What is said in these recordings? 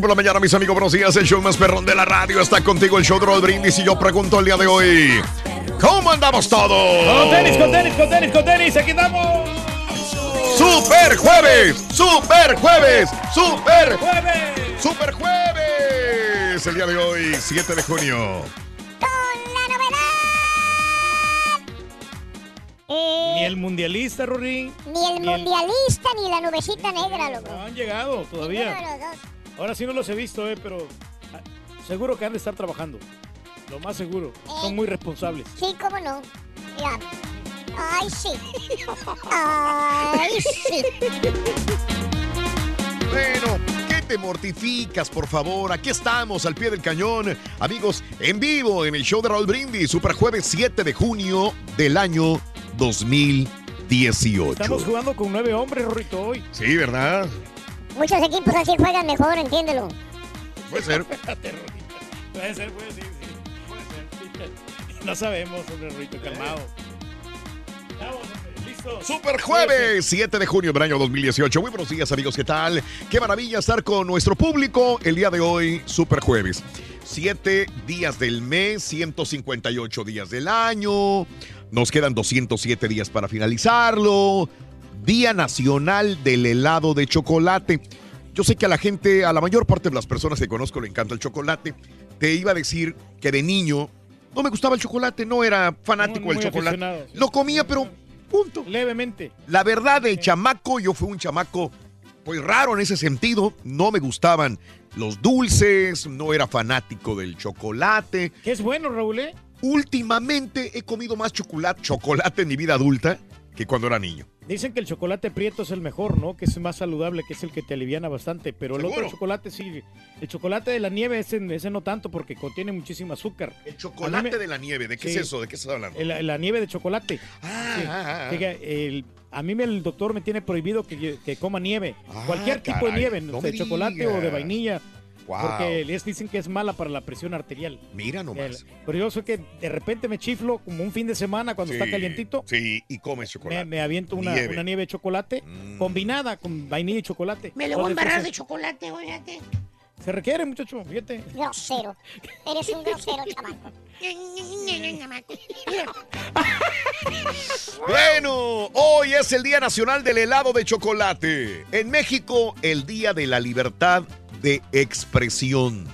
Por la mañana, mis amigos. Buenos días. El show más perrón de la radio está contigo, el show de Raúl Brindis. Y yo pregunto el día de hoy: ¿Cómo andamos todos? Con tenis, con tenis, con tenis, con tenis, aquí estamos. ¡Super jueves! ¡Super jueves! ¡Super ¡Jueves! ¡Super jueves! El día de hoy, 7 de junio. Ni el mundialista, Rory. Ni el mundialista ni la nubecita negra, loco. No han llegado Ninguno todavía. de los dos. Ahora sí no los he visto, eh, pero ah, seguro que han de estar trabajando. Lo más seguro. Son muy responsables. Sí, cómo no. Mira. Ay, sí. Ay, sí. Bueno, ¿qué te mortificas, por favor? Aquí estamos, al pie del cañón. Amigos, en vivo en el show de Raúl Brindis, Super Jueves 7 de junio del año 2018. Estamos jugando con nueve hombres, Rorito, hoy. Sí, ¿verdad? Muchos equipos así juegan mejor, entiéndelo. Puede ser. Puede ser, puede ser, sí. Puede ser. No sabemos, hombre, Rorito, calmado. Vamos. Super Jueves, 7 de junio del año 2018. Muy buenos días, amigos. ¿Qué tal? Qué maravilla estar con nuestro público el día de hoy, Super Jueves. Siete días del mes, 158 días del año. Nos quedan 207 días para finalizarlo. Día Nacional del Helado de Chocolate. Yo sé que a la gente, a la mayor parte de las personas que conozco le encanta el chocolate. Te iba a decir que de niño no me gustaba el chocolate, no era fanático del muy chocolate. aficionado. Lo comía, pero punto. Levemente. La verdad, de chamaco, yo fui un chamaco pues raro en ese sentido. No me gustaban los dulces, no era fanático del chocolate. Que es bueno, Raúl, ¿eh? Últimamente he comido más chocolate, chocolate en mi vida adulta que cuando era niño. Dicen que el chocolate prieto es el mejor, ¿no? Que es más saludable, que es el que te aliviana bastante. Pero el ¿Seguro? otro chocolate sí. El chocolate de la nieve, ese, ese no tanto porque contiene muchísimo azúcar. El chocolate me- de la nieve, ¿de qué Sí. es eso? ¿De qué estás hablando? La nieve de chocolate. Ah, Sí. ah, ah. El- a mí el doctor me tiene prohibido que, que coma nieve. Ah, Cualquier tipo de nieve, no de chocolate o de vainilla. Wow. Porque les dicen que es mala para la presión arterial. Mira El- nomás. pero yo sé que de repente me chiflo como un fin de semana cuando está calientito. Sí, y comes chocolate. Me, me aviento una Nieve. nieve, una nieve de chocolate Mm. combinada con vainilla y chocolate. Me lo voy a embarrar de chocolate, fíjate. Se requiere, muchacho, fíjate. Grosero. Eres un grosero, chamaco. Bueno, hoy es el Día Nacional del Helado de Chocolate. En México, el Día de la Libertad de Expresión.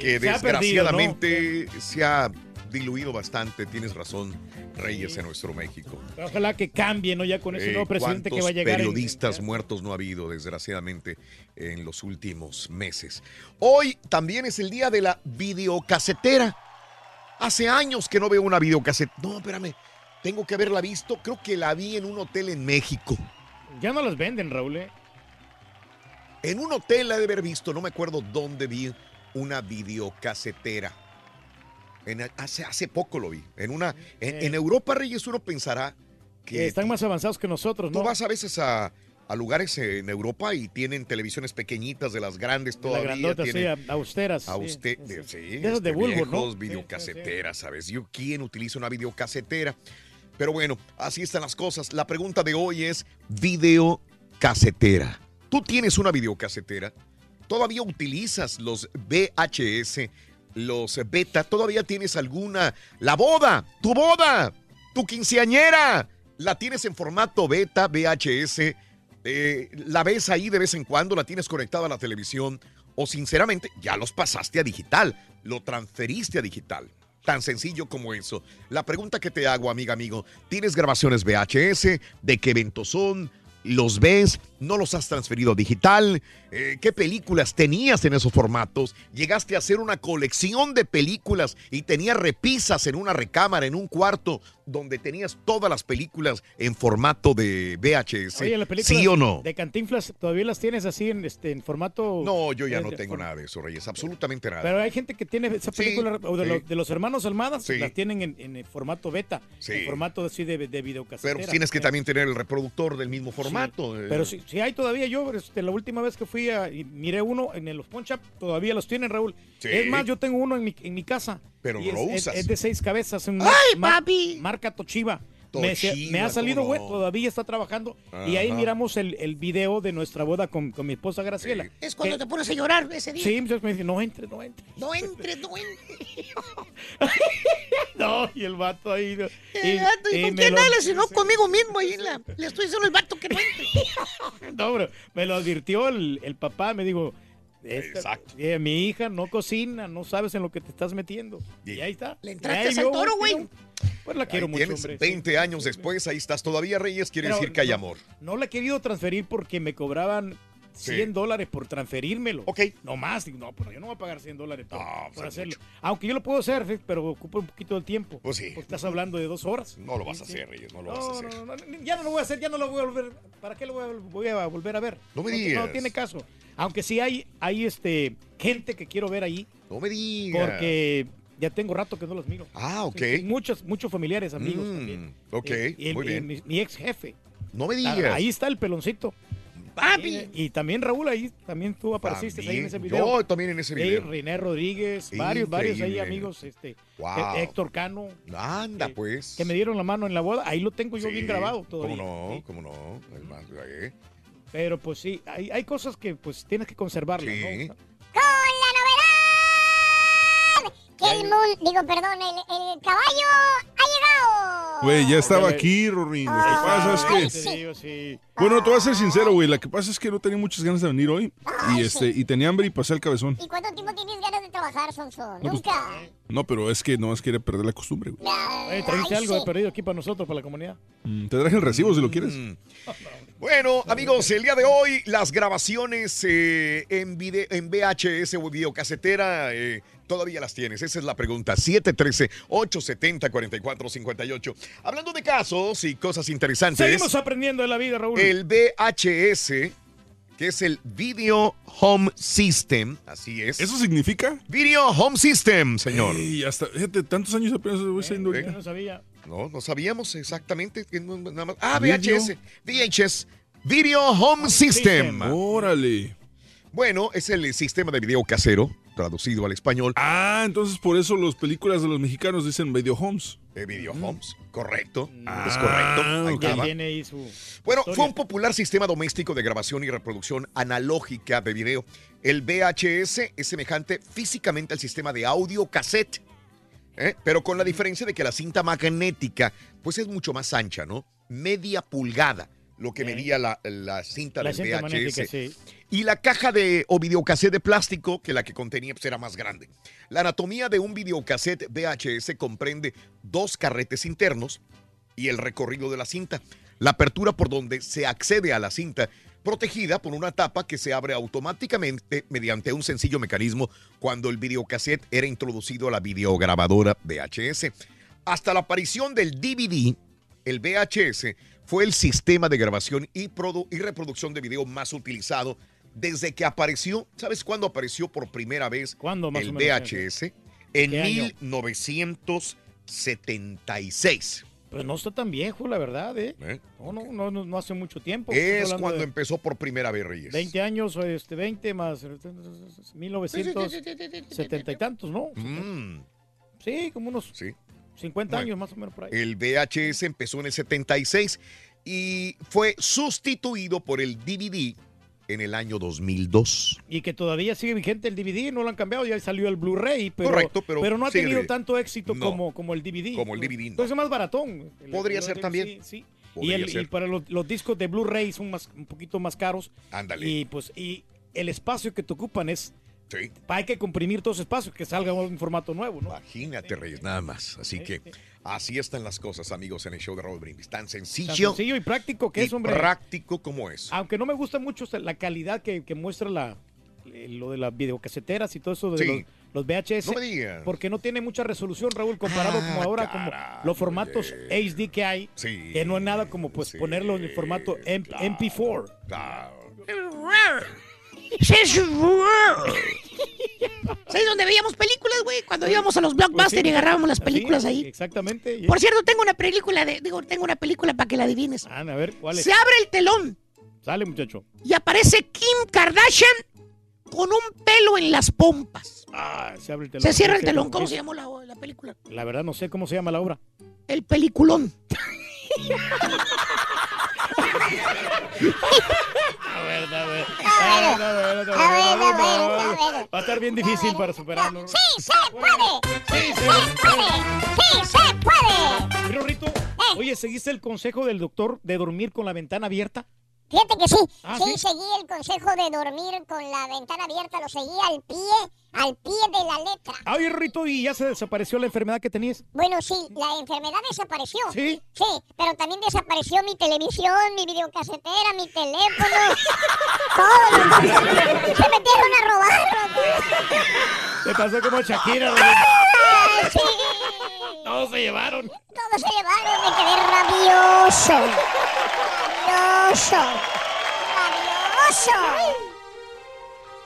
Que Se ha perdido, desgraciadamente se ha diluido bastante, tienes razón. Reyes en nuestro México. Ojalá que cambie, ¿no? Ya con ese Eh, nuevo presidente que va a ¿cuántos llegar. en- periodistas muertos no ha habido, desgraciadamente, en los últimos meses. Hoy también es el día de la videocasetera. Hace años que no veo una videocasetera. No, espérame. Tengo que haberla visto. Creo que la vi en un hotel en México. Ya no las venden, Raúl. ¿eh? En un hotel la he de haber visto. No me acuerdo dónde vi una videocasetera. En, hace, hace poco lo vi. En, una, en, Eh. en Europa, Reyes, uno pensará Que están más avanzados que nosotros, Tú ¿no? vas a veces a, a lugares en Europa y tienen televisiones pequeñitas de las grandes De todavía. las grandotas, sí, austeras. a sí, usted, sí, de, sí. sí, De esas de este, bulbo, ¿no? videocaseteras, ¿sabes? Yo, ¿quién utiliza una videocasetera? Pero bueno, así están las cosas. La pregunta de hoy es videocasetera. ¿Tú tienes una videocasetera? ¿Todavía utilizas los VHS, los beta? ¿Todavía tienes alguna? La boda, tu boda, tu quinceañera, la tienes en formato beta, VHS, eh, la ves ahí de vez en cuando, la tienes conectada a la televisión o sinceramente ya los pasaste a digital, lo transferiste a digital. Tan sencillo como eso. La pregunta que te hago, amiga, amigo, ¿tienes grabaciones VHS? ¿De qué eventos son? ¿Los ves? ¿No los has transferido a digital? Eh, ¿Qué películas tenías en esos formatos? ¿Llegaste a hacer una colección de películas y tenías repisas en una recámara, en un cuarto, donde tenías todas las películas en formato de VHS? Oye, las películas ¿Sí o no? De Cantinflas, ¿todavía las tienes así en, este, en formato? No, yo ya eh, no tengo nada de eso, Reyes, absolutamente nada. Pero hay gente que tiene esa Sí, película, o de, sí. los, de los hermanos Almadas, Sí. las tienen en, en el formato beta, en formato así de, de videocasetera. Pero tienes que Eh, también tener el reproductor del mismo formato. eh. Pero si, si hay todavía, yo este, la última vez que fui a, y miré uno en el Los Punch Up, todavía los tienen, Raúl. Es más, yo tengo uno en mi, en mi casa. Pero y no es, de seis cabezas. ¡Ay, mar- papi! Marca Toshiba. Toshiba, me ha salido, ¿cómo güey, no? todavía está trabajando. Y ahí miramos el, el video de nuestra boda con, con mi esposa Graciela. Sí. Es cuando Que- te pones a llorar ese día. Sí, entonces me dice, no entre, no entre. No entre, no entre. No, y el vato ahí. ¿no? Eh, gato, ¿Y, con me quién lo- hablas? Si no conmigo mismo ahí la- le estoy diciendo al vato que no entre. No, bro, me lo advirtió el, el papá, me dijo. Esta- Exacto. eh, mi hija no cocina, no sabes en lo que te estás metiendo. Y, Y- ahí está. Le entraste al yo, toro, güey. Pues la quiero Ahí mucho, tienes hombre. sí. 20 años después, ahí estás todavía, Reyes, quiere Pero decir que hay no- amor. No la he querido transferir porque me cobraban Sí. 100 dólares por transferírmelo. Ok. No más. No, pero yo no voy a pagar 100 dólares por, No, por pues es hacerlo. mucho. Aunque yo lo puedo hacer, pero ocupa un poquito de tiempo. Pues sí. Porque estás hablando de dos horas. No lo vas a hacer. Reyes, no lo vas a No, hacer. no, no, no, ya no lo voy a hacer, ya no lo voy a volver. ¿Para qué lo voy a, voy a volver a ver? No me No, digas. tiene caso. Aunque sí hay, hay este, gente que quiero ver ahí, No me digas. porque ya tengo rato que no los miro. Ah, ok. Sí, muchos, muchos familiares, amigos Mm, también. ok, Eh, el- muy bien. mi, mi ex jefe. No me digas. Ahí está el peloncito. Papi. Y, y también Raúl, ahí también tú apareciste ahí en ese video. Yo también en ese Sí, video. René Rodríguez, varios, varios ahí amigos, este, Wow. eh, Héctor Cano, Anda, que- pues. que me dieron la mano en la boda. Ahí lo tengo yo Sí, bien grabado todavía. ¿Cómo no? sí. ¿Cómo no? Es más, eh. Pero pues sí, hay, hay cosas que pues tienes que conservarlas, Sí. ¿no? Que el mundo, digo, perdón, el, el caballo ha llegado. Güey, ya estaba aquí, Rorín. Lo que pasa es que. sí. Bueno, te voy a ser sincero, güey. Lo que pasa es que no tenía muchas ganas de venir hoy. Y este, y tenía hambre y pasé el cabezón. ¿Y cuánto tiempo tienes ganas de trabajar, Sonso? No, pues, Nunca. No, pero es que no más quería perder la costumbre, güey. Oye, trajiste algo sí. de perdido aquí para nosotros, para la comunidad. Mm, Te traje el recibo si lo quieres. Mm. Bueno, amigos, el día de hoy las grabaciones eh, en, vide- en VHS o videocasetera eh, todavía las tienes. Esa es la pregunta. 713-870-4458. Hablando de casos y cosas interesantes. Seguimos aprendiendo de la vida, Raúl. El VHS, que es el Video Home System, así es. ¿Eso significa? Video Home System, señor. Y hasta, fíjate, tantos años apenas voy saliendo Yo ahorita. no sabía. No, no sabíamos exactamente. nada más. Ah, Video. VHS. VHS. Video Home System. System. Órale. Bueno, es el sistema de video casero, traducido al español, Ah, entonces por eso las películas de los mexicanos dicen Video Homes. de Video Homes. Correcto. Ah, es correcto. Ahí tiene ahí su. Bueno, historia. fue un popular sistema doméstico de grabación y reproducción analógica de video. El VHS es semejante físicamente al sistema de audio cassette, ¿eh? pero con la diferencia de que la cinta magnética pues es mucho más ancha, ¿no? Media pulgada. Lo que medía la, la cinta La del cinta VHS. magnética, sí. Y la caja de o videocassette de plástico que la que contenía pues, era más grande. La anatomía de un videocassette VHS comprende dos carretes internos y el recorrido de la cinta. La apertura por donde se accede a la cinta, protegida por una tapa que se abre automáticamente mediante un sencillo mecanismo cuando el videocassette era introducido a la videograbadora VHS. Hasta la aparición del DVD, el VHS fue el sistema de grabación y, produ- y reproducción de video más utilizado desde que apareció. ¿Sabes cuándo apareció por primera vez ¿Cuándo más el o menos? VHS? En ¿Qué año? 1976. Pero no está tan viejo, la verdad, ¿eh? ¿eh? No, no, no, no, hace mucho tiempo. Es cuando empezó por primera vez Reyes. 20 años, este, 20 más 1970 y tantos, ¿no? Mm, Sí, como unos sí. 50 Bueno. años más o menos por ahí. El VHS empezó en el 76 y fue sustituido por el DVD en el año 2002. Y que todavía sigue vigente el DVD, no lo han cambiado, ya salió el Blu-ray, pero, Correcto, pero no ha tenido tanto éxito No. como, como el DVD. Como el DVD, no. Entonces es más baratón. Podría el- ser el- también. Sí, sí. Y, el- y para los, los discos de Blu-ray son más, un poquito más caros. Ándale. Y pues y el espacio que te ocupan es... Sí. Hay que comprimir todo ese espacio, que salga un formato nuevo, ¿no? Imagínate, Reyes, nada más. Así que así están las cosas, amigos, en el show de Raúl Brindis. Tan Tan sencillo, sencillo y práctico que y es, hombre. práctico como es. Aunque no me gusta mucho la calidad que, que muestra la, eh, lo de las videocaseteras y todo eso de Sí. los, los VHS. No me digas. Porque no tiene mucha resolución, Raúl, comparado Ah, como ahora, como los formatos HD que hay, Sí. que no es nada como pues Sí, ponerlo en el formato M- claro. MP4. Claro. ¿Sabes dónde veíamos películas, güey? Cuando íbamos a los blockbusters Pues sí, y agarrábamos las películas ahí. Exactamente. Por cierto, tengo una película de, digo, tengo una película para que la adivines. Ah, a ver, ¿cuál es? Se abre el telón Sale, muchacho. y aparece Kim Kardashian con un pelo en las pompas. Ah, se abre el telón. Se cierra el telón. ¿Cómo se llamó la, la película? La verdad no sé cómo se llama la obra. El peliculón. A ver, a ver. Ah, A ver, a ver, a ver, Ah. Va a estar bien difícil para superarlo. ¡Sí se puede! Sí, ¡Sí sí. se puede! ¡Sí se puede! Pero Rito, oye, ¿seguiste el consejo del doctor de dormir con la ventana abierta? Fíjate que sí, Ah, sí, ¿sí? seguí el consejo de dormir con la ventana abierta, lo seguí al pie, al pie de la letra. Oye, Rito, ¿y ya se desapareció la enfermedad que tenías? Bueno, sí, la enfermedad desapareció. ¿Sí? Sí, pero también desapareció mi televisión, mi videocasetera, mi teléfono. todo. Se metieron a robar. Te pasó como Shakira. ¡Ay, sí! Todos se llevaron. Todos se llevaron, me quedé rabioso. Rabioso. Rabioso.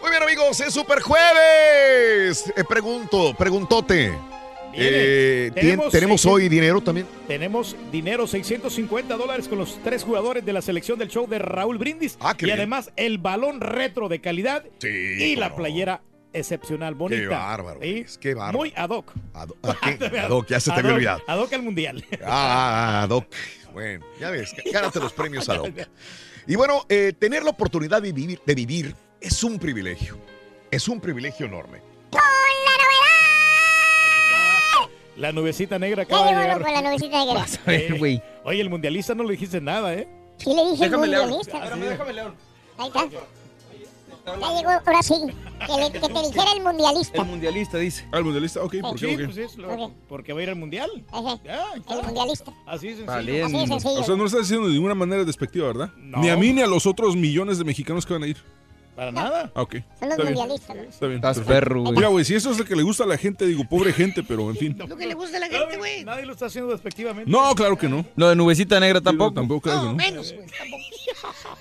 Muy bien, amigos, es Super Jueves. Eh, pregunto, preguntote. Eh, ¿tien- Tenemos- ¿Tenemos hoy dinero también? Tenemos dinero, 650 dólares con los tres jugadores de la selección del show de Raúl Brindis. Ah, qué y bien. además el balón retro de calidad Sí, y la playera excepcional, bonita. Qué bárbaro, ¿Sí? Luis, qué bárbaro. Muy ad hoc. Ad- ¿a qué? Ad hoc, ya se te había Ad hoc- olvidado. Ad hoc al mundial. Ah, Doc. Bueno, ya ves, gánate los premios a Doc. Y bueno, eh, tener la oportunidad de vivir, de vivir es un privilegio. Es un privilegio enorme. La nubecita negra acaba de llegar. con la nubecita negra. A ver, güey. Oye, el mundialista no le dijiste nada, ¿eh? Sí le dije Déjame leer. mundialista. Déjame leer. Ahí está. Ya llegó, ahora sí. Que, le- que te dijera el mundialista. El mundialista dice. Ah, el mundialista, ok, ¿por qué? Sí, ¿Por qué? pues es lo- porque va a ir al mundial. Ya, está. El mundialista. Así es sencillo. Así de sencillo. O sea, no lo estás diciendo de ninguna manera despectiva, ¿verdad? No. Ni a mí ni a los otros millones de mexicanos que van a ir. Para nada. Ah, ok. Son los Está bien. mundialistas. ¿no? Está bien. Estás perro, güey. Mira, güey, si eso es lo que le gusta a la gente, digo, pobre gente, pero en fin. Lo que le gusta a la gente, güey. Nadie lo está haciendo despectivamente. No, claro que no. Lo de nubecita negra no, tampoco. Tampoco, que No, no. menos, güey. tampoco.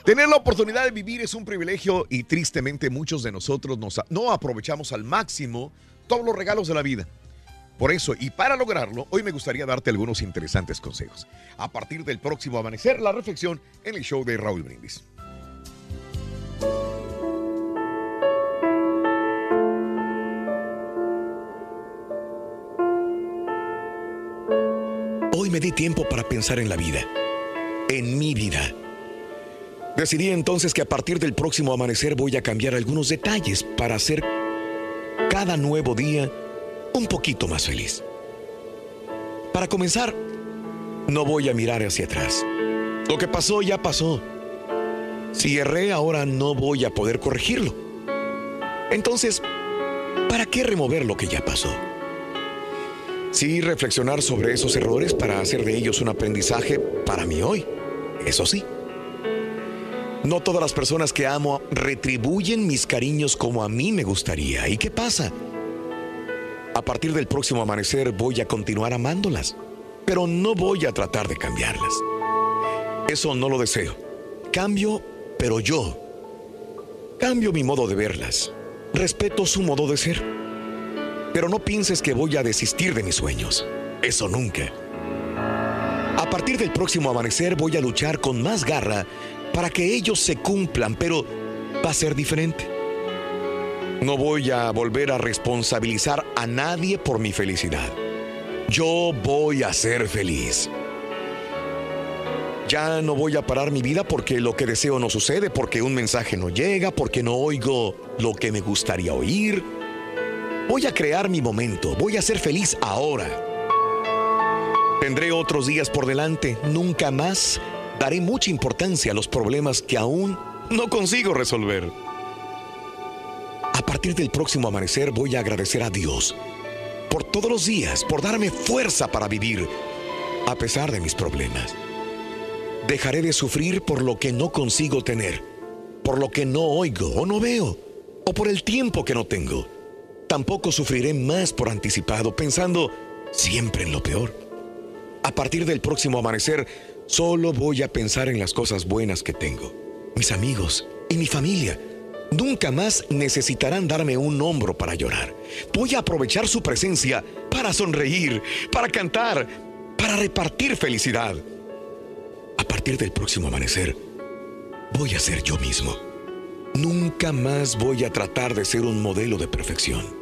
Tener la oportunidad de vivir es un privilegio y tristemente muchos de nosotros no aprovechamos al máximo todos los regalos de la vida. Por eso, y para lograrlo, hoy me gustaría darte algunos interesantes consejos. A partir del próximo amanecer, la reflexión en el show de Raúl Brindis. Hoy me di tiempo para pensar en la vida, en mi vida. Decidí entonces que a partir del próximo amanecer voy a cambiar algunos detalles para hacer cada nuevo día un poquito más feliz. Para comenzar, no voy a mirar hacia atrás. Lo que pasó ya pasó. Si erré ahora no voy a poder corregirlo. Entonces, ¿para qué remover lo que ya pasó? Sí, reflexionar sobre esos errores para hacer de ellos un aprendizaje para mí hoy. Eso sí. No todas las personas que amo retribuyen mis cariños como a mí me gustaría. ¿Y qué pasa? A partir del próximo amanecer voy a continuar amándolas, pero no voy a tratar de cambiarlas. Eso no lo deseo. Cambio, pero yo. Cambio mi modo de verlas. Respeto su modo de ser. Pero no pienses que voy a desistir de mis sueños. Eso nunca. A partir del próximo amanecer voy a luchar con más garra para que ellos se cumplan, pero va a ser diferente. No voy a volver a responsabilizar a nadie por mi felicidad. Yo voy a ser feliz. Ya no voy a parar mi vida porque lo que deseo no sucede, porque un mensaje no llega, porque no oigo lo que me gustaría oír. Voy a crear mi momento, voy a ser feliz ahora. Tendré otros días por delante, nunca más daré mucha importancia a los problemas que aún no consigo resolver. A partir del próximo amanecer voy a agradecer a Dios por todos los días, por darme fuerza para vivir a pesar de mis problemas. Dejaré de sufrir por lo que no consigo tener, por lo que no oigo o no veo, o por el tiempo que no tengo. Tampoco sufriré más por anticipado, pensando siempre en lo peor. A partir del próximo amanecer, solo voy a pensar en las cosas buenas que tengo, mis amigos y mi familia. Nunca más necesitarán darme un hombro para llorar. Voy a aprovechar su presencia para sonreír, para cantar, para repartir felicidad. A partir del próximo amanecer, voy a ser yo mismo. Nunca más voy a tratar de ser un modelo de perfección.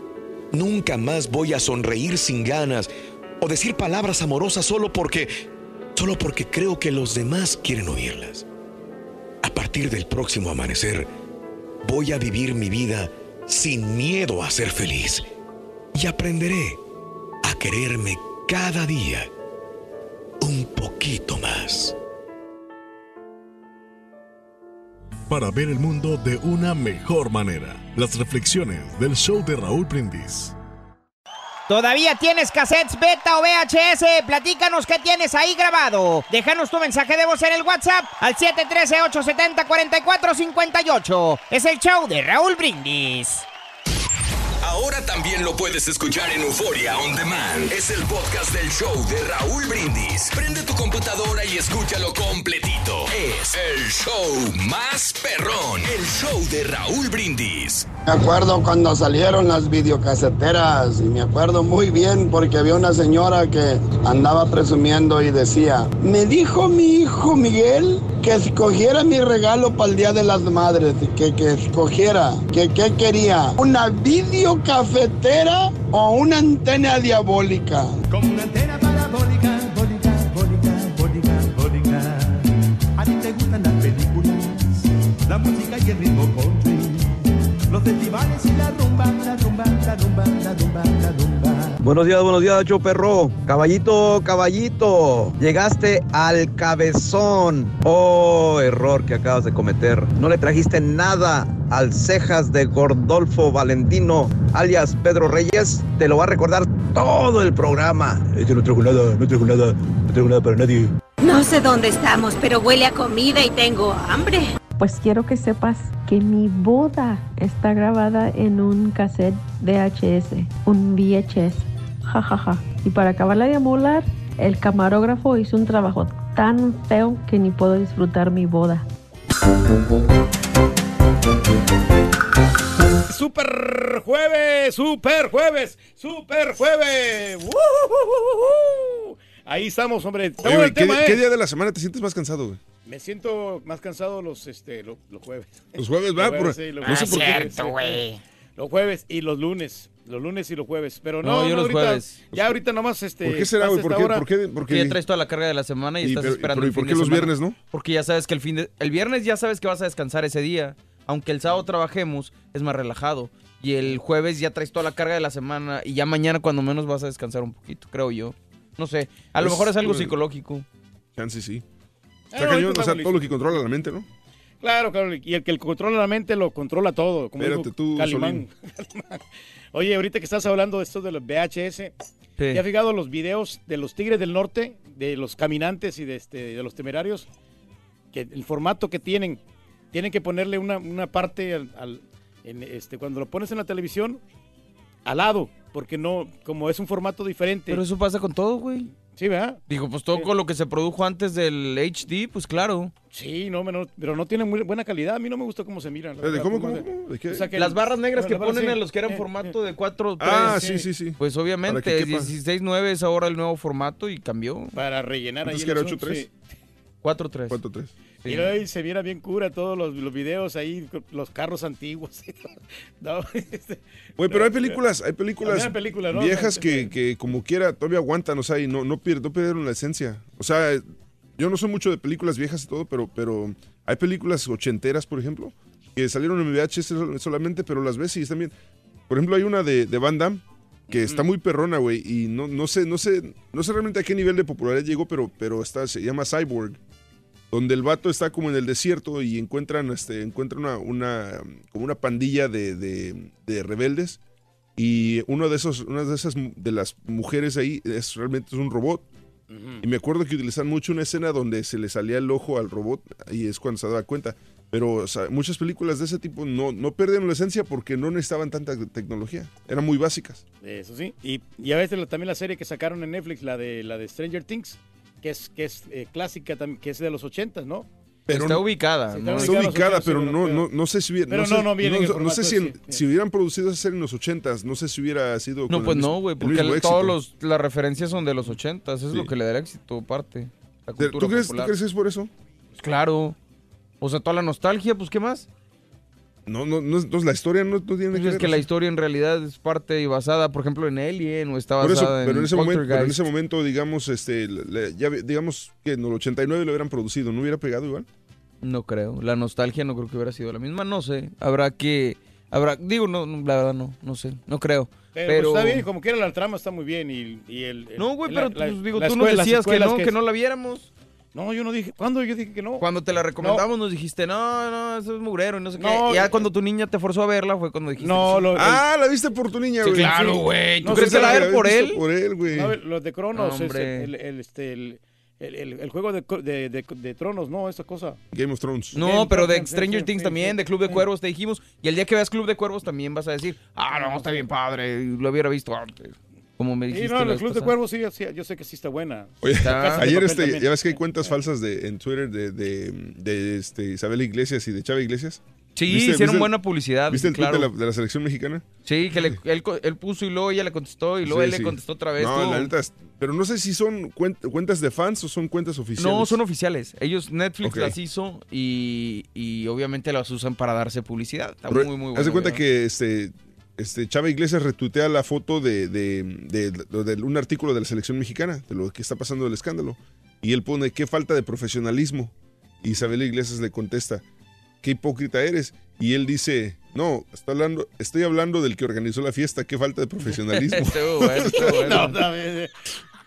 Nunca más voy a sonreír sin ganas o decir palabras amorosas solo porque solo porque creo que los demás quieren oírlas. A partir del próximo amanecer, voy a vivir mi vida sin miedo a ser feliz y aprenderé a quererme cada día un poquito más. Para ver el mundo de una mejor manera, las reflexiones del show de Raúl Brindis. ¿Todavía tienes cassettes beta o VHS? Platícanos qué tienes ahí grabado. Déjanos tu mensaje de voz en el WhatsApp al 713-870-4458. Es el show de Raúl Brindis. Ahora también lo puedes escuchar en Euforia On Demand. Es el podcast del show de Raúl Brindis. Prende tu computadora y escúchalo completito. Es el show más perrón. El show de Raúl Brindis. Me acuerdo cuando salieron las videocaseteras y me acuerdo muy bien porque había una señora que andaba presumiendo y decía, me dijo mi hijo Miguel que escogiera mi regalo para el Día de las Madres, que, que escogiera, que qué quería, una videocafetera o una antena diabólica. Como una antena parabólica, bólica, bólica, bólica, bólica. A ti te gustan las películas, la música y el ritmo country, los festivales y la rumba, la rumba, la rumba, la rumba, la rumba. Buenos días, buenos días, Nacho Perro. Caballito, caballito. Llegaste al cabezón. Oh, error que acabas de cometer. No le trajiste nada al cejas de Gordolfo Valentino, alias Pedro Reyes. Te lo va a recordar todo el programa. Este no trajo nada, no trajo nada, no trajo nada para nadie. No sé dónde estamos, pero huele a comida y tengo hambre. Pues quiero que sepas que mi boda está grabada en un cassette VHS, un VHS. Ja, ja, ja. Y para acabarla de amolar, el camarógrafo hizo un trabajo tan feo que ni puedo disfrutar mi boda. Super jueves, super jueves, super jueves. ¡Woo! Ahí estamos, hombre. Oye, ¿qué, tema, ¿eh? qué día de la semana te sientes más cansado, güey? Me siento más cansado los, este, lo- los jueves. Los jueves, ¿va? Los Por- sí, los no sé jueves, por qué. sí, sí. Los jueves y los lunes. Los lunes y los jueves. Pero no, No, yo no, los ahorita- jueves. Ya ahorita nomás este. ¿Por qué será, güey? ¿Por qué? hora. ¿Por qué? Porque ya traes toda la carga de la semana y, Y estás pero- esperando pero ¿y por qué los semana. viernes no? Porque ya sabes que el fin de... El viernes ya sabes que vas a descansar ese día. Aunque el sábado trabajemos, es más relajado. Y el jueves ya traes toda la carga de la semana y ya mañana cuando menos vas a descansar un poquito, creo yo. No sé, a lo Pues, mejor es algo pues, psicológico. Chance sí. Está cañón, o sea, todo lo que controla la mente, ¿no? Claro, claro, y el que controla la mente lo controla todo, como Espérate dijo tú, Calimán. Calimán. Oye, ahorita que estás hablando de esto de los VHS, ¿te has fijado los videos de los Tigres del Norte, de los caminantes y de, este, de los temerarios? Que el formato que tienen, tienen que ponerle una, una parte al, al- en este, cuando lo pones en la televisión, al lado, porque no, como es un formato diferente. Pero eso pasa con todo, güey. Sí, ¿verdad? Digo, pues todo con lo que se produjo antes del HD, pues claro. Sí, no, pero no- pero no tiene muy buena calidad. A mí no me gusta cómo se miran. ¿De verdad, cómo, cómo cómo? ¿De qué? O sea, que Las barras negras que las barras, ponen sí. en los que eran Eh, formato de 4 3. Ah, sí, sí, sí. Pues obviamente Para que quepa. 16.9 es ahora el nuevo formato y cambió. Para rellenar ahí. Antes el que era Zoom, 8-3. sí. 4-3. 4-3. Sí. Y ahí se viera bien cura todos los, los videos ahí, los carros antiguos. No, este, pero hay películas, hay películas viejas que, que como quiera todavía aguantan, o sea, y no, no, no perdieron la esencia. O sea, yo no soy mucho de películas viejas y todo, pero, pero hay películas ochenteras, por ejemplo, que salieron en VHS sol- solamente, pero las ves y están bien. Por ejemplo, hay una de, de Van Damme que está muy perrona, güey, y no, no sé, no sé, no sé realmente a qué nivel de popularidad llegó, pero, pero está, se llama Cyborg. Donde el vato está como en el desierto y encuentran, este, encuentran una, una, como una pandilla de, de- de rebeldes. Y uno de esos, una de esas de las mujeres ahí es realmente es un robot. Y me acuerdo que utilizan mucho una escena donde se le salía el ojo al robot y es cuando se daba cuenta. Pero o sea, muchas películas de ese tipo no, no perdieron la esencia porque no necesitaban tanta tecnología. Eran muy básicas. Eso sí. Y, y a veces también la serie que sacaron en Netflix, la de la de Stranger Things, que es, que es eh, clásica, también, que es de los 80, ¿no? Pero está no- ubicada. Sí, ¿no? Está ubicada, pero no, pero- no, no sé si hubiera. pero sé, no, no viene en el no sé si, en- sí, sí. si hubieran producido esa serie en los 80s, no sé si hubiera sido. No, el pues mismo- no, güey, porque el- los, las referencias son de los 80, eso es Sí. lo que le da el éxito, parte. La ¿Tú crees, ¿Tú crees que es por eso? Pues claro. O sea, toda la nostalgia, pues ¿qué más? No, no, no, entonces la historia no, no tiene Pues que es ver. que la historia en realidad es parte y basada, por ejemplo, en Alien o está eso, basada pero en, ese momento, pero en ese momento, digamos, este, le- ya, digamos que en el 89 lo hubieran producido, ¿no hubiera pegado igual? No creo. La nostalgia no creo que hubiera sido la misma. No sé. Habrá que. Habrá. Digo, no, no, la verdad no. No sé. No creo. Pero, Pero. pues, está bien, como quiera la trama está muy bien. Y, y el, el- No, güey, la- pero la- pues, digo, la tú escuela- nos decías que no, que no la viéramos. No, yo no dije. ¿Cuándo yo dije que no? Cuando te la recomendamos nos dijiste, no, no, eso es mugrero y no sé No, qué. Ya eh, cuando tu niña te forzó a verla fue cuando dijiste. No, sí. lo- Ah, la viste por tu niña, Sí, güey. claro, güey. ¿Tú No, crees sí, que la sí, ver por él? Por él, güey. No, los de Cronos, es Hombre. el, el- este, el, el- el- el juego de, de, de- de Tronos, no, esa cosa. Game of Thrones. No, Game pero de sí, Stranger sí, Things sí, también, sí. de Club de Cuervos te dijimos. Y el día que veas Club de Cuervos también vas a decir, ah, no, está bien padre, lo hubiera visto antes. Como me Sí, dijiste. no, la el Club de. Cuervos sí, sí, yo sé que sí está buena. Oye, Está- ayer este, también. ya ves que hay cuentas falsas de, en Twitter de, de, de, este, Isabel Iglesias y de Chava Iglesias. Sí, ¿Viste- hicieron viste- buena publicidad. ¿Viste el tweet claro. de, la, de la selección mexicana? Sí, que le- él, él puso y luego ella le contestó y luego Sí, él sí. le contestó otra vez. No, la neta, es- pero no sé si son cuen- cuentas de fans o son cuentas oficiales. No, son oficiales. Ellos, Netflix las hizo y, y obviamente las usan para darse publicidad. Está Pero, muy, muy bueno. Haz de cuenta ¿verdad? que este, este Chava Iglesias retuitea la foto de, de, de- de- de un artículo de la selección mexicana, de lo que está pasando del escándalo. Y él pone, qué falta de profesionalismo. Y Isabel Iglesias le contesta, qué hipócrita eres. Y él dice, no, está hablando, estoy hablando del que organizó la fiesta, qué falta de profesionalismo. estuvo bueno, estuvo bueno. No, está bien.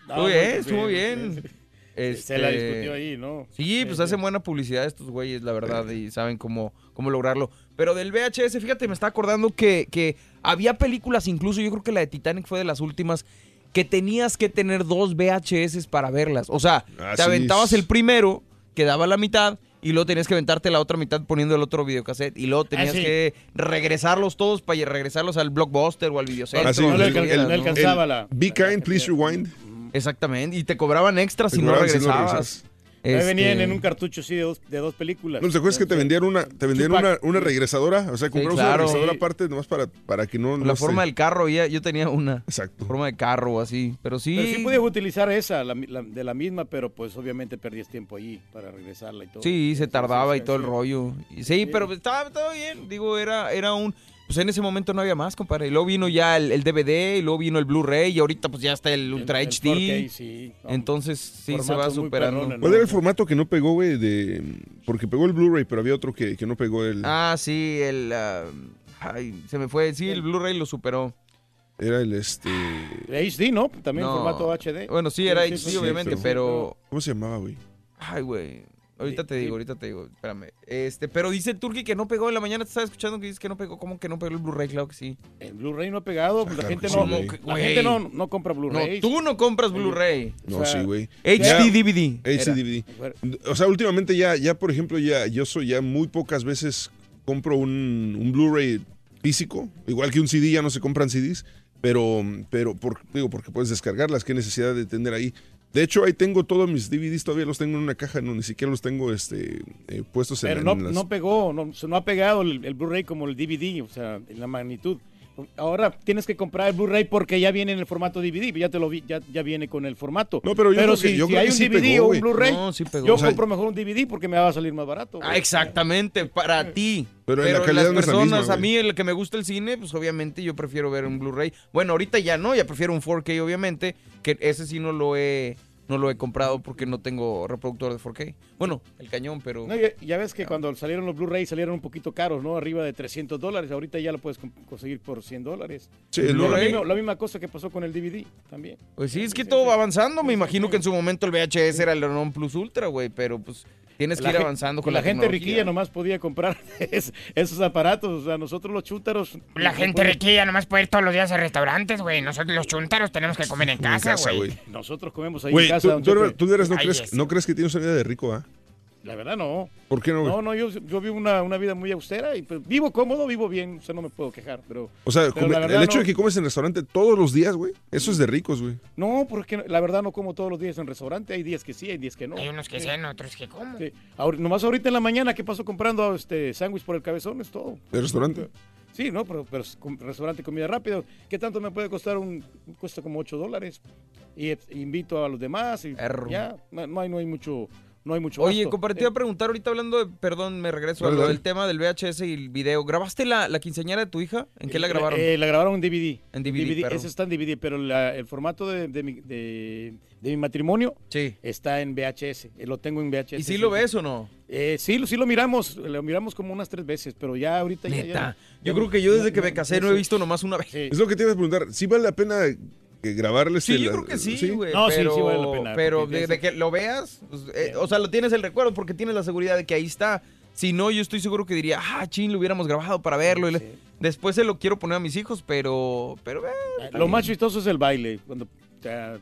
No, Estuvo bien, estuvo sí, bien. Se la Este, discutió ahí, ¿no? Sí, pues hacen buena publicidad estos güeyes, la verdad, y saben cómo, cómo lograrlo. Pero del VHS, fíjate, me está acordando que, que había películas, incluso yo creo que la de Titanic fue de las últimas, que tenías que tener dos VHS para verlas. O sea, Ah, te aventabas el primero, quedaba la mitad, y luego tenías que aventarte la otra mitad poniendo el otro videocassette, y luego tenías Ah, sí. que regresarlos todos para regresarlos al blockbuster o al videocentro. Así, No le el- alcan- el- no alcanzaba el la- Be kind, please rewind. Exactamente, y te cobraban extra Te si no si no regresabas. regresabas. Ahí Este, venían en un cartucho así de dos, de dos películas. ¿No te acuerdas que te vendían una, te vendían una, una regresadora? O sea, compramos claro. una regresadora Sí. aparte nomás para, para que no... La no forma se- del carro, ya, yo tenía una. Exacto. Forma de carro o así. Pero sí. Pero sí podías utilizar esa, la, la- de la misma, pero pues obviamente perdías tiempo allí para regresarla y todo. Sí, se tardaba sí, y todo el sí. rollo. Y Sí, pero estaba, estaba bien. Digo, era, era un. Pues en ese momento no había más, compadre. Y luego vino ya el, el DVD, y luego vino el Blu-ray, y ahorita pues ya está el Ultra el HD. 4K, sí. No, Entonces sí se va superando. perrones, ¿Cuál era el formato que no pegó, güey? De... Porque pegó el Blu-ray, pero había otro que, que no pegó el... Ah, sí, el. ah, ay, se me fue. Sí, el Blu-ray lo superó. Era el este... HD, ¿no? También No. formato HD. Bueno, sí, era Sí, HD, sí, obviamente, sí, pero. ¿Cómo se llamaba, güey? Ay, güey. Ahorita te digo, ahorita te digo, espérame. Este, pero dice Turki que no pegó en la mañana, te estaba escuchando que dices que no pegó, ¿cómo que no pegó el Blu-ray? Claro que sí. El Blu-ray no ha pegado, la gente, no, sí, no- güey. la gente no, no compra Blu-ray. No, tú no compras Blu-ray. No, O sea, sí, güey. HD DVD. HD. DVD. O sea, últimamente ya, ya, por ejemplo, ya yo soy ya muy pocas veces compro un, un Blu-ray físico, igual que un CD, ya no se compran CDs, pero, pero por, digo, porque puedes descargarlas, qué necesidad de tener ahí. De hecho, ahí tengo todos mis DVDs, todavía los tengo en una caja, no, ni siquiera los tengo este, eh, puestos en, Pero en no, las... no pegó, no, no ha pegado el, el Blu-ray como el DVD, o sea, en la magnitud. Ahora tienes que comprar el Blu-ray porque ya viene en el formato DVD, ya te lo vi, ya, ya viene con el formato. No, pero yo creo si, que- yo si creo hay que un sí DVD pegó, o un Blu-ray, No, sí pegó. yo O sea, compro mejor un DVD porque me va a salir más barato. Ah, exactamente, para ti. Pero en la calidad las no es la personas, misma, a mí el que me gusta el cine, pues obviamente yo prefiero ver un Blu-ray. Bueno, ahorita ya no, ya prefiero un 4K obviamente, que ese sí no lo he no lo he comprado porque no tengo reproductor de 4K. Bueno, el cañón, pero No, ya, ya ves que cuando salieron los Blu-ray salieron un poquito caros, ¿no? Arriba de 300 dólares. Ahorita ya lo puedes con- conseguir por 100 dólares. Sí, el lo Blu-ray. mismo- la misma cosa que pasó con el DVD también. Pues sí, es que todo va avanzando. Me imagino que en su momento el VHS era el non plus ultra, güey, pero pues tienes que La ir avanzando con la, la, gente riquilla nomás podía comprar es- esos aparatos. O sea, nosotros los chútaros. La no gente podemos- riquilla nomás puede ir todos los días a restaurantes, güey. Nosotros los chuntaros tenemos que comer en casa, güey. Nosotros comemos ahí en casa. tú, tú, Chepe. tú de veras no, Ay, crees, es- no crees que tienes una vida de rico, ¿ah? La verdad no. ¿Por qué no? No, no, yo, yo vivo una, una vida muy austera y pues, vivo cómodo, vivo bien, o sea, no me puedo quejar, pero... O sea, pero come- la el hecho no- de que comes en restaurante todos los días, güey, eso es de ricos, güey. No, porque la verdad no como todos los días en restaurante, hay días que sí, hay días que no. Hay unos que sean, otros que como. Sí. Ahora- nomás ahorita en la mañana que paso comprando este sándwich por el cabezón, es todo. ¿De restaurante? Sí, no, pero, pero restaurante comida rápida. ¿Qué tanto me puede costar un cuesta como 8 dólares? Y eh, invito a los demás y Perro. ya, no, no hay no hay mucho no hay mucho Oye, gasto. compadre, te iba a preguntar ahorita hablando de, perdón, me regreso Dale, a lo dale. del tema del VHS y el video. ¿Grabaste la, la quinceañera de tu hija? ¿En qué la grabaron? Eh, la grabaron en DVD. En DVD, perro. Ese está en DVD, pero la- el formato de, de mi, de- de mi matrimonio está en VHS. eh, Lo tengo en VHS. ¿Y sí lo ves o no? Eh, sí, lo- sí lo miramos. Lo miramos como unas tres veces, pero ya ahorita ya- ya. Neta. ya Yo creo que yo desde que me casé no he visto nomás una vez. Es lo que te iba a preguntar. ¿Sí vale la pena que grabarles? Sí, el- yo creo que sí, güey. No, sí, pero, sí vale la pena, Pero de, de que lo veas, pues, eh, o sea, lo tienes el recuerdo porque tienes la seguridad de que ahí está. Si no, yo estoy seguro que diría, ah, chin, lo hubiéramos grabado para verlo. Y le- Después se lo quiero poner a mis hijos, pero. pero eh, Lo más chistoso es el baile. Cuando o sea,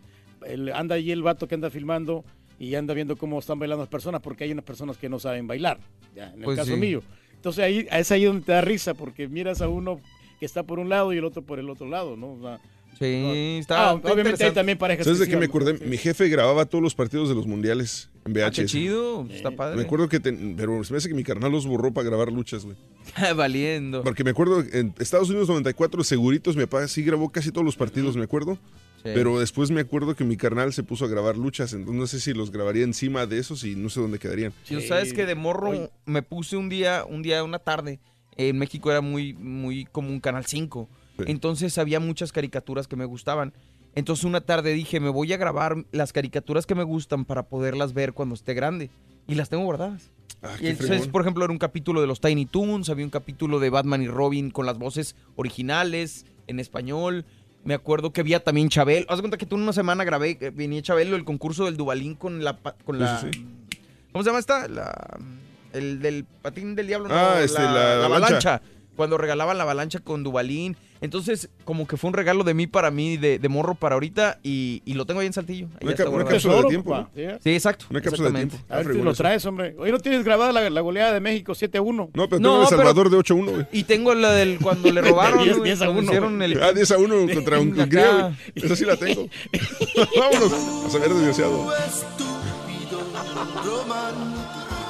el- anda allí el vato que anda filmando y anda viendo cómo están bailando las personas, porque hay unas personas que no saben bailar. ya, en el Pues caso sí. mío. Entonces ahí es ahí donde te da risa, porque miras a uno que está por un lado y el otro por el otro lado, ¿no? O sea, Sí, no- está. Ah, obviamente hay también parejas. ¿Sabes de qué me acordé? Mi jefe grababa todos los partidos de los mundiales en VHS. Ah, qué chido, está padre. Me acuerdo que, ten- pero se me hace que mi carnal los borró para grabar luchas, güey. Valiendo. Porque me acuerdo, en Estados Unidos 94, seguritos, mi papá sí grabó casi todos los partidos, me acuerdo. Sí. Pero después me acuerdo que mi carnal se puso a grabar luchas, entonces no sé si los grabaría encima de esos y no sé dónde quedarían. Yo sabes que de morro me puse un día, un día, una tarde. En México era muy, muy común Canal 5. Entonces había muchas caricaturas que me gustaban. Entonces una tarde dije, me voy a grabar las caricaturas que me gustan para poderlas ver cuando esté grande. Y las tengo guardadas. Ah, y entonces, fregón. por ejemplo, era un capítulo de los Tiny Toons, había un capítulo de Batman y Robin con las voces originales en español. Me acuerdo que había también Chabelo. Haz cuenta que tú en una semana grabé, eh, venía Chabelo, el concurso del Dubalín con la... Con la Sí, sí, ¿Cómo se llama esta? La, el del patín del diablo. no, Ah, este, la avalancha. Cuando regalaban la avalancha con Dubalín. Entonces, como que fue un regalo de mí para mí, de, de morro para ahorita, y, y lo tengo ahí en Saltillo. Ahí Una cápsula de tiempo. ¿sí? Sí, exacto. Una cápsula de exactamente. tiempo. A ver si lo traes, hombre. Hoy no tienes grabada la, la goleada de México 7 a 1. No, pero No, tengo El pero- Salvador de 8-1, güey. Y tengo la del cuando le robaron. 10, güey, 10 a cuando 1, hicieron güey. el- Ah, 10 a 1 contra un güey. Esa sí la tengo. Vámonos a saber desgraciado.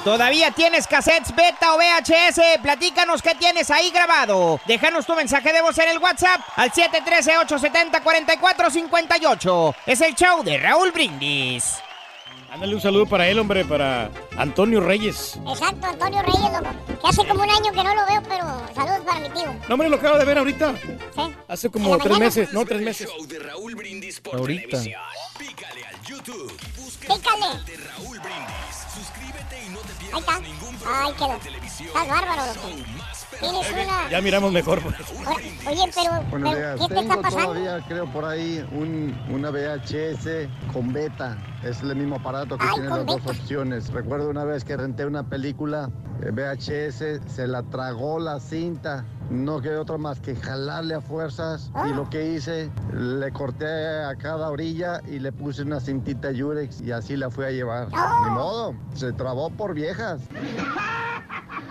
¿Todavía tienes cassettes beta o VHS? Platícanos qué tienes ahí grabado. Déjanos tu mensaje de voz en el WhatsApp al 713-870-4458. Es el show de Raúl Brindis. Ándale un saludo para él, hombre, para Antonio Reyes. Exacto, Antonio Reyes, loco. Que hace como un año que no lo veo, pero saludos para mi tío. No, hombre, lo acabo de ver ahorita. Sí. Hace como tres meses, no, tres meses. Show de Raúl Brindis por Ahorita. televisión. Pícale al YouTube. Busca Pícale. de Raúl Brindis. Ahí está. programa quedó. Estás bárbaro. Ya miramos mejor. pues. Oye, pero, Buenos pero días. ¿qué te está Tengo pasando? todavía, creo, por ahí un, una VHS con beta Es el mismo aparato que tiene las dos opciones. Recuerdo una vez que renté una película eh, VHS, se la tragó la cinta. No quedó otra más que jalarle a fuerzas. Y lo que hice, le corté a cada orilla y le puse una cintita Yurex y así la fui a llevar. Ni modo, se trabó por viejas.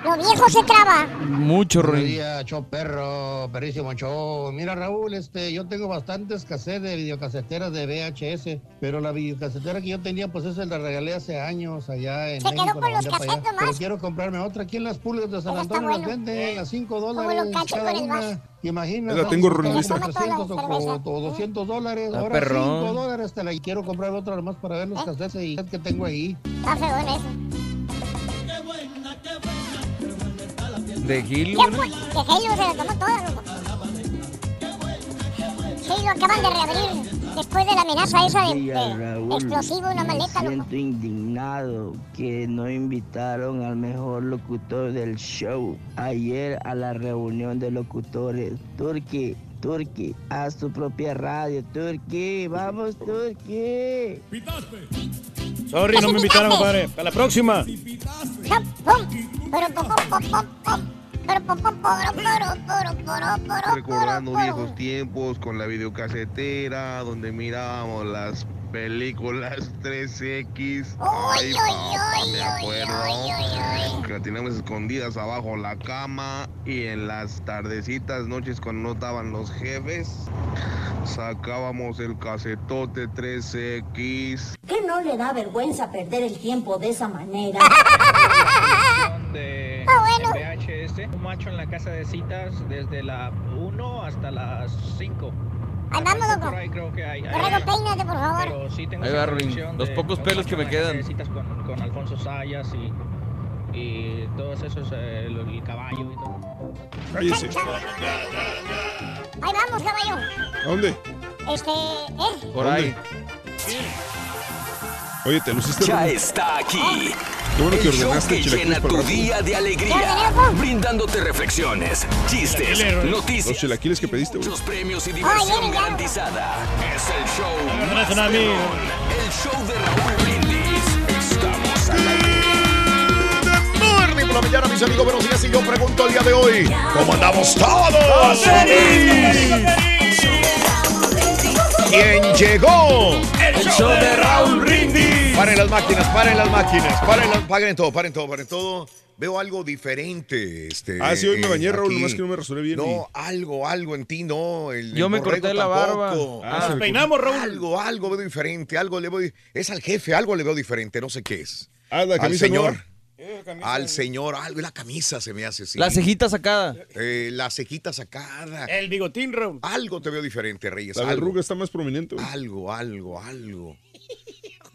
Lo viejo se traba. Mucho ruido. días, show perro, perrísimo show. Mira, Raúl, este, yo tengo bastantes cassettes de videocaseteras de VHS, pero la videocasetera que yo tenía, pues esa la regalé hace años allá en Se quedó México. con la los cassettes nomás. Pero quiero comprarme otra aquí en las pulgas de San Pero está Antonio, las bueno. venden a 5 Como dólares cada con una. Imagina, La tengo revista. 300 o, o- o 200 dólares, Está ahora perrón. 5 dólares te la y quiero comprar otra nomás para ver ¿Eh? los cassettes y que tengo ahí. Está feo en eso. De Gil, ¿Qué fue? Que Halo se la tomó toda, loco. Sí, lo acaban de reabrir después de la amenaza esa de, de explosivo, una me maleta, loco. siento indignado que no invitaron al mejor locutor del show ayer a la reunión de locutores. Turki, Turki, haz tu propia radio, Turki, vamos Turki. Sorry, no me invitaron, compadre. Para la próxima. Recordando viejos tiempos con la videocasetera donde mirábamos las películas 3X. Ay, papá, me acuerdo. Que la teníamos escondidas abajo la cama y en las tardecitas, noches cuando no estaban los jefes, sacábamos el casetote 3X. ¿Qué no le da vergüenza perder el tiempo de esa manera? de Ah, bueno. VHS, un macho en la casa de citas desde la 1 hasta las 5. Ahí vamos, loco. Por ahí creo que hay. peínate, por favor. Pero sí tengo Ahí va, Ruin. Los pocos pelos que me quedan. citas con, con Alfonso Sayas y, y todos esos, eh, el, el caballo y todo. Cállese. Ahí vamos, caballo. ¿A dónde? Este, ¿eh? Por ahí. Oye, te luciste. Ya Ruin. está aquí. Qué bueno que el show ordenaste que chilaquiles llena tu día de alegría, brindándote reflexiones, chistes, Los noticias, chilaquiles que pediste, güey. muchos premios y diversión garantizada. Es el show más a mí. el show de Raúl Brindis. Estamos al aire. Por la mañana, mis amigos. Buenos días. Y yo pregunto el día de hoy: ¿Cómo andamos todos? ¿Quién llegó? El show de Raúl Brindis. Paren las máquinas, paren las máquinas, paren, las- paren todo, paren todo, paren todo. Veo algo diferente. Este, Ah, sí, hoy me bañé, Raúl, nomás que no me rasuré bien. No, algo, algo en ti, no. El, Yo el me corté la barba. tampoco. Ah, Nos peinamos, Raúl. Algo, algo veo diferente, algo le veo. Es al jefe, algo le veo diferente, no sé qué es. Ah, la al señor. nueva. Al señor, algo, la camisa se me hace así. La cejita sacada. Eh, la cejita sacada. El bigotín, Raúl. Algo te veo diferente, Reyes. La algo. verruga está más prominente. güey. Algo, algo, algo.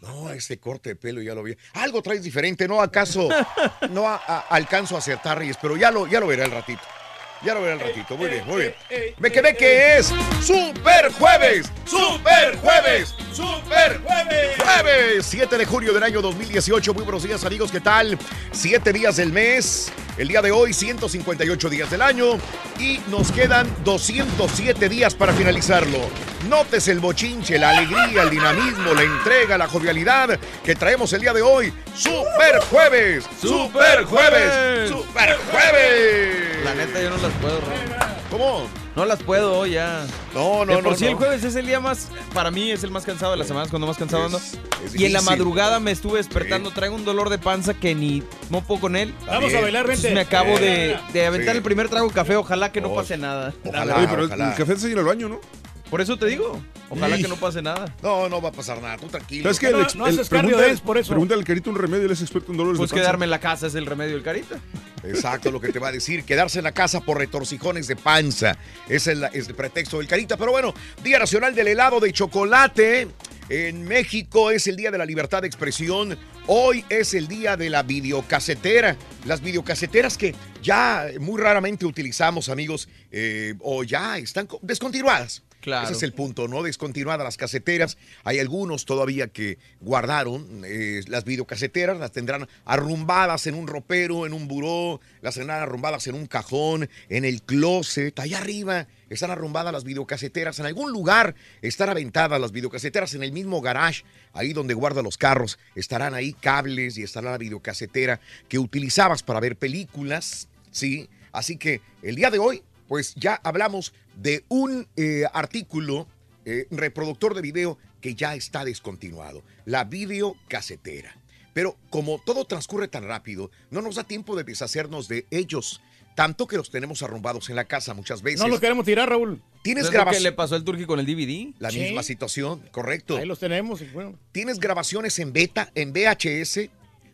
No, ese corte de pelo ya lo vi. Algo traes diferente, ¿no? ¿Acaso no a- a- alcanzo a acertar, Reyes? Pero ya lo, ya lo veré al ratito. Ya lo veré al ratito. Muy bien, muy bien. Me quedé que es Super Jueves. Super Jueves. Super Jueves. Jueves 7 de junio del año 2018. Muy buenos días, amigos. ¿Qué tal? Siete días del mes. El día de hoy, 158 días del año. Y nos quedan 207 días para finalizarlo. Notes el bochinche, la alegría, el dinamismo, la entrega, la jovialidad que traemos el día de hoy. Super Jueves. Super Jueves. Super Jueves. La neta, yo no las puedo. ¿Cómo? No las puedo hoy ya. No, no, De por no, sí no. el jueves es el día más, para mí es el más cansado de las semanas, cuando más cansado ando. es Y en la madrugada me estuve despertando, traigo un dolor de panza que ni no puedo con él. Vamos a bailar, Entonces vente. me acabo de, de aventar Sí. el primer trago de café, ojalá que no pase nada. Ojalá, Oye, pero ojalá. el café te seguir al baño, ¿no? Por eso te digo, ojalá que no pase nada. No, no va a pasar nada. Tú tranquilo. ¿Sabes qué? No, El ex- no el- haces es por eso. Pregunta al carito un remedio, él es experto en dolores Pues de panza. quedarme en la casa es el remedio del carita. Exacto, lo que te va a decir. Quedarse en la casa por retorcijones de panza. Ese es, la- es el pretexto del carita. Pero bueno, Día Nacional del Helado de Chocolate. En México es el Día de la Libertad de Expresión. Hoy es el Día de la Videocasetera. Las videocaseteras que ya muy raramente utilizamos, amigos, eh, o ya están co- descontinuadas. Claro. Ese es el punto, ¿no? Descontinuadas las caseteras. Hay algunos todavía que guardaron eh, las videocaseteras, las tendrán arrumbadas en un ropero, en un buró, las tendrán arrumbadas en un cajón, en el closet, allá arriba. Están arrumbadas las videocaseteras. En algún lugar están aventadas las videocaseteras en el mismo garage, ahí donde guarda los carros. Estarán ahí cables y estará la videocasetera que utilizabas para ver películas, ¿sí? Así que el día de hoy, pues ya hablamos de un eh, artículo eh, reproductor de video que ya está descontinuado, la videocasetera. Pero como todo transcurre tan rápido, no nos da tiempo de deshacernos de ellos, tanto que los tenemos arrumbados en la casa muchas veces. No los queremos tirar, Raúl. ¿Tienes ¿Es lo que grabación? le pasó al Turqui con el DVD? La Sí. misma situación, correcto. Ahí los tenemos. bueno. ¿Tienes grabaciones en beta, en VHS?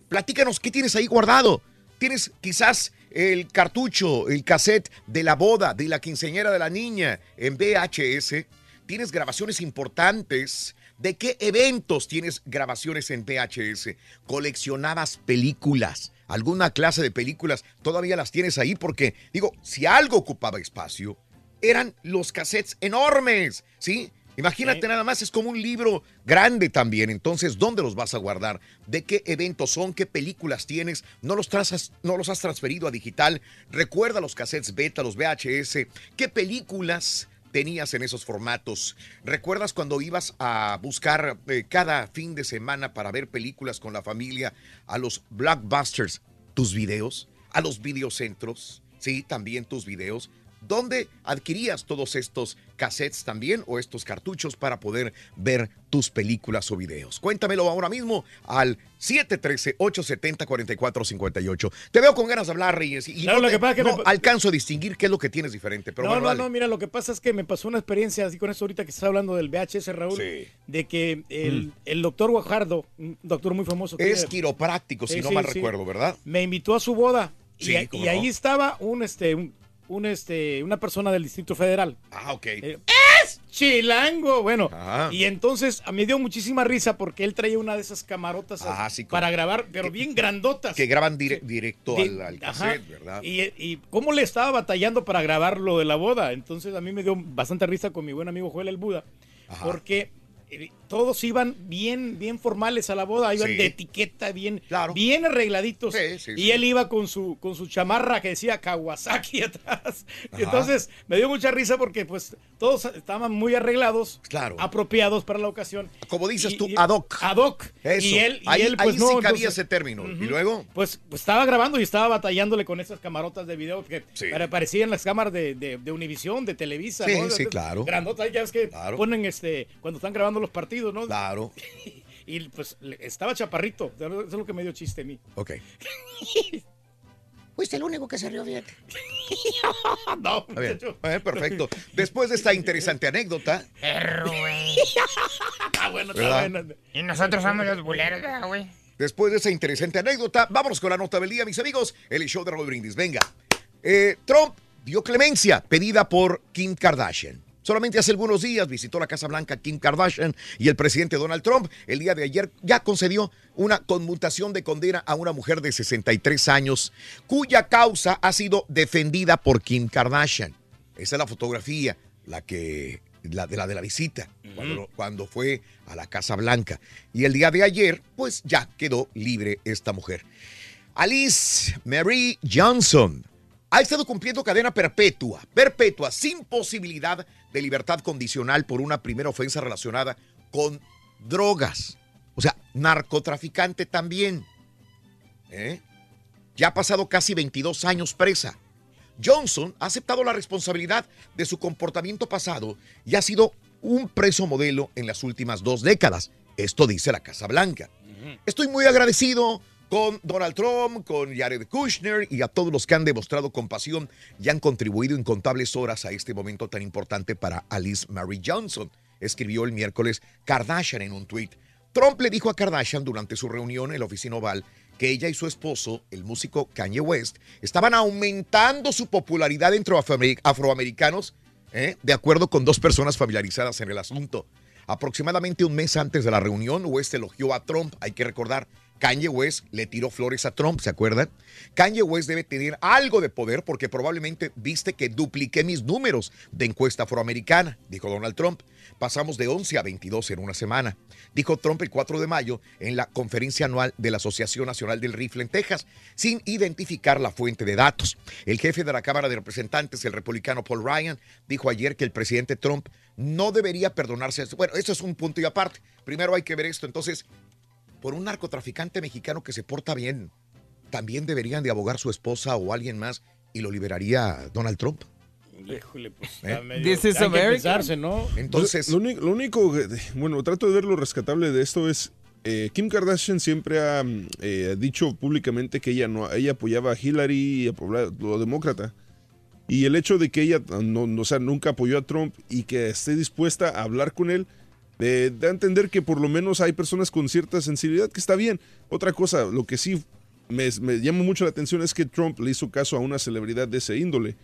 Platícanos, ¿qué tienes ahí guardado? ¿Tienes quizás el cartucho, el cassette de la boda, de la quinceañera de la niña en VHS? ¿Tienes grabaciones importantes? ¿De qué eventos tienes grabaciones en VHS? ¿Coleccionabas películas? ¿Alguna clase de películas? ¿Todavía las tienes ahí? Porque, digo, si algo ocupaba espacio, eran los cassettes enormes, ¿sí? Imagínate nada más, es como un libro grande también. Entonces, ¿dónde los vas a guardar? ¿De qué eventos son? ¿Qué películas tienes? ¿No los, trazas, no los has transferido a digital? Recuerda los cassettes beta, los VHS. ¿Qué películas tenías en esos formatos? ¿Recuerdas cuando ibas a buscar eh, cada fin de semana para ver películas con la familia a los blockbusters? ¿Tus videos? ¿A los videocentros? Sí, también tus videos. ¿Dónde adquirías todos estos cassettes también o estos cartuchos para poder ver tus películas o videos? Cuéntamelo ahora mismo al 713-870-4458. Te veo con ganas de hablar, Reyes, y Claro, no, lo te- que pasa es que no me- alcanzo a distinguir qué es lo que tienes diferente. Pero no, bueno, no, dale. no, mira, lo que pasa es que me pasó una experiencia así con eso ahorita que estás hablando del VHS, Raúl, Sí. de que el, Mm. el doctor Guajardo, un doctor muy famoso. que Es era- quiropráctico, si Sí, no sí, mal sí. recuerdo, ¿verdad? Me invitó a su boda y, y no. ahí estaba un, este, un, un, este, una persona del Distrito Federal. Ah, ok. ¡Es chilango! Bueno, Ajá. y entonces a mí me dio muchísima risa porque él traía una de esas camarotas Ah, sí, para como- grabar, pero bien grandotas. Que graban dire- directo Di- al, al cassette, ¿verdad? Y, y cómo le estaba batallando para grabar lo de la boda. Entonces a mí me dio bastante risa con mi buen amigo Joel el Buda, Ajá. porque eh, todos iban bien, bien formales a la boda, iban Sí. de etiqueta, bien, bien arregladitos. Sí, sí, y él iba con su, con su chamarra que decía Kawasaki atrás. Ajá. entonces me dio mucha risa porque pues todos estaban muy arreglados, Claro. apropiados para la ocasión. Como dices Y- tú, ad hoc. Ad hoc. Eso. Y él, y ahí él, pues, ahí no, sí cabía entonces- ese término. Ujú. Y luego, Pues, pues, estaba grabando y estaba batallándole con esas camarotas de video que parecían las cámaras de, de, de Univisión, de Televisa. Sí, ¿no? sí, claro. Grandotas, ya ves que Claro. ponen este cuando están grabando los partidos, ¿no? claro. Y pues estaba chaparrito. Eso es lo que me dio chiste a mí. Ok. Fuiste el único que se rió, no, bien. Eh, perfecto. Después de esta interesante anécdota, Perro, güey. Está bueno, está ¿Verdad? bueno. Y nosotros somos los buleros, ¿verdad, güey. después de esa interesante anécdota, vámonos con la nota del día, mis amigos. El show de Raúl Brindis. Venga. Eh, Trump dio clemencia pedida por Kim Kardashian. Solamente hace algunos días visitó la Casa Blanca Kim Kardashian y el presidente Donald Trump el día de ayer ya concedió una conmutación de condena a una mujer de 63 años cuya causa ha sido defendida por Kim Kardashian. Esa es la fotografía, la que la de la de la visita cuando, cuando fue a la Casa Blanca. Y el día de ayer, pues ya quedó libre esta mujer. Alice Mary Johnson ha estado cumpliendo cadena perpetua, perpetua, sin posibilidad de libertad condicional por una primera ofensa relacionada con drogas. O sea, narcotraficante también. ¿Eh? Ya ha pasado casi 22 años presa. Johnson ha aceptado la responsabilidad de su comportamiento pasado y ha sido un preso modelo en las últimas dos décadas. Esto dice la Casa Blanca. Estoy muy agradecido con Donald Trump, con Jared Kushner y a todos los que han demostrado compasión y han contribuido incontables horas a este momento tan importante para Alice Mary Johnson, escribió el miércoles Kardashian en un tuit. Trump le dijo a Kardashian durante su reunión en la oficina oval que ella y su esposo, el músico Kanye West, estaban aumentando su popularidad entre afroamer- afroamericanos, ¿eh? de acuerdo con dos personas familiarizadas en el asunto. Aproximadamente un mes antes de la reunión, West elogió a Trump, hay que recordar, Kanye West le tiró flores a Trump, ¿se acuerdan? Kanye West debe tener algo de poder porque probablemente viste que dupliqué mis números de encuesta afroamericana, dijo Donald Trump. Pasamos de 11 a 22 en una semana, dijo Trump el 4 de mayo en la conferencia anual de la Asociación Nacional del Rifle en Texas, sin identificar la fuente de datos. El jefe de la Cámara de Representantes, el republicano Paul Ryan, dijo ayer que el presidente Trump no debería perdonarse. Bueno, eso es un punto y aparte. Primero hay que ver esto. Entonces, por un narcotraficante mexicano que se porta bien, también deberían de abogar su esposa o alguien más y lo liberaría Donald Trump. Híjole, pues ¿Eh? medio- This is hay que ¿no? Entonces, Lo, único- lo único, que- bueno, trato de ver lo rescatable de esto es, eh, Kim Kardashian siempre ha mm, eh, dicho públicamente que ella no, ella apoyaba a Hillary y apoyaba a lo demócrata. Y el hecho de que ella no, no, o sea, nunca apoyó a Trump y que esté dispuesta a hablar con él, eh, da a entender que por lo menos hay personas con cierta sensibilidad que está bien. Otra cosa, lo que sí me, me llama mucho la atención es que Trump le hizo caso a una celebridad de ese índole.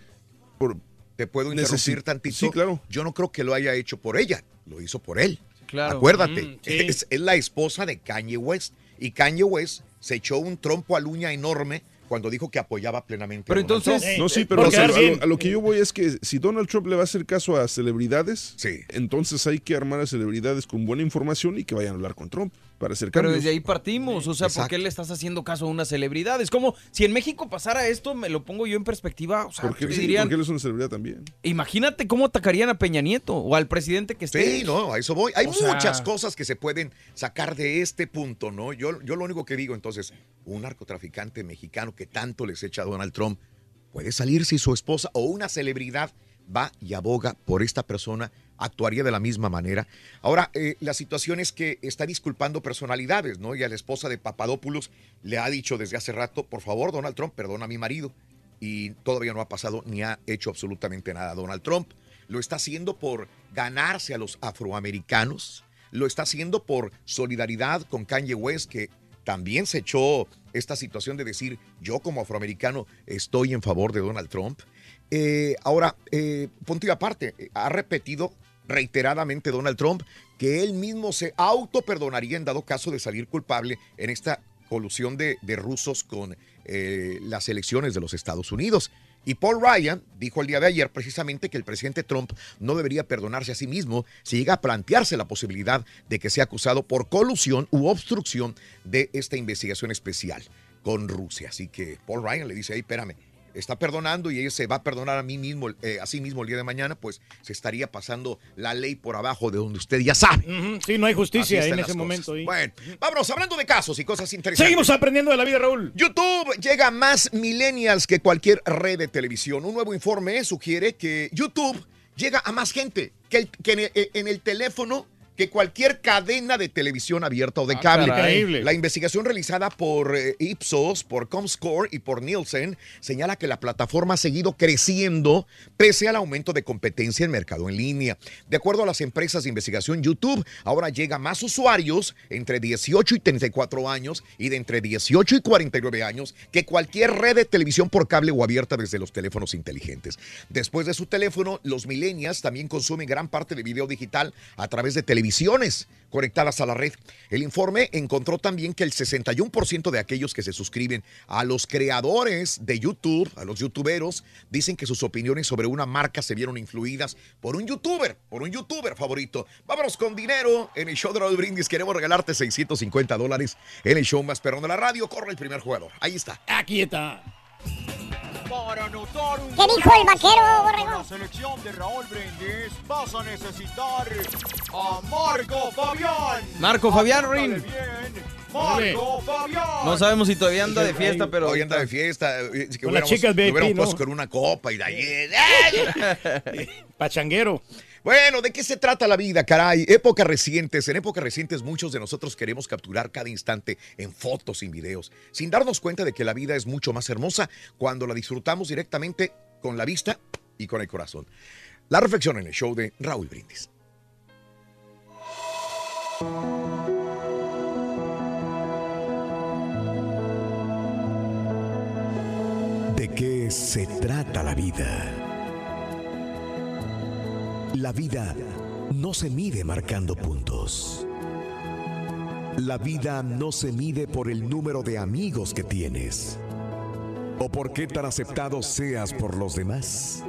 Por, ¿te puedo interrumpir tantito? Sí, claro. Yo no creo que lo haya hecho por ella, lo hizo por él. Claro. Acuérdate, Mm, sí. es, es la esposa de Kanye West. Y Kanye West se echó un trompo a uña enorme cuando dijo que apoyaba plenamente Pero a Donald entonces- Trump. No, sí, pero por o sea, quedar a, bien. lo, a lo que yo voy es que si Donald Trump le va a hacer caso a celebridades, Sí. entonces hay que armar a celebridades con buena información y que vayan a hablar con Trump para hacer Pero desde ahí partimos, o sea, ¿por Exacto. qué le estás haciendo caso a una celebridad? Es como si en México pasara esto, me lo pongo yo en perspectiva, o sea, ¿Por qué, te sí, dirían, porque él es una celebridad también. imagínate cómo atacarían a Peña Nieto o al presidente que esté. Sí, no, a eso voy. Hay O sea- muchas cosas que se pueden sacar de este punto, ¿no? Yo, yo lo único que digo, entonces, un narcotraficante mexicano que tanto les echa a Donald Trump, puede salir si su esposa o una celebridad va y aboga por esta persona, actuaría de la misma manera. Ahora, eh, la situación es que está disculpando personalidades, ¿no? Y a la esposa de Papadopoulos le ha dicho desde hace rato, por favor, Donald Trump, perdona a mi marido. Y todavía no ha pasado ni ha hecho absolutamente nada Donald Trump. Lo está haciendo por ganarse a los afroamericanos. Lo está haciendo por solidaridad con Kanye West, que también se echó esta situación de decir, yo como afroamericano estoy en favor de Donald Trump. Eh, ahora, eh, punto y aparte, eh, ha repetido reiteradamente Donald Trump que él mismo se autoperdonaría en dado caso de salir culpable en esta colusión de, rusos con eh, las elecciones de los Estados Unidos. Y Paul Ryan dijo el día de ayer precisamente que el presidente Trump no debería perdonarse a sí mismo si llega a plantearse la posibilidad de que sea acusado por colusión u obstrucción de esta investigación especial con Rusia. Así que Paul Ryan le dice, hey, espérame, está perdonando y ella se va a perdonar a mí mismo, eh, a sí mismo el día de mañana, pues se estaría pasando la ley por abajo de donde usted ya sabe. Sí, no hay justicia en ese momento. ahí. Bueno, vámonos, hablando de casos y cosas interesantes. Seguimos aprendiendo de la vida, Raúl. YouTube llega a más millennials que cualquier red de televisión. Un nuevo informe sugiere que YouTube llega a más gente que, el- que en, el, en el teléfono que cualquier cadena de televisión abierta o de Ah, cable. La investigación realizada por eh, Ipsos, por Comscore y por Nielsen señala que la plataforma ha seguido creciendo pese al aumento de competencia en mercado en línea. De acuerdo a las empresas de investigación, YouTube ahora llega a más usuarios entre 18 y 34 años y de entre 18 y 49 años que cualquier red de televisión por cable o abierta desde los teléfonos inteligentes. Después de su teléfono, los millennials también consumen gran parte de video digital a través de televisiones conectadas a la red. El informe encontró también que el 61% de aquellos que se suscriben a los creadores de YouTube, a los youtuberos, dicen que sus opiniones sobre una marca se vieron influidas por un youtuber, por un youtuber favorito. Vámonos con dinero en el show de Raúl Brindis. Queremos regalarte 650 dólares en el show más perrón de la radio. Corre el primer jugador. Ahí está. Aquí está. Para anotar un ¿Qué dijo el vaquero, borrego? La selección de Raúl Brindis vas a necesitar a Marco Fabián. Marco Fabián Rin. Marco Fabián. No sabemos si todavía anda de fiesta, pero. Hoy anda de fiesta. eh, que Con las chicas hubiéramos ¿no? con una copa y de ahí. Pachanguero. Bueno, ¿de qué se trata la vida, caray? Épocas recientes. En épocas recientes muchos de nosotros queremos capturar cada instante en fotos y videos, sin darnos cuenta de que la vida es mucho más hermosa cuando la disfrutamos directamente con la vista y con el corazón. La reflexión en el show de Raúl Brindis. ¿De qué se trata la vida? La vida no se mide marcando puntos. La vida no se mide por el número de amigos que tienes o por qué tan aceptado seas por los demás.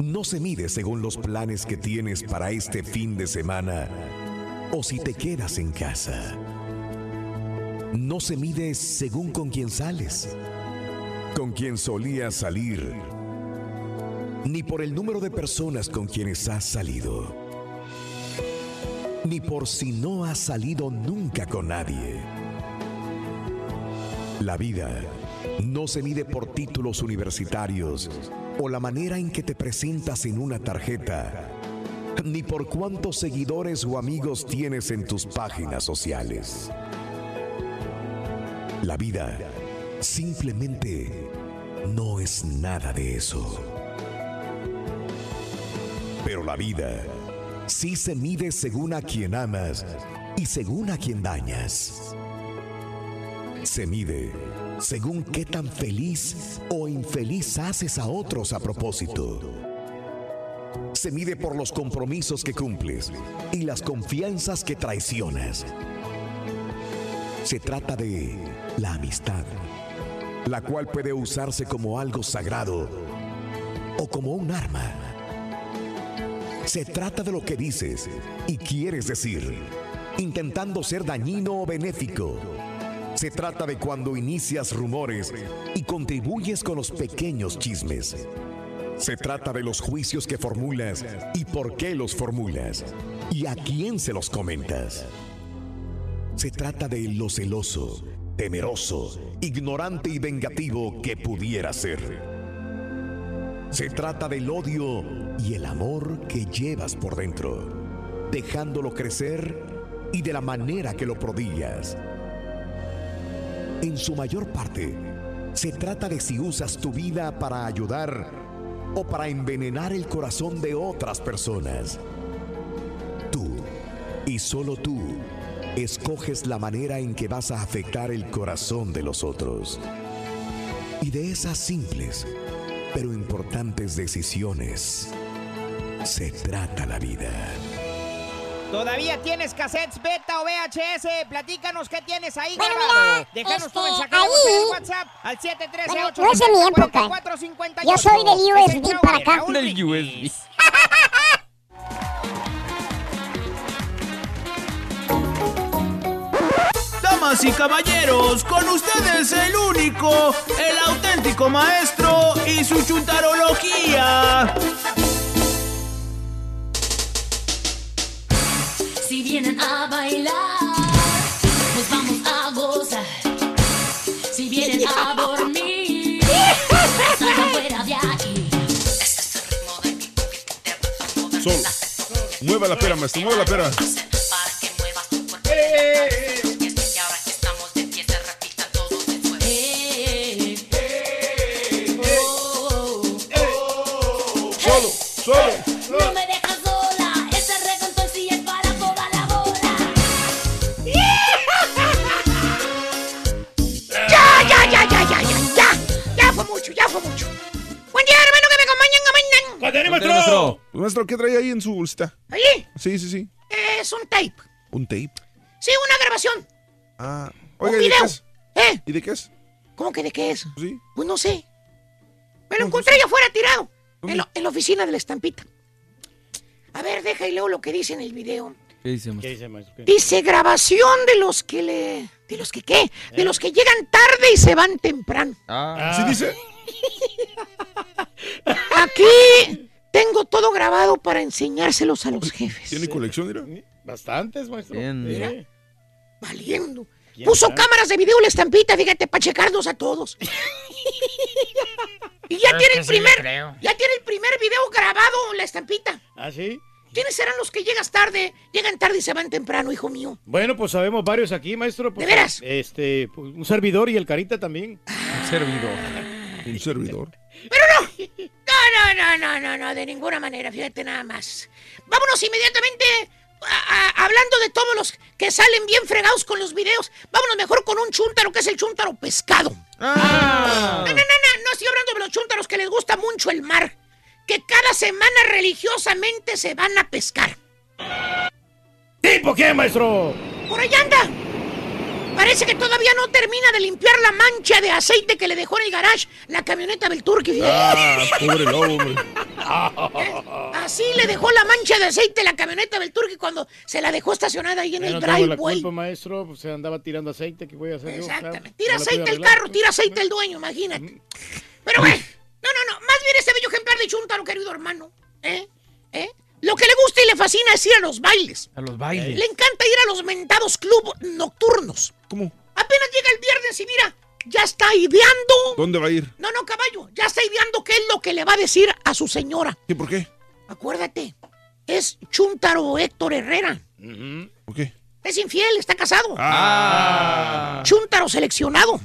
No se mide según los planes que tienes para este fin de semana o si te quedas en casa. No se mide según con quién sales, con quién solías salir, ni por el número de personas con quienes has salido, ni por si no has salido nunca con nadie. La vida no se mide por títulos universitarios o la manera en que te presentas en una tarjeta, ni por cuántos seguidores o amigos tienes en tus páginas sociales. La vida simplemente no es nada de eso. Pero la vida sí se mide según a quien amas y según a quien dañas. Se mide según qué tan feliz o infeliz haces a otros a propósito. Se mide por los compromisos que cumples y las confianzas que traicionas. Se trata de la amistad, la cual puede usarse como algo sagrado o como un arma. Se trata de lo que dices y quieres decir, intentando ser dañino o benéfico. Se trata de cuando inicias rumores y contribuyes con los pequeños chismes. Se trata de los juicios que formulas y por qué los formulas y a quién se los comentas. Se trata de lo celoso, temeroso, ignorante y vengativo que pudiera ser. Se trata del odio y el amor que llevas por dentro, dejándolo crecer y de la manera que lo prodigas. En su mayor parte, se trata de si usas tu vida para ayudar o para envenenar el corazón de otras personas. Tú, y solo tú, escoges la manera en que vas a afectar el corazón de los otros. Y de esas simples, pero importantes decisiones, se trata la vida. ¿Todavía tienes cassettes beta o VHS? Platícanos qué tienes ahí Bueno, grabado. mira, Déjanos tu este, mensaje de voz ahí- en el WhatsApp al 713 Bueno, 8 no es de mi época. 4458. Yo soy del USB para acá. Del. USB. Damas y caballeros, con ustedes el único, el auténtico maestro y su chuntarología. Si vienen a bailar, pues vamos a gozar. Si vienen a dormir, salgan fuera de aquí. Solo. Mueva la pera, maestro, mueva la pera. Solo, mañana. ¡Cuéntale, maestro! Pues, maestro, ¿qué trae ahí en su bolsita? Ahí Sí, sí, sí. es un tape. Un tape. Sí, una grabación. Ah, Un oiga, ¿y de video. qué es? ¿Eh? ¿Y de qué es? ¿Cómo que de qué es? Sí. Pues no sé. Me lo encontré allá afuera tirado. En, la- en la oficina de la estampita. A ver, deja y leo lo que dice en el video. ¿Qué dice, maestro? ¿Qué dice, maestro? ¿Qué? Dice grabación de los que le. ¿De los que qué? De los que llegan tarde y se van temprano. Ah. ¿Sí dice? Aquí tengo todo grabado para enseñárselos a los jefes. ¿Tiene colección, mira? Bastantes, maestro. Bien. Mira. Valiendo. ¿Quién Puso sabe? cámaras de video la estampita, fíjate, para checarnos a todos. y ya tiene el primer. Ya tiene el primer video grabado la estampita. ¿Ah, sí? ¿Quiénes serán los que llegas tarde, llegan tarde y se van temprano, hijo mío? Bueno, pues sabemos varios aquí, maestro. Pues, ¿De veras? Este, pues, un servidor y el Carita también. Un servidor. Un servidor. No, no, no, no, no, no, de ninguna manera, fíjate nada más. Vámonos inmediatamente a- a- hablando de todos los que salen bien fregados con los videos. Vámonos mejor con un chúntaro que es el chúntaro pescado. Ah. No, no, no, no, no estoy hablando de los chúntaros que les gusta mucho el mar. Que cada semana religiosamente se van a pescar. ¿Tipo qué, maestro? Por ahí anda. Parece que todavía no termina de limpiar la mancha de aceite que le dejó en el garage la camioneta del Turqui. Ah, pobre lobo, hombre. Así le dejó la mancha de aceite la camioneta del Turqui cuando se la dejó estacionada ahí en Yo el no tengo la driveway. culpa, maestro. Pues se andaba tirando aceite. ¿Qué voy a hacer yo? Exactamente. Claro. Tira No aceite el carro, tira aceite el dueño, imagínate. Pero bueno, no, no, no. Más bien este bello ejemplar de Chuntaro, querido hermano. ¿Eh? ¿Eh? Lo que le gusta y le fascina es ir a los bailes. A los bailes. Le encanta ir a los mentados club nocturnos. ¿Cómo? Apenas llega el viernes y mira, ya está ideando. ¿Dónde va a ir? No, no, caballo. Ya está ideando qué es lo que le va a decir a su señora. ¿Qué? ¿Por qué? Acuérdate, es Chuntaro Héctor Herrera. ¿Por qué? Es infiel, está casado. Ah. Chuntaro seleccionado.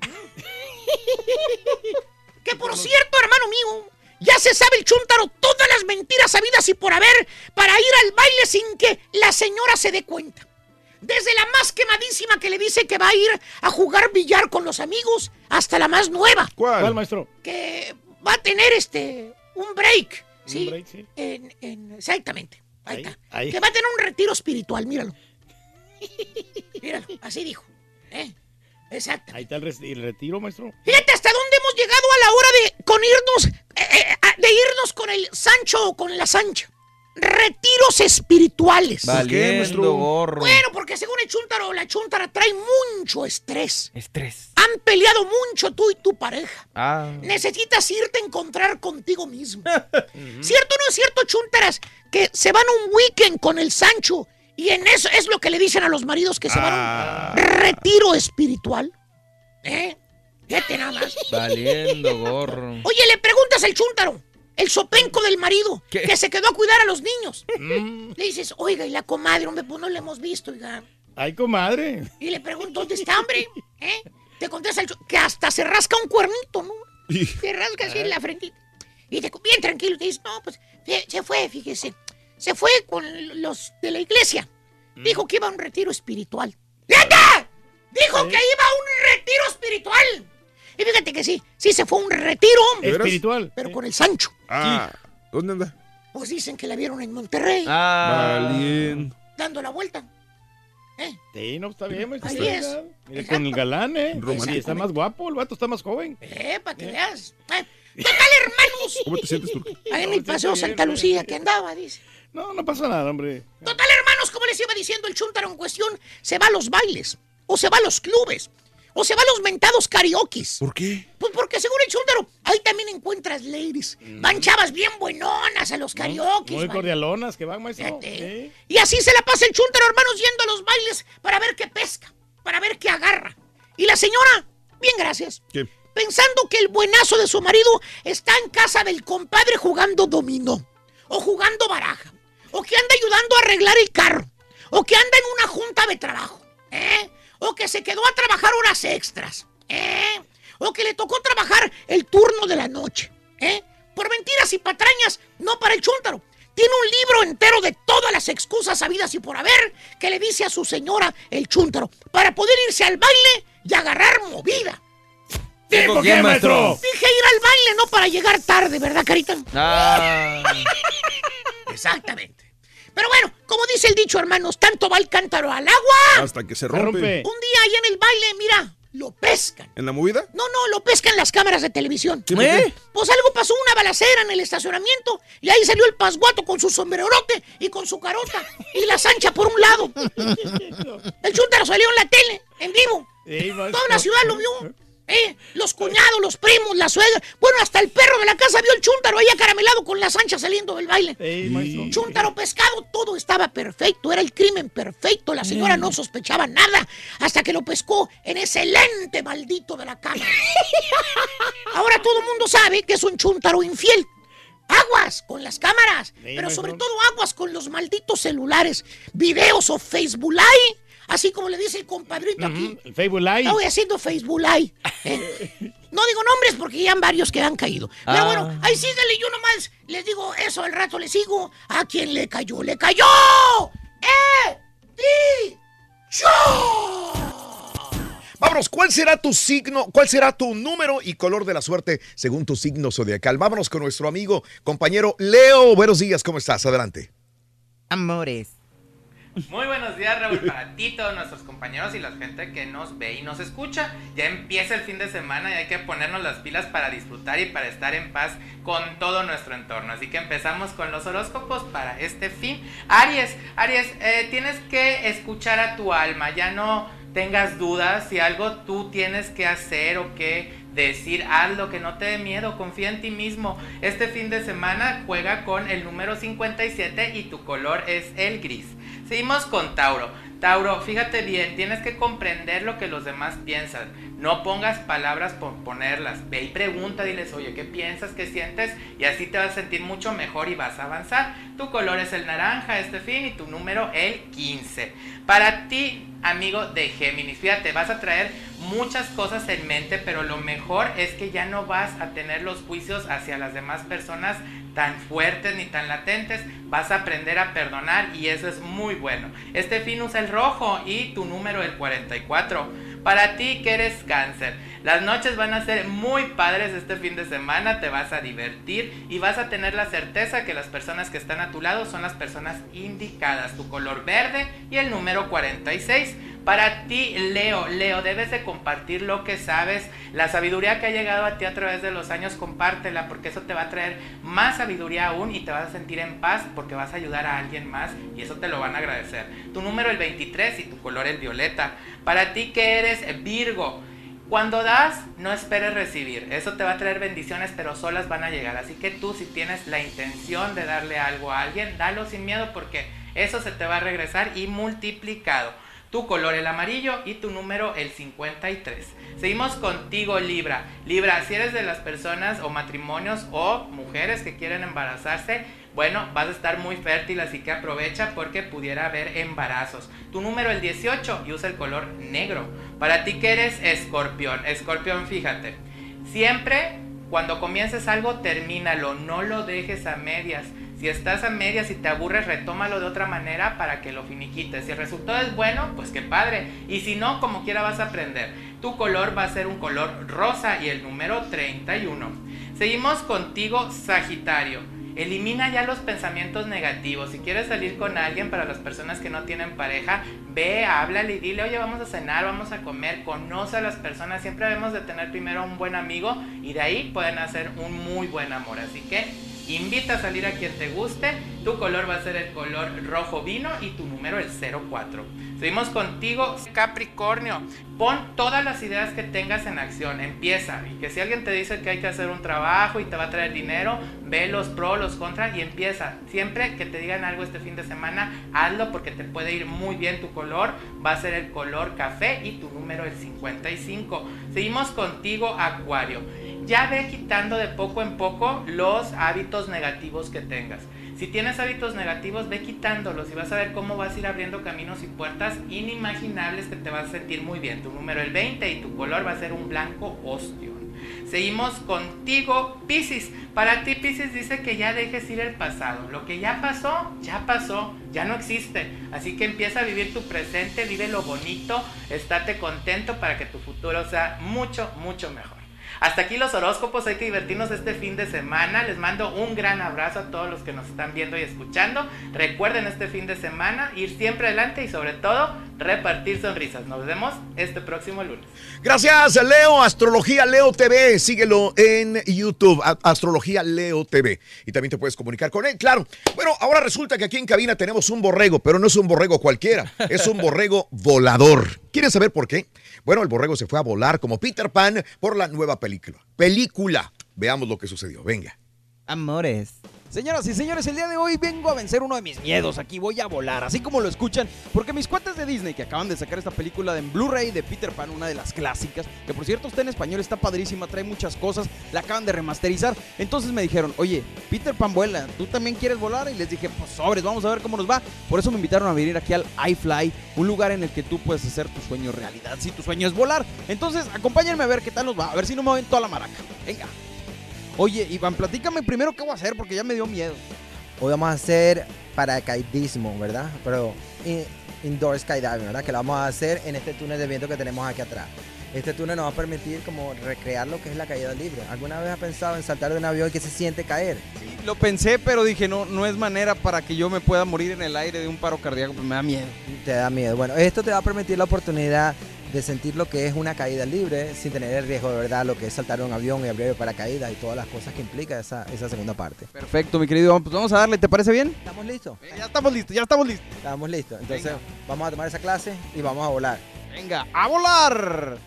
que por cierto, hermano mío, ya se sabe el Chuntaro todas las mentiras sabidas y por haber para ir al baile sin que la señora se dé cuenta. Desde la más quemadísima que le dice que va a ir a jugar billar con los amigos hasta la más nueva. ¿Cuál? ¿Cuál, maestro? Que va a tener este un break. ¿sí? Un break, sí. En- en- exactamente. Ahí, Ahí, está. ahí. Que va a tener un retiro espiritual, míralo. míralo, así dijo. ¿eh? Exacto. Ahí está el, el retiro, maestro. Fíjate hasta dónde hemos llegado a la hora de con irnos, eh, eh, de irnos con el Sancho o con la Sancha. Retiros espirituales. Valiendo gorro. Bueno, porque según el Chuntaro, la Chuntara trae mucho estrés. Estrés. Han peleado mucho tú y tu pareja. Ah. Necesitas irte a encontrar contigo mismo. ¿Cierto o no es cierto, Chuntaras? Que se van a un weekend con el Sancho y en eso es lo que le dicen a los maridos que se van a un retiro espiritual. ¿Eh? Fíjate nada más. Valiendo gorro. Oye, le preguntas al Chuntaro, el sopenco del marido, ¿Qué? que se quedó a cuidar a los niños. Le dices, oiga, y la comadre, hombre, pues no la hemos visto, oiga. Ay, comadre. Y le pregunto, ¿dónde está, hombre? ¿Eh? Te contesta el que hasta se rasca un cuernito, ¿no? Se rasca así en la frentita. Y te, bien tranquilo, te dice, no, pues se fue, fíjese. Se fue con los de la iglesia. Dijo que iba a un retiro espiritual. ¡Fíjate! Dijo que iba a un retiro espiritual. Y fíjate que sí, sí se fue a un retiro, hombre. Espiritual. Pero con el Sancho. Ah, ¿dónde anda? Pues dicen que la vieron en Monterrey, Ah. Valiendo. dando la vuelta. ¿Eh? Sí, no, está bien, maestro. Así es. Mire, con el galán, ¿eh? Sí, está más guapo, el vato está más joven. Eh, para que veas. Eh, Total, hermanos. ¿Cómo te sientes, Turki? Ahí en No, el paseo está bien, Santa está Lucía bien. que andaba, dice. No, no pasa nada, hombre. Total, hermanos, como les iba diciendo, el chuntaro en cuestión se va a los bailes, o se va a los clubes, o se va a los mentados karaokes. ¿Por qué? Pues porque según el chúntaro, ahí también encuentras ladies. Van chavas bien buenonas a los karaokes. Mm. Muy cordialonas que van, maestro. Y así se la pasa el chúntaro, hermanos, yendo a los bailes para ver qué pesca, para ver qué agarra. Y la señora, bien gracias, ¿Qué? pensando que el buenazo de su marido está en casa del compadre jugando dominó, o jugando baraja, o que anda ayudando a arreglar el carro, o que anda en una junta de trabajo, ¿eh? O que se quedó a trabajar horas extras, ¿eh? o que le tocó trabajar el turno de la noche. ¿eh? Por mentiras y patrañas, no para el chúntaro. Tiene un libro entero de todas las excusas habidas y por haber que le dice a su señora el chúntaro para poder irse al baile y agarrar movida. ¿Tipo qué, maestro? Dije ir al baile, no para llegar tarde, ¿verdad, Carita? Ah. Exactamente. Pero bueno, como dice el dicho, hermanos, tanto va el cántaro al agua. Hasta que se rompe. rompe. Un día ahí en el baile, mira, lo pescan. ¿En la movida? No, no, lo pescan las cámaras de televisión. Sí. ¿Eh? Pues algo pasó, una balacera en el estacionamiento, y ahí salió el pasguato con su sombrerorote y con su carota, y la sancha por un lado. El chúntaro salió en la tele, en vivo. Toda la ciudad lo vio. ¿Eh? Los cuñados, los primos, la suegra. Bueno, hasta el perro de la casa vio el chúntaro ahí acaramelado con la sancha saliendo del baile. Sí, maestro. Chúntaro pescado, todo estaba perfecto, era el crimen perfecto, la señora no sospechaba nada hasta que lo pescó en ese lente maldito de la cama. Ahora todo el mundo sabe que es un chúntaro infiel. Aguas con las cámaras, pero sobre todo aguas con los malditos celulares, videos o Facebook Live, así como le dice el compadrito aquí. El Facebook Live. Estoy haciendo Facebook Live. ¿eh? No digo nombres porque ya han varios que han caído. Pero Ah. bueno, ahí síguele, yo nomás les digo eso, al rato le sigo. A quien le cayó, le cayó. ¡Eh! ¡Ti! ¡Yo! Vámonos, ¿cuál será tu signo, cuál será tu número y color de la suerte según tu signo zodiacal? Vámonos con nuestro amigo, compañero Leo. Buenos días, ¿cómo estás? Adelante. Amores, Muy buenos días, Raúl, para ti, todos nuestros compañeros y la gente que nos ve y nos escucha. Ya empieza el fin de semana y hay que ponernos las pilas para disfrutar y para estar en paz con todo nuestro entorno. Así que empezamos con los horóscopos para este fin. Aries, Aries, eh, tienes que escuchar a tu alma, ya no tengas dudas si algo tú tienes que hacer o que decir hazlo, que no te dé miedo, confía en ti mismo. Este fin de semana juega con el número 57 y tu color es el gris. Seguimos con Tauro. Tauro, fíjate bien, tienes que comprender lo que los demás piensan. No pongas palabras por ponerlas. Ve y pregunta, diles, oye, ¿qué piensas? ¿Qué sientes? Y así te vas a sentir mucho mejor y vas a avanzar. Tu color es el naranja este fin y tu número el 15. Para ti, amigo de Géminis, fíjate, vas a traer muchas cosas en mente, pero lo mejor es que ya no vas a tener los juicios hacia las demás personas tan fuertes ni tan latentes, vas a aprender a perdonar y eso es muy bueno. Este fin usa el rojo y tu número el 44. Para ti que eres cáncer, las noches van a ser muy padres este fin de semana, te vas a divertir y vas a tener la certeza que las personas que están a tu lado son las personas indicadas, tu color verde y el número 46. Para ti, Leo, Leo, debes de compartir lo que sabes. La sabiduría que ha llegado a ti a través de los años, compártela porque eso te va a traer más sabiduría aún y te vas a sentir en paz porque vas a ayudar a alguien más y eso te lo van a agradecer. Tu número el 23 y tu color el violeta. Para ti que eres Virgo, cuando das, no esperes recibir. Eso te va a traer bendiciones, pero solas van a llegar. Así que tú si tienes la intención de darle algo a alguien, dalo sin miedo porque eso se te va a regresar y multiplicado tu color el amarillo y tu número el 53. Seguimos contigo Libra. Libra, si eres de las personas o matrimonios o mujeres que quieren embarazarse, bueno, vas a estar muy fértil, así que aprovecha porque pudiera haber embarazos. Tu número el 18 y usa el color negro. Para ti que eres escorpión, escorpión, fíjate, siempre cuando comiences algo, termínalo, no lo dejes a medias. Si estás a medias y te aburres, retómalo de otra manera para que lo finiquites. Si el resultado es bueno, pues qué padre. Y si no, como quiera vas a aprender. Tu color va a ser un color rosa y el número 31. Seguimos contigo, Sagitario. Elimina ya los pensamientos negativos. Si quieres salir con alguien, para las personas que no tienen pareja, ve, háblale y dile, oye, vamos a cenar, vamos a comer. Conoce a las personas. Siempre debemos de tener primero un buen amigo y de ahí pueden hacer un muy buen amor. Así que invita a salir a quien te guste. Tu color va a ser el color rojo vino y tu número el 04. Seguimos contigo, Capricornio. Pon todas las ideas que tengas en acción. Empieza. Y que si alguien te dice que hay que hacer un trabajo y te va a traer dinero, ve los pros, los contras y empieza. Siempre que te digan algo este fin de semana, hazlo porque te puede ir muy bien. Tu color va a ser el color café y tu número el 55. Seguimos contigo, Acuario. Ya ve quitando de poco en poco los hábitos negativos que tengas. Si tienes hábitos negativos, ve quitándolos y vas a ver cómo vas a ir abriendo caminos y puertas inimaginables que te vas a sentir muy bien. Tu número el 20 y tu color va a ser un blanco ostión. Seguimos contigo, Piscis. Para ti, Piscis dice que ya dejes ir el pasado. Lo que ya pasó, ya pasó, ya no existe. Así que empieza a vivir tu presente, vive lo bonito, estate contento para que tu futuro sea mucho, mucho mejor. Hasta aquí los horóscopos, hay que divertirnos este fin de semana. Les mando un gran abrazo a todos los que nos están viendo y escuchando. Recuerden este fin de semana ir siempre adelante y sobre todo repartir sonrisas. Nos vemos este próximo lunes. Gracias, Leo. Astrología Leo TV. Síguelo en YouTube. Astrología Leo TV. Y también te puedes comunicar con él, claro. Bueno, ahora resulta que aquí en cabina tenemos un borrego, pero no es un borrego cualquiera. Es un borrego volador. ¿Quieres saber por qué? Bueno, el borrego se fue a volar como Peter Pan por la nueva película. Película. Veamos lo que sucedió. Venga. Amores. Señoras y señores, el día de hoy vengo a vencer uno de mis miedos. Aquí voy a volar, así como lo escuchan, porque mis cuates de Disney que acaban de sacar esta película en Blu-ray de Peter Pan, una de las clásicas, que por cierto está en español, está padrísima, trae muchas cosas, la acaban de remasterizar. Entonces me dijeron, oye, Peter Pan vuela, ¿tú también quieres volar? Y les dije, pues sobres, vamos a ver cómo nos va. Por eso me invitaron a venir aquí al iFly, un lugar en el que tú puedes hacer tu sueño realidad, si tu sueño es volar. Entonces, acompáñenme a ver qué tal nos va, a ver si no me ven toda la maraca. Venga. Oye, Iván, platícame primero qué voy a hacer, porque ya me dio miedo. Hoy vamos a hacer paracaidismo, ¿verdad? Pero in- indoor skydiving, ¿verdad? Que lo vamos a hacer en este túnel de viento que tenemos aquí atrás. Este túnel nos va a permitir como recrear lo que es la caída libre. ¿Alguna vez has pensado en saltar de un avión y que se siente caer? Lo pensé, pero dije, no, no es manera para que yo me pueda morir en el aire de un paro cardíaco, pues me da miedo. Te da miedo. Bueno, esto te va a permitir la oportunidad de sentir lo que es una caída libre sin tener el riesgo de verdad, lo que es saltar un avión y abrir paracaídas y todas las cosas que implica esa, esa segunda parte. Perfecto, mi querido. Pues vamos a darle, ¿te parece bien? ¿Estamos listos? ya estamos listos, ya estamos listos. Estamos listos. Entonces, vamos a tomar esa clase y vamos a volar. Venga, a volar.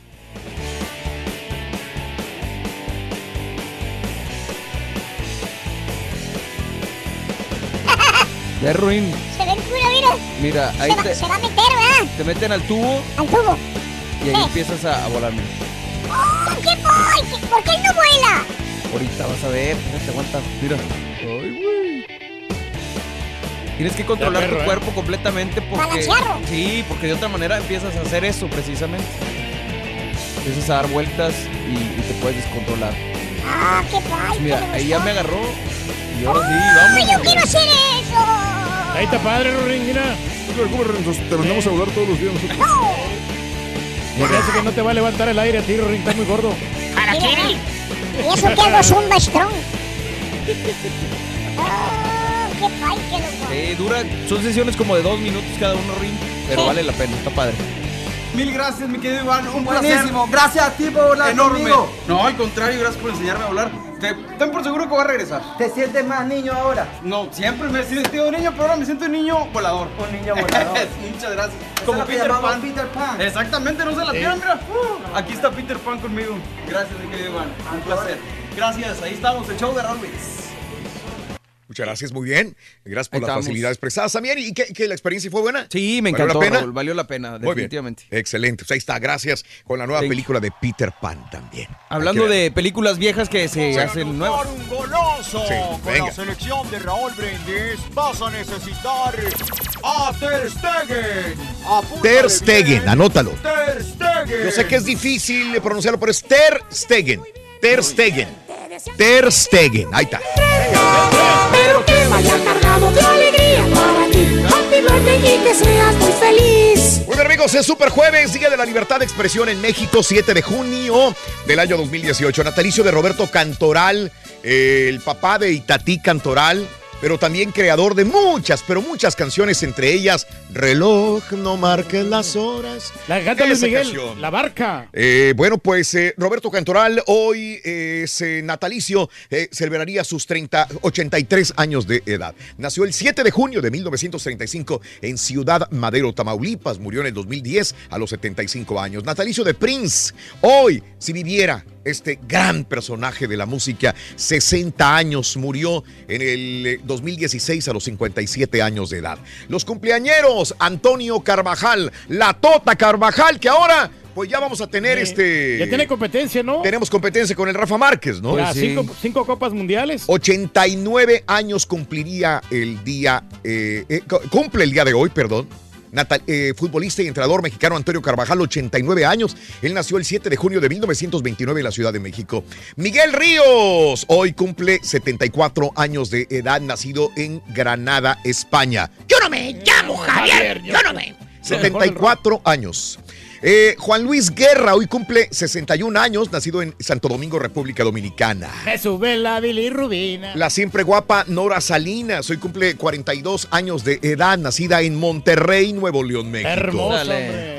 Ya es ruin. Se ve el culo, mira. Mira, ahí se, va, te, se va a meter, ¿verdad? te meten al tubo Al tubo. Y ahí empiezas a, a volar. mira. ¡Oh, qué boy! ¿Qué- ¿Por qué él no vuela? Ahorita vas a ver, te aguanta. Mira. Ay, güey. Tienes que controlar perro, tu ¿eh? cuerpo completamente porque. Balancearlo. Sí, porque de otra manera empiezas a hacer eso precisamente. Empiezas a dar vueltas y, y te puedes descontrolar. ¡Ah, qué boy! Mira, ahí ya me agarró. Y ahora sí, ¡Ay, yo vamos. quiero hacer eso! Ahí está padre, Rorín, mira. Te mandamos a volar todos los días nosotros. Me parece que no te va a levantar el aire a ti, Rorín, estás muy gordo. Mira, Y eso que hago Zumba Strong. ¡Oh, qué boy, qué loco! Eh, dura, son sesiones como de dos minutos cada uno, Rin, pero Sí. vale la pena, está padre. Mil gracias, mi querido Iván. Un Buenísimo. placer. Gracias a ti por volar Enorme. conmigo. No, al contrario, gracias por enseñarme a volar. Te, ten por seguro que voy a regresar. ¿Te sientes más niño ahora? No, siempre me he sentido niño, pero ahora me siento un niño volador. Un niño volador. Muchas gracias. Como Peter Pan. Peter Pan. Exactamente, no se la Sí. pierdan, mira. Uh, aquí está Peter Pan conmigo. Gracias, mi querido Iván. Un placer. Gracias, ahí estamos, el show de Brindis. Muchas gracias, muy bien. Gracias por las facilidades prestadas también. ¿Y que, que la experiencia fue buena? Sí, me ¿Valió encantó, la pena? Raúl, valió la pena, Muy bien. definitivamente. Excelente. Pues ahí está, gracias. Con la nueva Thank you. película de Peter Pan también. Hablando de películas viejas que se Sí. hacen nuevas. un goloso Sí, con venga. la selección de Raúl Brindis vas a necesitar a Ter Stegen. Apúntale Ter Stegen, bien. anótalo. Ter Stegen. Yo sé que es difícil pronunciarlo, pero es Ter Stegen. Ter Stegen. Ter Stegen. Ahí está. Pero que vaya cargado de alegría para ti. Happy birthday y que seas muy feliz. Muy bien, amigos, es Super Jueves, Día de la Libertad de Expresión en México, 7 de junio del año 2018. Natalicio de Roberto Cantoral, eh, el papá de Itatí Cantoral, pero también creador de muchas, pero muchas canciones, entre ellas Reloj, no marques las horas. La canta Luis Miguel, canción. La Barca. Eh, bueno, pues eh, Roberto Cantoral hoy es eh, natalicio, eh, celebraría sus 30, 83 años de edad. Nació el 7 de junio de 1935 en Ciudad Madero, Tamaulipas. Murió en el 2010 a los 75 años. Natalicio de Prince. Hoy, si viviera este gran personaje de la música, 60 años, murió en el eh, 2016 a los 57 años de edad. Los cumpleañeros, Antonio Carvajal, la Tota Carvajal, que ahora pues ya vamos a tener este... Ya tiene competencia, ¿no? Tenemos competencia con el Rafa Márquez, ¿no? Ya, cinco, cinco copas mundiales. 89 años cumpliría el día, eh, eh, cu- cumple el día de hoy, perdón. Natal- eh, futbolista y entrenador mexicano Antonio Carvajal, 89 años. Él nació el 7 de junio de 1929 en la Ciudad de México. Miguel Ríos, hoy cumple 74 años de edad, nacido en Granada, España. Yo no me llamo Javier. Yo no me. 74 años. Eh, Juan Luis Guerra hoy cumple 61 años, nacido en Santo Domingo, República Dominicana. Me sube la bilirrubina. La siempre guapa Nora Salinas, hoy cumple 42 años de edad, nacida en Monterrey, Nuevo León, México. Hermosa.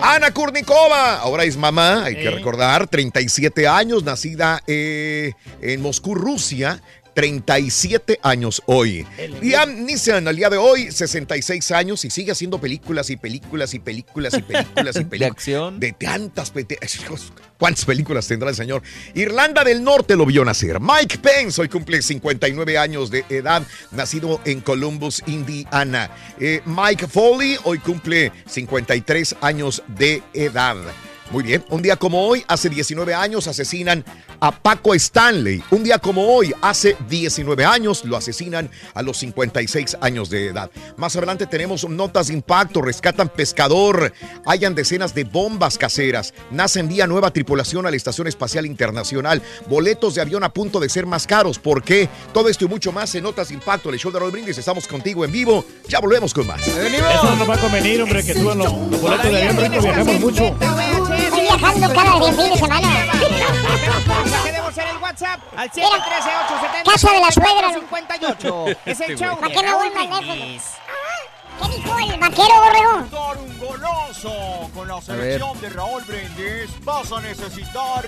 Ana Kurnikova, ahora es mamá, hay que recordar, 37 años, nacida eh, en Moscú, Rusia. 37 años hoy. Liam Neeson, al día de hoy, 66 años y sigue haciendo películas y películas y películas y películas y películas. ¿De acción? De tantas pete- ¿Cuántas películas tendrá el señor? Irlanda del Norte lo vio nacer. Mike Pence hoy cumple 59 años de edad, nacido en Columbus, Indiana. Eh, Mike Foley hoy cumple 53 años de edad. Muy bien, un día como hoy, hace 19 años, asesinan a Paco Stanley. Un día como hoy, hace 19 años, lo asesinan a los 56 años de edad. Más adelante tenemos notas de impacto, rescatan pescador, hayan decenas de bombas caseras, NASA envía nueva tripulación a la Estación Espacial Internacional, boletos de avión a punto de ser más caros. ¿Por qué? Todo esto y mucho más en Notas de Impacto, el show de Raúl Brindis. Estamos contigo en vivo. Ya volvemos con más. Eso no nos va a convenir, hombre, que suban los, los boletos de avión, rico, viajamos mucho. El viajando cada fin de semana. Voz en el WhatsApp al 713-870. Casa de la suegra. 58. Es el show ¿Para qué me voy más lejos? ¿Qué dijo el vaquero, borrego? Dar un goloso con la selección de Raúl Brindis. Vas a necesitar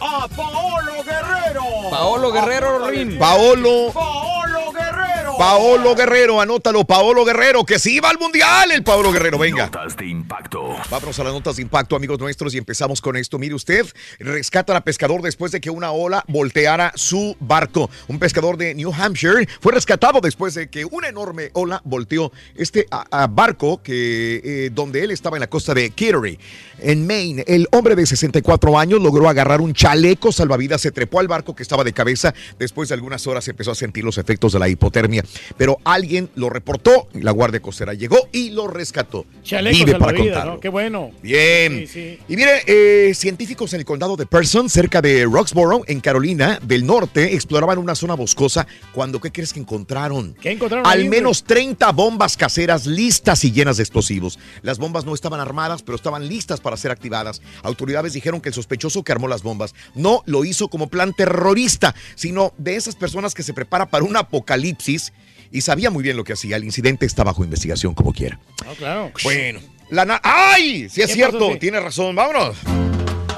a Paolo Guerrero. Paolo Guerrero, Rin. Paolo. Paolo Guerrero. Paolo Guerrero, anótalo, Paolo Guerrero, que sí va al mundial el Paolo Guerrero, venga. Notas de impacto. Vámonos a las notas de impacto, amigos nuestros, y empezamos con esto. Mire usted, rescatan a pescador después de que una ola volteara su barco. Un pescador de New Hampshire fue rescatado después de que una enorme ola volteó este a- a barco que, eh, donde él estaba en la costa de Kittery, en Maine. El hombre de 64 años logró agarrar un chaleco salvavidas, se trepó al barco que estaba de cabeza. Después de algunas horas empezó a sentir los efectos de la hipotermia, pero alguien lo reportó, la Guardia Costera llegó y lo rescató. Chaleco Vive para contarlo. ¿no? Qué bueno. Bien. Sí, sí. Y mire, eh, científicos en el condado de Person, cerca de Roxborough, en Carolina del Norte, exploraban una zona boscosa cuando, ¿qué crees que encontraron? ¿Qué encontraron Al ahí, menos 30 bombas caseras listas y llenas de explosivos. Las bombas no estaban armadas, pero estaban listas para ser activadas. Autoridades dijeron que el sospechoso que armó las bombas no lo hizo como plan terrorista, sino de esas personas que se prepara para un apocalipsis y sabía muy bien lo que hacía. El incidente está bajo investigación como quiera. No, claro. Bueno, la ¡Ay! Sí es ¿Qué cierto, pasó, sí? tiene razón. Vámonos.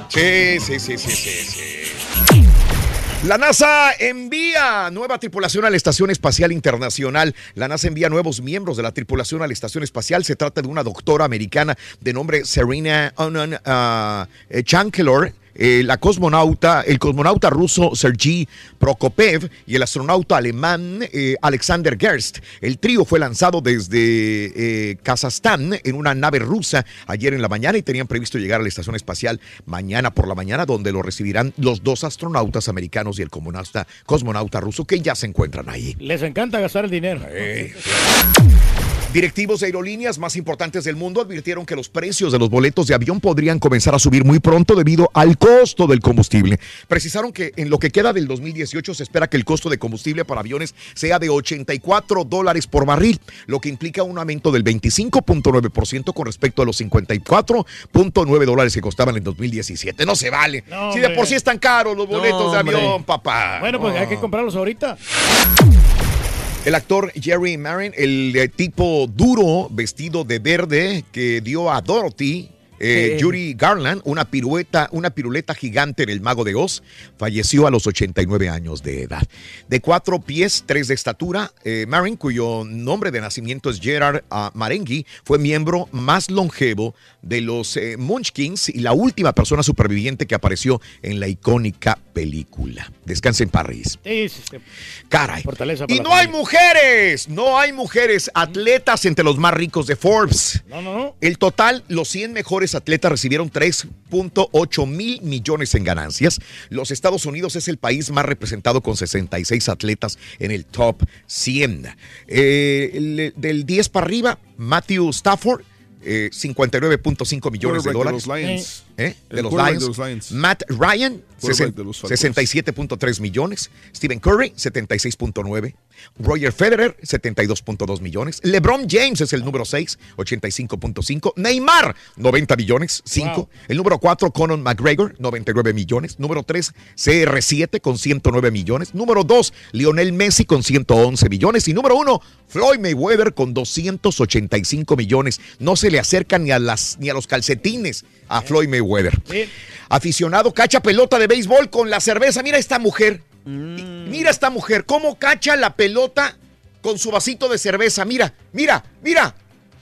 Sí, sí, sí, sí, sí, sí. La NASA envía nueva tripulación a la Estación Espacial Internacional. La NASA envía nuevos miembros de la tripulación a la Estación Espacial. Se trata de una doctora americana de nombre Serena Onan uh, Chankelor. Eh, la cosmonauta, el cosmonauta ruso Sergei Prokopev y el astronauta alemán eh, Alexander Gerst. El trío fue lanzado desde eh, Kazajstán en una nave rusa ayer en la mañana y tenían previsto llegar a la estación espacial mañana por la mañana, donde lo recibirán los dos astronautas americanos y el cosmonauta, cosmonauta ruso que ya se encuentran ahí. Les encanta gastar el dinero. Directivos de aerolíneas más importantes del mundo advirtieron que los precios de los boletos de avión podrían comenzar a subir muy pronto debido al costo del combustible. Precisaron que en lo que queda del 2018 se espera que el costo de combustible para aviones sea de 84 dólares por barril, lo que implica un aumento del 25.9% con respecto a los 54.9 dólares que costaban en 2017. No se vale. No, si de por sí están caros los boletos No, de avión, papá. Bueno, pues hay que comprarlos ahorita. El actor Jerry Marin, el tipo duro vestido de verde que dio a Dorothy. Eh, Sí. Judy Garland, una pirueta, una piruleta gigante en el Mago de Oz, falleció a los 89 años de edad. De cuatro pies, tres de estatura, eh, Marin, cuyo nombre de nacimiento es Gerard ah, Marenghi, fue miembro más longevo de los eh, Munchkins y la última persona superviviente que apareció en la icónica película. Descansa en París. Sí, sí, sí. Caray. Y no hay mujeres, no hay mujeres atletas entre los más ricos de Forbes. No, no, no. El total, los 100 mejores atletas recibieron 3.8 mil millones en ganancias. Los Estados Unidos es el país más representado con 66 atletas en el top 100. Eh, el- del 10 para arriba, Matthew Stafford. eh, 59.5 millones de Quarterback de dólares. ¿Eh? De los Lions. de los Lions. Matt Ryan, Quarterback de los Falcons. 67.3 millones. Stephen Curry, 76.9. Roger Federer, 72.2 millones. LeBron James es el número 6, 85.5. Neymar, 90 millones, 5. Wow. El número 4, Conor McGregor, 99 millones. Número 3, CR7 con 109 millones. Número 2, Lionel Messi con 111 millones. Y número 1, Floyd Mayweather con 285 millones. No se le acerca ni a, las, ni a los calcetines a Floyd Mayweather. Bien. Aficionado cacha pelota de béisbol con la cerveza. Mira esta mujer. Mira esta mujer. ¿Cómo cacha la pelota con su vasito de cerveza? Mira, mira, mira.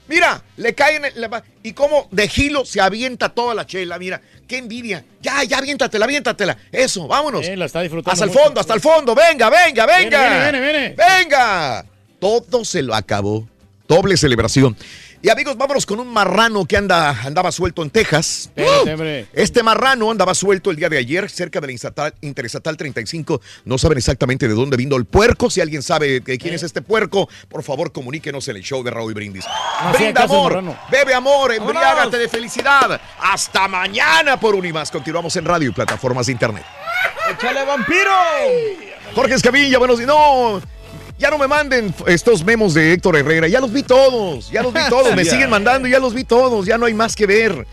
Mira, le cae en el- la- y cómo de gilo se avienta toda la chela. Mira, qué envidia. Ya, ya, aviéntatela, aviéntatela. Eso, vámonos. Eh, la está disfrutando Hasta el mucho. fondo, hasta el fondo. Venga, venga, venga. Viene, viene, viene. Venga. Todo se lo acabó. Doble celebración. Y amigos, vámonos con un marrano que anda, andaba suelto en Texas. Espérate, hombre. Este marrano andaba suelto el día de ayer cerca de la Interestatal- Interestatal 35. No saben exactamente de dónde vino el puerco. Si alguien sabe de quién es este puerco, por favor comuníquenos en el show de Raúl Brindis. No Brinda amor, bebe amor, embriágate de felicidad. Hasta mañana por Unimas. Continuamos en radio y plataformas de internet. ¡Échale vampiro! Jorge Escamilla, buenos días. No. Ya no me manden estos memos de Héctor Herrera. Ya los vi todos. Ya los vi todos. Me siguen mandando. Ya los vi todos. Ya no hay más que ver.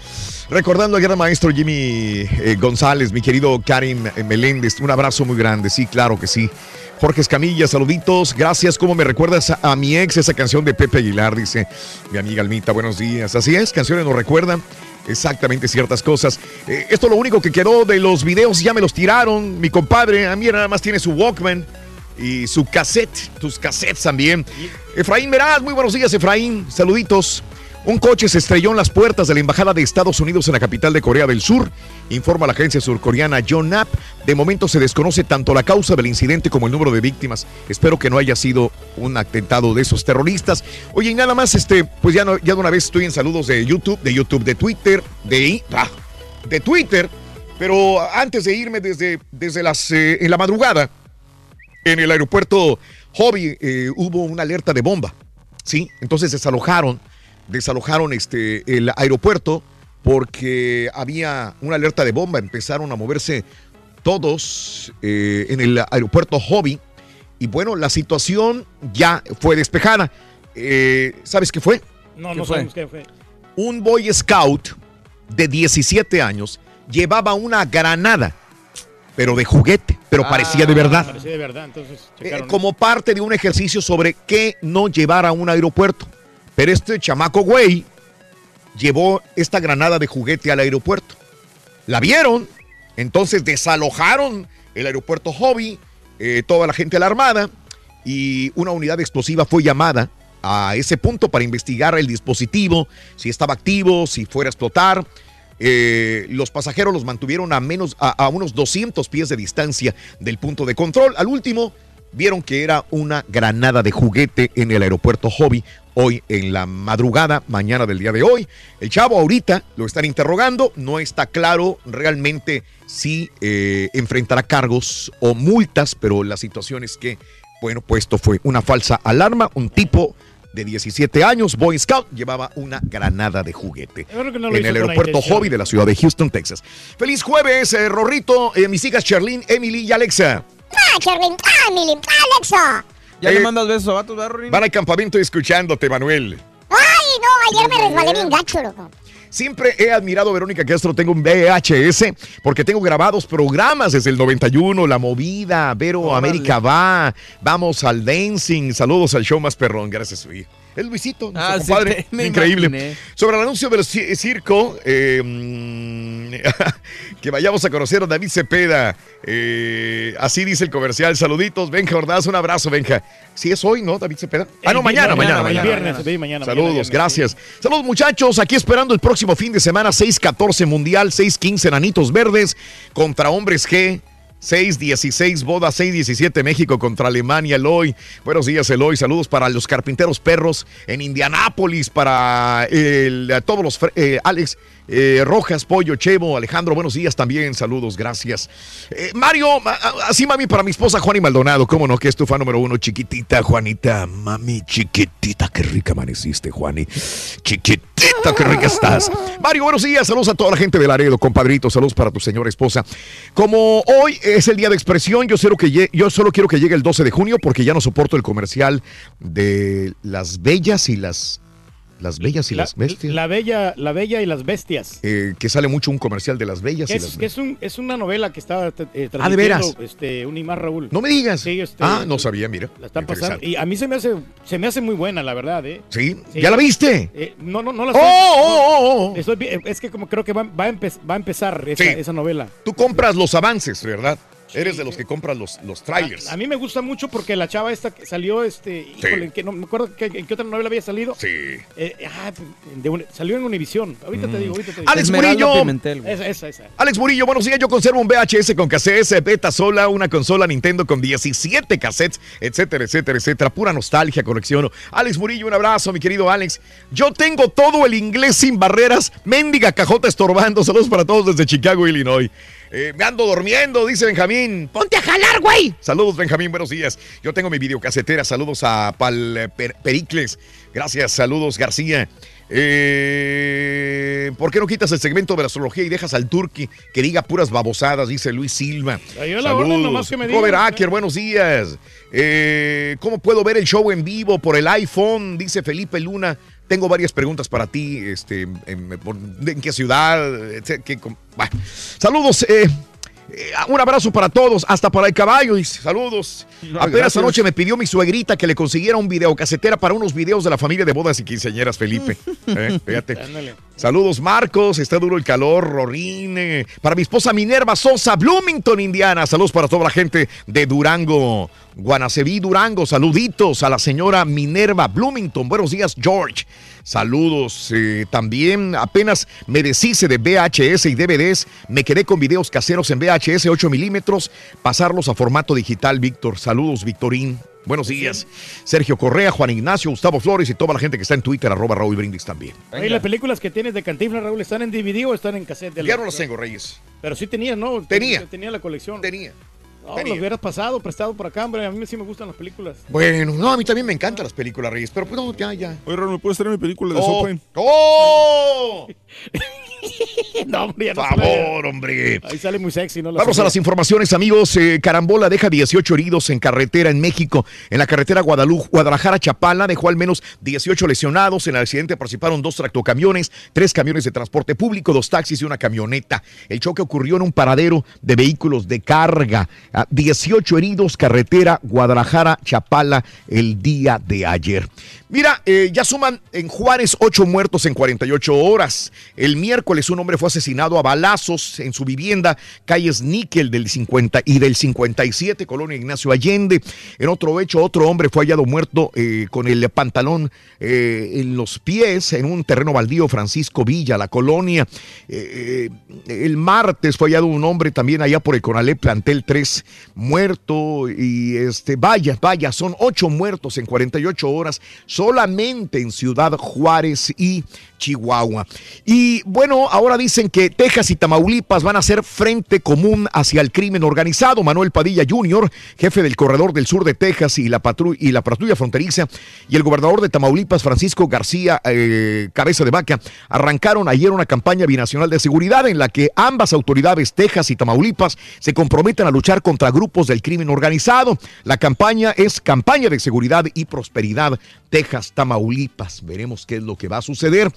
Recordando al gran maestro Jimmy eh, González, mi querido Karim Meléndez. Un abrazo muy grande. Sí, claro que sí. Jorge Escamilla, saluditos. Gracias. ¿Cómo me recuerdas a, a mi ex esa canción de Pepe Aguilar? Dice mi amiga Almita. Buenos días. Así es, canciones nos recuerdan exactamente ciertas cosas. Eh, esto es lo único que quedó de los videos. Ya me los tiraron. Mi compadre, a mí nada más tiene su Walkman y su cassette, tus cassettes también. Efraín Meraz, muy buenos días, Efraín. Saluditos. Un coche se estrelló en las puertas de la Embajada de Estados Unidos en la capital de Corea del Sur, informa la agencia surcoreana Yonhap. De momento se desconoce tanto la causa del incidente como el número de víctimas. Espero que no haya sido un atentado de esos terroristas. Oye, y nada más, este, pues ya, no- ya de una vez estoy en saludos de YouTube, de YouTube, de Twitter, de, ah, de Twitter. Pero antes de irme desde, desde las, eh, en la madrugada, en el aeropuerto Hobby eh, hubo una alerta de bomba, ¿sí? Entonces desalojaron, desalojaron este, el aeropuerto porque había una alerta de bomba, empezaron a moverse todos eh, en el aeropuerto Hobby y bueno, la situación ya fue despejada. Eh, ¿Sabes qué fue? No, ¿Qué no fue? sabemos qué fue. Un Boy Scout de 17 años llevaba una granada, pero de juguete, pero parecía de verdad. Parecía de verdad, entonces Eh, como parte de un ejercicio sobre qué no llevar a un aeropuerto. Pero este chamaco güey llevó esta granada de juguete al aeropuerto. La vieron, entonces desalojaron el aeropuerto Hobby, eh, toda la gente alarmada, y una unidad explosiva fue llamada a ese punto para investigar el dispositivo, si estaba activo, si fuera a explotar. Eh, los pasajeros los mantuvieron a, menos, a, unos 200 pies de distancia del punto de control. Al último, vieron que era una granada de juguete en el aeropuerto Hobby hoy en la madrugada, mañana del día de hoy. El chavo ahorita lo están interrogando, no está claro realmente si eh, enfrentará cargos o multas, pero la situación es que, bueno, pues esto fue una falsa alarma, un tipo de 17 años, Boy Scout, llevaba una granada de juguete no en el aeropuerto. Hobby de la ciudad de Houston, Texas. Feliz jueves, eh, Rorrito, eh, mis hijas Charlene, Emily y Alexa. Ah, Charlene, ah, Emily, ah, Alexa. Ya Eh, le mandas besos a vatos. Van al campamento escuchándote, Manuel. Ay, no, ayer me resbalé bien gacho, loco. Siempre he admirado a Verónica Castro. Tengo un VHS porque tengo grabados programas desde el 91. La movida, Vero Órale. América va. Vamos al dancing. Saludos al show más perrón. Gracias, su hijo. Es Luisito, nuestro Ah, sí, compadre. Increíble. imaginé. Sobre el anuncio del ci- circo, eh, mm, que vayamos a conocer a David Cepeda. Eh, así dice el comercial. Saluditos, Benja Ordaz. Un abrazo, Benja. Si es hoy, ¿no, David Cepeda? Ah, no, mañana, mañana, mañana. viernes, mañana, Saludos, mañana viernes, gracias. Saludos, muchachos. Aquí esperando el próximo fin de semana, 6-14 Mundial, 6-15 Enanitos Verdes contra Hombres G. 6-16 Boda, 6-17 México contra Alemania, Eloy. Buenos días, Eloy. Saludos para los carpinteros perros en Indianápolis, para el- todos los, eh, Alex eh, Rojas, Pollo, Chevo, Alejandro. Buenos días también, saludos, gracias. Eh, Mario, así mami para mi esposa Juani Maldonado, cómo no, que es tu número uno, chiquitita, Juanita, mami, chiquitita, qué rica amaneciste, Juani. Chiquitita, qué rica estás. Mario, buenos días, saludos a toda la gente de Laredo, compadrito, saludos para tu señora esposa. Como hoy es el día de expresión, yo, solo que yo solo quiero que llegue el 12 de junio porque ya no soporto el comercial de las bellas y las... Las bellas y La, las bestias. la bella, la bella y las bestias. Eh, que sale mucho un comercial de las bellas y Es, las que es, un, es una novela que está eh, Ah, ¿de veras? Este, Unimar Raúl. No me digas. Sí, este, ah, no sabía, mira. La están pasando. Y a mí se me hace, se me hace muy buena, la verdad, ¿eh? ¿Sí? ¿Ya la viste? Eh, no, no, no la ¡Oh, oh, oh, oh! Estoy vi- es que como creo que va, va a, empe- va a empezar esa, Sí. esa novela. Tú compras los avances, ¿verdad? Eres de los que compras los, los trailers. A mí me gusta mucho porque la chava esta que salió, este, híjole, que no me acuerdo que- en qué otra novela había salido. Sí. Eh, ah, de un- salió en Univisión. Ahorita te digo, ahorita te digo. Alex Murillo. Esa, esa, esa. Alex Murillo, buenos días. Yo conservo un VHS con cassettes, beta sola, una consola Nintendo con 17 cassettes, etcétera, etcétera, etcétera. Pura nostalgia, colecciono. Alex Murillo, un abrazo, mi querido Alex. Yo tengo todo el inglés sin barreras. Mendiga cajota estorbando. Saludos para todos desde Chicago, Illinois. Eh, me ando durmiendo, dice Benjamín. Ponte a jalar, güey. Saludos, Benjamín, buenos días. Yo tengo mi videocasetera. Saludos a Pal eh, Per- Pericles. Gracias, saludos, García. Eh, por ¿Por qué no quitas el segmento de la astrología y dejas al turqui que diga puras babosadas? Dice Luis Silva. Va la orden, nomás que me digan. Robert Acker, buenos días. Eh, ¿Cómo puedo ver el show en vivo por el iPhone? Dice Felipe Luna. Tengo varias preguntas para ti. Este, en, por- ¿en qué ciudad? Qué bah. Saludos. eh, eh, un abrazo para todos, hasta para el caballo. dice, Saludos. No, Apenas anoche me pidió mi suegrita que le consiguiera un videocasetera para unos videos de la familia de bodas y quinceañeras, Felipe. Eh, fíjate. Saludos, Marcos. Está duro el calor, Rorín. eh, Para mi esposa Minerva Sosa, Bloomington, Indiana. Saludos para toda la gente de Durango, Guanaceví, Durango. Saluditos a la señora Minerva Bloomington. Buenos días, George. Saludos. eh, también apenas me deshice de VHS y DVDs. Me quedé con videos caseros en VHS 8 milímetros. Pasarlos a formato digital, Víctor. Saludos, Victorín. Buenos días. Sergio Correa, Juan Ignacio, Gustavo Flores y toda la gente que está en Twitter, arroba Raúl Brindis también. Oye, las películas que tienes de Cantinflas, Raúl, ¿están en DVD o están en cassette? De Ya no las tengo, Reyes. Pero sí tenías, ¿no? Tenía. Tenía la colección. Tenía. No, Tenía. los hubieras pasado, prestado por acá, hombre. A mí sí me gustan las películas. Bueno, no, a mí también me encantan las películas, Reyes, pero pues no, ya, ya. Oye, Raúl, ¿me puedes traer mi película de Oh? ¡Oh! no, hombre, ya no Favor, sale. hombre. Ahí sale muy sexy, ¿no? La Vamos a las informaciones, amigos. Eh, Carambola deja 18 heridos en carretera en México. En la carretera Guadalajara-Chapala dejó al menos 18 lesionados. En el accidente participaron dos tractocamiones, tres camiones de transporte público, dos taxis y una camioneta. El choque ocurrió en un paradero de vehículos de carga. Ah, 18 heridos, carretera Guadalajara-Chapala el día de ayer. Mira, eh, ya suman en Juárez 8 muertos en 48 horas. El miércoles un hombre fue asesinado a balazos en su vivienda, calles Níquel del 50 y del 57, Colonia Ignacio Allende. En otro hecho, otro hombre fue hallado muerto eh, con el pantalón eh, en los pies en un terreno baldío, Francisco Villa, la colonia. Eh, el martes fue hallado un hombre también allá por el Conalep, plantel 3, muerto. Y este, vaya, vaya, son 8 muertos en 48 horas solamente en Ciudad Juárez y Chihuahua. Y bueno, ahora dicen que Texas y Tamaulipas van a ser frente común hacia el crimen organizado. Manuel Padilla Jr., jefe del corredor del sur de Texas y la, patrulla fronteriza, y el gobernador de Tamaulipas, Francisco García eh, Cabeza de Vaca, arrancaron ayer una campaña binacional de seguridad en la que ambas autoridades, Texas y Tamaulipas, se comprometen a luchar contra grupos del crimen organizado. La campaña es campaña de seguridad y prosperidad Texas, Tamaulipas. Veremos qué es lo que va a suceder.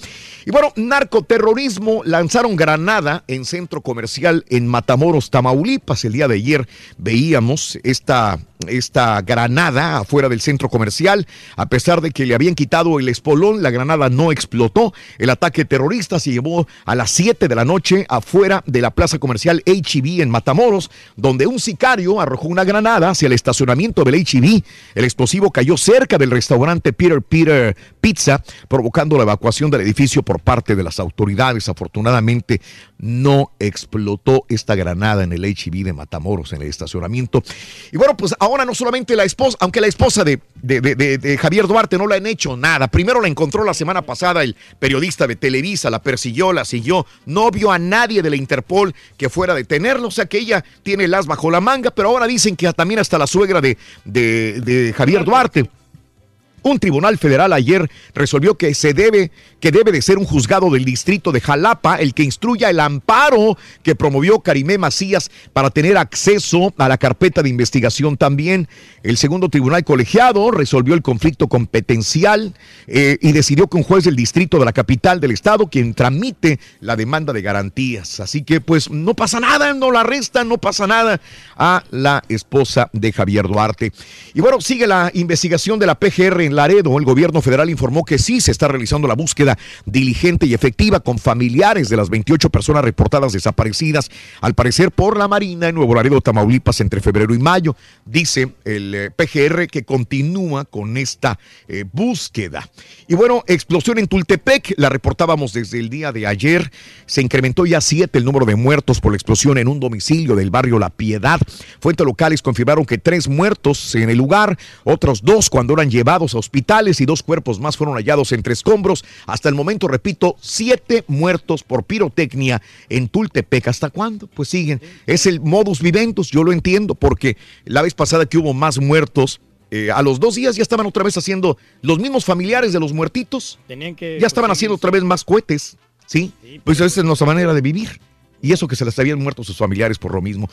Y bueno, narcoterrorismo lanzaron granada en centro comercial en Matamoros, Tamaulipas. El día de ayer veíamos esta, esta granada afuera del centro comercial. A pesar de que le habían quitado el espolón, la granada no explotó. El ataque terrorista se llevó a las 7 de la noche afuera de la plaza comercial HB en Matamoros, donde un sicario arrojó una granada hacia el estacionamiento del HB. El explosivo cayó cerca del restaurante Peter Peter Pizza, provocando la evacuación del edificio por parte de las autoridades. Afortunadamente no explotó esta granada en el HB de Matamoros, en el estacionamiento. Y bueno, pues ahora no solamente la esposa, aunque la esposa de, de- de- Javier Duarte no le han hecho nada. Primero la encontró la semana pasada el periodista de Televisa, la persiguió, la siguió, no vio a nadie de la Interpol que fuera a detenerlo, o sea que ella tiene el as bajo la manga, pero ahora dicen que también hasta la suegra de- de Javier Duarte. Un tribunal federal ayer resolvió que se debe, que debe de ser un juzgado del distrito de Jalapa el que instruya el amparo que promovió Karimé Macías para tener acceso a la carpeta de investigación también. El segundo tribunal colegiado resolvió el conflicto competencial eh, y decidió que un juez del distrito de la capital del estado quien tramite la demanda de garantías. Así que pues no pasa nada, no la arrestan, no pasa nada a la esposa de Javier Duarte. Y bueno, sigue la investigación de la PGR en Laredo. El gobierno federal informó que sí se está realizando la búsqueda diligente y efectiva con familiares de las 28 personas reportadas desaparecidas, al parecer por la Marina en Nuevo Laredo, Tamaulipas, entre febrero y mayo. Dice el eh, PGR que continúa con esta eh, búsqueda. Y bueno, explosión en Tultepec, la reportábamos desde el día de ayer. Se incrementó ya siete el número de muertos por la explosión en un domicilio del barrio La Piedad. Fuentes locales confirmaron que tres muertos en el lugar, otros dos cuando eran llevados a hospitales y dos cuerpos más fueron hallados entre escombros. Hasta el momento, repito, siete muertos por pirotecnia en Tultepec. ¿Hasta cuándo? Pues siguen. Es el modus viventus, yo lo entiendo, porque la vez pasada que hubo más muertos, eh, a los dos días ya estaban otra vez haciendo los mismos familiares de los muertitos. Tenían que. Ya estaban haciendo otra vez más cohetes. ¿sí? Pues esa es nuestra manera de vivir. Y eso que se les habían muerto sus familiares por lo mismo.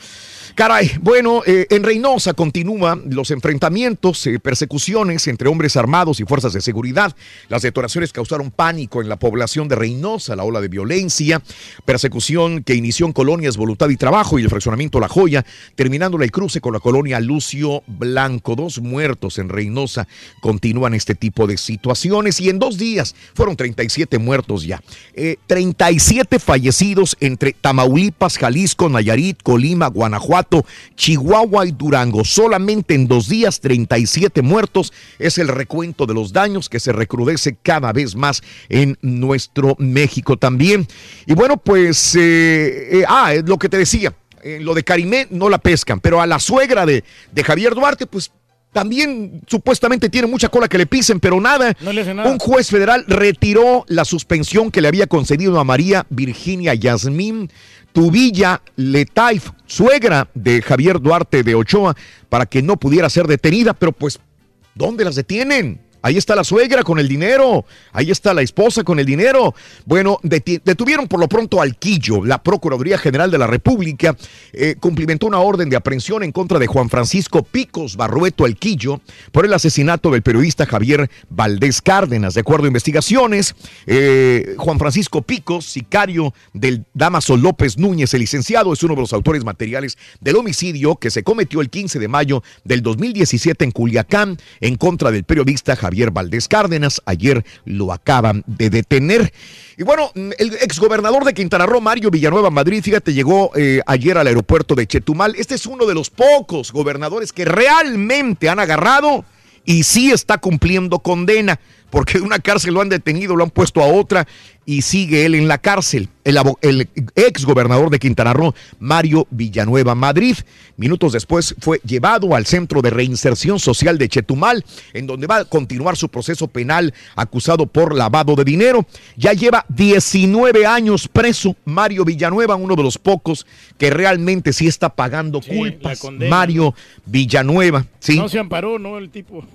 Caray, bueno, eh, en Reynosa continúan los enfrentamientos, eh, persecuciones entre hombres armados y fuerzas de seguridad. Las detonaciones causaron pánico en la población de Reynosa, la ola de violencia, persecución que inició en colonias Voluntad y Trabajo y el fraccionamiento La Joya, terminando el cruce con la colonia Lucio Blanco. Dos muertos en Reynosa continúan este tipo de situaciones y en dos días fueron 37 muertos ya. Eh, 37 fallecidos entre Tamaulipas, Jalisco, Nayarit, Colima, Guanajuato, Chihuahua y Durango. Solamente en dos días, 37 muertos. Es el recuento de los daños que se recrudece cada vez más en nuestro México también. Y bueno, pues, eh, eh, ah, es lo que te decía. eh, lo de Karimé no la pescan, pero a la suegra de, de Javier Duarte, pues también supuestamente tiene mucha cola que le pisen, pero nada. No le hace nada. Un juez federal retiró la suspensión que le había concedido a María Virginia Yasmín Tubilla Letaif, suegra de Javier Duarte de Ochoa, para que no pudiera ser detenida, pero pues, ¿dónde las detienen? Ahí está la suegra con el dinero, ahí está la esposa con el dinero. Bueno, detuvieron por lo pronto al Quillo. La Procuraduría General de la República eh, cumplimentó una orden de aprehensión en contra de Juan Francisco Picos Barrueto Alquillo por el asesinato del periodista Javier Valdés Cárdenas. De acuerdo a investigaciones, eh, Juan Francisco Picos, sicario del Damaso López Núñez, el licenciado, es uno de los autores materiales del homicidio que se cometió el 15 de mayo del 2017 en Culiacán en contra del periodista Javier Valdés Cárdenas. Ayer lo acaban de detener. Y bueno, el exgobernador de Quintana Roo, Mario Villanueva Madrid, fíjate, llegó eh, ayer al aeropuerto de Chetumal. Este es uno de los pocos gobernadores que realmente han agarrado y sí está cumpliendo condena, porque de una cárcel lo han detenido, lo han puesto a otra y sigue él en la cárcel. El, ex gobernador de Quintana Roo, Mario Villanueva Madrid, minutos después fue llevado al Centro de Reinserción Social de Chetumal, en donde va a continuar su proceso penal acusado por lavado de dinero. Ya lleva 19 años preso Mario Villanueva, uno de los pocos que realmente sí está pagando culpas. condena, Mario Villanueva, sí. No se amparó, ¿no? El tipo.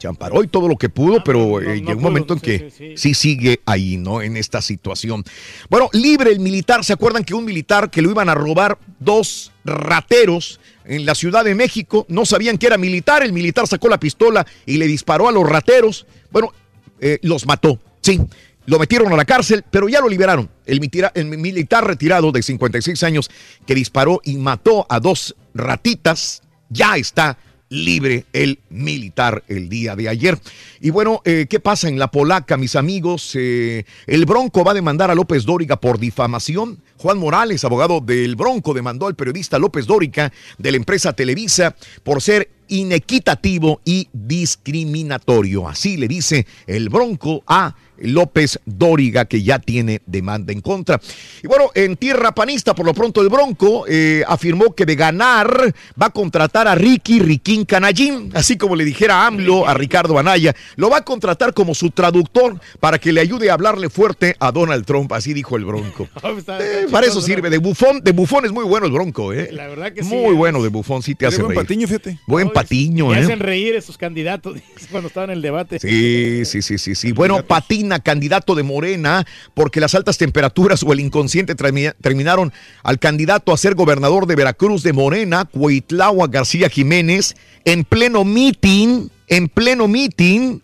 Se amparó y todo lo que pudo, pero eh, llegó un momento en sí, que sí, sí, sigue ahí, ¿no? En esta situación. Bueno, libre el militar. ¿Se acuerdan que un militar que lo iban a robar dos rateros en la Ciudad de México? No sabían que era militar. El militar sacó la pistola y le disparó a los rateros. Bueno, eh, los mató, sí. Lo metieron a la cárcel, pero ya lo liberaron. El, mitira- el militar retirado de 56 años que disparó y mató a dos ratitas ya está libre el militar el día de ayer. Y bueno, eh, ¿qué pasa en la polaca, mis amigos? Eh, el Bronco va a demandar a López Dóriga por difamación. Juan Morales, abogado del Bronco, demandó al periodista López Dóriga de la empresa Televisa por ser inequitativo y discriminatorio. Así le dice el Bronco a López Dóriga, que ya tiene demanda en contra. Y bueno, en tierra panista, por lo pronto el Bronco eh, afirmó que de ganar va a contratar a Ricky Riquín Canallín, así como le dijera AMLO a Ricardo Anaya, lo va a contratar como su traductor para que le ayude a hablarle fuerte a Donald Trump, así dijo el Bronco. Eh, para eso sirve, de bufón, de bufón es muy bueno el Bronco, ¿eh? La verdad que sí, Muy ¿eh? bueno de bufón, sí te hace buen reír. patiño, fíjate. Buen patiño, Me ¿eh? hacen reír esos candidatos cuando estaban en el debate. Sí, sí, sí, sí, sí. Bueno, Patina, candidato de Morena, porque las altas temperaturas o el inconsciente termi- terminaron al candidato a ser gobernador de Veracruz de Morena, Cuitlagua García Jiménez, en pleno meeting, en pleno meeting,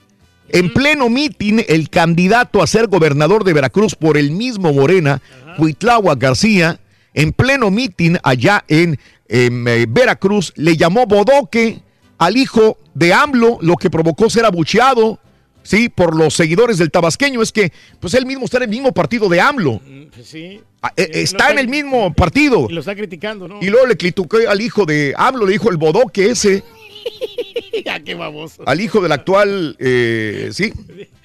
en pleno meeting, el candidato a ser gobernador de Veracruz por el mismo Morena, Cuitlagua García, en pleno meeting allá en, en, eh, Veracruz, le llamó bodoque al hijo de AMLO, lo que provocó ser abucheado, sí, por los seguidores del tabasqueño. Es que, pues él mismo está en el mismo partido de AMLO. Pues sí. Ah, eh, Está en el mismo partido. Y lo está criticando, ¿no? Y luego le criticó al hijo de AMLO, le dijo el bodoque ese, ya, qué baboso. al hijo del actual, eh, sí,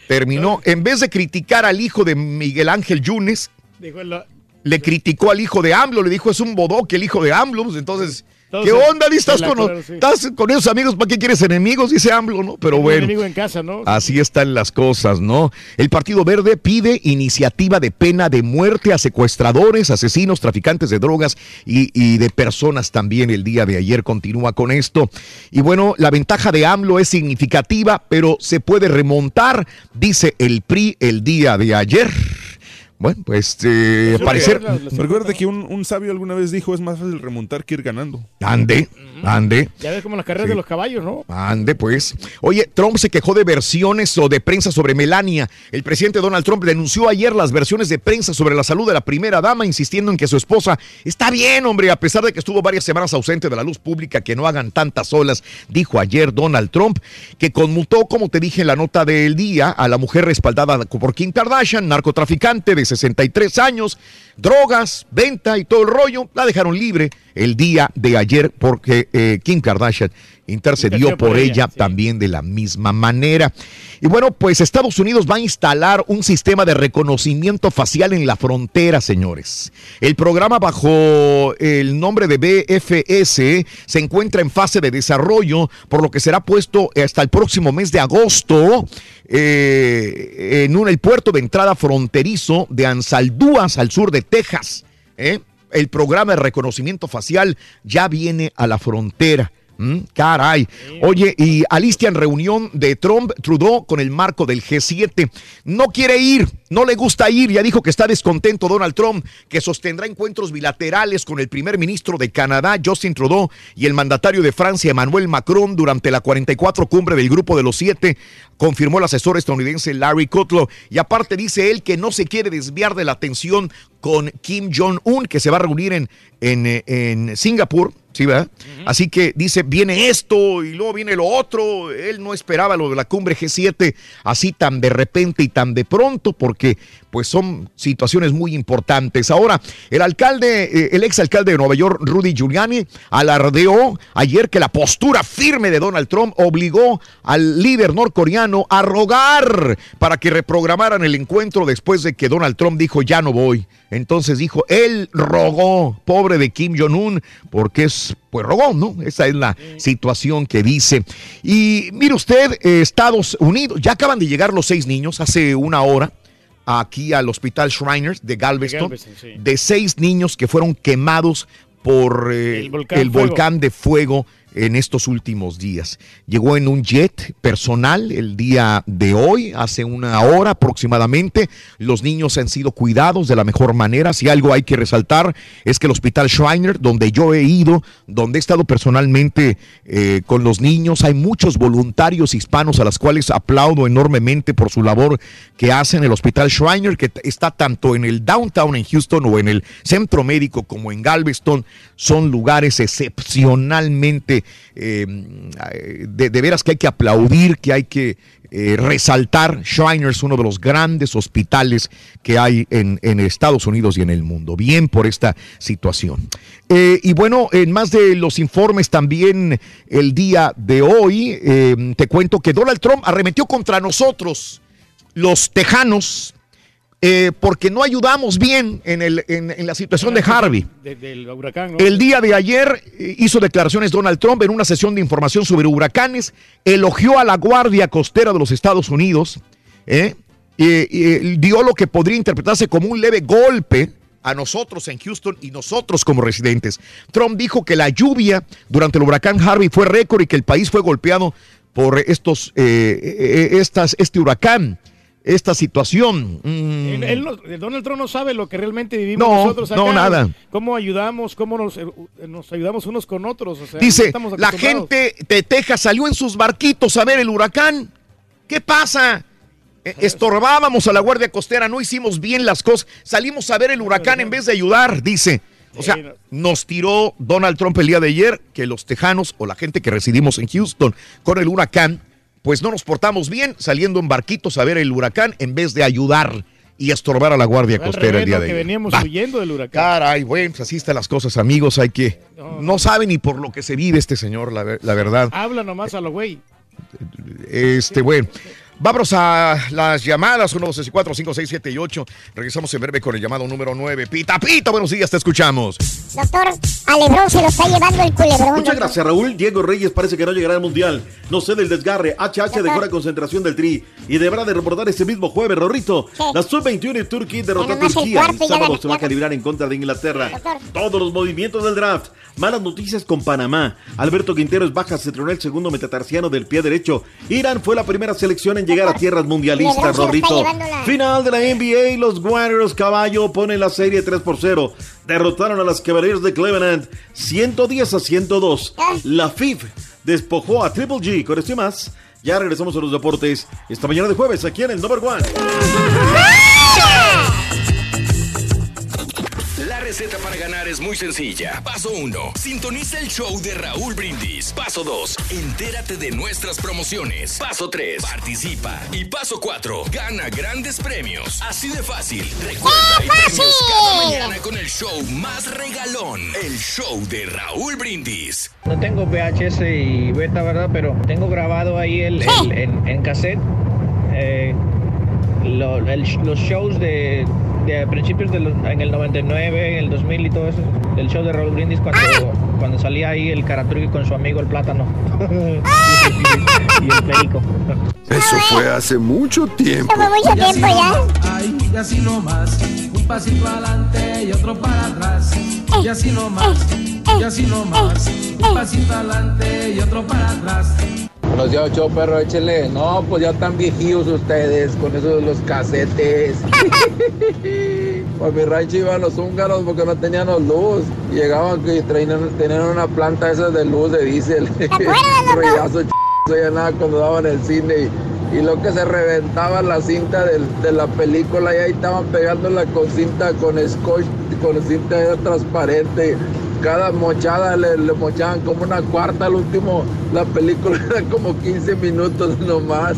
terminó, en vez de criticar al hijo de Miguel Ángel Yunes, Dijo el- le criticó al hijo de AMLO, le dijo es un bodoque el hijo de AMLO, pues entonces, ¿qué onda? Di, ¿Estás con, colaron, sí. estás con esos amigos? ¿Para qué quieres enemigos? Dice AMLO, ¿no? Pero bueno. enemigo en casa, ¿no? Así están las cosas, ¿no? El Partido Verde pide iniciativa de pena de muerte a secuestradores, asesinos, traficantes de drogas y, y de personas también. El día de ayer continúa con esto. Y bueno, la ventaja de AMLO es significativa, pero se puede remontar, dice el PRI el día de ayer. Bueno, pues eh, parecer. Recuerda que un, un sabio alguna vez dijo: es más fácil remontar que ir ganando. Ande, ande. Ya ves como las carreras de los caballos, ¿no? Ande, pues. Oye, Trump se quejó de versiones o de prensa sobre Melania. El presidente Donald Trump denunció ayer las versiones de prensa sobre la salud de la primera dama, insistiendo en que su esposa está bien, hombre, a pesar de que estuvo varias semanas ausente de la luz pública, que no hagan tantas olas, dijo ayer Donald Trump, que conmutó, como te dije en la nota del día, a la mujer respaldada por Kim Kardashian, narcotraficante de 63 años, drogas, venta y todo el rollo, la dejaron libre el día de ayer porque eh, Kim Kardashian intercedió por ella también de la misma manera. Y bueno, pues Estados Unidos va a instalar un sistema de reconocimiento facial en la frontera, señores. El programa bajo el nombre de BFS se encuentra en fase de desarrollo, por lo que será puesto hasta el próximo mes de agosto eh, en un, el puerto de entrada fronterizo de Ansaldúas, al sur de Texas. ¿eh? El programa de reconocimiento facial ya viene a la frontera. Mm, caray. Oye, y alistian reunión de Trump, Trudeau con el marco del G7. No quiere ir, no le gusta ir. Ya dijo que está descontento Donald Trump, que sostendrá encuentros bilaterales con el primer ministro de Canadá, Justin Trudeau, y el mandatario de Francia, Emmanuel Macron, durante la 44 cumbre del Grupo de los Siete, confirmó el asesor estadounidense Larry Kudlow. Y aparte dice él que no se quiere desviar de la atención con Kim Jong-un, que se va a reunir en, en, eh, en Singapur. ¿Sí, verdad? Así que dice, viene esto y luego viene lo otro. Él no esperaba lo de la cumbre G7 así tan de repente y tan de pronto, porque pues son situaciones muy importantes. Ahora, el alcalde, eh, el exalcalde de Nueva York, Rudy Giuliani, alardeó ayer que la postura firme de Donald Trump obligó al líder norcoreano a rogar para que reprogramaran el encuentro después de que Donald Trump dijo, ya no voy. Entonces dijo, él rogó, pobre de Kim Jong-un, porque es, pues rogó, ¿no? Esa es la situación que dice. Y mire usted, eh, Estados Unidos, ya acaban de llegar los seis niños hace una hora aquí al Hospital Shriners de Galveston, Galveston, sí. de seis niños que fueron quemados por eh, El volcán el Fuego. volcán de fuego en estos últimos días. Llegó en un jet personal el día de hoy, hace una hora aproximadamente. Los niños han sido cuidados de la mejor manera. Si algo hay que resaltar es que el Hospital Schreiner, donde yo he ido, donde he estado personalmente eh, con los niños, hay muchos voluntarios hispanos a los cuales aplaudo enormemente por su labor que hacen. El Hospital Schreiner, que está tanto en el downtown en Houston o en el centro médico como en Galveston, son lugares excepcionalmente eh, de, veras que hay que aplaudir, que hay que eh, resaltar. Shriners es uno de los grandes hospitales que hay en, Estados Unidos y en el mundo. Bien por esta situación. Eh, y bueno, en más de los informes también el día de hoy, te cuento que Donald Trump arremetió contra nosotros, los tejanos, eh, porque no ayudamos bien en, el, en, en la situación de Harvey. De- del huracán, ¿no? El día de ayer eh, hizo declaraciones Donald Trump en una sesión de información sobre huracanes, elogió a la Guardia Costera de los Estados Unidos, ¿eh? y, y dio lo que podría interpretarse como un leve golpe a nosotros en Houston y nosotros como residentes. Trump dijo que la lluvia durante el huracán Harvey fue récord y que el país fue golpeado por estos, eh, eh, estas, este huracán, esta situación. Mm. Él- él no- Donald Trump no sabe lo que realmente vivimos No, nosotros acá. no, nada. Cómo ayudamos, cómo nos, eh, nos ayudamos unos con otros. o sea, Dice, la gente de Texas salió en sus barquitos a ver el huracán. ¿Qué pasa? Eh, Estorbábamos a la Guardia Costera, no hicimos bien las cosas, salimos a ver el huracán en vez de ayudar, dice. O sea, nos tiró Donald Trump el día de ayer que los tejanos o la gente que residimos en Houston con el huracán, pues no nos portamos bien saliendo en barquitos a ver el huracán en vez de ayudar y estorbar a la Guardia Costera el día ¿no? de que ayer. veníamos Va. huyendo del huracán. Caray, bueno, pues así están las cosas, amigos. Hay que. No sabe ni por lo que se vive este señor, la, la verdad. Habla nomás a lo güey. Este, bueno. Vámonos a las llamadas, 1, 2, 3, 4, 5, 6, 7 y 8. Regresamos en breve con el llamado número 9. Pita, pita, buenos días, te escuchamos. Doctor, a Lebron se lo está llevando el culebrón. Muchas doctor. gracias, Raúl. Diego Reyes parece que no llegará al Mundial. No sé del desgarre. HH dejó la concentración del Tri y deberá de reportar este mismo jueves, Rorrito. La Sub-21 de Turquía derrotó a el Turquía. cuarto El ya sábado ganó- se va a calibrar en contra de Inglaterra. Todos los movimientos del draft. Malas noticias con Panamá. Alberto Quintero es baja, se tronó el segundo metatarsiano del pie derecho. Irán fue la primera selección en llegar a tierras mundialistas, Rorrito. Final de la NBA, los Warriors Caballo ponen la serie 3 por 0. Derrotaron a los Cavaliers de Cleveland 110 a 102. La FIF despojó a Triple G. Con esto y más, ya regresamos a los deportes esta mañana de jueves aquí en el Number One. receta para ganar es muy sencilla. Paso 1. Sintoniza el show de Raúl Brindis. Paso 2. Entérate de nuestras promociones. Paso 3. Participa. Y paso 4. Gana grandes premios. Así de fácil. Recuerda, hay premios cada mañana con el show más regalón. El show de Raúl Brindis. No tengo VHS y beta, ¿verdad? Pero tengo grabado ahí el, el- en, en cassette eh, lo- el- los shows de, de principios de los- en el 99, en el 2000 y todo eso. Del show de Raúl Brindis cuando, cuando salía ahí el Caraturgi con su amigo el plátano. y el perico. Eso fue hace mucho tiempo. Toma mucho tiempo ya. Ay, y así nomás, un pasito adelante y otro para atrás. Y así nomás, y así nomás, un pasito adelante y otro para atrás. Buenos días, show perro, échele. No, pues ya están viejillos ustedes con eso de los casetes. Por mi rancho iban los húngaros porque no teníamos luz. Llegaban que traían, tenían una planta esa de luz de diésel. Ruidazo ch... allá nada cuando daban el cine. Y, y lo que se reventaba la cinta de la película y ahí estaban pegándola con cinta, con scotch, con cinta transparente. Cada mochada le, le mochaban como una cuarta al último. La película era como 15 minutos nomás.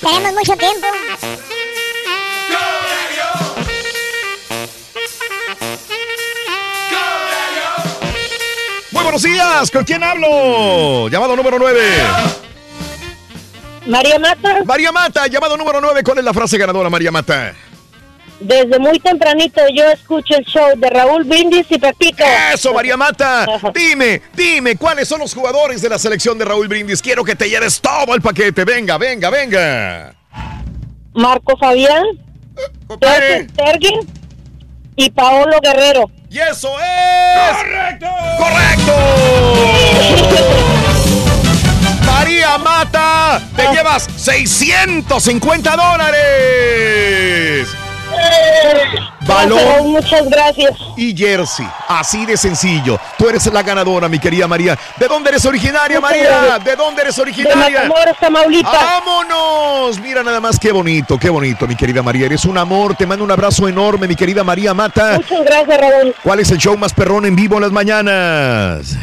Tenemos mucho tiempo. Buenos días, ¿con quién hablo? Llamado número 9. María Mata. María Mata, llamado número 9. ¿Cuál es la frase ganadora, María Mata? Desde muy tempranito yo escucho el show de Raúl Brindis y Pepito. Eso, María Mata. Dime, dime, ¿cuáles son los jugadores de la selección de Raúl Brindis? Quiero que te lleves todo el paquete. Venga, venga, venga. Marco Fabián, Ter Tergin y Paolo Guerrero. ¡Y eso es! ¡Correcto! ¡Correcto! María Mata, te llevas 650 dólares. Balón. Muchas gracias. Y jersey. Así de sencillo. Tú eres la ganadora, mi querida María. ¿De dónde eres originaria, Muchas María? gracias. ¿De dónde eres originaria? De Matamoros, Tamaulipas. ¡Vámonos! Mira nada más qué bonito, qué bonito, mi querida María. Eres un amor. Te mando un abrazo enorme, mi querida María Mata. Muchas gracias, Raúl. ¿Cuál es el show más perrón en vivo en las mañanas?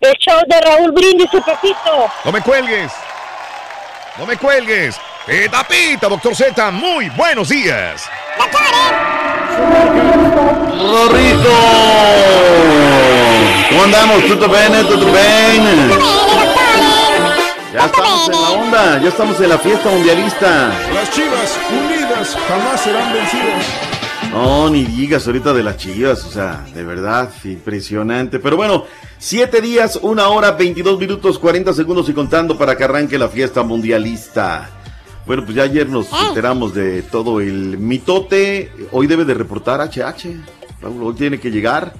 El show de Raúl Brindis y Pepito. No me cuelgues. No me cuelgues. Pita pita, doctor Z. Muy buenos días. Rorrito! ¿Cómo andamos? ¿Tutto bene? ¿Tutto bene? Ya estamos en la onda, ya estamos en la fiesta mundialista. Las chivas unidas jamás serán vencidas. No, ni digas ahorita de las chivas, o sea, de verdad, impresionante. Pero bueno, siete días, una hora, 22 minutos, 40 segundos y contando para que arranque la fiesta mundialista. Bueno, pues ya ayer nos enteramos de todo el mitote. Hoy debe de reportar HH. Raúl, hoy tiene que llegar.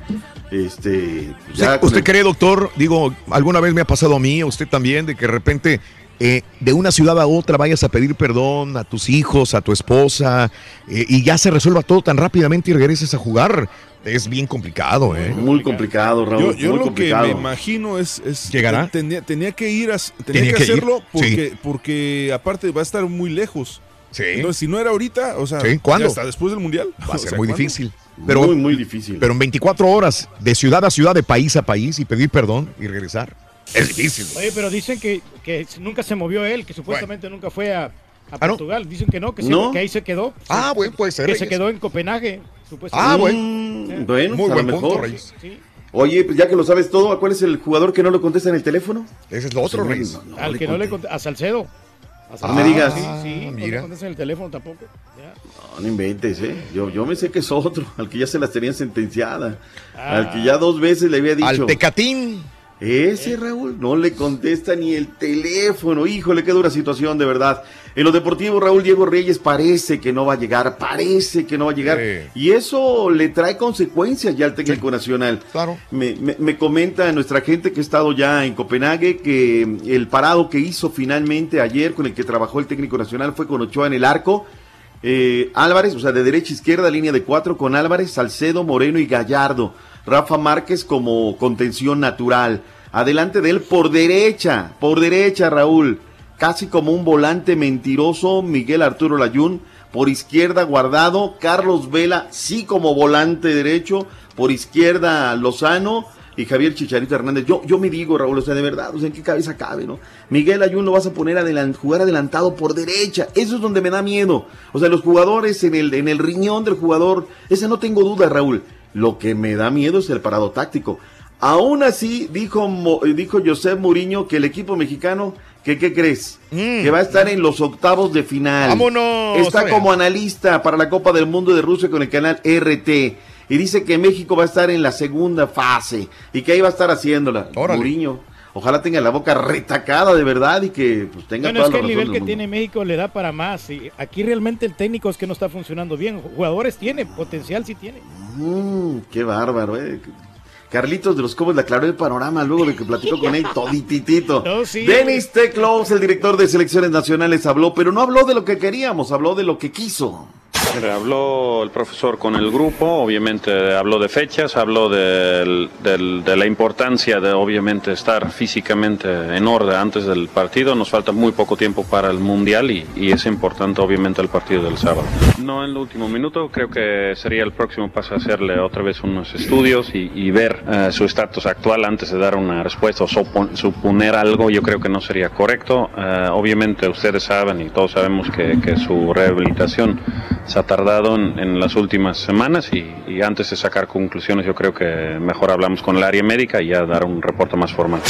Este, ya ¿Usted, con usted el- cree, doctor? Digo, alguna vez me ha pasado a mí, a usted también, de que de repente eh, de una ciudad a otra vayas a pedir perdón a tus hijos, a tu esposa, eh, y ya se resuelva todo tan rápidamente y regreses a jugar. Es bien complicado, ¿eh? Muy complicado, Yo, yo lo que me imagino es, es ¿Llegará? Tenía, tenía que ir, a, tenía, Tenía que, que ir, hacerlo sí. porque, porque aparte va a estar muy lejos. Sí. Entonces, si no era ahorita, o sea, Sí, ¿cuándo? hasta después del mundial. Va a O ser sea, muy ¿cuándo? difícil. Pero, muy, muy difícil. Pero en 24 horas, de ciudad a ciudad, de país a país, y pedir perdón y regresar. Es difícil. Oye, pero dicen que, que nunca se movió él, que supuestamente nunca fue a, a Ah, ¿no? Portugal. Dicen que no, que, sí, ¿No? que ahí se quedó. Ah, bueno, puede ser, Que se quedó en Copenhague, Ah, supuestamente. bueno. Mm, bueno, Muy a lo buen mejor. punto, Reyes. Oye, pues ya que lo sabes todo, ¿cuál es el jugador que no lo contesta en el teléfono? Ese es lo otro, Sí, Reyes. no, no Al le que no le conté. cont- a Salcedo. A No me digas. Sí, sí, no le mira. contestan el teléfono tampoco. Ya. No, no inventes, ¿eh? Yo, yo me sé que es otro, al que ya se las tenían sentenciada. Ah. Al que ya dos veces le había dicho. Al Tecatín. Ese Raúl no le contesta ni el teléfono. Híjole, qué dura situación, de verdad. En lo deportivo, Raúl Diego Reyes parece que no va a llegar, parece que no va a llegar. Y eso le trae consecuencias ya al técnico nacional. Claro. Me, me- me comenta nuestra gente que ha estado ya en Copenhague que el parado que hizo finalmente ayer con el que trabajó el técnico nacional fue con Ochoa en el arco. Eh, Álvarez, o sea, de derecha a izquierda, línea de cuatro con Álvarez, Salcedo, Moreno y Gallardo. Rafa Márquez como contención natural. Adelante de él por derecha, por derecha, Raúl. Casi como un volante mentiroso, Miguel Arturo Layún. Por izquierda, Guardado. Carlos Vela, sí como volante derecho. Por izquierda, Lozano. Y Javier Chicharito Hernández. Yo, yo me digo, Raúl, o sea, de verdad, o sea, ¿en qué cabeza cabe, no? Miguel Ayun lo vas a poner a jugar adelantado por derecha. Eso es donde me da miedo. O sea, los jugadores en el, en el riñón del jugador, ese no tengo duda, Raúl. Lo que me da miedo es el parado táctico. Aún así, dijo, dijo José que el equipo mexicano, que qué crees? Que va a estar en los octavos de final. ¡Vámonos! Está como analista para la Copa del Mundo de Rusia con el canal RT. Y dice que México va a estar en la segunda fase y que ahí va a estar haciéndola. Mourinho. Ojalá tenga la boca retacada de verdad y que pues, tenga Bueno, toda es que el nivel que mundo. tiene México le da para más. Y aquí realmente el técnico es que no está funcionando bien. Jugadores tiene, potencial sí tiene. Mm, qué bárbaro, eh. Carlitos de los Cobos le aclaró el panorama luego de que platicó con él todititito. Denis Teclos, el director de selecciones nacionales, habló, pero no habló de lo que queríamos, habló de lo que quiso. Habló el profesor con el grupo, obviamente habló de fechas, habló del- del- de la importancia de obviamente estar físicamente en orden antes del partido. Nos falta muy poco tiempo para el Mundial y, y es importante obviamente el partido del sábado. No en el último minuto, creo que sería el próximo paso hacerle otra vez unos estudios y, y ver eh, su estatus actual antes de dar una respuesta o supon- suponer algo. Yo creo que no sería correcto. Eh, obviamente ustedes saben y todos sabemos que, que su rehabilitación se ha tardado en, en las últimas semanas y, y antes de sacar conclusiones yo creo que mejor hablamos con el área médica y ya dar un reporte más formal.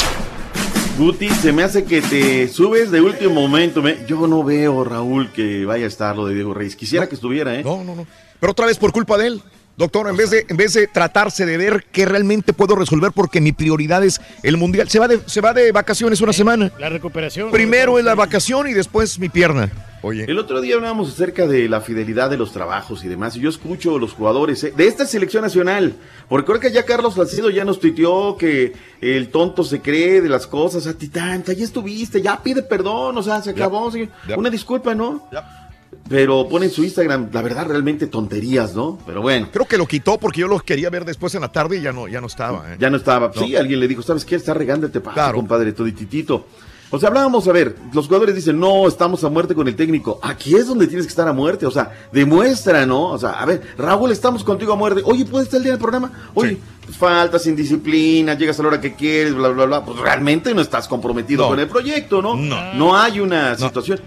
Guti, se me hace que te subes de último momento. me- Yo no veo, Raúl, que vaya a estar lo de Diego Reyes. Quisiera que estuviera, ¿eh? No, no, no. Pero otra vez por culpa de él. Doctor, en vez de, en vez de tratarse de ver qué realmente puedo resolver, porque mi prioridad es el mundial. Se va de, se va de vacaciones una semana. La recuperación. Primero es la vacación y después mi pierna. Oye. El otro día hablábamos acerca de la fidelidad de los trabajos y demás, y yo escucho a los jugadores ¿eh? de esta selección nacional, porque creo que ya Carlos Salcedo ya nos tuiteó que el tonto se cree de las cosas, a ti tanta, ya estuviste, ya pide perdón, o sea, se acabó, ya. una disculpa, ¿no? Pero pone en su Instagram, la verdad, realmente tonterías, ¿no? Pero bueno. Creo que lo quitó porque yo lo quería ver después en la tarde y ya no, ya no estaba. ¿eh? Ya no estaba. No. Sí, alguien le dijo, ¿sabes qué? Está regando este paso, compadre, todititito. O sea, hablábamos, a ver, los jugadores dicen, no, estamos a muerte con el técnico. Aquí es donde tienes que estar a muerte, o sea, demuestra, ¿no? O sea, a ver, Raúl, estamos contigo a muerte. Oye, ¿puedes estar el día del programa? Oye, pues, faltas, indisciplina, llegas a la hora que quieres, bla, bla, bla. Pues realmente no estás comprometido No. con el proyecto, ¿no? No. No hay una situación.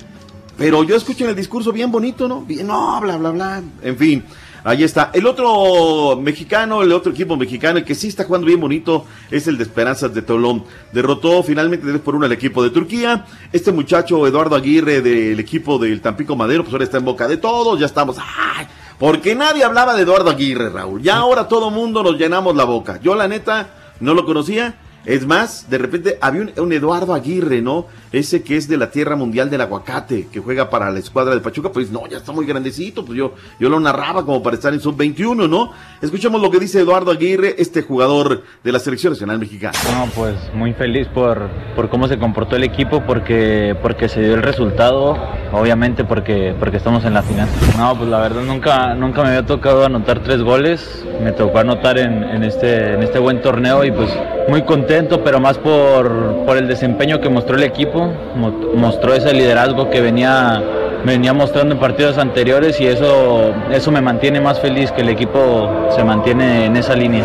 Pero yo escucho en el discurso bien bonito, ¿no? Bien, no, bla, bla, bla. En fin, ahí está. El otro mexicano, el otro equipo mexicano, el que sí está jugando bien bonito, es el de Esperanzas de Tolón. Derrotó finalmente 3 por 1 al equipo de Turquía. Este muchacho, Eduardo Aguirre, del equipo del Tampico Madero, pues ahora está en boca de todos. Ya estamos. ¡Ay! Porque nadie hablaba de Eduardo Aguirre, Raúl. Ya ahora todo mundo nos llenamos la boca. Yo, la neta, no lo conocía. Es más, de repente había un, un Eduardo Aguirre, ¿no? Ese que es de la Tierra Mundial del Aguacate, que juega para la escuadra de Pachuca, pues no, ya está muy grandecito, pues yo, yo lo narraba como para estar en sub-21, ¿no? Escuchemos lo que dice Eduardo Aguirre, este jugador de la Selección Nacional Mexicana. No, pues muy feliz por, por cómo se comportó el equipo, porque, porque se dio el resultado, obviamente porque, porque estamos en la final. No, pues la verdad nunca, nunca me había tocado anotar tres goles, me tocó anotar en, en este, en este buen torneo y pues muy contento, pero más por, por el desempeño que mostró el equipo, mo- mostró ese liderazgo que venía, venía mostrando en partidos anteriores y eso, eso me mantiene más feliz que el equipo se mantiene en esa línea.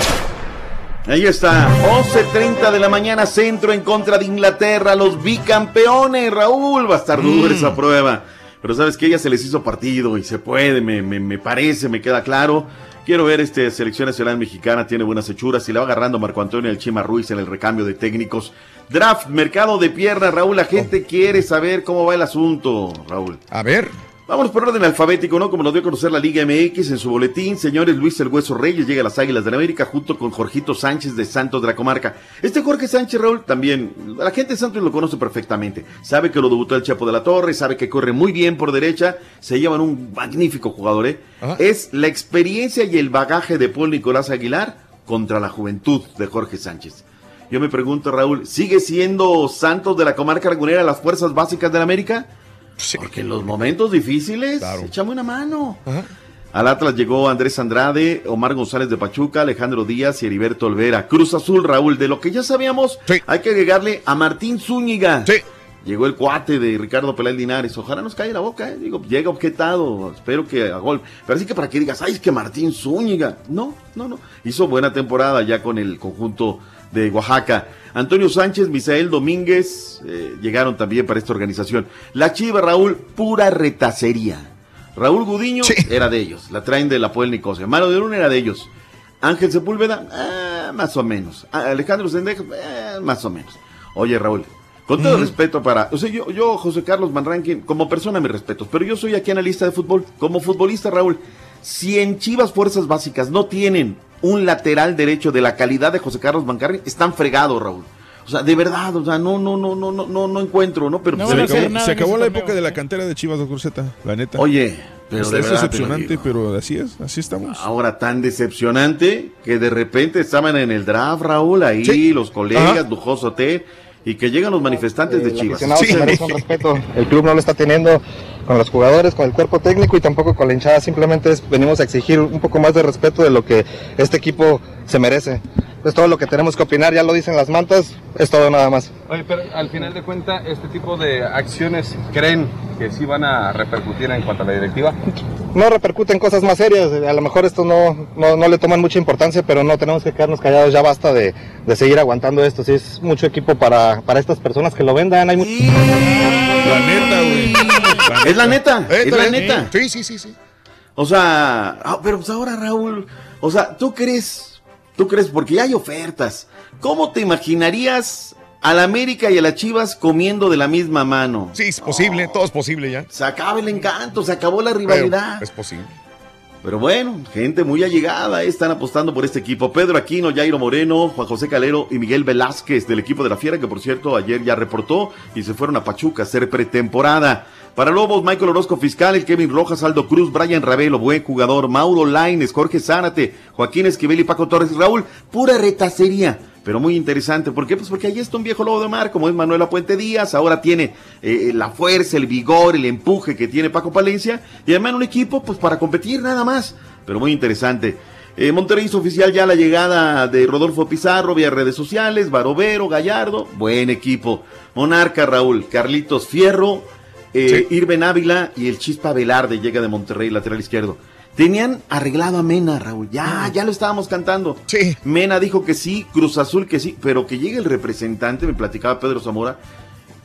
Ahí está, 11.30 de la mañana, centro en contra de Inglaterra, los bicampeones, Raúl, va a estar dura esa prueba. Pero sabes que ella se les hizo partido y se puede, me, me, me parece, me queda claro. Quiero ver este selección nacional mexicana, tiene buenas hechuras y le va agarrando Marco Antonio el Chima Ruiz en el recambio de técnicos. Draft, mercado de piernas, Raúl, la gente quiere saber cómo va el asunto, Raúl. A ver. Vámonos por orden alfabético, ¿no? Como nos dio a conocer la Liga MX en su boletín. Señores, Luis El Hueso Reyes llega a las Águilas de la América junto con Jorgito Sánchez de Santos de la Comarca. Este Jorge Sánchez, Raúl, también, la gente de Santos lo conoce perfectamente. Sabe que lo debutó el Chapo de la Torre, sabe que corre muy bien por derecha, se llevan un magnífico jugador, ¿eh? Es la experiencia y el bagaje de Paul Nicolás Aguilar contra la juventud de Jorge Sánchez. Yo me pregunto, Raúl, ¿sigue siendo Santos de la Comarca Lagunera las fuerzas básicas de la América? Porque en los momentos difíciles, échame una mano. Al Atlas llegó Andrés Andrade, Omar González de Pachuca, Alejandro Díaz y Heriberto Olvera. Cruz Azul, Raúl, de lo que ya sabíamos, hay que agregarle a Martín Zúñiga. Llegó el cuate de Ricardo Peláez Linares. Ojalá nos caiga la boca, ¿eh? Digo, llega objetado. Espero que a gol. Pero así que para que digas, ay, es que Martín Zúñiga. No, no, no. Hizo buena temporada ya con el conjunto de Oaxaca. Antonio Sánchez, Misael Domínguez eh, llegaron también para esta organización. La Chiva, Raúl, pura retacería. Raúl Gudiño era de ellos. La traen de la Puebla Nicosia. Mano de Luna era de ellos. Ángel Sepúlveda, eh, más o menos. Ah, Alejandro Sendejo, eh, más o menos. Oye, Raúl, con todo respeto para. O sea, yo, yo, José Carlos Manranquen, como persona, mis respetos. Pero yo soy aquí analista de fútbol. Como futbolista, Raúl, si en Chivas Fuerzas Básicas no tienen un lateral derecho de la calidad de José Carlos Mancarri, están fregados, Raúl. O sea, de verdad, o sea, no, no, no, no, no, no, no encuentro, ¿no? Pero se acabó, se acabó la época de la cantera de Chivas de Cruzeta, la neta. Oye, pero es, de decepcionante, pero así es, así estamos. Ahora tan decepcionante que de repente estaban en el draft, Raúl, ahí los colegas. Lujoso T, y que llegan los manifestantes de El Chivas. merece un respeto. El club no lo está teniendo con los jugadores, con el cuerpo técnico y tampoco con la hinchada. Simplemente es- venimos a exigir un poco más de respeto de lo que este equipo se merece. Es todo lo que tenemos que opinar, ya lo dicen las mantas, es todo nada más. Oye, pero al final de cuentas, este tipo de acciones creen que sí van a repercutir en cuanto a la directiva. No repercuten cosas más serias, a lo mejor esto no, no, no le toman mucha importancia, pero no tenemos que quedarnos callados, ya basta de, de seguir aguantando esto. Si es mucho equipo para, para estas personas que lo vendan, hay mucho... La neta, güey. Es la neta, Eh, es la neta. Sí, sí, sí, sí. O sea, ah, pero pues ahora Raúl, o sea, ¿tú crees? ¿Tú crees? Porque ya hay ofertas. ¿Cómo te imaginarías a la América y a las Chivas comiendo de la misma mano? Sí, es posible, todo es posible ya. Se acaba el encanto, se acabó la rivalidad. Pero es posible. Pero bueno, gente muy allegada, están apostando por este equipo. Pedro Aquino, Jairo Moreno, Juan José Calero y Miguel Velázquez del equipo de la Fiera, que por cierto ayer ya reportó y se fueron a Pachuca a hacer pretemporada. Para Lobos, Michael Orozco Fiscal, el Kevin Rojas, Aldo Cruz, Brian Ravelo, buen jugador, Mauro Laines, Jorge Zárate, Joaquín Esquivel y Paco Torres. Raúl, pura retacería. Pero muy interesante. ¿Por qué? Pues porque ahí está un viejo lobo de mar, como es Manuela Puente Díaz. Ahora tiene eh, la fuerza, el vigor, el empuje que tiene Paco Palencia. Y además un equipo, pues para competir nada más. Pero muy interesante. Eh, Monterrey hizo oficial ya la llegada de Rodolfo Pizarro vía redes sociales, Barovero, Gallardo, buen equipo. Monarca, Raúl, Carlitos Fierro, eh, Irben Ávila y el Chispa Velarde llega de Monterrey, lateral izquierdo. Tenían arreglado a Mena, Raúl. Ya, ya lo estábamos cantando. Sí. Mena dijo que sí, Cruz Azul que sí, pero que llegue el representante, me platicaba Pedro Zamora,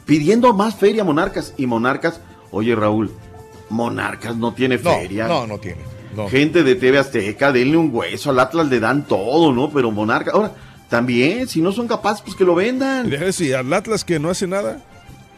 pidiendo más feria a Monarcas. Y Monarcas, oye Raúl, Monarcas no tiene feria. no, no tiene. No. Gente de TV Azteca, denle un hueso, al Atlas le dan todo, ¿no? Pero Monarcas, ahora, también, si no son capaces, pues que lo vendan. Deja de decir, al Atlas que no hace nada.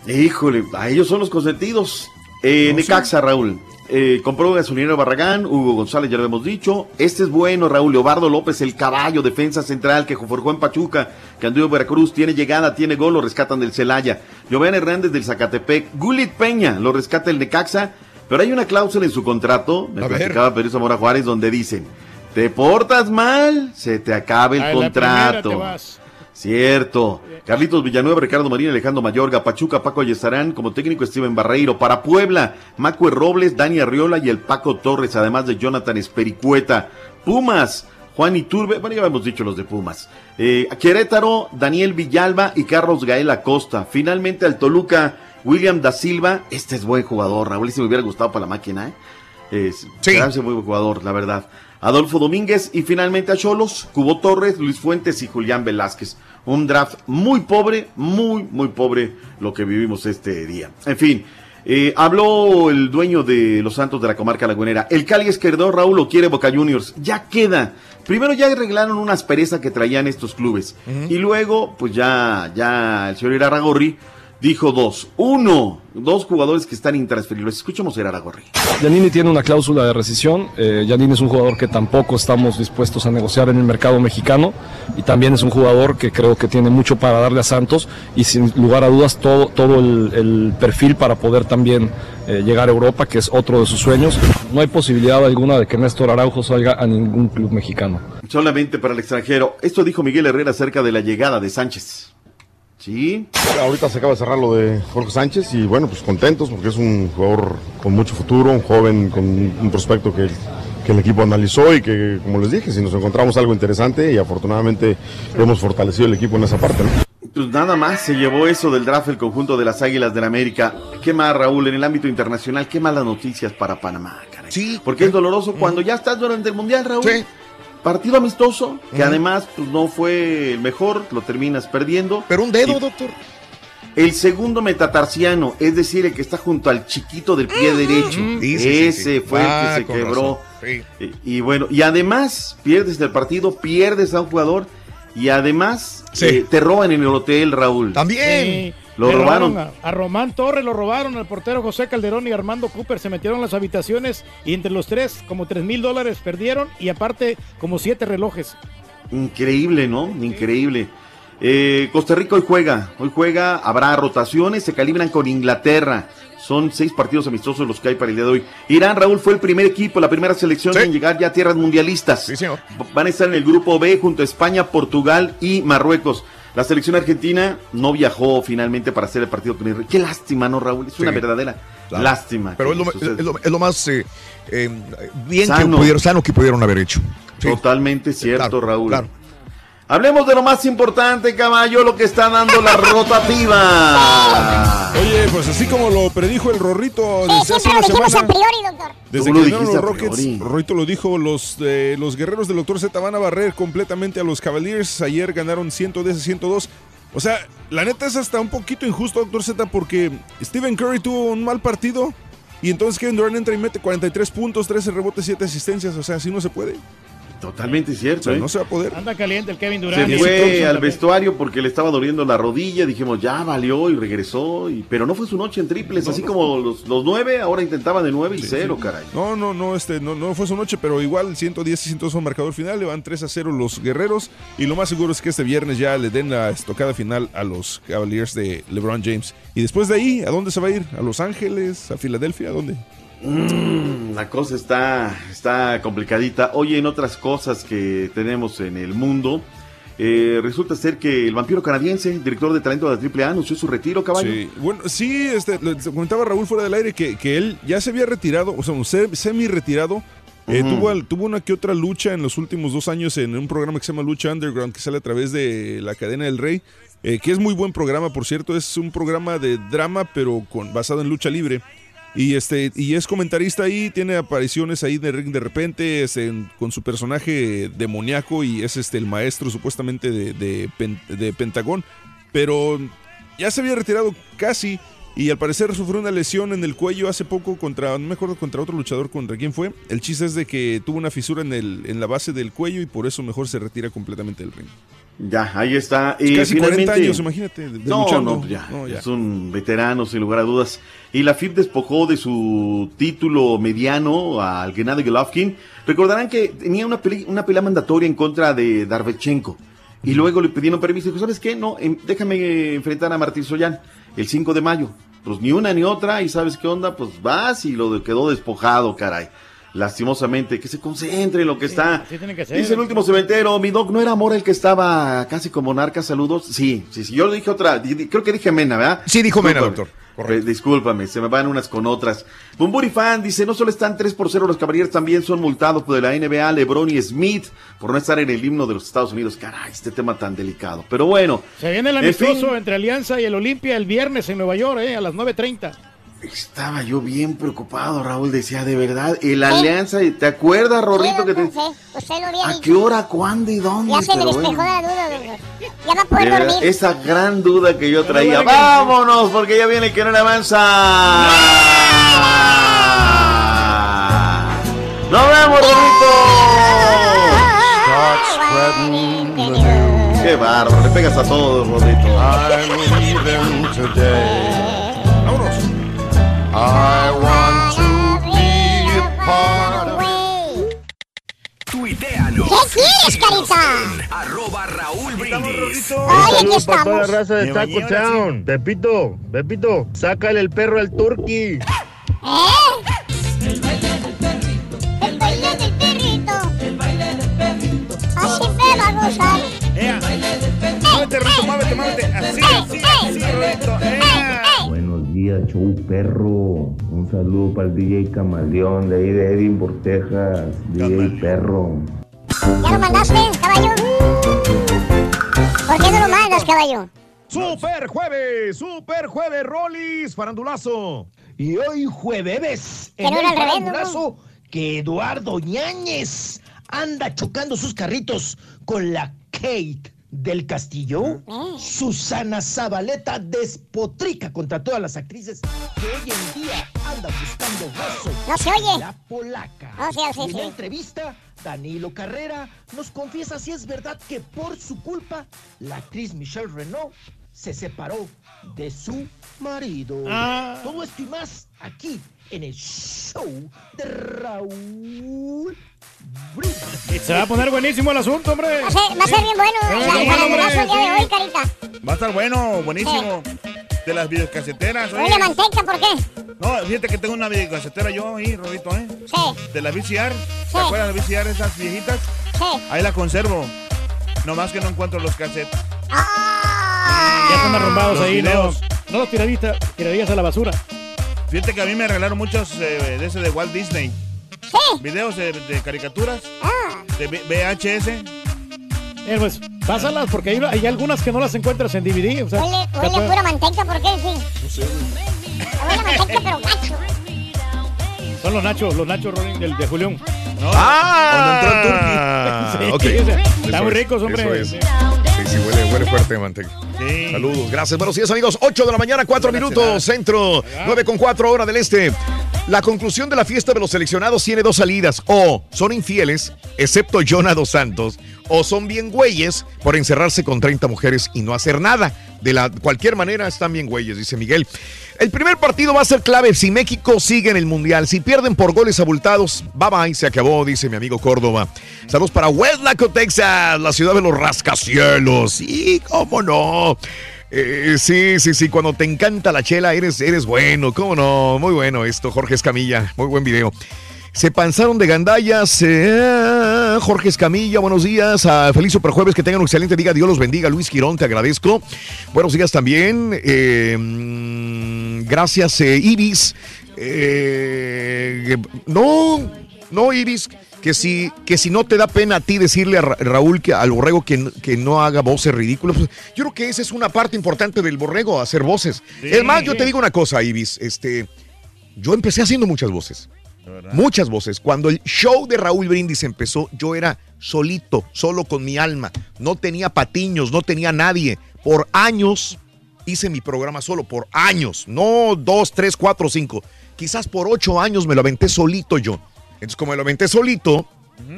Híjole, a ellos son los consentidos. Eh, No, Necaxa, Raúl. Eh, compró gasolinero Barragán, Hugo González, ya lo hemos dicho. Este es bueno, Raúl. Leobardo López, el caballo, defensa central que forjó en Pachuca, que anduvo en Veracruz, tiene llegada, tiene gol, lo rescatan del Celaya. Joven Hernández del Zacatepec, Gulit Peña, lo rescata el Necaxa, pero hay una cláusula en su contrato, me A platicaba Pedro Zamora Juárez, donde dicen, te portas mal, se te acaba el A la primera te contrato. vas. Cierto. Carlitos Villanueva, Ricardo Marín, Alejandro Mayorga, Pachuca, Paco Ayestarán, como técnico Steven Barreiro. Para Puebla, Macue Robles, Dani Arriola y el Paco Torres, además de Jonathan Espericueta. Pumas, Juan Iturbe, bueno, ya hemos dicho los de Pumas. Eh, Querétaro, Daniel Villalba y Carlos Gael Acosta. Finalmente al Toluca, William da Silva. Este es buen jugador, Raúl, si me hubiera gustado para la máquina, ¿eh? Es, Sí. muy buen jugador, la verdad. Adolfo Domínguez y finalmente a Cholos, Cubo Torres, Luis Fuentes y Julián Velázquez. Un draft muy pobre, muy, muy pobre lo que vivimos este día. En fin, Eh, habló el dueño de los Santos de la comarca lagunera. El Cali Esquerdó, Raúl, lo quiere Boca Juniors. Ya queda. Primero ya arreglaron una aspereza que traían estos clubes. Y luego, pues ya, ya el señor Iraragorri dijo dos. Uno, dos jugadores que están intransferibles. Escuchemos a Iraragorri. Giannini tiene una cláusula de rescisión. Eh, Giannini es un jugador que tampoco estamos dispuestos a negociar en el mercado mexicano y también es un jugador que creo que tiene mucho para darle a Santos y sin lugar a dudas todo, todo el, el perfil para poder también eh, llegar a Europa, que es otro de sus sueños. No hay posibilidad alguna de que Néstor Araujo salga a ningún club mexicano. Solamente para el extranjero. Esto dijo Miguel Herrera acerca de la llegada de Sánchez. Sí. Ahorita se acaba de cerrar lo de Jorge Sánchez y bueno, pues contentos porque es un jugador con mucho futuro, un joven con un prospecto que, que el equipo analizó y que, como les dije, si nos encontramos algo interesante y afortunadamente hemos fortalecido el equipo en esa parte. ¿no? Pues nada más se llevó eso del draft el conjunto de las Águilas del América. ¿Qué más, Raúl, en el ámbito internacional? ¿Qué malas noticias para Panamá, caray? Sí. Porque es doloroso cuando ya estás durante el Mundial, Raúl. Sí. Partido amistoso, que además pues, no fue el mejor, lo terminas perdiendo. Pero un dedo, Y doctor. El segundo metatarsiano, es decir, el que está junto al chiquito del pie derecho. Ese sí. fue Ah, el que se con quebró. Sí. Y, y bueno, y además pierdes el partido, pierdes a un jugador y además eh, te roban en el hotel, Raúl. Sí. Lo Le robaron. a, a Román Torres lo robaron, al portero José Calderón y Armando Cooper se metieron en las habitaciones y entre los tres como tres mil dólares perdieron y aparte como siete relojes. Increíble, ¿no? Increíble. Eh, Costa Rica hoy juega, hoy juega, habrá rotaciones, se calibran con Inglaterra. Son seis partidos amistosos los que hay para el día de hoy. Irán, Raúl, fue el primer equipo, la primera selección en llegar ya a tierras mundialistas. Van a estar en el grupo B junto a España, Portugal y Marruecos. La selección argentina no viajó finalmente para hacer el partido con Israel. Qué lástima, ¿no, Raúl? Es una Sí. verdadera Claro. lástima. Pero es lo, suceda. es lo- es lo más eh, eh, bien Sano. que pudieron, sano que pudieron haber hecho. Totalmente cierto, claro, Raúl. claro. Hablemos de lo más importante, caballo, lo que está dando la rotativa. Pues así como lo predijo el Rorrito desde hace una semana. priori, doctor. Desde que ganaron los Rockets. Rorrito lo dijo, los, eh, los guerreros del Dr. Z van a barrer completamente a los Cavaliers. Ayer ganaron 110 a 102. O sea, la neta es hasta un poquito injusto, Dr. Z, porque Stephen Curry tuvo un mal partido y entonces Kevin Durant entra y mete 43 puntos, 13 rebotes, 7 asistencias. O sea, así no se puede. Totalmente cierto. O sea, ¿eh? no se va a poder. Anda caliente el Kevin Durant. Se fue al también. vestuario porque le estaba doliendo la rodilla. Dijimos, ya valió y regresó. Y, pero no fue su noche en triples. así como los, los nueve, ahora intentaban de nueve y cero, caray. No, no, no, este, no, no fue su noche, pero igual 110 y 102 fue marcador final, le van 3 a 0 los guerreros y lo más seguro es que este viernes ya le den la estocada final a los Cavaliers de LeBron James. Y después de ahí, ¿a dónde se va a ir? ¿A Los Ángeles? ¿A Filadelfia? ¿A dónde? Mm, la cosa está, está complicadita. Oye, en otras cosas que tenemos en el mundo, eh, resulta ser que el vampiro canadiense, director de talento de la AAA, anunció su retiro, caballo. Sí, bueno, sí, este, le- comentaba Raúl fuera del aire que, que él ya se había retirado, o sea, un se- semi-retirado. Eh, tuvo una que otra lucha en los últimos dos años en un programa que se llama Lucha Underground, que sale a través de la cadena del Rey, eh, que es muy buen programa, por cierto, es un programa de drama, pero con, basado en lucha libre. Y este y es comentarista ahí, tiene apariciones ahí de ring de repente, es en- con su personaje demoníaco y es este el maestro supuestamente de, de, Pen- de Pentagón. Pero ya se había retirado casi y al parecer sufrió una lesión en el cuello hace poco contra, no me acuerdo contra otro luchador, contra quién fue. El chiste es de que tuvo una fisura en, el, en la base del cuello y por eso mejor se retira completamente del ring. Ya, ahí está. Es Y casi 40 finalmente- años, imagínate, de- de no, no, ya, No, ya. Es un veterano, sin lugar a dudas. Y la FIP despojó de su título mediano al Gennady Golovkin. Recordarán que tenía una, peli- una pelea mandatoria en contra de Darvechenko. Y luego le pidieron permiso y dijo, ¿sabes qué? No, em, déjame enfrentar a Martín Soyan el 5 de mayo. Pues ni una ni otra, y ¿sabes qué onda? Pues vas y lo de- quedó despojado, caray. Lastimosamente, que se concentre en lo que está. así tiene que ser. Dice el último cementero, mi doc, ¿no era Mora el que estaba casi como narca? Saludos. Sí, sí, sí, yo le dije otra, creo que dije Mena, ¿verdad? Sí, dijo Mena, Discúlpame. Eh, Discúlpame, se me van unas con otras. Bumburi Fan dice, no solo están 3 por 0 los caballeros, también son multados por la NBA, LeBron y Smith por no estar en el himno de los Estados Unidos. Caray, este tema tan delicado. Pero bueno. Se viene el en fin, amistoso entre Alianza y el Olimpia el viernes en Nueva York, eh, a las 9.30. Estaba yo bien preocupado, Raúl. Decía, de verdad, el Alianza, ¿te acuerdas, Rorrito? que te... Pues usted lo había ¿A dicho. qué hora, cuándo y dónde? Ya se Pero despejó bueno. la duda, doctor. Ya va a poder De verdad, dormir. esa gran duda que yo traía. bueno que- ¡Vámonos! Porque ya viene que no le avanza. ¡Nos vemos, Rodito! ¡Qué bárbaro! Le pegas a todos, Rodito. I want to be a part of Tuiteanos. ¿Qué quieres, carita? Arroba Raúl Brindis. Ay, aquí para toda la estamos. raza de Me Taco bañé, ahora Town. Pepito, Pepito, sácale el perro al turqui. ¿Eh? El baile del perrito. El baile del perrito. Así me va a gozar. Muévete, Rodito, muévete, muévete. Así, así, así, Rodito. Días, show perro. Un saludo para el DJ Camaleón de ahí de Edinburgh, Texas. DJ Perro. ¿Ya lo mandaste, caballo? ¿Por qué no lo mandas, caballo? Super jueves, super jueves, Rolis, farandulazo. Y hoy jueves, en el farandulazo, que Eduardo Ñañez anda chocando sus carritos con la Kate del Castillo. Susana Zabaleta despotrica contra todas las actrices que hoy en día andan buscando besos. No se oye. La polaca. No se hace, Y en la sí. entrevista, Danilo Carrera nos confiesa si es verdad que por su culpa la actriz Michelle Renault se separó de su marido. Ah. Todo esto y más aquí en el show de Raúl. Se va a poner buenísimo el asunto, hombre. Va a ser, va a ser bien bueno Sí, el día de hoy, carita. Va a estar bueno, buenísimo. De las videocaseteras. Oye, manteca, ¿por qué? No, fíjate que tengo una videocasetera yo ahí, Rodito, ¿eh? Sí. De la VCR. Sí. ¿Te acuerdas de VCR, esas viejitas? Sí. Ahí la conservo. Nomás que no encuentro los cassettes. Ya están arrumbados Los ahí, ¿no? videos. No los tiradita, tirarías a la basura. Fíjate que a mí me regalaron muchos eh, de ese de Walt Disney. Sí. Videos de, de caricaturas. Ah. De VHS. Eh, pues, pásalas, porque hay, hay algunas que no las encuentras en DVD. O sea, Huele, huele puede- pura manteca, ¿por qué? Sí. No sé, Huele manteca, pero gacho. son los nachos, los nachos Rolling, del de Julián. No, Ah, Sí, ok. o sea, Están muy es, ricos, hombre. Sí. Huele, huele fuerte manteca. Saludos, gracias. Buenos días, amigos. 8 de la mañana, 4 minutos, centro. 9 con 4 hora del este. La conclusión de la fiesta de los seleccionados tiene dos salidas. O son infieles, excepto Jonah dos Santos, o son bien güeyes por encerrarse con 30 mujeres y no hacer nada. De la cualquier manera están bien güeyes, dice Miguel. El primer partido va a ser clave si México sigue en el Mundial. Si pierden por goles abultados, bye bye, se acabó, dice mi amigo Córdoba. Saludos para Westlaco, Texas, la ciudad de los rascacielos. Sí, cómo no. Eh, sí, sí, sí, cuando te encanta la chela, eres, eres bueno, cómo no. Muy bueno esto, Jorge Escamilla, muy buen video. Se panzaron de gandallas. eh, Jorge Escamilla, buenos días. Feliz Superjueves, que tengan un excelente día. Dios los bendiga. Luis Quirón, te agradezco. Buenos días también. Eh, mm, gracias, eh, Ibis. Eh, no, no, Ibis. Que si, que si no te da pena a ti decirle a Ra- Raúl, que, al borrego, que, que no haga voces ridículas. pues, yo creo que esa es una parte importante del borrego, hacer voces. Sí, es más, yo te digo una cosa, Ibis. Este, yo empecé haciendo muchas voces. Muchas voces. Cuando el show de Raúl Brindis empezó, yo era solito, solo con mi alma. No tenía patiños, no tenía nadie. Por años hice mi programa solo, por años. No dos, tres, cuatro, cinco. Quizás por ocho años me lo aventé solito yo. Entonces, como me lo aventé solito,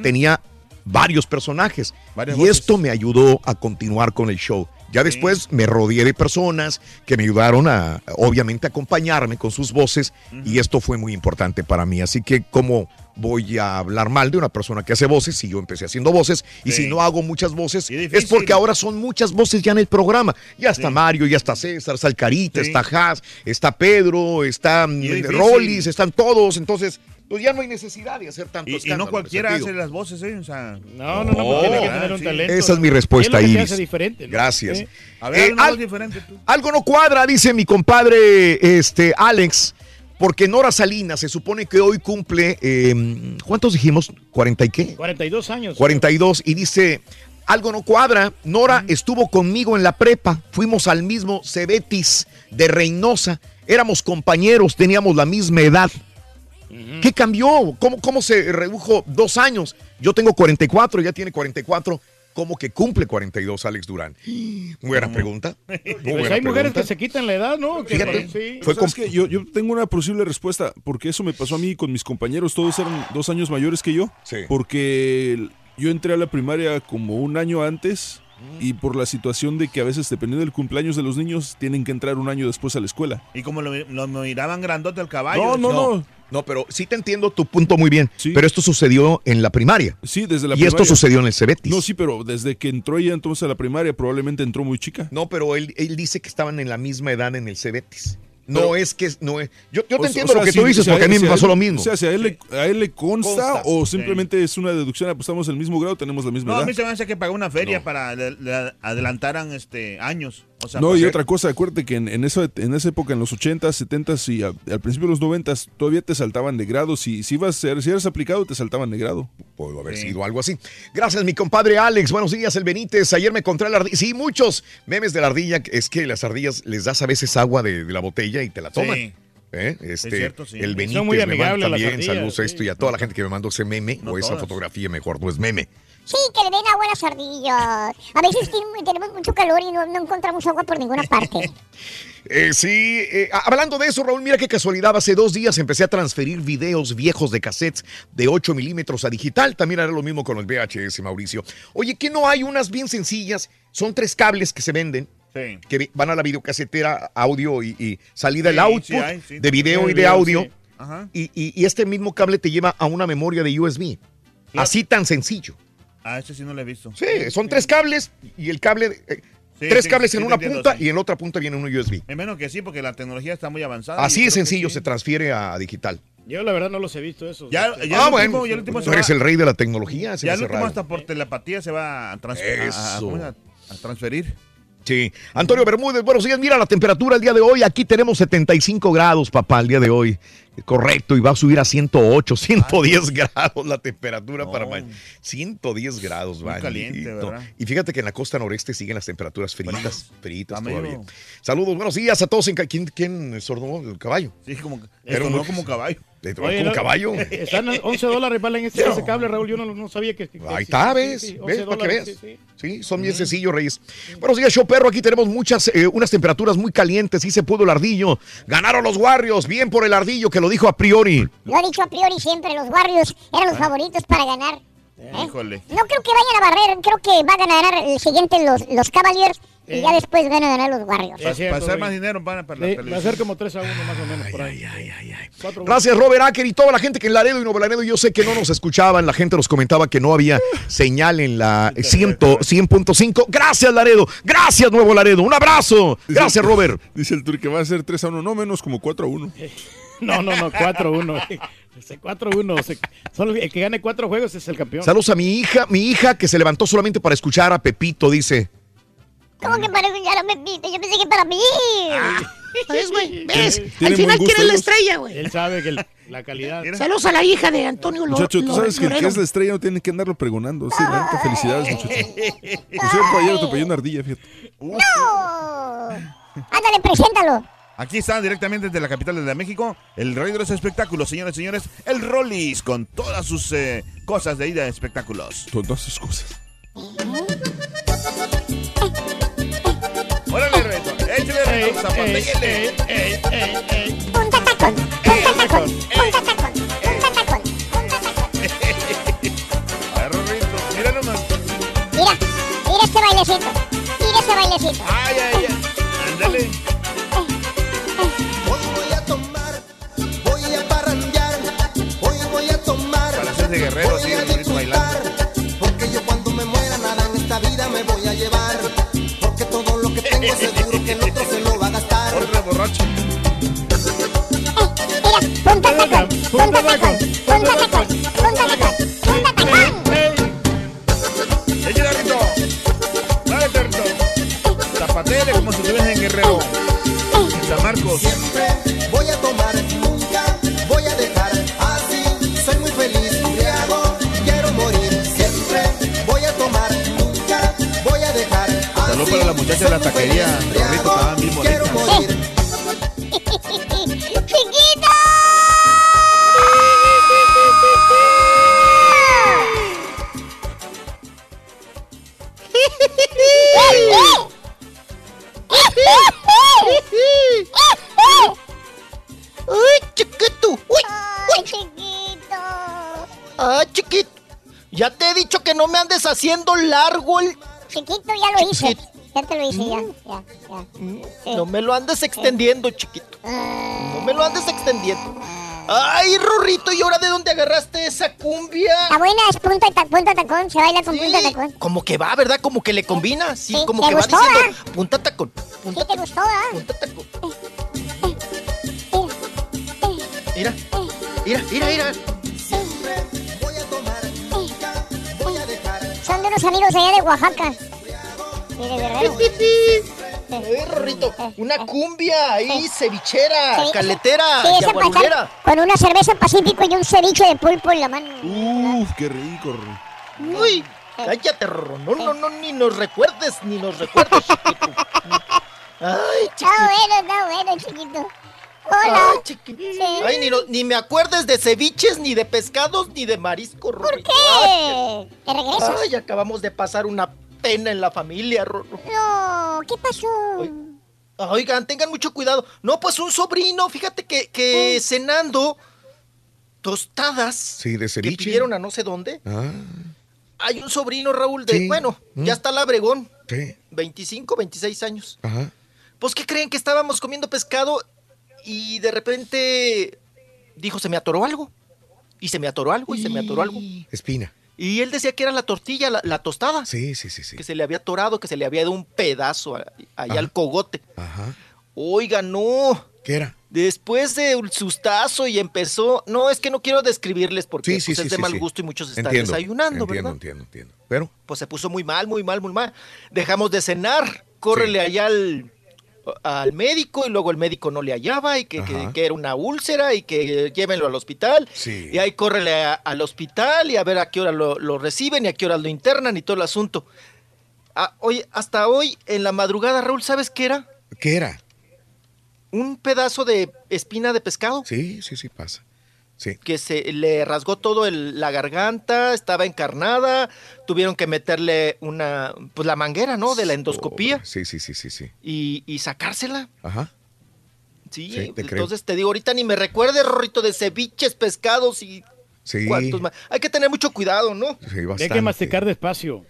tenía varios personajes. Varias y voces. esto me ayudó a continuar con el show. Ya después me rodeé de personas que me ayudaron a, obviamente, acompañarme con sus voces y esto fue muy importante para mí. Así que, ¿cómo voy a hablar mal de una persona que hace voces si yo empecé haciendo voces y si no hago muchas voces es porque ahora son muchas voces ya en el programa. Ya está Sí. Mario, ya está César, está Sí. está Haas, está Pedro, está mm. Rollis, están todos. Entonces, pues ya no hay necesidad de hacer tanto Y, no cualquiera hace las voces, ¿eh? O sea, No, no, no, porque tiene que tener un sí. talento. Esa es mi respuesta, ¿Qué es lo que te Iris. hace diferente, no? Gracias. Sí. A ver, Eh, al- diferente tú. Algo no cuadra, dice mi compadre este, Alex, porque Nora Salinas se supone que hoy cumple, eh, ¿cuántos dijimos? ¿40 y qué? 42 años. 42 y dice, algo no cuadra, Nora estuvo conmigo en la prepa, fuimos al mismo Cebetis de Reynosa, éramos compañeros, teníamos la misma edad. ¿Qué cambió? ¿Cómo, ¿Cómo se redujo dos años? Yo tengo 44, ya tiene 44. ¿Cómo que cumple 42 Alex Durán? Buena pregunta. Muy Pues buena hay mujeres pregunta. que se quitan la edad, ¿no? Fíjate, sí. Fue que yo, yo tengo una posible respuesta, porque eso me pasó a mí con mis compañeros, todos eran dos años mayores que yo, porque yo entré a la primaria como un año antes y por la situación de que a veces dependiendo del cumpleaños de los niños tienen que entrar un año después a la escuela. Y como lo, lo miraban grandote al caballo. No, no, no. No, pero sí te entiendo tu punto muy bien. Pero esto sucedió en la primaria. Sí, desde la y esto primaria. sucedió en el Cebetis. No, sí, pero desde que entró ella entonces a la primaria probablemente entró muy chica. No, pero él, él dice que estaban en la misma edad en el Cebetis. No Pero- es que no es. Yo, yo te entiendo o sea, lo que si- tú dices si porque a él- mí me pasó él- lo mismo. O sea, si a él, le, a él le consta, Consta. o simplemente es una deducción, ah, pues estamos en el mismo grado, tenemos la misma No, a edad. mí se me hace que pagó una feria para le- le adelantaran este años. O sea, no, y otra cosa, acuérdate que en, en esa, en esa época, en los 80s, 70s y a- al principio de los 90s, todavía te saltaban de grado. Si, si, ibas, a ser- si eras aplicado, te saltaban de grado. Pudo haber sido algo así. Gracias, mi compadre Alex. Buenos días, el Benítez. Ayer me encontré la ardilla. Sí, muchos memes de la ardilla. Es que las ardillas les das a veces agua de, de la botella y te la toman. Sí. ¿Eh? Este, cierto, sí. El Son Benítez me manda también saludos a esto y a toda la gente que me mandó ese meme No o esa todas. fotografía, mejor, no es meme. Sí, que le den agua a las ardillas. A veces tenemos mucho calor y no, no encontramos agua por ninguna parte. Eh, sí, eh, hablando de eso, Raúl, mira qué casualidad. Hace dos días empecé a transferir videos viejos de cassettes de 8 milímetros a digital. También haré lo mismo con los VHS, Mauricio. Oye, ¿qué no hay unas bien sencillas? Son tres cables que se venden. Sí. Que van a la videocasetera, audio y, y salida el Sí, output sí hay, sí, de video y de video, audio. sí. Ajá. Y, y- y este mismo cable te lleva a una memoria de USB. Así tan sencillo. Ah, ese sí no lo he visto. Sí, son tres cables y el cable, eh, Sí, tres sí, cables sí, en una entiendo, punta sí. y en la otra punta viene un USB. Es menos que sí, porque la tecnología está muy avanzada. Así que sencillo sí. se transfiere a digital. Yo la verdad no los he visto esos. Ya, Este, ya ah, el bueno, último- ya el último se tú eres va- el rey de la tecnología. se Ya el último raro. hasta por telepatía se va a, trans- Eso. ¿cómo es? a transferir. Sí. Antonio Bermúdez, buenos días. Mira la temperatura el día de hoy. Aquí tenemos 75 grados, papá, el día de hoy. Correcto, y va a subir a 108, 110 grados la temperatura para mañana. 110 grados, va. caliente, ¿verdad? Y fíjate que en la costa noreste siguen las temperaturas fritas, fritas todavía. Saludos, buenos días a todos. En ¿Quién, quién? El caballo. Sí, como, Pero como caballo. Le tronó Oye, como no, caballo. Están a 11 dólares valen ese, ese cable, Raúl. Yo no, no sabía que. que Ahí está, sí, ¿ves? sí, sí, 11 ¿Ves? Para que dólares, veas. sí, sí. Sí, son bien sencillos, Reyes. Buenos días, show perro. Aquí tenemos muchas, eh, unas temperaturas muy calientes. Sí se pudo el ardillo. Ganaron los Warriors. Bien por el ardillo que lo dijo a priori. Lo he dicho a priori siempre, los Warriors eran los favoritos para ganar. ¿eh? Híjole. No creo que vayan a barrer, creo que van a ganar el siguiente los, los Cavaliers y ya después van a ganar los Warriors. Para, cierto, para hacer más dinero para, para la Sí, va a televisión. ser como 3 a 1 más o menos por ahí. Cuatro- Gracias, Robert Acker y toda la gente que en Laredo y Nuevo Laredo. Yo sé que no nos escuchaban. La gente nos comentaba que no había señal en la 100 100.5. Gracias, Laredo. Gracias, Nuevo Laredo. Un abrazo. Gracias, Robert. Dice el tour que va a ser 3 a 1, no menos como 4 a 1. No, no, no, 4-1. Ese 4-1. se- Solo el que gane cuatro juegos es el campeón. Saludos a mi hija, mi hija que se levantó solamente para escuchar a Pepito, dice. ¿Cómo que para escuchar a Pepito? Yo pensé que para mí. ¿Ves, güey? ¿Ves? Al final gusto quiere la estrella, güey. Él sabe que el- la calidad. Saludos a la hija de Antonio Lo- Muchacho, tú sabes que el que es la estrella no tiene que andarlo pregonando. Sí, la neta, felicidades, muchacho. Por cierto, ayer atropelló una ardilla, fíjate. ¡No! Ándale, preséntalo. Aquí está directamente desde la capital de México, el rey de los espectáculos, señores y señores, el Rollis, con todas sus eh, cosas de ida de espectáculos. Todas sus cosas. Punta tacón, punta tacón, punta tacón, punta tacón, punta tacón. Mira nomás. Mira, mira este bailecito. Mira este bailecito. Ay, ay, ay. Ándale. Hoy voy a tomar, voy a parrandear, hoy voy a tomar. Para hacerse guerrero. Porque yo cuando me muera nada en esta vida me voy a llevar. Porque todo lo que tengo seguro punta tacón, punta tacón, punta tacón, punta tacón, punta tacón. Échale, Rito. Dale, Rito. Zapatele como si estuvieras en Guerrero. En San Marcos. Siempre voy a tomar, nunca voy a dejar. Así soy muy feliz, embriago, quiero morir. Siempre voy a tomar, nunca voy a dejar. Saludos para la muchacha de la taquería. Rorrito, estaban bien bonitas. ¡Chiquito! ¡Ay, chiquito! ¡Uy! ¡Uy! chiquito! ¡Ah, chiquito! Ya te he dicho que no me andes haciendo largo el. Chiquito, ya lo hice. Ya te lo hice, ya, mm. ya, ya. Mm. Sí. No me lo andes extendiendo, chiquito. Ah. No me lo andes extendiendo. Ay, Rorrito, ¿y ahora de dónde agarraste esa cumbia? La buena es punta, ta- punta tacón, se baila con punta tacón. Como que va, ¿verdad? Como que le combina. Sí, Sí, como ¿te que va diciendo. Punta tacón. ¿Sí te gustó, ah? Punta tacón. Mira, mira, mira, mira. Son de unos amigos allá de Oaxaca. Y de Guerrero. Eh, Rorrito, una cumbia ahí, cevichera, Sí, caletera, sí, yaguarulera. Con una cerveza Pacífico y un ceviche de pulpo en la mano. Uf, qué rico. Ro- Uy, cállate, Rorro. No, no, no, ni nos recuerdes, ni nos recuerdes, chiquito. Ay, chiquito. Está bueno, está bueno, chiquito. Hola. Ay, chiquito. Ay, ni, ni me acuerdes de ceviches, ni de pescados, ni de marisco, Rorro. ¿Por qué? ¿Te regresas? Ay, acabamos de pasar una pena en la familia, Rorro. No, ¿qué pasó? Oigan, tengan mucho cuidado. No, pues un sobrino, fíjate que, que cenando tostadas Sí, de que ceviche. pidieron a no sé dónde. Ah, Hay un sobrino, Raúl, de, Sí. bueno, Mm. ya está labregón, sí. 25, 26 años. Ajá. Pues, ¿qué creen? Que estábamos comiendo pescado y de repente dijo, se me atoró algo. Y se me atoró algo, y se me atoró algo. Espina. Y él decía que era la tortilla, la, la tostada. Sí, sí, sí, sí. Que se le había atorado, que se le había dado un pedazo a- allá Ajá. al cogote. Ajá. Oiga, no. ¿Qué era? Después de un sustazo y empezó. No, es que no quiero describirles porque Sí, sí, pues, es de mal gusto y muchos están Entiendo, desayunando, entiendo, ¿verdad? entiendo, entiendo. Pero, Pues se puso muy mal, muy mal, muy mal. Dejamos de cenar. Córrele allá al, al médico y luego el médico no le hallaba y que, que- era una úlcera y que llévenlo al hospital. Sí. Y ahí córrele a- al hospital y a ver a qué hora lo, lo reciben y a qué hora lo internan y todo el asunto. Ah, oye, hasta hoy en la madrugada, Raúl, ¿sabes qué era? ¿qué era? Un pedazo de espina de pescado. Sí, sí, sí, pasa. Sí. que se le rasgó todo el- la garganta, estaba encarnada, tuvieron que meterle una, pues la manguera, ¿no? De la endoscopía Sí, sí, sí, sí, sí. y, y sacársela. Ajá. Sí, Sí, te creo. entonces te digo, ahorita ni me recuerde, Rorrito, de ceviches, pescados y Sí. cuantos más. Hay que tener mucho cuidado, ¿no? Sí, Hay bastante. que masticar despacio.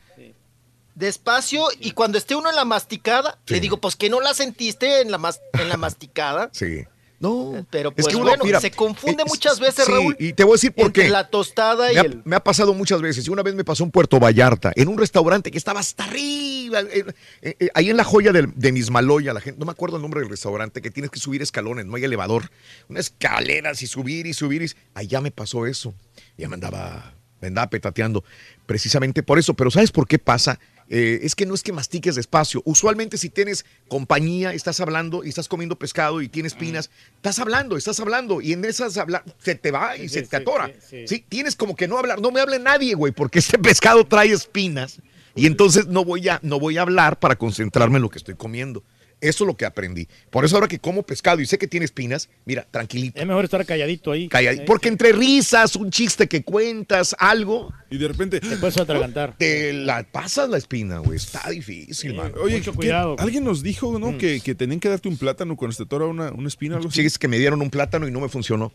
Despacio y cuando esté uno en la masticada, Sí. le digo, pues que no la sentiste en la, mas- en la masticada. Sí. No. Pero Es pues que uno, bueno, mira, se confunde eh, muchas veces, sí, Raúl. Y te voy a decir por qué. la tostada y Me ha, el... me ha pasado muchas veces. Y una vez me pasó en Puerto Vallarta, en un restaurante que estaba hasta arriba, eh, eh, eh, ahí en la joya del- de, Mismaloya, la gente, no me acuerdo el nombre del restaurante, que tienes que subir escalones, no hay elevador, unas escaleras y subir y subir. Y, allá me pasó eso. Ya me andaba, me andaba petateando, precisamente por eso. Pero ¿sabes por qué pasa? Eh, es que no es que mastiques despacio. Usualmente si tienes compañía, estás hablando y estás comiendo pescado y tienes pinas, estás hablando, estás hablando y en esas habla se te va y se te atora. Sí, tienes como que no hablar, no me hable nadie, güey, porque este pescado trae espinas y entonces no voy a no voy a hablar para concentrarme en lo que estoy comiendo. Eso es lo que aprendí. Por eso ahora que como pescado y sé que tiene espinas, mira, tranquilito. Es mejor estar calladito ahí. Calladito. Porque entre risas, un chiste que cuentas, algo. Y de repente. Te puedes atragantar. Te la pasas la espina, güey. Está difícil, mano. Oye, Mucho ¿quién- cuidado. Alguien nos dijo, Mm. ¿no? Que, que tenían que darte un plátano cuando se te tora una, una espina o algo así. Sí, es que me dieron un plátano y no me funcionó.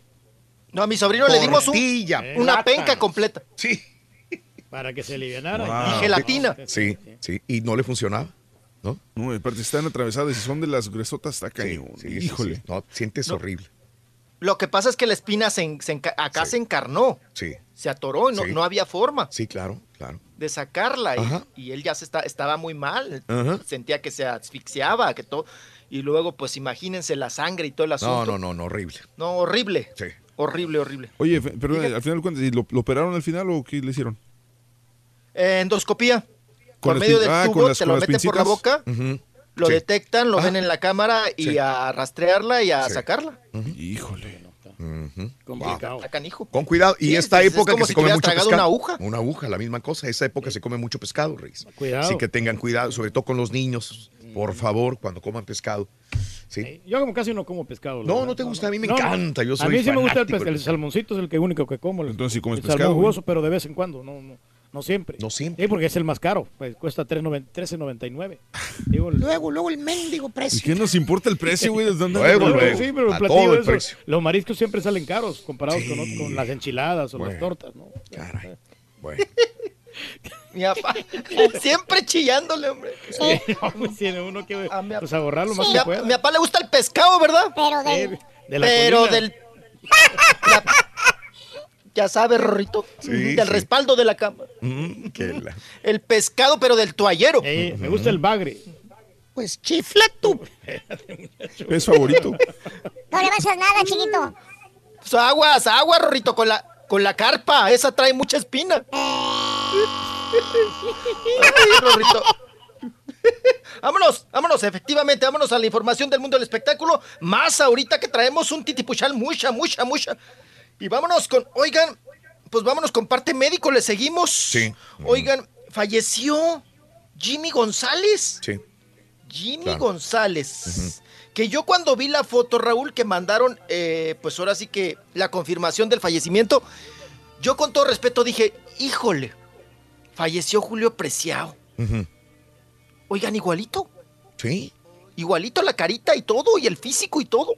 No, a mi sobrino le dimos un- Tortilla, una plátano. penca completa. Sí. Para que se alivianara. Wow. Y gelatina. Sí, sí. Y no le funcionaba. ¿No? No, aparte están atravesadas y son de las gruesotas, está cañón. Sí, sí, Híjole. sí. No, sientes horrible. Lo que pasa es que la espina se, en- se enca- acá se encarnó, Sí. se atoró y no, Sí. no había forma Sí, claro, claro. de sacarla. y- él ya se está, estaba muy mal, Ajá. sentía que se asfixiaba, que todo. Y luego, pues imagínense la sangre y todo el No, asunto. no, no, no, horrible. No, horrible. Sí. Horrible, horrible. Oye, perdón, al final de cuentas, ¿y ¿lo, lo operaron al final o qué le hicieron? Eh, endoscopía. Con Por medio del ah, con tubo, las- te con lo meten por la boca, lo Sí. detectan, lo ven en la cámara y Sí. a rastrearla y a Sí. sacarla. Híjole. Complicado. Está canijo. Con cuidado. Y Sí, esta es- es época como que si se come mucho pescado. una aguja. Una aguja, la misma cosa. Esa época se come mucho pescado, Reyes. Cuidado. Así que tengan cuidado, sobre todo con los niños, por favor, cuando coman pescado. ¿Sí? Yo como casi no como pescado. No, verdad. no te gusta, a mí me No, encanta, yo a mí sí me gusta el, fanático pes- del el salmoncito, es el que único que como. El, Entonces sí comes el pescado, salmón jugoso, pero de vez en cuando. No, no. No siempre. No siempre. Sí, porque es el más caro. Pues cuesta 3.90 13.99. Digo, el- Luego, luego el mendigo ¿Y precio. qué nos importa el precio, güey? ¿Desde dónde Luego, luego. Sí, pero el A platillo todo el precio. los mariscos siempre salen caros comparados Sí. con, las enchiladas o las tortas, ¿no? Caray. Bueno. Mi papá, siempre chillándole, hombre. Sí, no, tiene uno que pues, ahorrar lo más Mi, que pueda. mi papá le gusta el pescado, ¿verdad? Pero del... De la Pero colina. del. la- ya sabes, Rorrito. Sí, del sí. respaldo de la cama. Mm, la- El pescado, pero del toallero. Eh, me gusta el bagre. Pues chifla tú. Es favorito. No le vas a hacer nada, chiquito. Pues aguas, aguas, Rorrito, con la, con la carpa. Esa trae mucha espina. Ay, Rorrito. Vámonos, vámonos, efectivamente, vámonos a la información del mundo del espectáculo. Más ahorita que traemos un titipuchal, mucha, mucha, mucha. Y vámonos con, oigan, pues vámonos con parte médico, le seguimos. Sí. Oigan, falleció Jimmy González. Sí. Jimmy Claro. González. Que yo cuando vi la foto, Raúl, que mandaron, eh, pues ahora sí que la confirmación del fallecimiento, yo con todo respeto dije, híjole, falleció Julio Preciado. Oigan, igualito, Sí. igualito la carita y todo, y el físico y todo.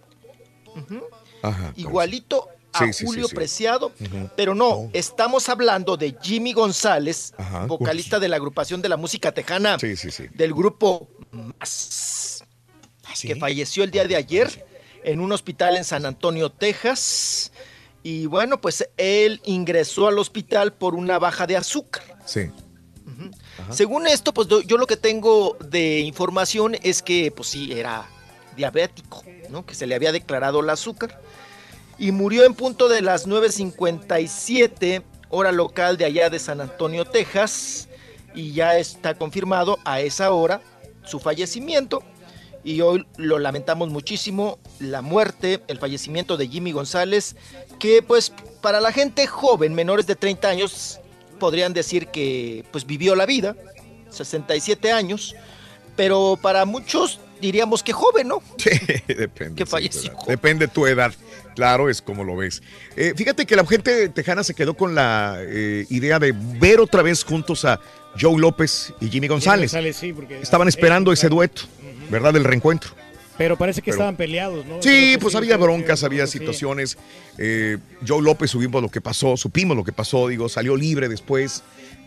Ajá. Igualito a Sí, sí, sí, Julio sí. Preciado. Pero no, estamos hablando de Jimmy González, Ajá. vocalista de la agrupación de la música tejana del grupo Más, que falleció el día de ayer en un hospital en San Antonio, Texas. Y bueno, pues él ingresó al hospital por una baja de azúcar. Sí. Según esto, pues yo lo que tengo de información es que, pues sí, era diabético, ¿no? Que se le había declarado el azúcar. Y murió en punto de las 9.57, hora local de allá de San Antonio, Texas. Y ya está confirmado a esa hora su fallecimiento. Y hoy lo lamentamos muchísimo, la muerte, el fallecimiento de Jimmy González, que pues para la gente joven, menores de 30 años, podrían decir que pues vivió la vida, 67 años, pero para muchos diríamos que joven, ¿no? Sí, depende. Que falleció. Depende de tu edad. Claro, es como lo ves. Eh, fíjate que la gente tejana se quedó con la eh, idea de ver otra vez juntos a Joe López y Jimmy González. González, sí, porque- Estaban esperando ese dueto, ¿verdad? Del reencuentro. Pero parece que Pero- estaban peleados, ¿no? Sí, pues sí, había que- broncas, había situaciones. Eh, Joe López subimos lo que pasó, supimos lo que pasó, digo, salió libre después.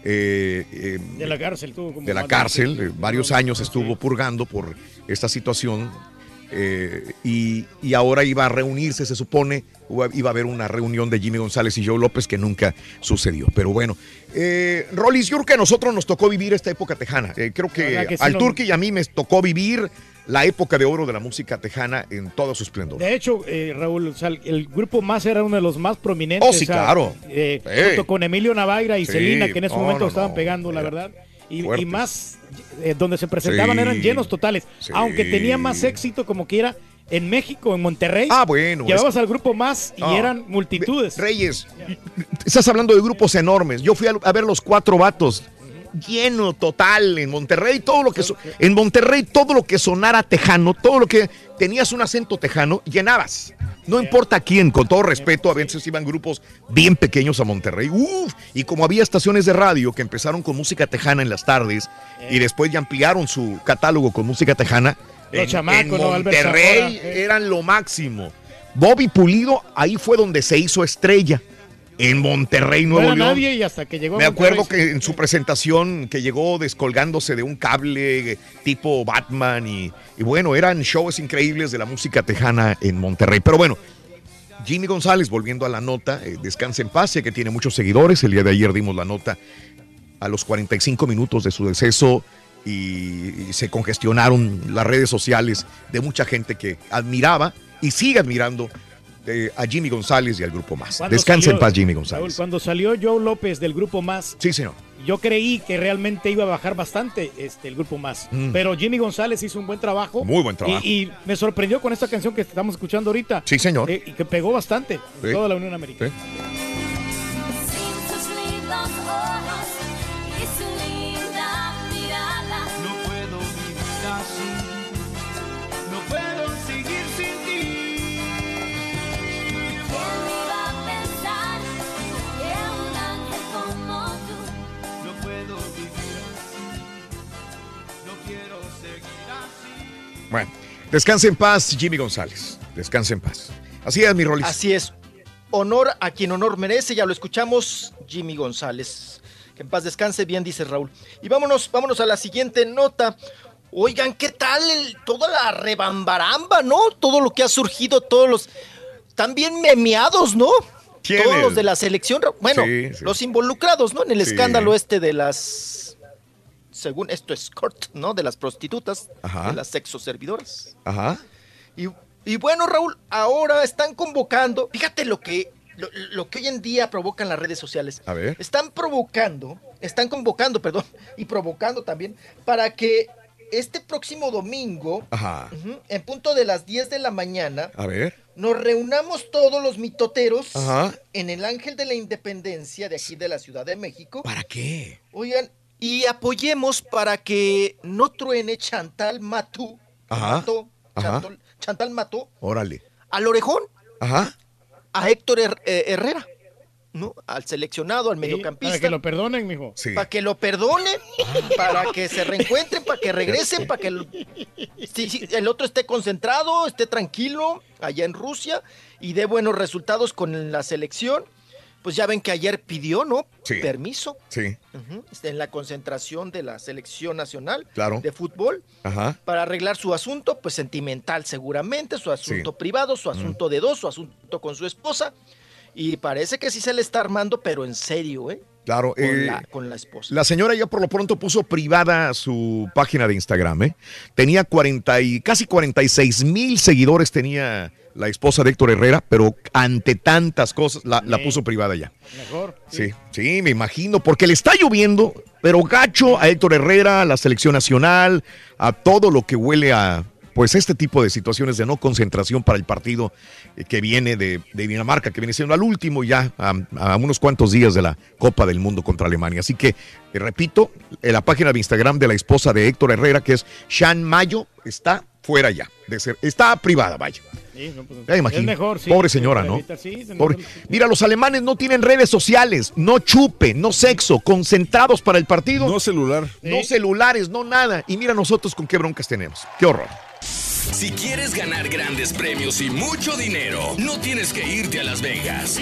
eh, eh, De la cárcel, tuvo como de la cárcel, varios años estuvo purgando por esta situación eh, y, y ahora iba a reunirse, se supone, iba a haber una reunión de Jimmy González y Joe López que nunca sucedió. Pero bueno, eh, Rolis, yo creo que a nosotros nos tocó vivir esta época tejana. Eh, creo que, verdad que sí al Turqui y a mí me tocó vivir la época de oro de la música tejana en todo su esplendor. De hecho, eh, Raúl, o sea, el grupo más era uno de los más prominentes. Oh, sí, o sea, claro. eh, Sí. Junto con Emilio Navaira y Sí, Celina, que en ese no, momento no, estaban no, pegando, la verdad. Y, más, eh, donde se presentaban Sí. eran llenos totales. Sí. Aunque tenía más éxito como que era en México, en Monterrey. Ah, bueno, Llevabas es- al grupo más y Ah. eran multitudes. Reyes, estás hablando de grupos enormes. Yo fui a, a ver los cuatro vatos. Lleno total en Monterrey, todo lo que so- en Monterrey todo lo que sonara tejano, todo lo que tenías un acento tejano, llenabas. No importa quién, con todo respeto, a veces iban grupos bien pequeños a Monterrey. Uf, y como había estaciones de radio que empezaron con música tejana en las tardes y después ya ampliaron su catálogo con música tejana, en, chamacos, en Monterrey eh. eran lo máximo. Bobby Pulido, ahí fue donde se hizo estrella. En Monterrey, No Nuevo era León. nadie y hasta que llegó Me acuerdo que en su presentación que llegó descolgándose de un cable eh, tipo Batman y, y bueno, eran shows increíbles de la música tejana en Monterrey. Pero bueno, Jimmy González, volviendo a la nota, eh, descansa en paz, que tiene muchos seguidores. El día de ayer dimos la nota a los 45 minutos de su deceso y, y se congestionaron las redes sociales de mucha gente que admiraba y sigue admirando eh, a Jimmy González y al grupo más. Descansa salió- en paz, Jimmy Raúl, González. cuando salió Joe López del grupo más, Sí, señor. yo creí que realmente iba a bajar bastante este, el grupo más. Mm. Pero Jimmy González hizo un buen trabajo. Muy buen trabajo. Y, y me sorprendió con esta canción que estamos escuchando ahorita. Sí, señor. Eh, y que pegó bastante en Sí. toda la Unión Americana. Sus lindos ojos y su linda mirada. No puedo vivir así, Bueno, descanse en paz, Jimmy González. Descanse en paz. Así es, mi Rolis. Así es. Honor a quien honor merece, ya lo escuchamos, Jimmy González. Que en paz descanse, bien dice Raúl. Y vámonos, vámonos a la siguiente nota. Oigan, ¿qué tal el- toda la rebambaramba, no? Todo lo que ha surgido, todos los... Bien memeados, ¿no? Todos los de la selección, bueno, Sí, sí. los involucrados, ¿no? En el Sí. escándalo este de las... Según esto es Kurt, ¿no? De las prostitutas, Ajá. de las sexoservidoras. Ajá. Y, y bueno, Raúl, ahora están convocando, fíjate lo que, lo, lo que hoy en día provocan las redes sociales. A ver. Están provocando, están convocando, perdón, y provocando también, para que este próximo domingo, Ajá. en punto de las 10 de la mañana, A ver. nos reunamos todos los mitoteros Ajá. en el Ángel de la Independencia de aquí de la Ciudad de México. ¿Para qué? Oigan, y apoyemos para que no truene Chantal Matú. Ajá. Mató, Ajá. Chantal, Chantal mató Órale. al orejón, Ajá. a Héctor Her- eh, Herrera, ¿no? Al seleccionado, al Sí, mediocampista. Para que lo perdonen, mijo. Sí. Para que lo perdonen, para que se reencuentren, para que regresen, para que el, sí, sí, el otro esté concentrado, esté tranquilo allá en Rusia y dé buenos resultados con la selección. Pues ya ven que ayer pidió, ¿no? Sí. Permiso Sí. ujú, en la concentración de la selección nacional Claro. de fútbol Ajá. para arreglar su asunto, pues sentimental seguramente, su asunto privado, su asunto de dos, su asunto con su esposa. Y parece que sí se le está armando, pero en serio, ¿eh? Claro. Con, eh, la, con la esposa. La señora ya por lo pronto puso privada su página de Instagram, ¿eh? Tenía 40 y casi 46 mil seguidores tenía la esposa de Héctor Herrera, pero ante tantas cosas la, puso privada ya. Mejor. Sí, sí, me imagino, porque le está lloviendo, pero gacho a Héctor Herrera, a la selección nacional, a todo lo que huele a, pues, este tipo de situaciones de no concentración para el partido eh, que viene de, de Dinamarca, que viene siendo al último ya, a, a unos cuantos días de la Copa del Mundo contra Alemania. Así que, eh, repito, en la página de Instagram de la esposa de Héctor Herrera, que es Shan Mayo, está fuera ya, de ser, está privada, vaya. Sí, no, pues, Ya imagino. Es mejor, sí. Pobre señora, ¿no? evitar- sí, se Pobre- Mira, los alemanes no tienen redes sociales, no chupe, no sexo, concentrados para el partido. No celular. No celulares, no nada. Y mira nosotros con qué broncas tenemos. Qué horror. Si quieres ganar grandes premios y mucho dinero, no tienes que irte a Las Vegas.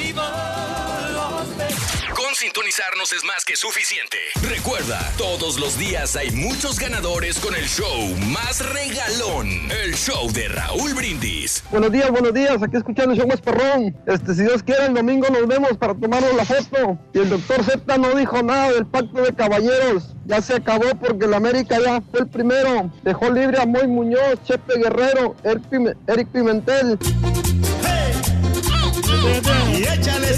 Con sintonizarnos es más que suficiente. Recuerda, todos los días hay muchos ganadores con el show más regalón, el show de Raúl Brindis. Buenos días, buenos días. Aquí escuchando el show más perrón. Este, si Dios quiere, el domingo nos vemos para tomarnos la foto. Y el doctor Z no dijo nada del pacto de caballeros. Ya se acabó porque el América ya fue el primero. Dejó libre a Moy Muñoz, Chepe Guerrero, Eric, Pime- Eric Pimentel. Y échale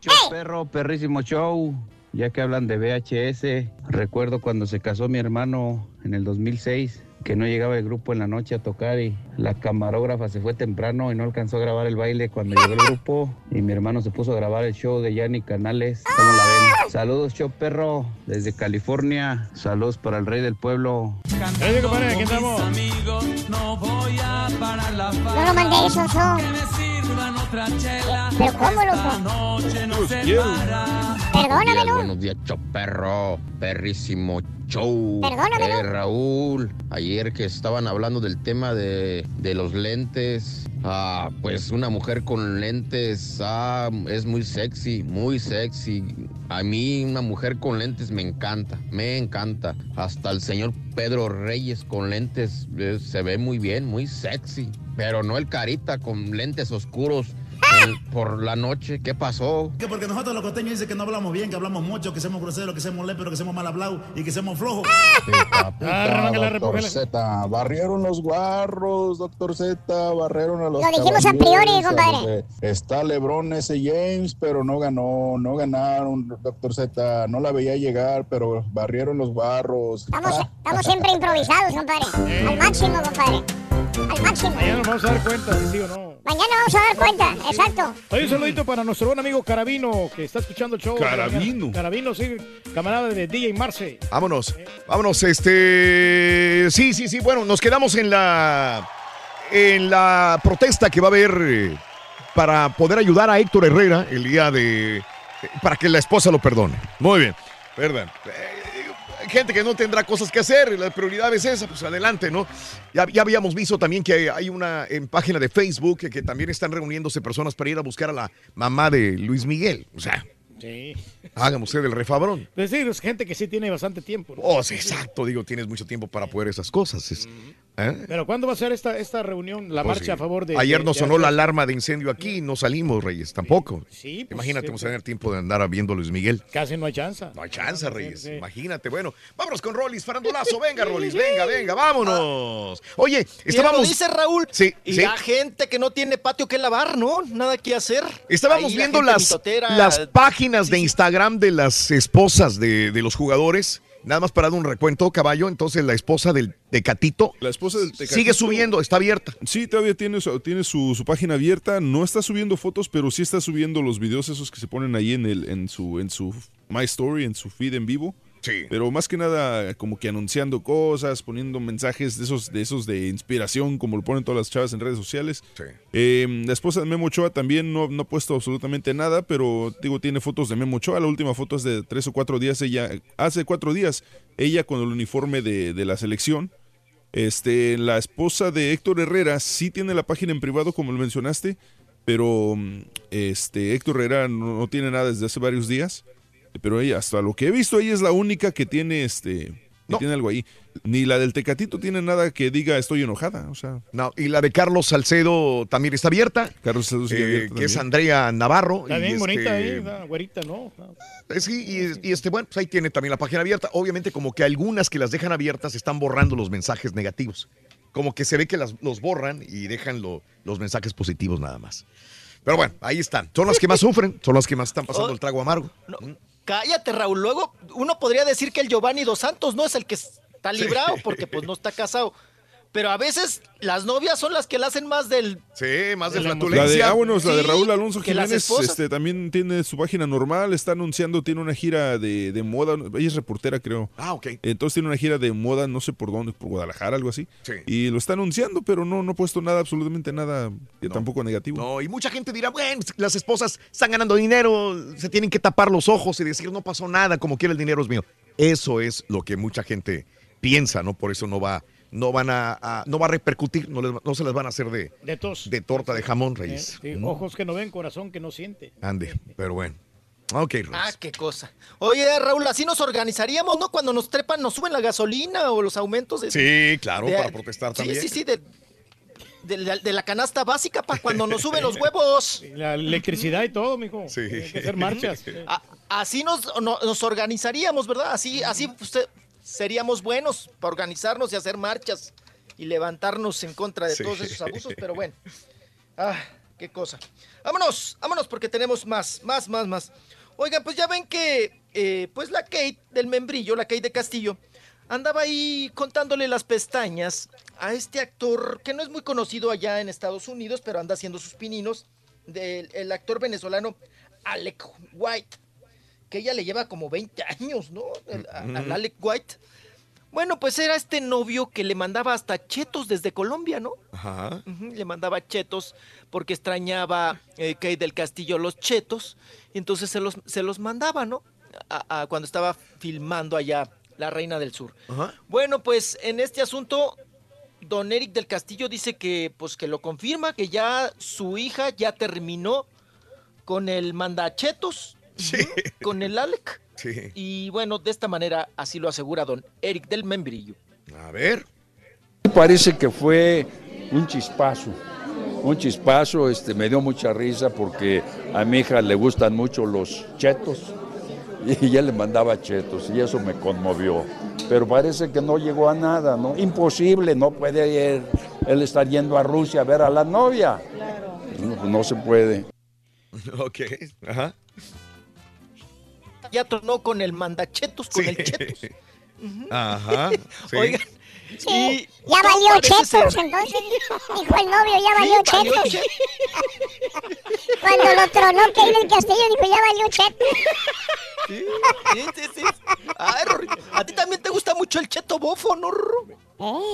Show perro, perrísimo show. Ya que hablan de VHS, recuerdo cuando se casó mi hermano en el 2006, que no llegaba el grupo en la noche a tocar y la camarógrafa se fue temprano y no alcanzó a grabar el baile cuando llegó el grupo y mi hermano se puso a grabar el show de Yanni Canales. ¿Cómo la ven? Saludos, show perro, desde California. Saludos para el rey del pueblo. Aquí estamos. No voy a parar la No lo mandé eso, son. ¿Pero cómo, loco? Buenos días, choperro, perrísimo show. Perdóname, Eh. Raúl, ayer que estaban hablando del tema de, de los lentes, ah, pues una mujer con lentes ah, es muy sexy, muy sexy. A mí una mujer con lentes me encanta, me encanta. Hasta el señor Pedro Reyes con lentes eh, se ve muy bien, muy sexy. Pero no el carita con lentes oscuros el- por la noche. ¿Qué pasó? Que porque nosotros los costeños dicen que no hablamos bien, que hablamos mucho, que somos groseros, que somos léperos, que somos mal hablados y que somos flojos. doctor Z, barrieron los guarros, doctor Z, barrieron a los Lo dijimos a priori, compadre. Está Lebron ese James, pero no ganó, no ganaron, doctor Z, no la veía llegar, pero barrieron los barros. Estamos, estamos siempre improvisados, compadre. Al máximo, compadre. Al máximo. Mañana nos vamos a dar cuenta si sí o no. Mañana vamos a dar cuenta, exacto. Oye, un saludito para nuestro buen amigo Carabino, que está escuchando el show. Carabino. Carabino, sí, camarada de DJ Marce. Vámonos, vámonos, este... Sí, sí, sí, bueno, nos quedamos en la... En la protesta que va a haber eh, para poder ayudar a Héctor Herrera el día de... eh, Para que la esposa lo perdone. Muy bien, ¿verdad? Eh, gente que no tendrá cosas que hacer, la prioridad es esa, pues adelante, ¿no? Ya, ya habíamos visto también que hay una en página de Facebook que, que también están reuniéndose personas para ir a buscar a la mamá de Luis Miguel. O sea, Sí. hágame usted el refabrón. Es decir, es gente que sí tiene bastante tiempo. ¿no? Oh, sí, exacto, digo, tienes mucho tiempo para poder esas cosas. es- ¿eh? Pero ¿cuándo va a ser esta, esta reunión, la Pues marcha sí. a favor de... Ayer nos de- sonó la alarma de incendio aquí, no salimos, Reyes, tampoco. Sí, pues, Imagínate, vamos a tener tiempo de andar viendo a Luis Miguel. Casi no hay chance. No hay chance, Reyes. sí. Imagínate. Bueno, vámonos con Rolis, farandulazo. Venga, Rolis, venga, venga, vámonos. Oye, estábamos. dice Raúl. Sí, y sí. la gente que no tiene patio que lavar, ¿no? Nada que hacer. Estábamos Ahí viendo las, mitotera. las páginas de Instagram de las esposas de, de los jugadores. Nada más para dar un recuento, caballo. Entonces, la esposa del Tecatito. La esposa del Tecatito. Sigue subiendo, está abierta. Sí, todavía tiene, su, tiene su, su página abierta. No está subiendo fotos, pero sí está subiendo los videos esos que se ponen ahí en, el, en, su, en su My Story, en su feed en vivo. Sí. Pero más que nada, como que anunciando cosas, poniendo mensajes de esos de, esos de inspiración, como lo ponen todas las chavas en redes sociales. Eh, la esposa de Memo Ochoa también no, no ha puesto absolutamente nada, pero digo, tiene fotos de Memo Ochoa. La última foto es de tres o cuatro días. Ella, hace cuatro días, ella con el uniforme de, de la selección. Este, la esposa de Héctor Herrera sí tiene la página en privado, como lo mencionaste, pero mm, este, Héctor Herrera no, no tiene nada desde hace varios días. Pero ella, hasta lo que he visto, ella es la única que tiene este. que tiene algo ahí. Ni la del Tecatito tiene nada que diga estoy enojada. O sea. No, y la de Carlos Salcedo también está abierta. Carlos Salcedo sigue eh, abierta que es. Andrea Navarro. Está y bien bonita este, ahí, güerita, ¿no? Eh, Sí, y, y este, bueno, pues ahí tiene también la página abierta. Obviamente, como que algunas que las dejan abiertas están borrando los mensajes negativos. Como que se ve que las, los borran y dejan lo- los mensajes positivos nada más. Pero bueno, ahí están. Son las que más sufren, son las que más están pasando el trago amargo. Cállate, Raúl. Luego uno podría decir que el Giovanni Dos Santos no es el que está librado porque pues no está casado. Pero a veces las novias son las que le hacen más del... Sí, más de La de, flatulencia. ah, bueno, la de Raúl Alonso Jiménez este, también tiene su página normal, está anunciando, tiene una gira de, de moda, ella es reportera creo. Ah, ok. Entonces tiene una gira de moda, no sé por dónde, por Guadalajara, algo así. Sí. Y lo está anunciando, pero no, no ha puesto nada, absolutamente nada, tampoco negativo. No, y mucha gente dirá, bueno, las esposas están ganando dinero, se tienen que tapar los ojos y decir no pasó nada, como quiera el dinero es mío. Eso es lo que mucha gente piensa, ¿no? Por eso no va, no van a, a- no va a repercutir, no, les- no se les van a hacer de, De tos. de torta de jamón, Eh, Reyes. sí, Mm. Ojos que no ven, corazón que no siente. Ande, pero bueno. Ok, Reyes. Ah, qué cosa. Oye, Raúl, así nos organizaríamos, ¿no? Cuando nos trepan, nos suben la gasolina o los aumentos de... Sí, claro, de- para protestar Sí, también. sí, sí, de, de la, de la canasta básica para cuando nos suben los huevos. La electricidad y todo, mijo. Sí. Hay que hacer marchas. A- así nos, no- nos organizaríamos, ¿verdad? Así, así usted- seríamos buenos para organizarnos y hacer marchas y levantarnos en contra de Sí. todos esos abusos, pero bueno. Ah, qué cosa. Vámonos, vámonos porque tenemos más, más, más, más. Oigan, pues ya ven que, eh, pues la Kate del membrillo, la Kate de Castillo, andaba ahí contándole las pestañas a este actor que no es muy conocido allá en Estados Unidos, pero anda haciendo sus pininos, del el actor venezolano Alec White, que ella le lleva como 20 años, ¿no? Al. Alec White. Bueno, pues era este novio que le mandaba hasta chetos desde Colombia, ¿no? Ajá. Le mandaba chetos porque extrañaba eh, Kate del Castillo los chetos y entonces se los, se los mandaba, ¿no? A- a cuando estaba filmando allá La Reina del Sur. Ajá. Bueno, pues en este asunto, don Eric del Castillo dice que, pues, que lo confirma, que ya su hija ya terminó con el mandachetos, con el Alec. Sí. Y bueno, de esta manera así lo asegura don Eric del Membrillo. A ver. Parece que fue un chispazo, un chispazo, este, me dio mucha risa porque a mi hija le gustan mucho los chetos y ella le mandaba chetos y eso me conmovió. Pero parece que no llegó a nada, ¿no? Imposible, no puede ir- él estar yendo a Rusia a ver a la novia. No, no se puede. Ok, ajá. Ya tronó con el mandachetos, con el chetos. Ajá. sí. Oigan, Sí, y ya valió chetos, ser- entonces. Dijo el novio, ya valió Sí, valió chetos. Cuando lo tronó Kate del Castillo, dijo, ya valió chetos. Sí, sí, sí. Ay, Rorrito, a ti también te gusta mucho el cheto bofo, ¿no? Rorro?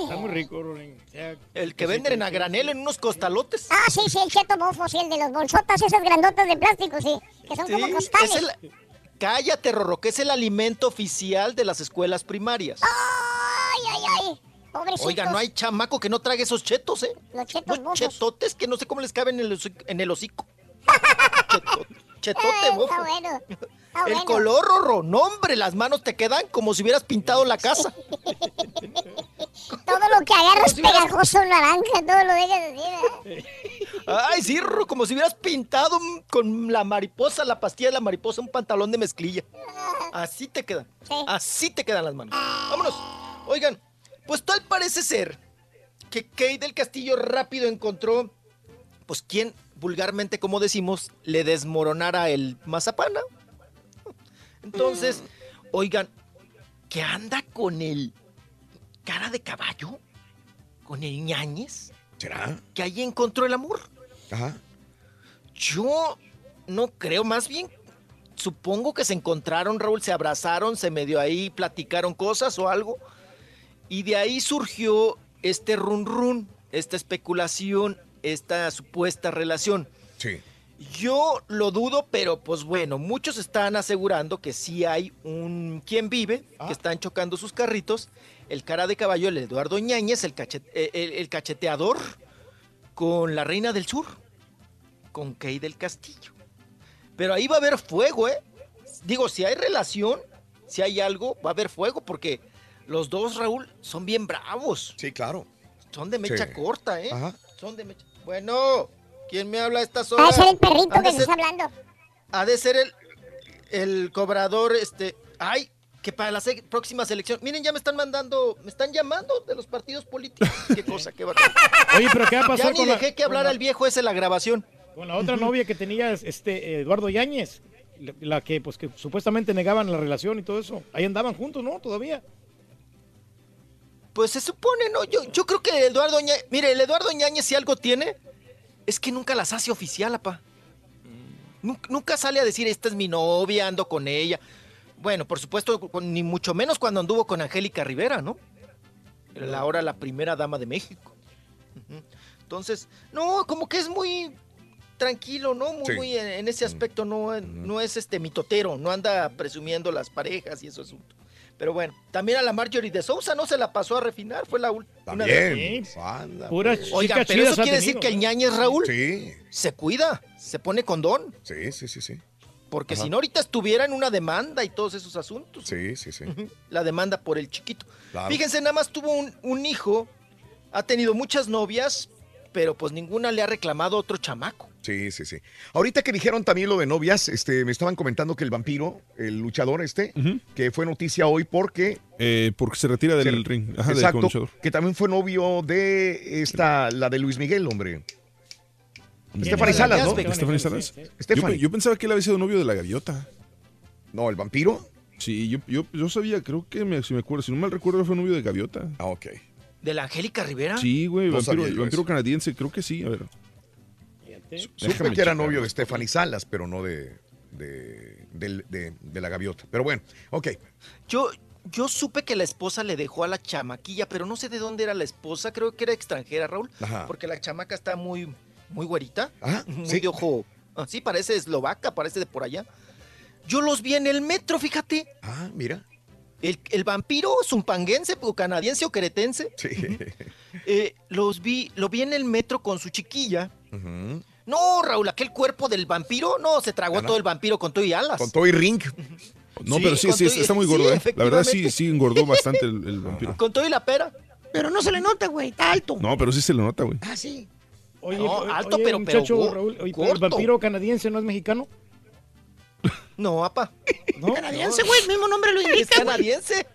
Está muy rico, Rorín. O sea, El que venden en a granel en unos costalotes. Ah, sí, sí, el cheto bofo, sí, el de los bolsotas esas grandotas de plástico, sí. Que son como costales. es el- Cállate, Rorro, que es el alimento oficial de las escuelas primarias. Ay, ay, ay. Pobrecitos. Oiga, no hay chamaco que no trague esos chetos, ¿eh? Los chetos Unos chetotes que no sé cómo les caben en el, hocico- en el hocico. Cheto- chetote, Ay. Está bueno. Está El bueno. color, Rorro. No, hombre, las manos te quedan como si hubieras pintado la casa. Todo lo que agarras pegajoso naranja, todo lo dejas así. Ay, sí, Rorro, como si hubieras pintado con la mariposa, la pastilla de la mariposa, un pantalón de mezclilla. Así te quedan. Así te quedan las manos. Vámonos. Oigan, pues tal parece ser que Kate del Castillo rápido encontró, pues, quien vulgarmente, como decimos, le desmoronara el mazapana. Entonces, oigan, ¿qué anda con el cara de caballo? ¿Con el ñañez? ¿Será? Que ahí encontró el amor. Ajá. Yo no creo, más bien supongo que se encontraron, Raúl, se abrazaron, se medio ahí platicaron cosas o algo. Y de ahí surgió este run run, esta especulación, esta supuesta relación. Sí. Yo lo dudo, pero pues bueno, muchos están asegurando que sí hay un quien vive, que están chocando sus carritos, el cara de caballo, el Eduardo Ñañez, el, cachet- eh, el- el cacheteador, con la reina del sur, con Kay del Castillo. Pero ahí va a haber fuego, ¿eh? Digo, si hay relación, si hay algo, va a haber fuego, porque los dos, Raúl, son bien bravos. Sí, claro. Son de mecha Sí. corta, ¿eh? Ajá. Son de mecha. Bueno, ¿quién me habla a estas Va a horas? ser el perrito que se ser- está hablando. ha de ser el, el cobrador, este. Ay, que para la se- próxima selección. Miren, ya me están mandando, me están llamando de los partidos políticos. Qué cosa, qué bárbaro. Oye, pero ¿qué va a pasar Ya ni con la- dejé que con hablara la- el viejo ese en la grabación. Con la otra novia que tenía este Eduardo Yáñez, la, la que pues que supuestamente negaban la relación y todo eso. Ahí andaban juntos, ¿no? Todavía. Pues se supone, ¿no? Yo, yo creo que Eduardo Ñañez. Mire, el Eduardo Ñañez, si algo tiene, es que nunca las hace oficial, apa. Nunca, nunca sale a decir, esta es mi novia, ando con ella. Bueno, por supuesto, ni mucho menos cuando anduvo con Angélica Rivera, ¿no? La ahora la primera dama de México. Entonces, no, como que es muy tranquilo, ¿no? Muy, Sí. muy en, en ese aspecto no, no es este mitotero, no anda presumiendo las parejas y eso asunto. Pero bueno, también a la Marjorie de Sousa no se la pasó a refinar, fue la última. También. Anda, Pura pues. Oigan, pero eso quiere decir que el ñañez Raúl Sí. se cuida, se pone condón. Sí, sí, sí, sí. Porque Ajá. si no, ahorita estuviera en una demanda y todos esos asuntos. Sí, sí, sí. La demanda por el chiquito. Claro. Fíjense, nada más tuvo un, un hijo, ha tenido muchas novias, pero pues ninguna le ha reclamado otro chamaco. Sí, sí, sí. Ahorita que dijeron también lo de novias, este, me estaban comentando que el vampiro, el luchador este, que fue noticia hoy porque... Eh, porque se retira del se- ring. Ajá, del exacto, que también fue novio de esta, la de Luis Miguel, hombre. Stephanie Salas, ¿no? Stephanie Salas. Yo, yo pensaba que él había sido novio de la gaviota. No, el vampiro. Sí, yo, yo, yo sabía, creo que me, si me acuerdo, si no mal recuerdo, fue novio de gaviota. Ah, ok. ¿De la Angélica Rivera? Sí, güey, No vampiro, canadiense, creo que sí, a ver. Supe Déjame que era checar. novio de Stephanie Salas, pero no de, de, del- de- de la gaviota. Pero bueno, ok. Yo, yo supe que la esposa le dejó a la chamaquilla, pero no sé de dónde era la esposa, creo que era extranjera, Raúl, Ajá. porque la chamaca está muy, muy güerita, Ah, muy sí. de ojo, así parece eslovaca, parece de por allá. Yo los vi en el metro, fíjate. Ah, mira. El, el vampiro zumpanguense, o canadiense o queretense, Sí. eh, los vi, lo vi en el metro con su chiquilla. Ujú. No, Raúl, aquel cuerpo del vampiro, no, se tragó no. todo el vampiro con todo y alas. Con todo y ring. No, Sí, pero sí, sí, y- está muy sí, gordo, ¿eh? La verdad sí, sí engordó bastante el, el vampiro. Con todo y la pera. Pero no se le nota, güey, está alto. No, pero sí se le nota, güey. Ah, sí. Oye, No, alto, pero- pero muchacho, go- Raúl, oye, pero el vampiro canadiense no es mexicano. No, apa. ¿No? Canadiense, güey, el mismo nombre lo Es indica, güey. canadiense.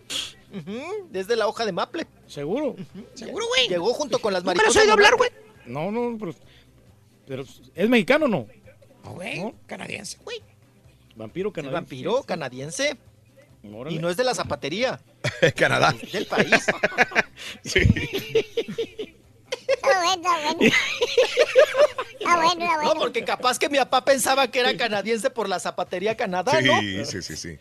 Desde la hoja de maple. Seguro. Seguro, güey. Llegó junto con las mariposas. has oído de hablar, güey. No, no, pero, pero ¿es mexicano o no? No, güey, ¿No? canadiense, güey. Vampiro El canadiense. vampiro canadiense. Órale. Y no es de la zapatería. Canadá. Es del país. Está bueno, está bueno. Está bueno, está No, porque capaz que mi papá pensaba que era canadiense por la zapatería Canadá, ¿no? Sí, sí, sí, sí.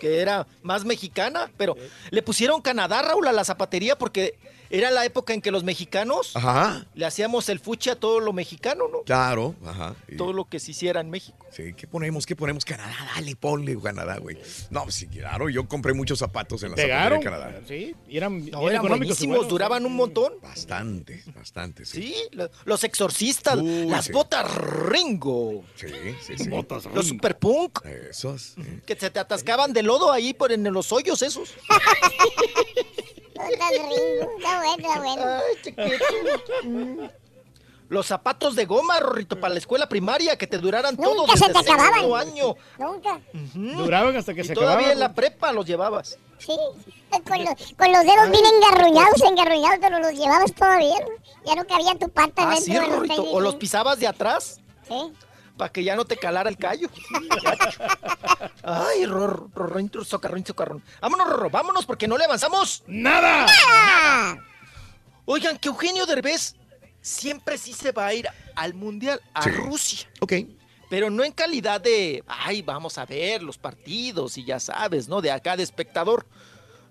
Que era más mexicana, pero le pusieron Canadá, Raúl, a la zapatería porque Era la época en que los mexicanos Ajá. le hacíamos el fuchi a todo lo mexicano, ¿no? Claro, ajá. Y- Todo lo que se hiciera en México. Sí, ¿qué ponemos? ¿Qué ponemos? Canadá, dale, ponle Canadá, güey. No, pues sí, claro, yo compré muchos zapatos en la Pegaron, zapatería de Canadá. sí, y eran, No, eran buenísimos, duraban un montón. Bastante, bastante, sí. Sí, lo- los exorcistas, Uy, las sí. botas Ringo, Sí, sí, sí. los super punk, Esos. que se te atascaban de lodo ahí por en los hoyos esos. Ringo. Está bueno, está bueno. Ay, chiquito. Los zapatos de goma, Rorrito, para la escuela primaria, que te duraran todos Nunca se desde te acababan. segundo año. Nunca. Duraban hasta que Y se todavía acababan. en la prepa los llevabas. Sí. Con los, con los dedos bien engarruñados, engarruñados, pero los llevabas todavía. Ya no cabía tu pata Ah, dentro sí, de los tenis, O los sí. pisabas de atrás. Sí. Para que ya no te calara el callo. Ay, Rorro, Rorrito, socarrón, socarrón. Vámonos, Rorro, vámonos porque no le avanzamos. ¡Nada! Oigan, que Eugenio Derbez siempre sí se va a ir al Mundial, a Sí. Rusia. Ok. Pero no en calidad de, ay, vamos a ver los partidos y ya sabes, ¿no? De acá de espectador.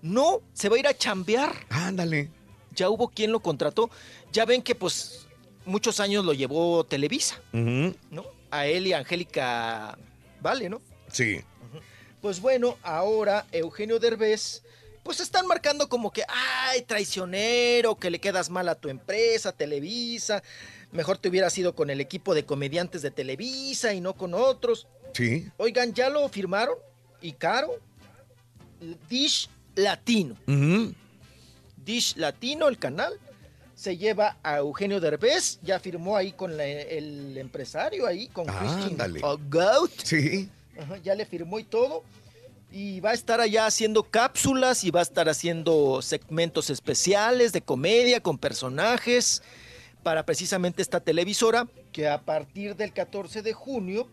No, se va a ir a chambear. Ándale. Ya hubo quien lo contrató. Ya ven que pues muchos años lo llevó Televisa. ¿no? A él y a Angélica Vale, ¿no? Sí. Pues bueno, ahora Eugenio Derbez, pues están marcando como que, ay, traicionero, que le quedas mal a tu empresa, Televisa, mejor te hubieras ido con el equipo de comediantes de Televisa y no con otros. Sí. Oigan, ya lo firmaron y caro, Dish Latino. Dish Latino, el canal, se lleva a Eugenio Derbez, ya firmó ahí con la- el empresario, ahí con Christian Ándale. Goat. Sí. Ajá, ya le firmó y todo. Y va a estar allá haciendo cápsulas y va a estar haciendo segmentos especiales de comedia con personajes para precisamente esta televisora que a partir del 14 de junio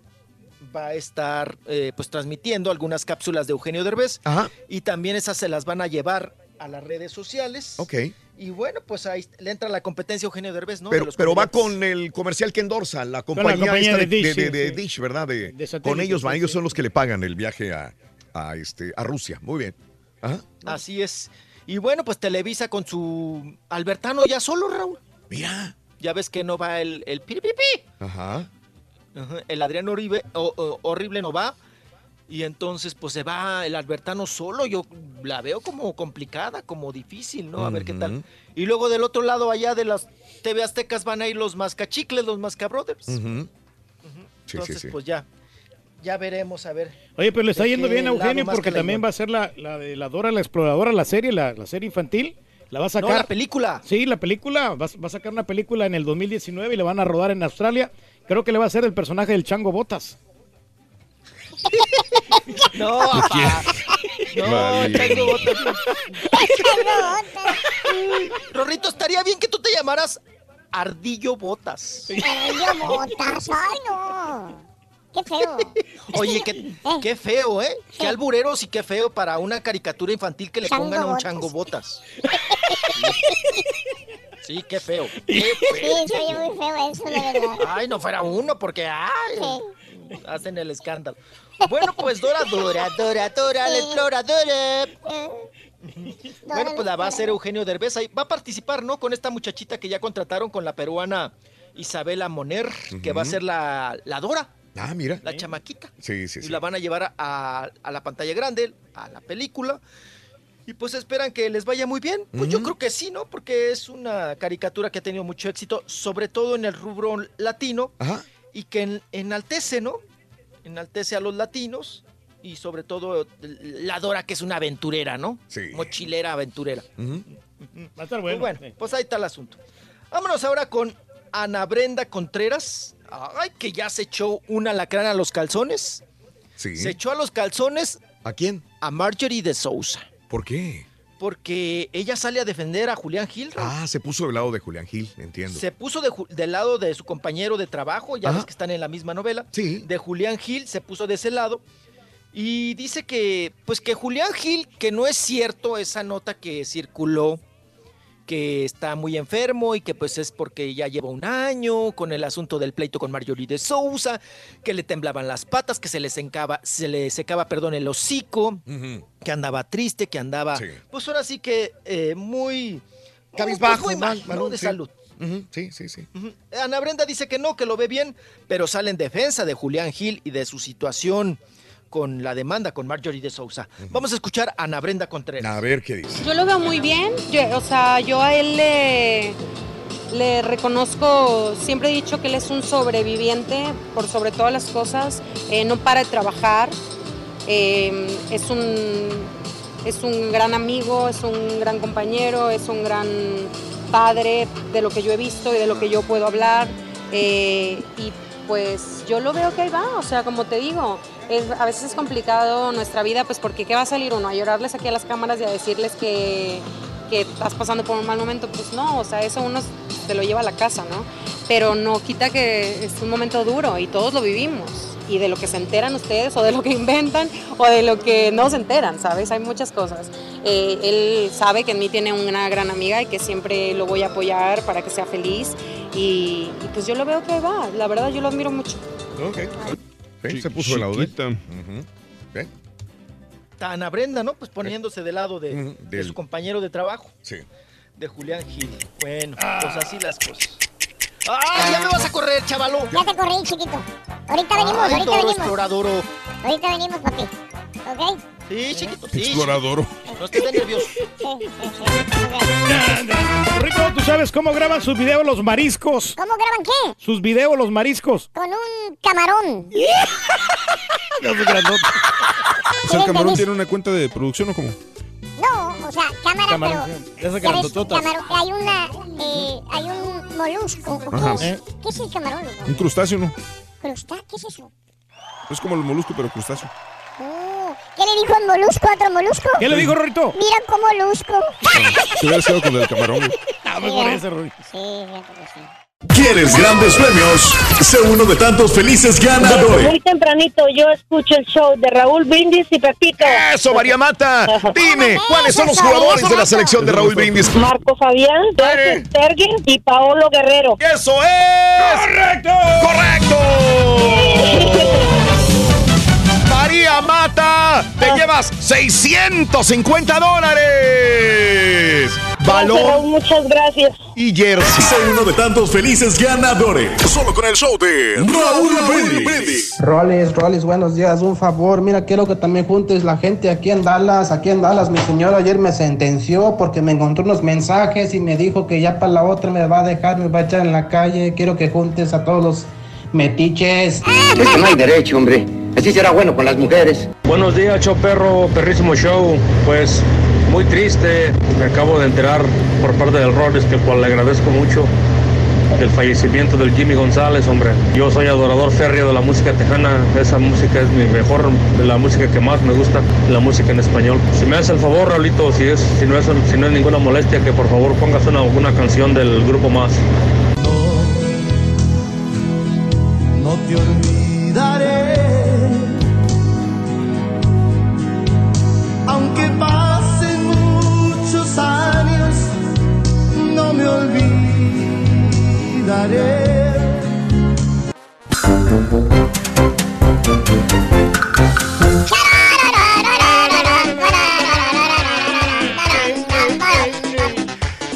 va a estar eh, pues transmitiendo algunas cápsulas de Eugenio Derbez Ajá. y también esas se las van a llevar a las redes sociales. Ok. Y bueno, pues ahí le entra la competencia a Eugenio Derbez, ¿no? Pero, pero va con el comercial que endorsa, la la compañía, esta de Dish, de, sí, de. Dish, ¿verdad? De, De satélite, con ellos van, ellos sí. son los que le pagan el viaje a, a, este, a Rusia. Muy bien. Ajá. Así es. Y bueno, pues Televisa con su Albertano ya solo, Raúl. Mira. Ya ves que no va el, el piripipi. Ajá. Ajá, El Adrián Oribe, o- o- horrible no va. Y entonces, pues se va el Albertano solo. Yo la veo como complicada, como difícil, ¿no? A ver qué tal. Y luego del otro lado, allá de las TV Aztecas, van a ir los Mascachicles, los Mascabrothers. Sí, entonces, sí, sí. pues ya. Ya veremos, a ver. Oye, pero le está ¿De yendo bien a Eugenio porque también va a ser la, la de la Dora la Exploradora, la serie, la, la serie infantil. La va a sacar. No, la película. Sí, la película. Va, va a sacar una película en el 2019 y la van a rodar en Australia. Creo que le va a hacer el personaje del Chango Botas. No, papá. No, Vale. tengo botas. Rorrito, estaría bien que tú te llamaras Ardillo Botas. Ardillo Botas, ay no. Qué feo. Oye, qué, qué feo, ¿eh? Qué albureros y qué feo para una caricatura infantil que le Chango pongan a un Botas. chango botas. Sí, qué feo. Qué Sí, feo. oye muy feo eso, la verdad. Ay, no fuera uno, porque ay, Sí. hacen el escándalo. Bueno, pues Dora, Dora, Dora, Dora, la exploradora. Bueno, pues la va a hacer Eugenio Derbez. Ahí va a participar, ¿no? Con esta muchachita que ya contrataron con la peruana Isabela Moner, que va a ser la, la Dora, Ah, mira. la chamaquita. Sí, sí, Y sí. la van a llevar a, a la pantalla grande, a la película. Y pues esperan que les vaya muy bien. Pues yo creo que sí, ¿no? Porque es una caricatura que ha tenido mucho éxito, sobre todo en el rubro latino, Ajá. y que en- enaltece, ¿no? Enaltece a los latinos y sobre todo la Dora, que es una aventurera, ¿no? Sí. Mochilera aventurera. Ujú. Va a estar Pues bueno. bueno, sí. pues ahí está el asunto. Vámonos ahora con Ana Brenda Contreras. Ay, que ya se echó una lacrana a los calzones. Sí. Se echó a los calzones ¿A quién? a Marjorie de Sousa. ¿Por qué? Porque ella sale a defender a Julián Gil. Ah, se puso del lado de Julián Gil, entiendo. Se puso de del lado de su compañero de trabajo, ya Ajá. ves que están en la misma novela. Sí. De Julián Gil, se puso de ese lado. Y dice que, pues que Julián Gil, que no es cierto esa nota que circuló, que está muy enfermo y que pues es porque ya lleva un año con el asunto del pleito con Marjorie de Sousa, que le temblaban las patas, que se le secaba, se le secaba, perdón, el hocico, que andaba triste, que andaba, Sí. pues ahora sí que eh, muy, cabizbajo, Pues muy mal, mal, ¿no? de sí. salud. Sí, sí, sí. Ana Brenda dice que no, que lo ve bien, pero sale en defensa de Julián Gil y de su situación con la demanda con Marjorie de Sousa. Vamos a escuchar a Ana Brenda Contreras. A ver qué dice. Yo lo veo muy bien, yo- o sea, yo a él le, le reconozco, siempre he dicho que él es un sobreviviente por sobre todas las cosas, eh, no para de trabajar, eh, es, un, es un gran amigo, es un gran compañero, es un gran padre de lo que yo he visto y de lo que yo puedo hablar, eh, y pues yo lo veo que ahí va, o sea, como te digo, a veces es complicado nuestra vida, pues porque ¿qué va a salir uno? A llorarles aquí a las cámaras y a decirles que, que estás pasando por un mal momento, pues no, o sea, eso uno se lo lleva a la casa, ¿no? Pero no quita que es un momento duro y todos lo vivimos. Y de lo que se enteran ustedes, o de lo que inventan, o de lo que no se enteran, ¿sabes? Hay muchas cosas. Eh, él sabe que en mí tiene una gran amiga y que siempre lo voy a apoyar para que sea feliz. Y, y pues yo lo veo que va, la verdad yo lo admiro mucho. Ok. Sí, se puso. Chiquita. Ujú. ¿Ve? Está Ana Brenda, ¿no? Pues poniéndose de lado de, del- su compañero de trabajo, Sí. de Julián Gil. Bueno, pues así las cosas. ¡Ah, ya me vas a correr, chavalo! Ya te corrí, chiquito. Ahorita venimos, Ay, ahorita toro venimos. exploradoro. Ahorita venimos, papi. ¿Ok? Sí, chiquito, sí. Exploradoro. No estés nervioso. Rico, ¿tú sabes cómo graban sus videos los mariscos? ¿Cómo graban qué? Sus videos los mariscos. Con un camarón. Los grandotes. O sea, el camarón tiene una cuenta de producción o cómo? No, o sea, cámara, Camarón, pero... grandototas. camarón, hay una... Eh, hay un molusco. ¿o ¿Qué es? ¿Qué es el camarón? loco? Un crustáceo, ¿no? ¿Crustá? ¿Qué es eso? Es como el molusco, pero crustáceo. ¿Qué le dijo el molusco a otro molusco? ¿Qué le dijo, Rorito? Mira cómo molusco. Te hubiera quedado con el camarón. Ah, mejor ese, Rorito. Sí, fíjate que sí. ¿Quieres grandes premios? Sé uno de tantos felices ganadores. muy tempranito yo escucho el show de Raúl Brindis y Pepito. Eso, María Mata. Dime, ¿cuáles son los jugadores de la selección de Raúl Brindis? Marco Fabián, Jorge y Paolo Guerrero. ¡Eso es! ¡Correcto! ¡Correcto! María Mata, te llevas 650 dólares. Raúl, muchas gracias. y jersey. Sé uno de tantos felices ganadores. Solo con el show de Raúl Brindis. Roles, Roles, buenos días. Un favor, mira, quiero que también juntes la gente aquí en Dallas. Aquí en Dallas, mi señor ayer me sentenció porque me encontró unos mensajes y me dijo que ya para la otra me va a dejar, me va a echar en la calle. Quiero que juntes a todos los metiches. Es que no hay derecho, hombre. Así será bueno con las mujeres. Buenos días, show perro, perrísimo show. Pues muy triste, me acabo de enterar por parte del Roles, que cual le agradezco mucho, del fallecimiento del Jimmy González, hombre. Yo soy adorador férreo de la música tejana, esa música es mi mejor, de la música que más me gusta, la música en español. Si me hace el favor, Raulito, si, es, si, no, es, si no es ninguna molestia, que por favor pongas una, una canción del grupo más. No te olvidaré. Aunque pasen muchos años, no me olvidaré.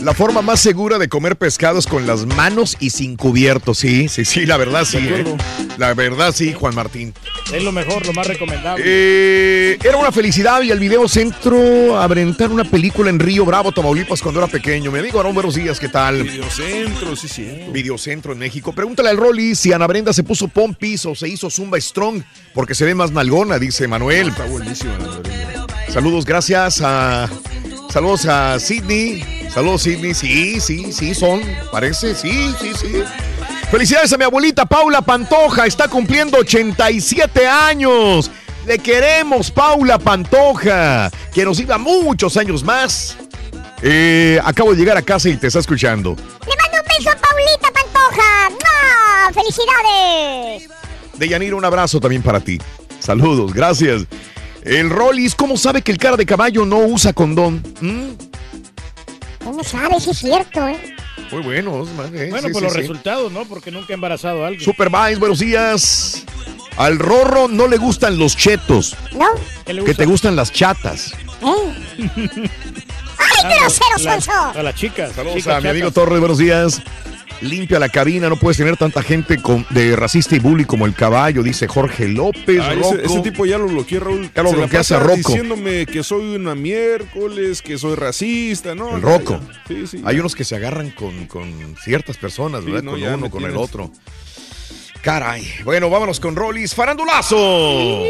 La forma más segura de comer pescado es con las manos y sin cubierto. Sí, sí, sí, la verdad sí. De ¿eh? acuerdo. La verdad sí, Juan Martín. Es lo mejor, lo más recomendable. Eh, era una felicidad y el video centro a rentar una película en Río Bravo, Tamaulipas, cuando era pequeño. Mi amigo Aarón, buenos días, ¿qué tal? Videocentro, sí, sí. Videocentro en México. Pregúntale al Rolly si Ana Brenda se puso pompis o se hizo Zumba Strong, porque se ve más nalgona, dice Manuel. Está buenísima la verdad. Saludos, gracias a. Saludos a Sidney. Saludos, Sidney. Sí, sí, sí, son. Parece, sí, sí, sí. Felicidades a mi abuelita Paula Pantoja. Está cumpliendo 87 años. Le queremos, Paula Pantoja. Que nos viva muchos años más. Eh, acabo de llegar a casa y te está escuchando. Le mando un beso a Paulita Pantoja. ¡Mua! ¡Felicidades! Deyanira, un abrazo también para ti. Saludos, gracias. El Rollis, ¿cómo sabe que el cara de caballo no usa condón? ¿Mm? ¿Cómo sabes si es cierto, eh? Muy bueno, Osman, eh, Bueno, sí, por sí, los sí. resultados, ¿no? Porque nunca he embarazado a alguien. Super Vines, buenos días. Al Rorro no le gustan los chetos. ¿No? ¿Qué le Que gusta? te gustan las chatas. ¿Eh? ¡Ay, grosero, La- Sonso! A las chicas. Saludos chicas a mi amigo. Torres, buenos días. Limpia la cabina, no puedes tener tanta gente con- de racista y bully como el caballo, dice Jorge López. Ah, Rocco. ese, ese tipo ya lo bloqueé, Raúl. Ya lo bloqueaste a Rocco. diciéndome que soy una miércoles, que soy racista, ¿no? El Rocco. Sí, sí. Hay unos que se agarran con, con ciertas personas, Sí, ¿verdad? no, con ya uno, con el otro. Caray. Bueno, vámonos con Rollis. ¡Farandulazo!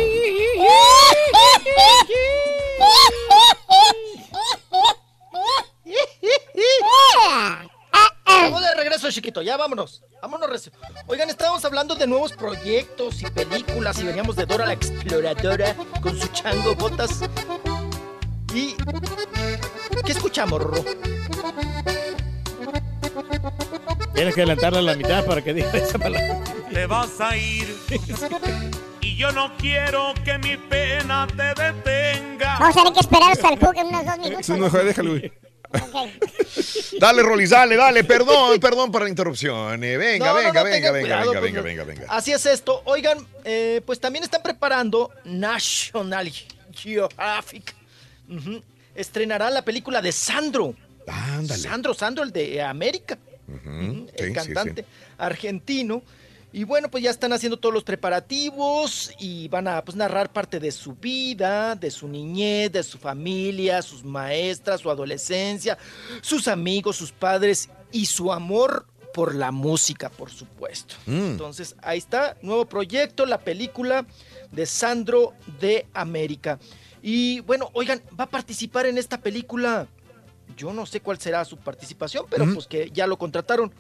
Estamos de regreso, chiquito. Ya vámonos. Vámonos. recio. Oigan, estábamos hablando de nuevos proyectos y películas y veníamos de Dora la Exploradora con su chango botas. ¿Y qué escuchamos, Rorro? Tienes que adelantarla a la mitad para que diga esa palabra. Te vas a ir. Y yo no quiero que mi pena te detenga. Vamos a tener que esperar hasta el en unos dos minutos. No, déjalo, güey. Dale, Rollis, dale, dale. Perdón, perdón por la interrupción. Eh, venga, No, venga, no, venga, venga, cuidado, venga, pues, venga, venga, venga. Así es esto. Oigan, eh, pues también están preparando National Geographic. Estrenará la película de Sandro. Ándale. Sandro, Sandro, el de América. El sí, sí, cantante sí. argentino. Y bueno, pues ya están haciendo todos los preparativos y van a pues, narrar parte de su vida, de su niñez, de su familia, sus maestras, su adolescencia, sus amigos, sus padres y su amor por la música, por supuesto. Mm. Entonces, ahí está, nuevo proyecto, la película de Sandro de América. Y bueno, oigan, va a participar en esta película. Yo no sé cuál será su participación, pero pues que ya lo contrataron.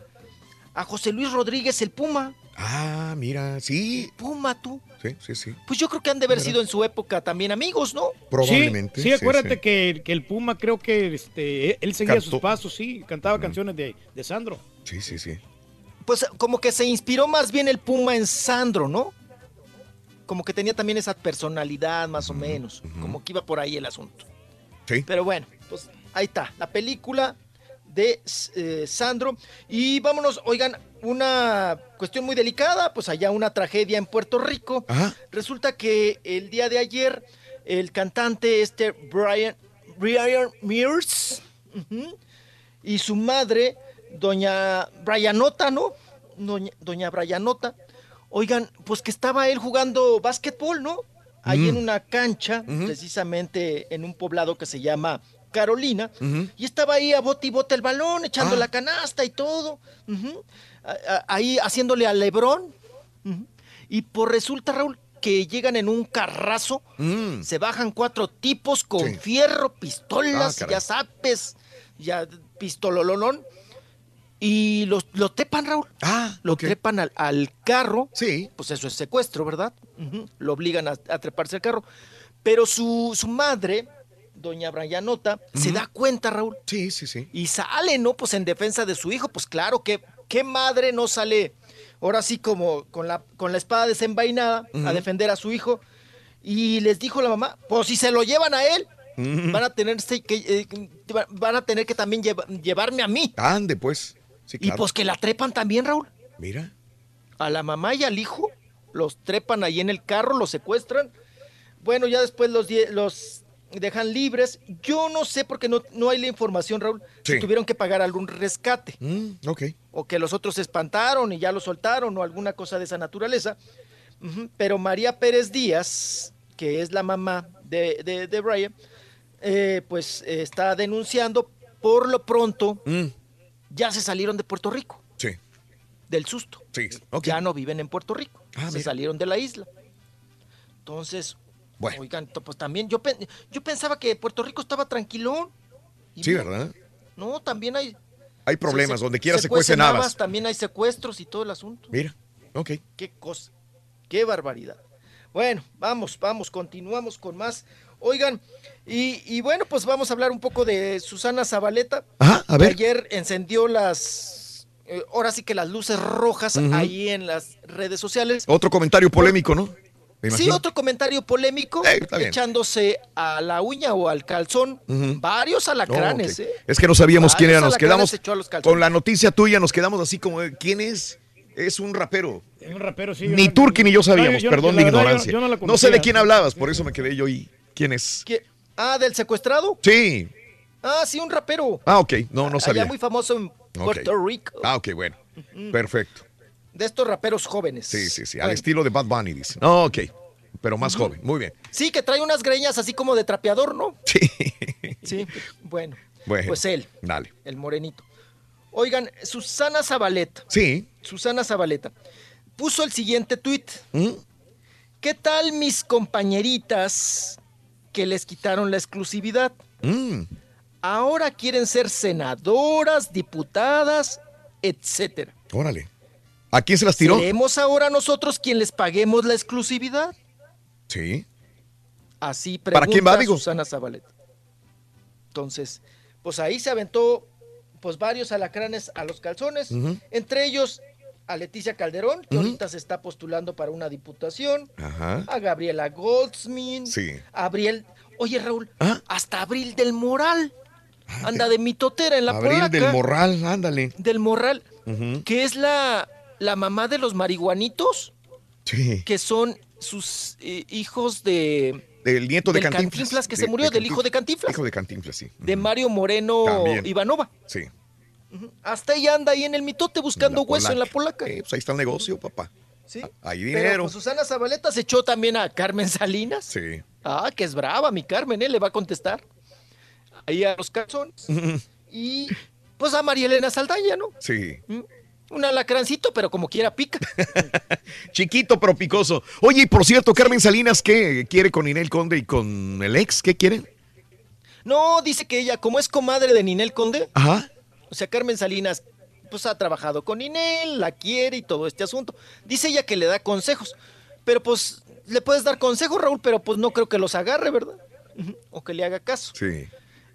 A José Luis Rodríguez, el Puma. Ah, mira, sí. Puma, tú. Sí, sí, sí. Pues yo creo que han de haber Mira. sido en su época también amigos, ¿no? Probablemente. Sí, sí, acuérdate Que, que el Puma creo que este, él seguía Cantó. sus pasos, sí, cantaba canciones de, de Sandro. Sí, sí, sí. Pues como que se inspiró más bien el Puma en Sandro, ¿no? Como que tenía también esa personalidad más o menos. Como que iba por ahí el asunto. Sí. Pero bueno, pues ahí está, la película de eh, Sandro. Y vámonos, oigan, una cuestión muy delicada, pues allá una tragedia en Puerto Rico. Resulta que el día de ayer el cantante este Brian, Brian Mears y su madre, doña Brianota, ¿no? Doña, doña Brianota, oigan, pues que estaba él jugando básquetbol, ¿no? Ahí Mm. en una cancha, precisamente en un poblado que se llama Carolina, y estaba ahí a bote y bote el balón, echando Ah. la canasta y todo. a- Ahí haciéndole al Lebrón. Y por resulta, Raúl, que llegan en un carrazo, Mm. se bajan cuatro tipos con Sí. fierro, pistolas, Ah, ya sabes, ya pistolololón. Y los, lo trepan, Raúl. Ah, lo trepan al, al carro. Sí. Pues eso es secuestro, ¿verdad? Lo obligan a, a treparse al carro. Pero su, su madre, doña Brianota, se da cuenta, Raúl. Sí, sí, sí. Y sale, ¿no? Pues en defensa de su hijo. Pues claro, que ¿qué madre no sale ahora sí como con la, con la espada desenvainada a defender a su hijo? Y les dijo la mamá, pues si se lo llevan a él, van a tener que, eh, van a tener que también lleva- llevarme a mí. Ande, pues. Sí, Y pues que la trepan también, Raúl. Mira. A la mamá y al hijo los trepan ahí en el carro, los secuestran. Bueno, ya después los, los dejan libres. Yo no sé porque no, no hay la información, Raúl, Sí. si tuvieron que pagar algún rescate. Mm, ok. O que los otros se espantaron y ya los soltaron o alguna cosa de esa naturaleza. Pero María Pérez Díaz, que es la mamá de, de, de Brian, eh, pues eh, está denunciando por lo pronto Mm, ya se salieron de Puerto Rico, sí. del susto. Sí. Ya no viven en Puerto Rico, Ah, se mira. salieron de la isla. Entonces, Bueno. oigan, pues también yo, yo pensaba que Puerto Rico estaba tranquilón. Y Sí, mira, ¿verdad? No, también hay... Hay problemas. se- Donde quiera se, cuecen habas. También hay secuestros y todo el asunto. Mira. Ok. Qué cosa, qué barbaridad. Bueno, vamos, vamos, continuamos con más. Oigan, y, y bueno, pues vamos a hablar un poco de Susana Zabaleta. Ajá, a ver. Ayer encendió las, eh, ahora sí que las luces rojas ahí en las redes sociales. Otro comentario polémico, ¿no? Sí, otro comentario polémico, Eh, echándose a la uña o al calzón varios alacranes, No. ¿eh? Es que no sabíamos quién era. Nos quedamos echó a los calzones. con la noticia tuya, nos quedamos así como, ¿quién es? Es un rapero. Un rapero, sí. yo Ni Turki ni yo No, sabíamos, yo- perdón la de verdad, yo- ignorancia. yo no la sé de quién hablabas, por eso me quedé yo ahí. ¿Quién es? ¿Qué? Ah, del secuestrado. Sí. Ah, sí, un rapero. Ah, ok. No, no Allá sabía. muy famoso en. Puerto Rico. Ah, ok, bueno. Perfecto. De estos raperos jóvenes. Sí, sí, sí. Al Bueno. estilo de Bad Bunny, dice. No, ok. Pero más joven. Muy bien. Sí, que trae unas greñas así como de trapeador, ¿no? Sí. Sí, bueno. Bueno. Pues él, Dale. el morenito. Oigan, Susana Zabaleta. Sí. Susana Zabaleta. Puso el siguiente tuit. ¿Mm? ¿Qué tal mis compañeritas que les quitaron la exclusividad? Mm. Ahora quieren ser senadoras, diputadas, etcétera. Órale. ¿A quién se las tiró? ¿Seremos ahora nosotros quien les paguemos la exclusividad? Sí. Así ¿Para pregunta quién va? Susana Zabaleta. Entonces, pues ahí se aventó pues varios alacranes a los calzones, entre ellos a Leticia Calderón, que Ujú. ahorita se está postulando para una diputación, Ajá. a Gabriela Goldsmith, Sí. a Abriel, oye Raúl, hasta Abril del Moral, anda de mitotera en la Abril polaca, del Morral, ándale. del Morral, Ujú. que es la, la mamá de los marihuanitos, Sí. que son sus eh, hijos de... El nieto de del Cantinflas. que se murió, del hijo de Cantinflas. Hijo de Cantinflas, sí. de Mario Moreno También. Ivanova. Sí. Hasta ella anda ahí en el mitote buscando hueso en la polaca. Eh, pues ahí está el negocio, papá. Sí. Hay Pero dinero. pues, Susana Zabaleta se echó también a Carmen Salinas. Sí. Ah, que es brava, mi Carmen, ¿eh? Le va a contestar. Ahí a los calzones. Y pues a María Elena Saldaña, ¿no? Sí. Un alacrancito, pero como quiera pica. Chiquito pero picoso. Oye, y por cierto, Carmen Salinas, ¿qué quiere con Inel Conde y con el ex? ¿Qué quieren? No, dice que ella, como es comadre de Ninel Conde, Ajá. o sea, Carmen Salinas, pues ha trabajado con Ninel, la quiere y todo este asunto. Dice ella que le da consejos, pero pues le puedes dar consejos, Raúl, pero pues no creo que los agarre, ¿verdad? O que le haga caso. Sí.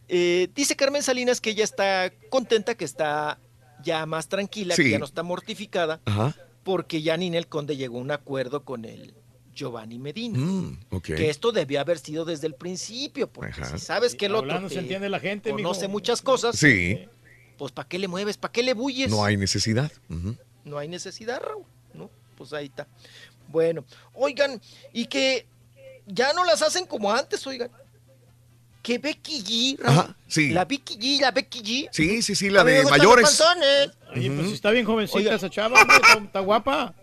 Eh, dice Carmen Salinas que ella está contenta, que está ya más tranquila, Sí. que ya no está mortificada, Ajá. porque ya Ninel Conde llegó a un acuerdo con el Giovanni Medina. Mm. Que esto debió haber sido desde el principio, porque Ajá. si sabes que el otro hablando se te entiende la gente, conoce mijo. muchas cosas, Sí. pues ¿para qué le mueves? ¿Para qué le bulles? No hay necesidad. No hay necesidad, Raúl, ¿no? Pues ahí está. Bueno, oigan, y que ya no las hacen como antes, oigan. Que Becky G, Raúl, Ajá, sí. la Becky G, la Becky G. Sí, sí, sí, la de mayores. Oye, pues está bien jovencita Oiga. esa chava, hombre, está, guapa.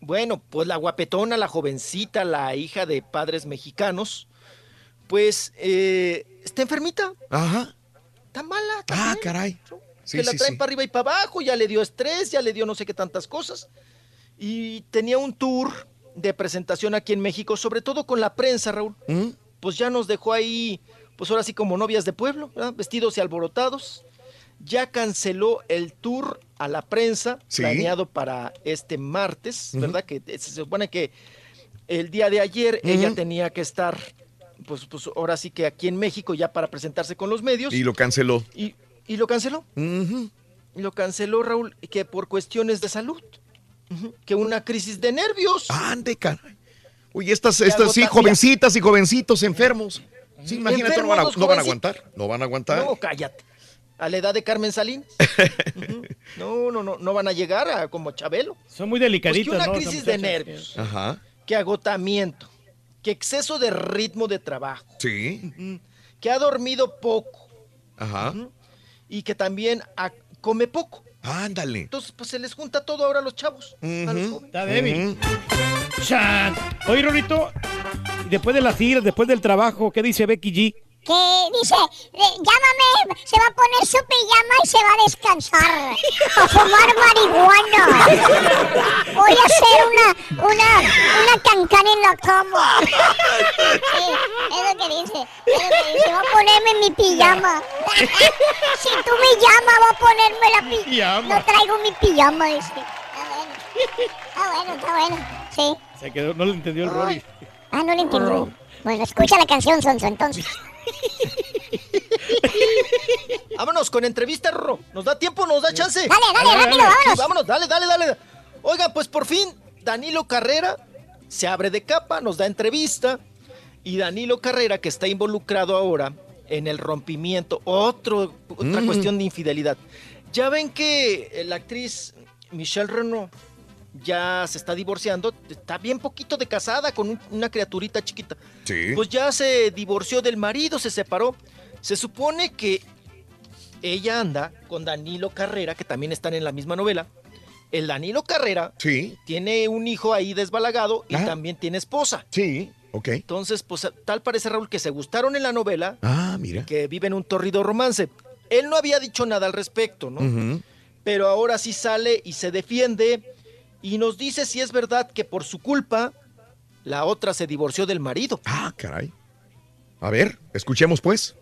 Bueno, pues la guapetona, la jovencita, la hija de padres mexicanos, pues eh, está enfermita, Ajá. está mala. Ah, caray. Sí, que la traen sí. para arriba y para abajo, ya le dio estrés, ya le dio no sé qué tantas cosas. Y tenía un tour de presentación aquí en México, sobre todo con la prensa, Raúl. ¿Mm? Pues ya nos dejó ahí, pues ahora sí como novias de pueblo, ¿verdad? vestidos y alborotados. Ya canceló el tour a la prensa, Sí. planeado para este martes. ¿verdad? Que se supone que el día de ayer ella tenía que estar, pues, pues ahora sí que aquí en México ya para presentarse con los medios. Y lo canceló. Y, y lo canceló. Y Lo canceló Raúl, que por cuestiones de salud. Que una crisis de nervios. Ande, caray. Oye, estas, estas sí, jovencitas y jovencitos enfermos. Sí, imagínate, no van, a, no van aguantar. No van a aguantar. No, cállate. A la edad de Carmen Salinas. No, no, no, no van a llegar a como Chabelo. Son muy Pues que delicaditas, una ¿no? crisis de nervios, Ajá. que agotamiento, que exceso de ritmo de trabajo, Sí. que ha dormido poco Ajá. y que también come poco. Ándale. Entonces, pues se les junta todo ahora a los chavos. a los jóvenes. Está débil. Chan. Oye, Rolito, y después de las giras, después del trabajo, ¿qué dice Becky G? Que dice, llámame, se va a poner su pijama y se va a descansar. A fumar marihuana. Voy a hacer una, una, una cancana en la cama. Sí, es lo que dice. Es lo que dice. Va a ponerme mi pijama. Si tú me llamas, va a ponerme la pijama. Pijama. No traigo mi pijama, dice. Está bueno. Está bueno, está bueno. Sí. Se quedó, no le entendió el Rolly. Ah, no le entendí. Bueno, escucha la canción, Sonso, entonces. Vámonos con entrevista, Rorro. ¿Nos da tiempo? ¿Nos da chance? Dale, dale, rápido, vámonos. Vámonos, dale, dale, dale. Oiga, pues por fin, Danilo Carrera se abre de capa, nos da entrevista. Y Danilo Carrera, que está involucrado ahora en el rompimiento, otro, otra Mm. cuestión de infidelidad. Ya ven que eh, la actriz Michelle Renault ya se está divorciando, está bien poquito de casada con un- una criaturita chiquita. Sí. Pues ya se divorció del marido, se separó. Se supone que ella anda con Danilo Carrera, que también están en la misma novela. El Danilo Carrera Sí. tiene un hijo ahí desbalagado y Ah. también tiene esposa. Sí, ok. Entonces, pues tal parece, Raúl, que se gustaron en la novela, Ah, mira. que viven un torrido romance. Él no había dicho nada al respecto, ¿no? Pero ahora sí sale y se defiende y nos dice si es verdad que por su culpa la otra se divorció del marido. Ah, caray. A ver, escuchemos pues.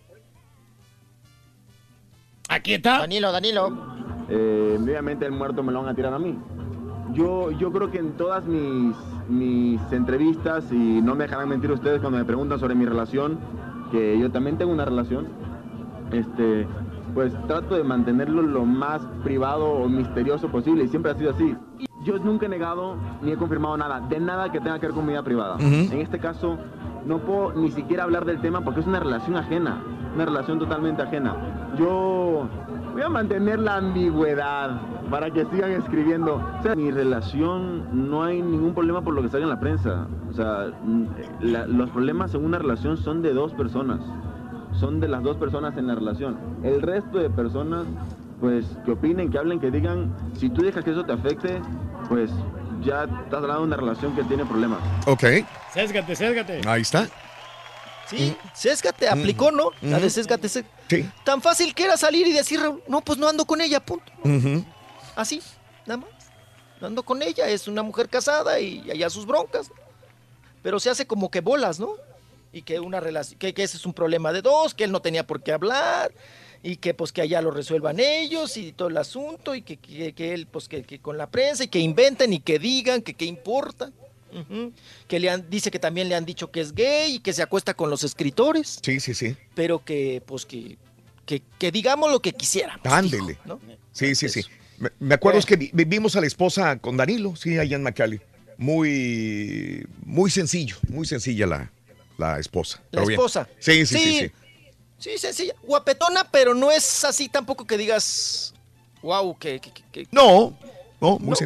Aquí está. Danilo, Danilo. eh, obviamente el muerto me lo van a tirar a mí. Yo, yo creo que en todas mis, mis entrevistas, y no me dejarán mentir ustedes cuando me preguntan sobre mi relación, que yo también tengo una relación, este, pues trato de mantenerlo lo más privado o misterioso posible y siempre ha sido así. Yo nunca he negado ni he confirmado nada, de nada que tenga que ver con mi vida privada. Ujú. En este caso, no puedo ni siquiera hablar del tema porque es una relación ajena, una relación totalmente ajena. Yo voy a mantener la ambigüedad para que sigan escribiendo. O sea, mi relación no hay ningún problema por lo que salga en la prensa. O sea, mm, la- los problemas en una relación son de dos personas. Son de las dos personas en la relación. El resto de personas, pues, que opinen, que hablen, que digan, si tú dejas que eso te afecte, pues ya estás hablando de una relación que tiene problemas. Ok, Sésgate, sésgate. ahí está. Sí, Sésgate, aplicó, ¿no? La de Ujú. Sésgate. sé- Sí. Tan fácil que era salir y decir, no, pues no ando con ella, punto. Así, nada más. No ando con ella, es una mujer casada y allá sus broncas. Pero se hace como que bolas, ¿no? Y que una relación, que, que ese es un problema de dos, que él no tenía por qué hablar, y que pues que allá lo resuelvan ellos y todo el asunto, y que, que- que él, pues que, que con la prensa, y que inventen y que digan, que qué importa. Que le han, dice que también le han dicho que es gay y que se acuesta con los escritores, Sí, sí, sí. pero que pues que, que, que digamos lo que quisiera. Ándele. ¿no? Sí, sí, sí. Me, me acuerdo es que vi- vimos a la esposa con Danilo, sí, allá en McAllen. Muy, muy sencillo, muy sencilla la, la esposa. La esposa. Sí, sí, sí, Sí. sí. Sí, sencilla. Guapetona, pero no es así tampoco que digas, wow, que, que- que- No, no, muy No.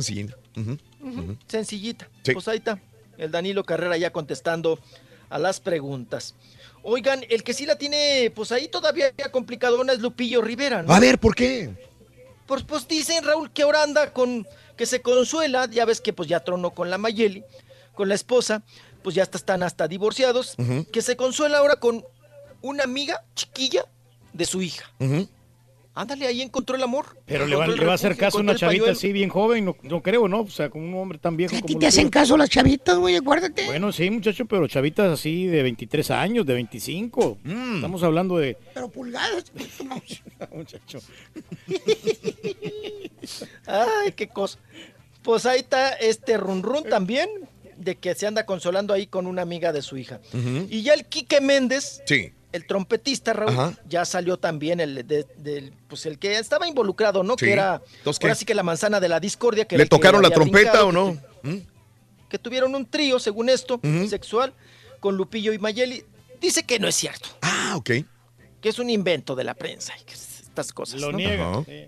Ujú, sencillita. Sí. Pues ahí está, el Danilo Carrera ya contestando a las preguntas. Oigan, el que sí la tiene, pues ahí todavía complicadona es Lupillo Rivera, ¿no? A ver, ¿por qué? Pues, pues dicen, Raúl, que ahora anda con, que se consuela, ya ves que pues ya tronó con la Mayeli, con la esposa, pues ya están hasta divorciados, que se consuela ahora con una amiga chiquilla de su hija. Ándale, ahí encontró el amor. Pero le va, le a hacer caso a una chavita pañuelo. así bien joven, no, no creo, ¿no? O sea, con un hombre tan viejo ¿A como ti te hacen caso las chavitas, güey? Acuérdate. Bueno, sí, muchacho, pero chavitas así de 23 años, de 25. Mm. Estamos hablando de... Pero pulgadas. muchacho. Ay, qué cosa. Pues ahí está este run run también, de que se anda consolando ahí con una amiga de su hija. Y ya el Quique Méndez, Sí. El trompetista, Raúl, Ajá. ya salió también el de- del, pues el que estaba involucrado, ¿no? Sí. Que era Entonces, ahora sí que la manzana de la discordia. Que ¿Le que tocaron la trompeta brincado, o no? Que, ¿Mm? que tuvieron un trío, según esto, sexual, con Lupillo y Mayeli. Dice que no es cierto, Ah, ok. que es un invento de la prensa y que es- estas cosas. Lo ¿no? niega. Sí.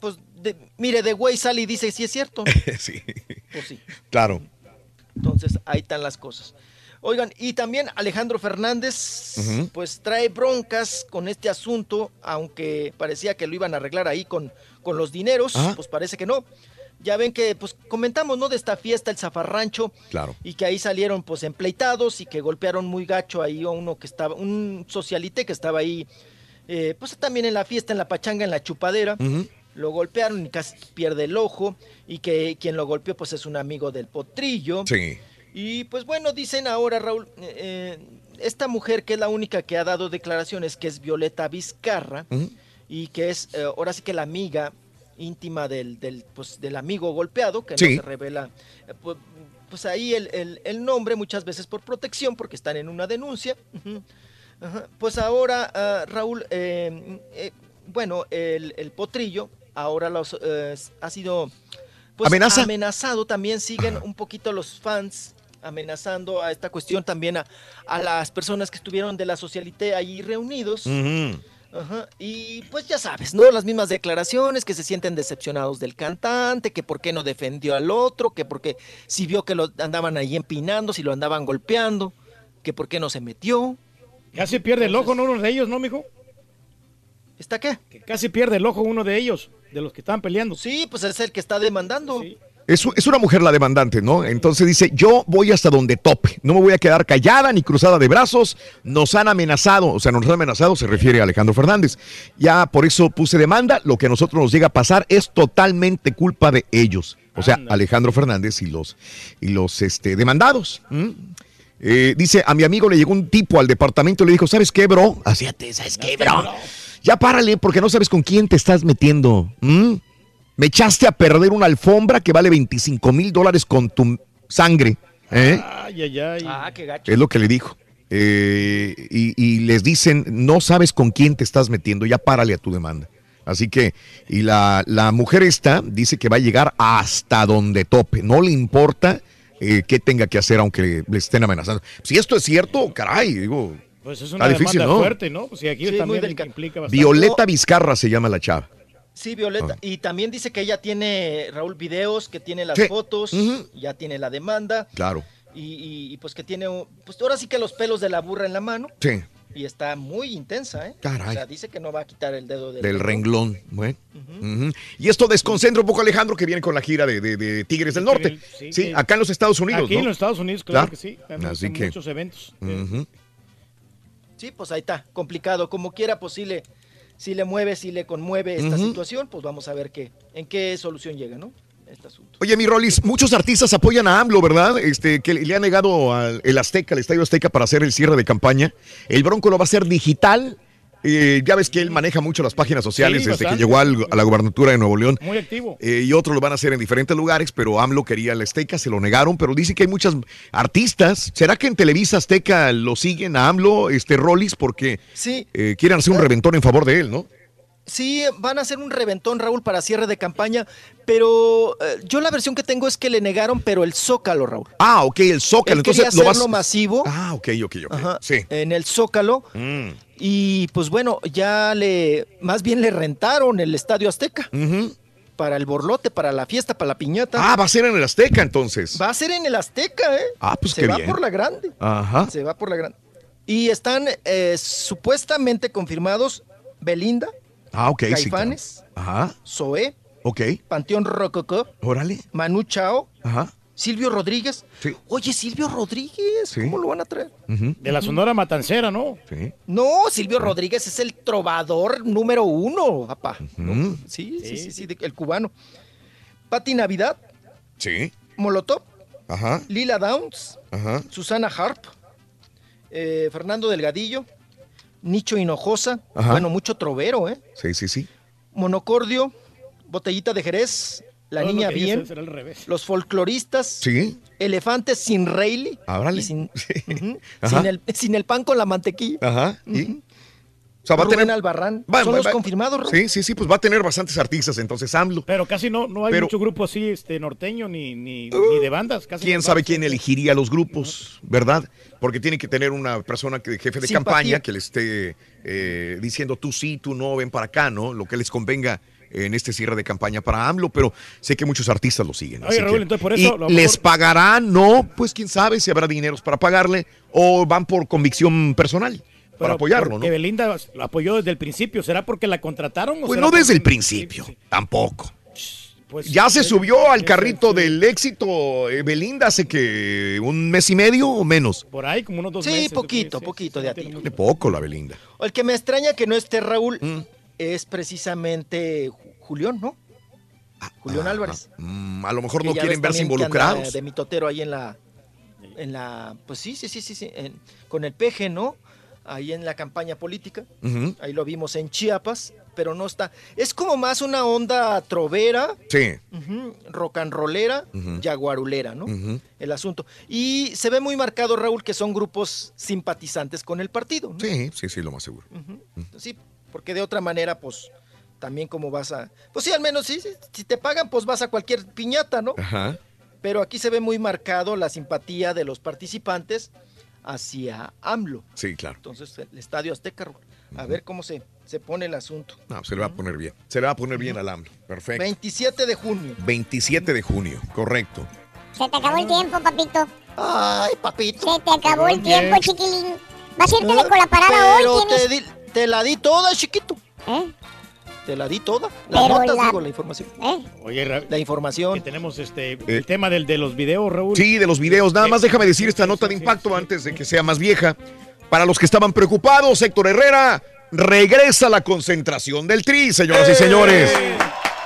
Pues de- mire, de güey sale y dice si es cierto. sí, Pues sí. claro. Entonces, ahí están las cosas. Oigan, y también Alejandro Fernández, pues trae broncas con este asunto, aunque parecía que lo iban a arreglar ahí con, con los dineros, Ah. pues parece que no. Ya ven que, pues comentamos, ¿no? De esta fiesta, el zafarrancho, Claro. y que ahí salieron, pues, empleitados y que golpearon muy gacho ahí a uno que estaba, un socialite que estaba ahí, eh, pues también en la fiesta, en la pachanga, en la chupadera lo golpearon y casi pierde el ojo y que quien lo golpeó pues es un amigo del potrillo. Sí. Y pues bueno, dicen ahora Raúl, eh, eh, esta mujer que es la única que ha dado declaraciones, que es Violeta Vizcarra y que es eh, ahora sí que la amiga íntima del, del, pues, del amigo golpeado, que Sí. no se revela, eh, pues, pues ahí el, el- el nombre muchas veces por protección, porque están en una denuncia. Ajá. Pues ahora, ah, Raúl, bueno, el, el potrillo ahora los, eh, ha sido pues, ¿Amenaza? amenazado. También siguen un poquito los fans amenazando a esta cuestión también a, a las personas que estuvieron de la socialité allí reunidos. Ajá, Y pues ya sabes, ¿no? Las mismas declaraciones, que se sienten decepcionados del cantante, que por qué no defendió al otro, que porque si vio que lo andaban ahí empinando, si lo andaban golpeando, que por qué no se metió. Casi pierde el ojo ¿no? uno de ellos, ¿no, mijo? ¿Está qué? Que casi pierde el ojo uno de ellos, de los que estaban peleando. Sí, pues es el que está demandando. Es, es una mujer la demandante, ¿no? Entonces dice, yo voy hasta donde tope, no me voy a quedar callada ni cruzada de brazos, nos han amenazado, o sea, nos han amenazado, se refiere a Alejandro Fernández. Ya por eso puse demanda, lo que a nosotros nos llega a pasar es totalmente culpa de ellos, o sea, Alejandro Fernández y los, y los este, demandados. Eh, dice, a mi amigo le llegó un tipo al departamento y le dijo, ¿sabes qué, bro? Así, ¿sabes qué, bro? Ya párale porque no sabes con quién te estás metiendo. Me echaste a perder una alfombra que vale 25 mil dólares con tu sangre. ¿eh? Ay, ay, ay. Ah, qué gacho. Es lo que le dijo. Eh, y, y les dicen, no sabes con quién te estás metiendo, ya párale a tu demanda. Así que, y la, la mujer esta dice que va a llegar hasta donde tope. No le importa eh, qué tenga que hacer aunque le estén amenazando. Si esto es cierto, caray, digo. Pues es está una difícil, demanda ¿no? fuerte, ¿no? Pues aquí Sí, muy también delicado. implica bastante. Violeta Vizcarra se llama la chava. Sí, Violeta. Y también dice que ella tiene, Raúl, videos, que tiene las Sí. fotos, ya tiene la demanda. Claro. Y, y- y, pues que tiene, un- pues ahora sí que los pelos de la burra en la mano. Sí. Y está muy intensa, ¿eh? Caray. O sea, dice que no va a quitar el dedo del, Del renglón. Bueno. Y esto desconcentra un poco a Alejandro que viene con la gira de, de- de Tigres del Norte. sí, Sí, sí. acá en los Estados Unidos. Aquí ¿no? en los Estados Unidos, claro, que sí. También Así que. muchos eventos. Ujú. Sí, pues ahí está, complicado. Como quiera, pues sí le, mueve, sí le conmueve esta situación, pues vamos a ver qué, en qué solución llega, ¿no? Este asunto. Oye, mi Rolis, muchos artistas apoyan a AMLO, ¿verdad? Este, que le ha negado al el Azteca, el Estadio Azteca, para hacer el cierre de campaña. El Bronco lo va a hacer digital. Eh, ya ves que él maneja mucho las páginas sociales Sí, desde que llegó al- a la gubernatura de Nuevo León. Muy activo. Eh, y otros lo van a hacer en diferentes lugares, pero AMLO quería el Azteca, se lo negaron, pero dice que hay muchas artistas. ¿Será que en Televisa Azteca lo siguen a AMLO, este Rollis, porque Sí. eh, quieren hacer un reventón en favor de él, ¿no? Sí, van a hacer un reventón, Raúl, para cierre de campaña, pero eh, yo la versión que tengo es que le negaron, pero el Zócalo, Raúl. Ah, ok, el Zócalo. Él Entonces lo hacerlo vas. masivo. Ah, ok, ok, ok. Ajá, Sí. En el Zócalo. Mm. Y pues bueno, ya le, más bien le rentaron el Estadio Azteca. Para el borlote, para la fiesta, para la piñata. Ah, va a ser en el Azteca entonces. Va a ser en el Azteca, ¿eh? Ah, pues Se qué va bien. por la grande. Ajá. Se va por la grande. Y están eh, supuestamente confirmados Belinda, Ah, ok, sí. claro. Caifanes, Ajá. Zoé, Ok. Panteón Rococó, Órale. Manu Chao, Ajá. Silvio Rodríguez. Sí. Oye, Silvio Rodríguez, ¿cómo lo van a traer? De la Sonora Matancera, ¿no? Sí. No, Silvio Rodríguez es el trovador número uno, papá. Sí, sí, sí, sí, el cubano. Pati Navidad, Sí. Molotov, Ajá. Lila Downs, Ajá. Susana Harp, eh, Fernando Delgadillo, Nicho Hinojosa, Ajá. bueno, mucho trovero, ¿eh? Sí, sí, sí. Monocordio, Botellita de Jerez, La Todo Niña Bien, será al revés. Los Folcloristas, Sí. Elefantes sin Rayleigh, Ah, y sin, sin el, sin el pan con la mantequilla. Ajá. ¿Y? O sea, va a tener. Albarrán, Va- son va- los va- confirmados, Raúl. Sí, sí, sí, pues va a tener bastantes artistas entonces AMLO. Pero casi no, no hay Pero- mucho grupo así este, norteño ni, ni, ni de bandas. Casi ¿Quién no sabe quién elegiría los grupos, verdad? Porque tiene que tener una persona que jefe de Simpatía. campaña que le esté eh, diciendo tú sí, tú no, ven para acá, ¿no? Lo que les convenga en este cierre de campaña para AMLO, pero sé que muchos artistas lo siguen. Oye, así Raúl, que- entonces por eso, ¿Y mejor- les pagarán? No, pues quién sabe si habrá dineros para pagarle o van por convicción personal para apoyarlo, ¿no? Belinda lo apoyó desde el principio. ¿Será porque la contrataron? O Pues no desde el principio, tampoco. Pues, Ya se es- subió al carrito del éxito eh, Belinda hace que un mes y medio o menos. Por ahí, como unos dos Sí, meses. poquito, poquito de a ti. De poco la Belinda. El que me extraña que no esté Raúl Mm. es precisamente Ju- Julián, ¿no? Julián Álvarez. Mm, a lo mejor Que no quieren verse involucrados. De mitotero ahí en la, en la, pues sí, sí, sí, sí, sí, en- con el peje, ¿no? Ahí en la campaña política. Ahí lo vimos en Chiapas, pero no está. Es como más una onda trovera, Sí. ujú, rock and rollera, Ujú. jaguarulera, ¿no? El asunto. Y se ve muy marcado, Raúl, que son grupos simpatizantes con el partido. ¿no? Sí, sí, sí, lo más seguro. Sí, porque de otra manera, pues, también como vas a... Pues sí, al menos sí, sí, si te pagan, pues vas a cualquier piñata, ¿no? Ajá. Pero aquí se ve muy marcado la simpatía de los participantes hacia AMLO. Sí, claro. Entonces, el Estadio Azteca, Raúl, a ver cómo se, se pone el asunto. No, se le va a poner bien. Se le va a poner bien al AMLO. Perfecto. 27 de junio. 27 de junio, correcto. Se te acabó el tiempo, papito. Ay, papito. Se te acabó el Bien. tiempo, chiquilín. ¿Vas a irte de con la parada Pero hoy? te, di- te la di toda, chiquito. ¿Eh? Te la di toda. Las Pero notas, la- digo, la información. ¿Eh? Oye, Ra- La información. que tenemos este el tema del, de los videos, Raúl. Sí, de los videos. Nada más déjame decir esta nota de impacto antes de que sea más vieja. Para los que estaban preocupados, Héctor Herrera regresa a la concentración del Tri, señoras y señores.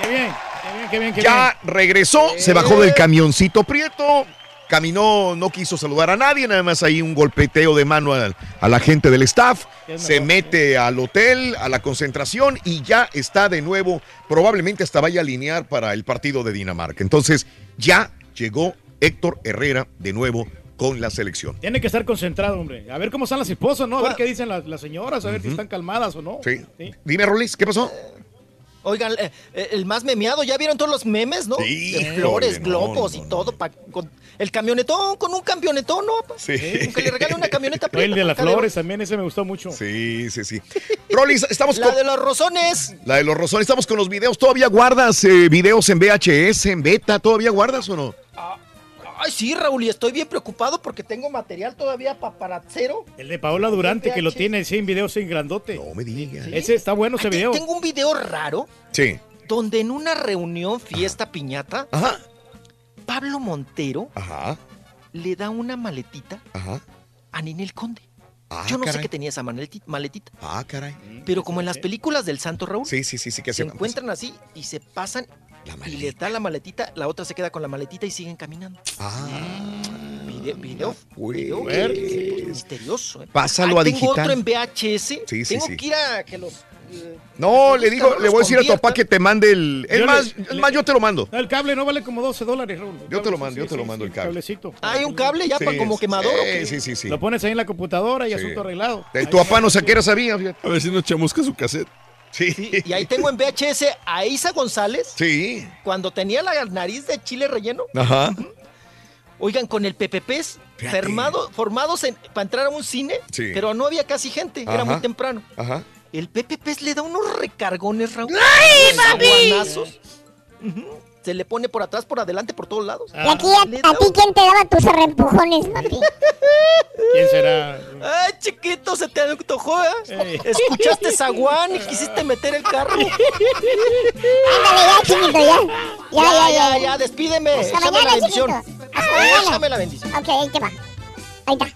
Qué bien, qué bien, qué bien, qué Ya regresó, se bajó del camioncito prieto, caminó, no quiso saludar a nadie, nada más ahí un golpeteo de mano a, a la gente del staff, se mete al hotel, a la concentración y ya está de nuevo, probablemente hasta vaya a alinear para el partido de Dinamarca. Entonces ya llegó Héctor Herrera de nuevo con la selección. Tiene que estar concentrado, hombre. A ver cómo están las esposas, ¿no? A ver qué dicen las, las señoras, a ver si están calmadas o no. Sí. Dime, Rolis, ¿qué pasó? Oigan, eh, eh, el más memeado, ¿ya vieron todos los memes, no? Sí, De flores, no, globos y todo. pa- con el camionetón, con un camionetón, ¿no? pa? Sí. Con que le regale una camioneta. El de las flores también, ese me gustó mucho. Sí, sí, sí. Rolis, estamos La con... de los rosones. La de los rosones, estamos con los videos. ¿Todavía guardas eh, videos en VHS, en beta? ¿Todavía guardas o no? Ay, sí, Raúl, y estoy bien preocupado porque tengo material todavía pa- para cero. El de Paola Durante, que lo tiene sin video, sin grandote. No me digas. Ese está bueno, ese Aquí video. Tengo un video raro Sí. donde en una reunión, fiesta, piñata, Ajá. Pablo Montero Ajá. le da una maletita Ajá. a Ninel Conde. Ah, Yo no sé qué tenía esa maleti- maletita. Ah, caray. Pero como en las películas del Santo Raúl, Sí, sí, sí, sí, que se encuentran así y se pasan y les da la maletita, la otra se queda con la maletita y siguen caminando. Ah, Video, video, pues. video que- misterioso. ¿eh? Pásalo a tengo digital. otro en VHS. Sí, sí, tengo sí. que ir a que los... eh, No, le digo, le voy a decir a tu papá que te mande el. Es más, le- es le- más, yo te lo mando. El cable no vale como 12 dólares, Raúl. Yo te lo mando, Sí, yo te lo mando sí, el cable. cablecito. Hay un cable ya Sí, para como quemador. ¿o qué? Sí, sí, sí, sí. Lo pones ahí en la computadora y Sí. asunto arreglado. Tu papá no sé qué era sabía. A ver si nos chamusca su cassette. Sí. Sí, y ahí tengo en VHS a Isa González Sí. cuando tenía la nariz de chile relleno. Ajá. Oigan, con el PPPs formado, formados en- para entrar a un cine, Sí. pero no había casi gente, era muy temprano. Ajá. El PPPs le da unos recargones, Raúl. ¡Ay, papi! Ujú. Se le pone por atrás, por adelante, por todos lados. ¿Y aquí a, a ti quién te daba tus reempujones, papi? ¿Quién será? Ay, chiquito, se te antojó, ¿eh? Escuchaste Zaguán y quisiste meter el carro. Ándale ya, chiquito, ya. Ya, ya, ya. ya, ya, despídeme. Hasta Échame la mañana, bendición. chiquito. Hasta mañana. Échame la bendición. Ok, ahí te va. Ahí está.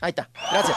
Ahí está, gracias.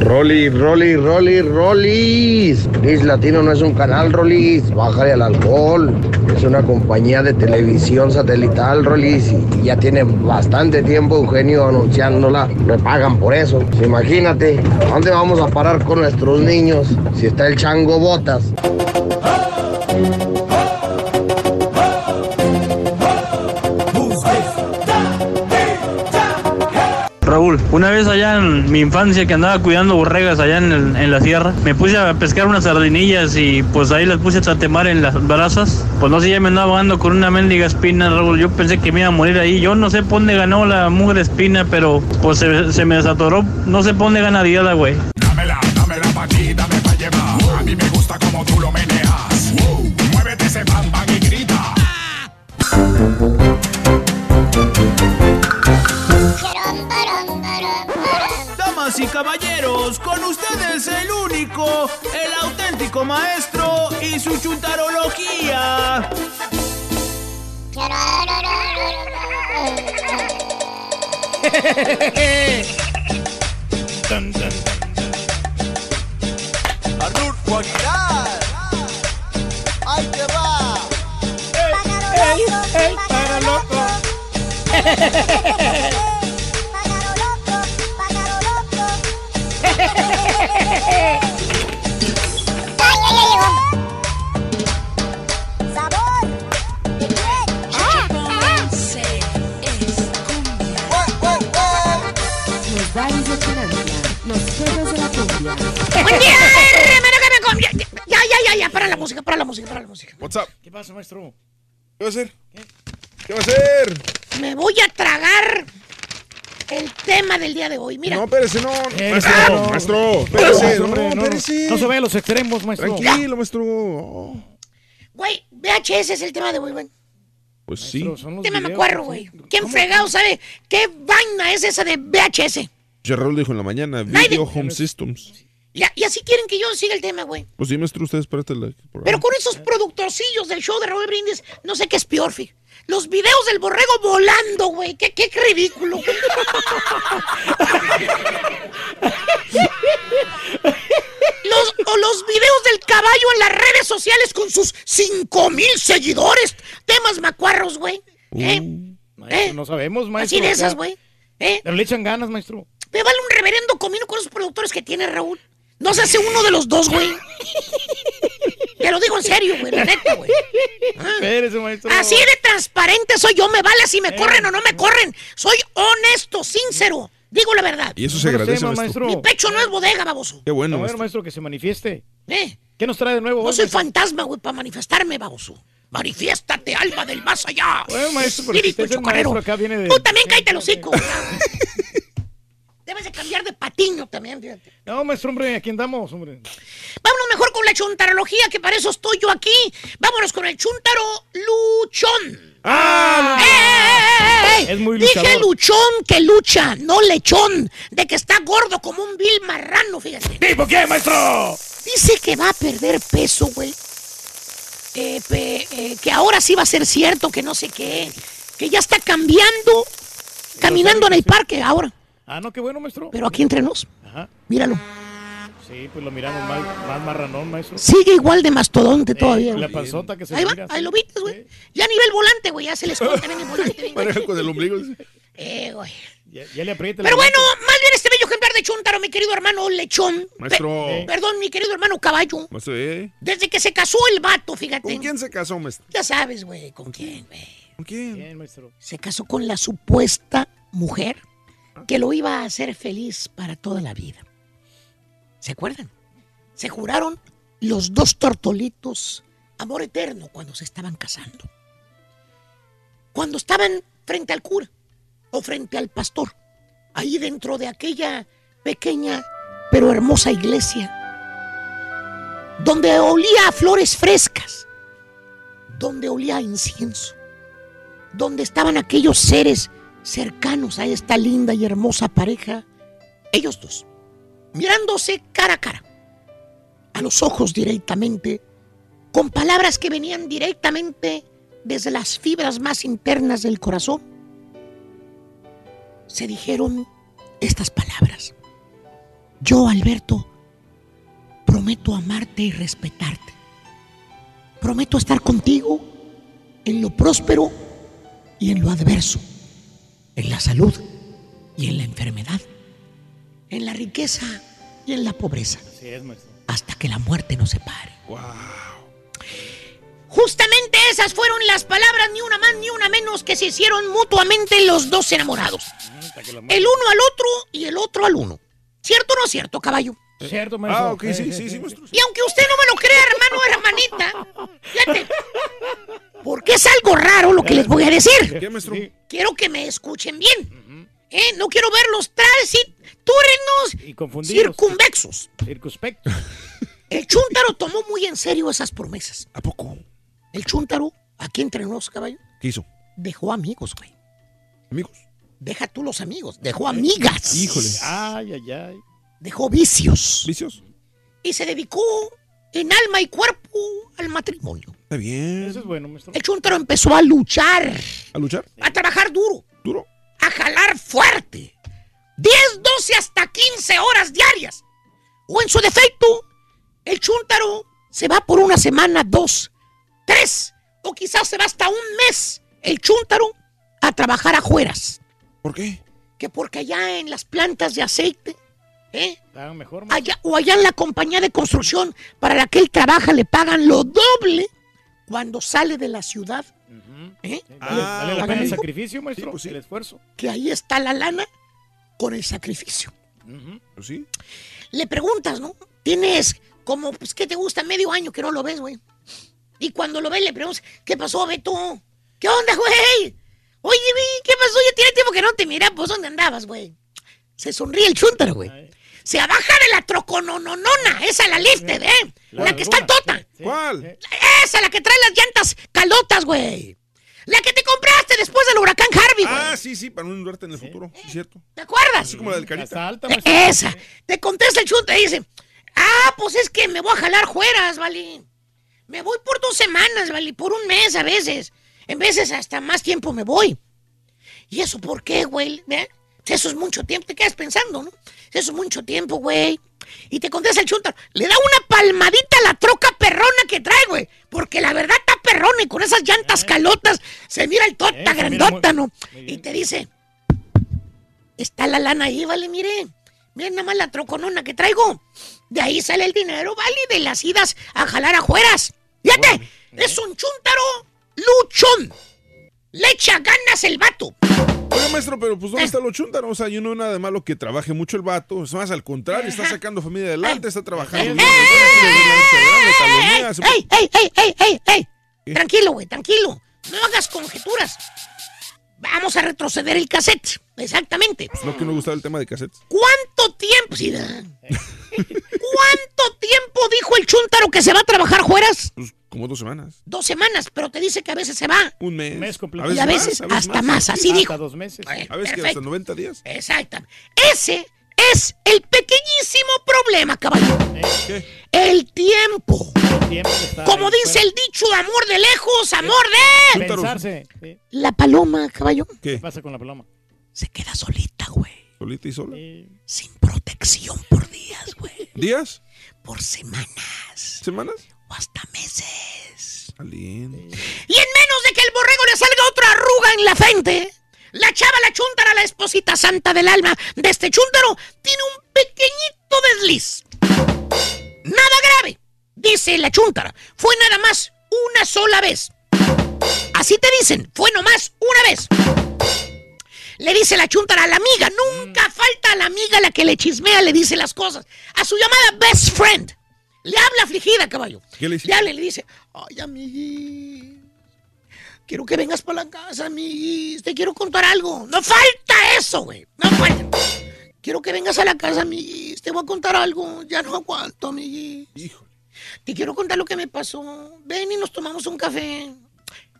Rolly, Rolly, Rolly, Rollis. Chris Latino no es un canal, Rollis. Bájale al alcohol. Es una compañía de televisión satelital, Rollis. Y ya tiene bastante tiempo Eugenio anunciándola. Le pagan por eso. Pues imagínate, ¿a ¿dónde vamos a parar con nuestros niños si está el chango botas? Una vez allá en mi infancia que andaba cuidando borregas allá en, en la sierra, me puse a pescar unas sardinillas y pues ahí las puse a tatemar en las brasas. Pues no sé, ya me andaba ahogando con una mendiga espina, Raúl. Yo pensé que me iba a morir ahí. Yo no sé por dónde ganó la mugre espina, pero pues se, me desatoró. No sé por dónde gana diada, güey. Dámela, dámela pa' aquí, dame pa' llevar. A mí me gusta como tú lo meneas. Muévete ese bam y grita. Damas y caballeros, con ustedes el único, el auténtico maestro y su chuntarología. Arnulfo Aguilar. Ahí te va. ¡Ey, ey, para loco! ¡Un día, hermano, que me! Ya, ya, ya, ya, para la música, para la música, para la música. What's up? ¿Qué pasa, maestro? ¿Qué va a hacer? ¿Qué va a hacer? Me voy a tragar el tema del día de hoy. Mira. No, espérese, no. Eh, maestro, no. maestro, espérese, no, no, espérese. no se vaya a los extremos, maestro. Tranquilo, maestro. Oh, Güey, VHS es el tema de hoy, güey. Pues sí. Tema me acuerdo, güey. ¿Quién fregado sabe qué vaina es esa de VHS? Raúl dijo en la mañana, Video Home Systems. Y, así quieren que yo siga el tema, güey. Pues sí, maestro, usted espérate la... Pero con esos productorcillos del show de Raúl Brindis, no sé qué es peor, fi. Los videos del borrego volando, güey. Qué, qué ridículo. güey. los, o los videos del caballo en las redes sociales con sus 5 mil seguidores. Temas macuarros, güey. ¿Eh? Maestro, No sabemos, maestro. Así de esas, güey. ¿Eh? Pero le echan ganas, maestro. Me vale un reverendo comino con esos productores que tiene Raúl. No se hace uno de los dos, güey. Te lo digo en serio, güey, la neta, güey. Espérese, maestro. Así de transparente soy yo, me vale si me corren o no me corren. Soy honesto, sincero. Digo la verdad. Y eso se agradece, maestro. Mi pecho no es bodega, baboso. Qué bueno, A ver, maestro. maestro, que se manifieste. ¿Eh? ¿Qué nos trae de nuevo? No hoy, soy maestro? fantasma, güey, para manifestarme, baboso. Manifiéstate, alma del más allá. Bueno, maestro, pero si Espíritu usted es el maestro, acá viene de- Tú también cállate el hocico. Debes de cambiar de patiño también, fíjate. No, maestro, hombre, aquí andamos, hombre. Vámonos mejor con la chuntarología, que para eso estoy yo aquí. Vámonos con el chuntaro luchón. ¡Ah! ¡Eh, eh, eh, eh! Es muy Dije luchador. luchón que lucha, no lechón. De que está gordo como un vil marrano, fíjate. ¿Tipo qué, maestro? Dice que va a perder peso, güey. Eh, pe- eh, que ahora sí va a ser cierto, que no sé qué. Que ya está cambiando, caminando en el parque ahora. Ah, no, qué bueno, maestro. Pero aquí entre nos, Ajá. míralo. Sí, pues lo miramos más, más marranón, maestro. Sigue igual de mastodonte todavía. Eh, la güey. panzota que se Ahí va, mira. ahí lo viste, güey. Ya a nivel volante, güey, ya se les corta bien el volante. Pareja con el ombligo. Eh, güey. Ya, ya le aprieta. Pero bueno, más bien este bello ejemplar de Chuntaro, mi querido hermano lechón. Maestro. Pe- perdón, mi querido hermano caballo. Maestro, ¿eh? Desde que se casó el vato, fíjate. ¿Con quién se casó, maestro? Ya sabes, güey, ¿con quién, güey? ¿Con quién? Bien, maestro. Se casó con la supuesta mujer que lo iba a hacer feliz para toda la vida. ¿Se acuerdan? Se juraron los dos tortolitos amor eterno cuando se estaban casando. Cuando estaban frente al cura o frente al pastor, ahí dentro de aquella pequeña pero hermosa iglesia, donde olía a flores frescas, donde olía a incienso, donde estaban aquellos seres cercanos a esta linda y hermosa pareja, ellos dos, mirándose cara a cara, a los ojos directamente, con palabras que venían directamente desde las fibras más internas del corazón, se dijeron estas palabras. Yo, Alberto, prometo amarte y respetarte. Prometo estar contigo en lo próspero y en lo adverso, en la salud y en la enfermedad, en la riqueza y en la pobreza, Así es, maestro. hasta que la muerte nos separe. Justamente esas fueron las palabras, ni una más ni una menos, que se hicieron mutuamente los dos enamorados. El uno al otro y el otro al uno. ¿Cierto o no cierto, caballo? Cierto, maestro. Ah, ok, sí, sí, sí, maestro. Y aunque usted no me lo crea, hermano o hermanita, fíjate, porque es algo raro lo que les voy a decir. ¿Qué, maestro? Quiero que me escuchen bien. ¿Eh? No quiero verlos transiturnos Y confundidos. circunvexos. Circunspecto. El chúntaro tomó muy en serio esas promesas. ¿A poco? El chúntaro, aquí entre nos, caballo, ¿Qué hizo? dejó amigos, güey. Amigos. Deja tú los amigos, dejó amigas. Híjole. Ay, ay, ay. Dejó vicios. ¿Vicios? Y se dedicó en alma y cuerpo al matrimonio. Está bien. Eso es bueno, maestro. El chúntaro empezó a luchar, ¿A luchar? a trabajar duro, ¿Duro? a jalar fuerte. 10, 12 hasta 15 horas diarias. O en su defecto, el chúntaro se va por una semana, dos, tres, o quizás se va hasta un mes el chúntaro a trabajar afueras. ¿Por qué? Que porque allá en las plantas de aceite, ¿eh? Mejor, allá, o allá en la compañía de construcción para la que él trabaja le pagan lo doble cuando sale de la ciudad. ¿eh? Ah, Vale la pena el sacrificio, maestro. Sí, pues sí. El esfuerzo. Que ahí está la lana con el sacrificio. Pues sí. Le preguntas, ¿no? Tienes como, pues, ¿qué te gusta? Medio año que no lo ves, güey. Y cuando lo ves, le preguntas, ¿qué pasó, Beto? ¿Qué onda, güey? Oye, vi, ¿qué pasó? Ya tiene tiempo que no te mira. Pues, ¿dónde andabas, güey? Se sonríe el chúntaro, güey. Se baja de la troconononona. Esa la lifted, ¿eh? La, que está en tota. ¿Cuál? Esa, la que trae las llantas calotas, güey. La que te compraste después del huracán Harvey, güey. Ah, sí, sí, para no inundarte en el futuro. Sí, cierto. ¿Te acuerdas? Así como la del carita. Eh, Esa. Te contesta el chunta y dice, ah, pues es que me voy a jalar jueras, ¿vale? Me voy por dos semanas, ¿vale? Por un mes a veces. En veces hasta más tiempo me voy. ¿Y eso por qué, güey? ¿Eh? Eso es mucho tiempo. Te quedas pensando, ¿no? Eso es mucho tiempo, güey. Y te contesta el chunta, le da una palmadita a la troca perrona que trae, güey. Porque la verdad está perrona y con esas llantas calotas se mira el tota Eh, grandota, ¿no? Y te dice, está la lana ahí, vale, mire. Miren nada más la troconona que traigo. De ahí sale el dinero, vale, de las idas a jalar ajueras. Fíjate, es un chúntaro luchón. Le echa ganas el vato. Oiga, maestro, pero pues ¿dónde está lo chúntaro? O sea, yo no veo nada de malo que trabaje mucho el vato. Es más, al contrario, está sacando familia adelante, está trabajando. ¡Ey, ey, ey, ey, ey, ey! Tranquilo, güey, tranquilo. No hagas conjeturas. Vamos a retroceder el cassette. Exactamente. Pues no que no gustaba el tema de cassettes. ¿Cuánto tiempo? ¿Cuánto tiempo dijo el chúntaro que se va a trabajar fueras? Pues como dos semanas. Dos semanas, pero te dice que a veces se va. Un mes. mes completo. Y a veces hasta más, así Hasta dijo. dos meses. Bueno, A veces que perfecto. hasta 90 días. Exactamente. Ese es el pequeñísimo problema, caballo. ¿Qué? El tiempo. El tiempo está Como ahí, dice el dicho, amor de lejos, amor de... Pensarse. Sí. La paloma, caballo, ¿Qué? ¿Qué pasa con la paloma? se queda solita, güey. ¿Solita y sola? Sin protección por días, güey. ¿Días? Por semanas. ¿Semanas? Hasta meses. Y en menos de que el borrego le salga otra arruga en la frente, la chava, la chuntara, la esposita santa del alma de este chúntaro, tiene un pequeñito desliz. Nada grave, dice la chuntara. Fue nada más una sola vez. Así te dicen, fue nomás una vez. Le dice la chuntara a la amiga, nunca falta a la amiga la que le chismea, le dice las cosas. A su llamada best friend. Le habla afligida, caballo. ¿Qué le dice? Le habla y le dice, ay, amiguis, quiero que vengas para la casa, amiguis, te quiero contar algo. No falta eso, güey, no falta. Quiero que vengas a la casa, amiguis, te voy a contar algo, ya no aguanto, amiguis. Híjole. Te quiero contar lo que me pasó. Ven y nos tomamos un café.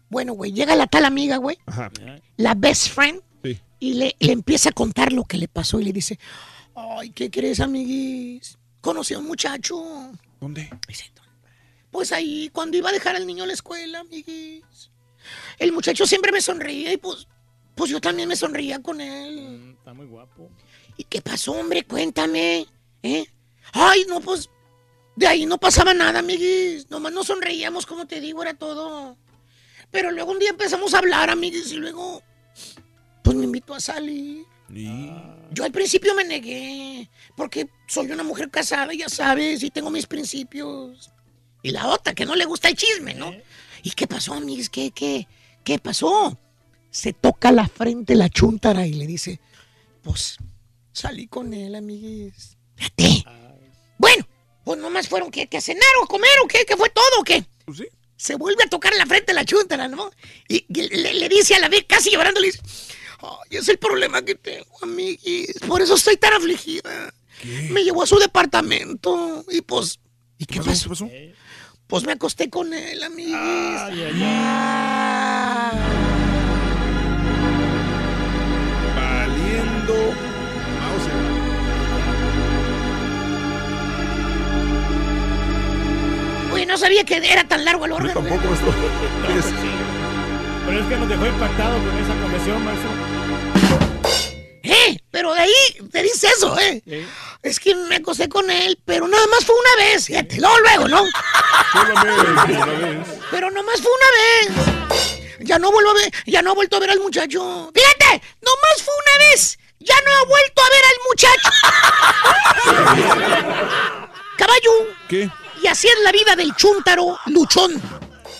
Bueno, güey, llega la tal amiga, güey, Ajá. la best friend, Sí. y le, le empieza a contar lo que le pasó y le dice, ay, ¿qué crees, amiguis? Conocí a un muchacho. ¿Dónde? Pues ahí, cuando iba a dejar al niño a la escuela, amiguis. El muchacho siempre me sonreía y pues, pues yo también me sonreía con él. Está muy guapo. ¿Y qué pasó, hombre? Cuéntame. ¿Eh? Ay, no, pues de ahí no pasaba nada, amiguis. Nomás nos sonreíamos, como te digo, era todo. Pero luego un día empezamos a hablar, amiguis, y luego, pues me invitó a salir. Y... Yo al principio me negué, porque soy una mujer casada, ya sabes, y tengo mis principios. Y la otra, que no le gusta el chisme, ¿no? ¿Y qué pasó, amiguis? ¿Qué, qué, qué pasó? Se toca la frente la chuntara y le dice, pues, salí con él, amiguis. Fíjate. Bueno, pues nomás fueron que, que a cenar o a comer o qué, ¿qué fue todo o qué? Pues sí. Se vuelve a tocar la frente la chuntara, ¿no? Y, y le, le dice a la vez, casi llorando, le dice, ay, es el problema que tengo, amiguis. Por eso estoy tan afligida. Me llevó a su departamento y pues... ¿Y qué pasó? ¿Qué pasó? Pues me acosté con él, amiguis. Ay, ay, Ah. Valiendo. Mauser. Uy, no sabía que era tan largo el Yo órgano. tampoco, maestro. Pero es que nos dejó impactado con esa confesión, maestro. Eh, pero de ahí te dice eso, eh. Es que me acosté con él, pero nada más fue una vez. Fíjate, luego, luego, ¿no? Solamente una vez. Pero nomás fue una vez. Ya no vuelvo a ver, ya no ha vuelto a ver al muchacho. Fíjate, nomás fue una vez. Ya no ha vuelto a ver al muchacho. Caballo. ¿Qué? Y así es la vida del chúntaro luchón.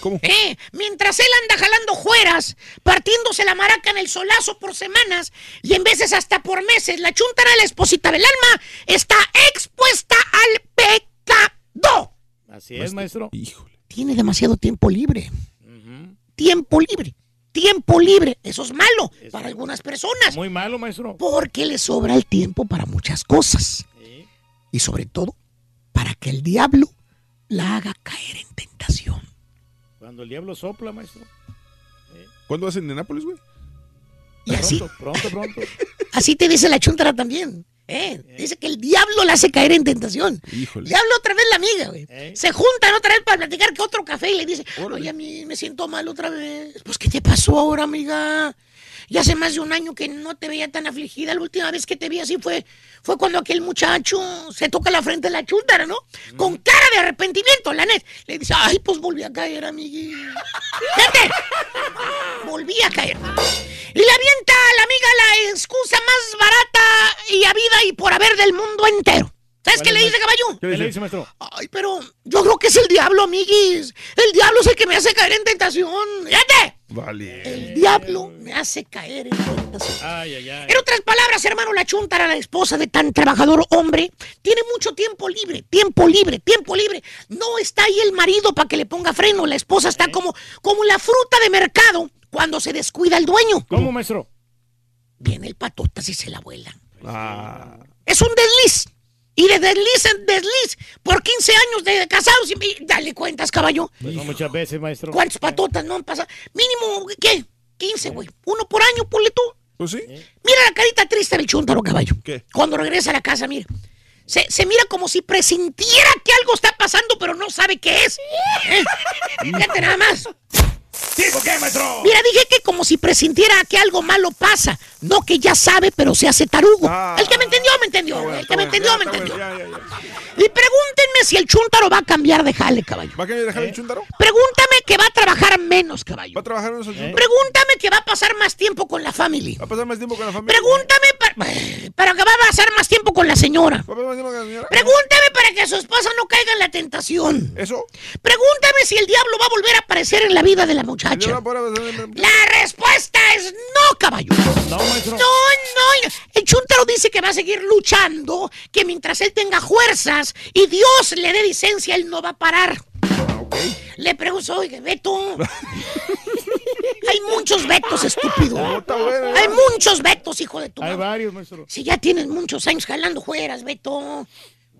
¿Cómo? Eh, mientras él anda jalando jueras, partiéndose la maraca en el solazo por semanas y en veces hasta por meses, la chuntara, la esposita del alma, está expuesta al pecado. Así es, maestro. Híjole. Tiene demasiado tiempo libre. Tiempo libre. tiempo libre. Eso es malo para algunas personas. Muy malo, maestro. Porque le sobra el tiempo para muchas cosas. Y sobre todo, para que el diablo la haga caer en tentación. Cuando el diablo sopla, maestro. ¿Cuándo vas en Indianápolis, güey? Y así, Pronto, pronto. así te dice la chuntara también. ¿eh? Dice que el diablo la hace caer en tentación. Híjole. Le habla otra vez la amiga, güey. Se juntan otra vez para platicar que otro café y le dice, oye, a mí me siento mal otra vez. Pues, ¿qué te pasó ahora, amiga? Ya hace más de un año que no te veía tan afligida. La última vez que te vi así fue, fue cuando aquel muchacho se toca la frente de la chúntara, ¿no? Con cara de arrepentimiento, la net. Le dice, ay, pues volví a caer, amigui. Fíjate, volví a caer. Y le avienta a la amiga la excusa más barata y a vida y por haber del mundo entero. ¿Sabes qué le dice, caballo? ¿Qué le dice, maestro? Ay, pero yo creo que es el diablo, amiguis. El diablo es el que me hace caer en tentación. ¡Fíjate! Vale. El diablo me hace caer en tentación. Ay, ay, ay. En otras palabras, hermano, la chuntara, la esposa de tan trabajador hombre, tiene mucho tiempo libre, tiempo libre, tiempo libre. No está ahí el marido para que le ponga freno. La esposa está como, como la fruta de mercado cuando se descuida el dueño. ¿Cómo, maestro? Viene el patotas y se la vuela. Ah. Es un desliz. Y de desliz en desliz por 15 años de casados. Y, dale cuentas, caballo. Pues no muchas veces, maestro. ¿Cuántas patotas no han pasado? Mínimo, ¿qué? 15, güey. Uno por año, ponle tú. Pues sí. Mira la carita triste del chúntaro, caballo. ¿Qué? Cuando regresa a la casa, mira. Se, se mira como si presintiera que algo está pasando, pero no sabe qué es. ¿Eh? Fíjate nada más. ¿Tipo qué, maestro? Mira, dije que como si presintiera que algo malo pasa. No que ya sabe, pero se hace tarugo. el que me entendió, me entendió. el que me entendió, me entendió. Y pregúntenme si el chúntaro va a cambiar de jale, caballo. ¿Va a querer dejar el chúntaro? Pregúntame que va a trabajar menos, caballo. ¿Va a trabajar en esos chúntaros? Pregúntame que va a pasar más tiempo con la familia. ¿Va a pasar más tiempo con la familia? Pregúntame para, para que va a pasar más tiempo con la señora. ¿Va a pasar más tiempo con la señora? Pregúntame para que su esposa no caiga en la tentación. ¿Eso? Pregúntame si el diablo va a volver a aparecer en la vida de la muchacha. La respuesta es no, caballo. No, maestro. No, no. El chúntaro dice que va a seguir luchando, que mientras él tenga fuerzas y Dios le dé licencia, él no va a parar. Le pregunto, oye, Beto. Hay muchos vetos, estúpido. Hay muchos vetos, hijo de tu Hay madre. varios, maestro. Si ya tienes muchos años jalando fueras, Beto.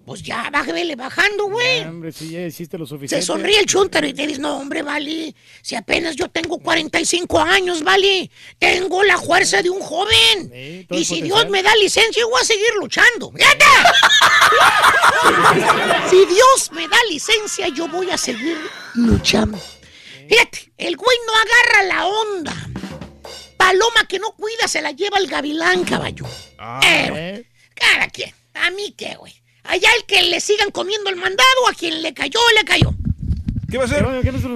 Pues ya, bájale bajando, güey. Hombre, si ya hiciste lo suficiente. Se sonríe el chúntaro y te dice, no, hombre, vale, si apenas yo tengo 45 años, vale, tengo la fuerza de un joven. todo y si potencial. Dios me da licencia, yo voy a seguir luchando. ¡Fíjate! si Dios me da licencia, yo voy a seguir luchando. Fíjate, el güey no agarra la onda. Paloma que no cuida se la lleva el gavilán, caballo. Eh, güey, cada quien. A mí qué, güey. Allá el que le sigan comiendo el mandado, a quien le cayó, le cayó. ¿Qué va a hacer?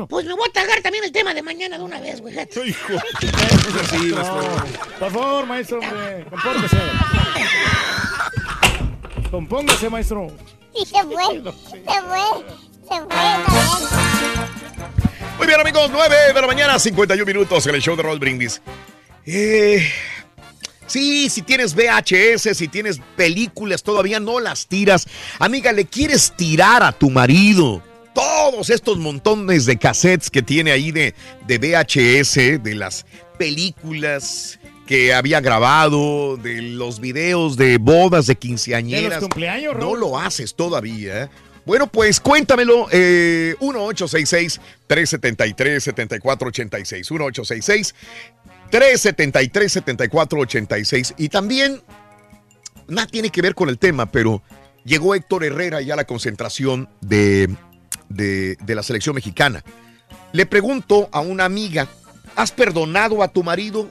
Pues me voy a tragar también el tema de mañana de una vez, güey. Hijo. Por favor, maestro, hombre, compórtese. Compóngase, maestro. Y se fue. Se fue. Se fue. Muy bien, amigos, 9 de la mañana, 51 minutos en el show de Roll Brindis. Eh, sí, si tienes VHS, si tienes películas, todavía no las tiras. Amiga, le quieres tirar a tu marido todos estos montones de cassettes que tiene ahí de, de VHS, de las películas que había grabado, de los videos de bodas de quinceañeras. De los cumpleaños, No lo haces todavía. Bueno, pues cuéntamelo. Eh, 1866-373-7486. 1866-373-7486. Y también, nada tiene que ver con el tema, pero llegó Héctor Herrera ya a la concentración de, de, de la selección mexicana. Le pregunto a una amiga, ¿has perdonado a tu marido?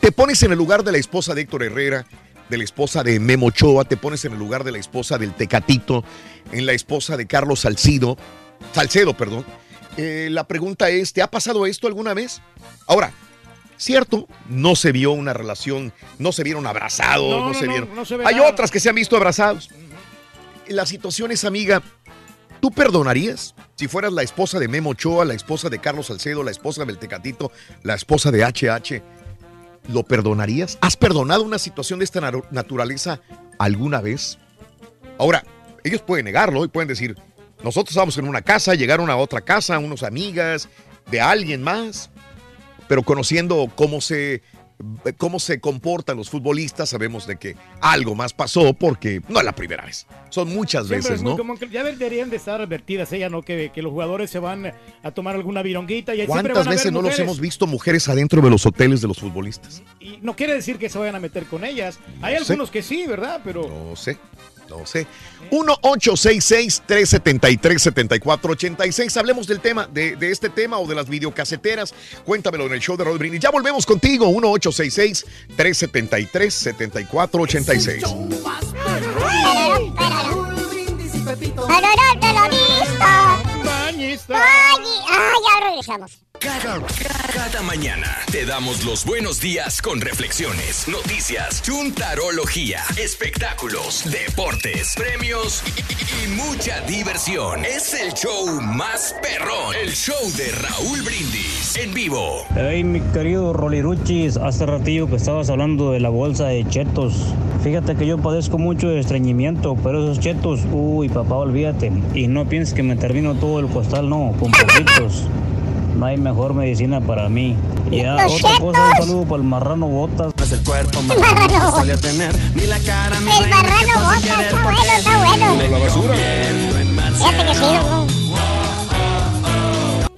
Te pones en el lugar de la esposa de Héctor Herrera, de la esposa de Memo Ochoa, te pones en el lugar de la esposa del Tecatito, en la esposa de Carlos Salcido, Salcedo, perdón. Eh, la pregunta es, ¿te ha pasado esto alguna vez? Ahora, cierto, no se vio una relación, no se vieron abrazados, No, no, no, se vieron. no se ve Hay nada. otras que se han visto abrazados. La situación es, amiga, ¿tú perdonarías si fueras la esposa de Memo Ochoa, la esposa de Carlos Salcedo, la esposa del Tecatito, la esposa de HH? ¿Lo perdonarías? ¿Has perdonado una situación de esta naturaleza alguna vez? Ahora, ellos pueden negarlo y pueden decir, nosotros estábamos en una casa, llegaron a otra casa, unos amigas de alguien más. Pero conociendo cómo se cómo se comportan los futbolistas, sabemos de que algo más pasó porque no es la primera vez. Son muchas Siempre veces, ¿no? común que ya deberían de estar advertidas ella, ¿no? Que, que los jugadores se van a tomar alguna vironguita y ¿Cuántas van a veces no los hemos visto mujeres adentro de los hoteles de los futbolistas? Y no quiere decir que se vayan a meter con ellas. Hay sé. algunos que sí, ¿verdad? Pero No sé, no sé. 1-866-373-7486. Hablemos del tema, de, de este tema o de las videocaseteras. Cuéntamelo en el show de Raúl Brindis. Ya volvemos contigo. 1-866-373-7486. Parará, te lo listo. Ay, ay, ya regresamos. Cada, mañana te damos los buenos días con reflexiones, noticias, chuntarología, espectáculos, deportes, premios y mucha diversión. Es el show más perrón, el show de Raúl Brindis en vivo. Hey, mi querido Roliruchis, hace ratillo que estabas hablando de la bolsa de chetos. Fíjate que yo padezco mucho de estreñimiento, pero esos chetos, uy, papá, olvídate. Y no pienses que me termino todo el costal, no, con poquitos. No hay mejor medicina para mí. Y ¡Los otra cosa, un saludo para el marrano botas. El marrano bota, está bueno, está bueno. la basura. Fíjate que sí, loco.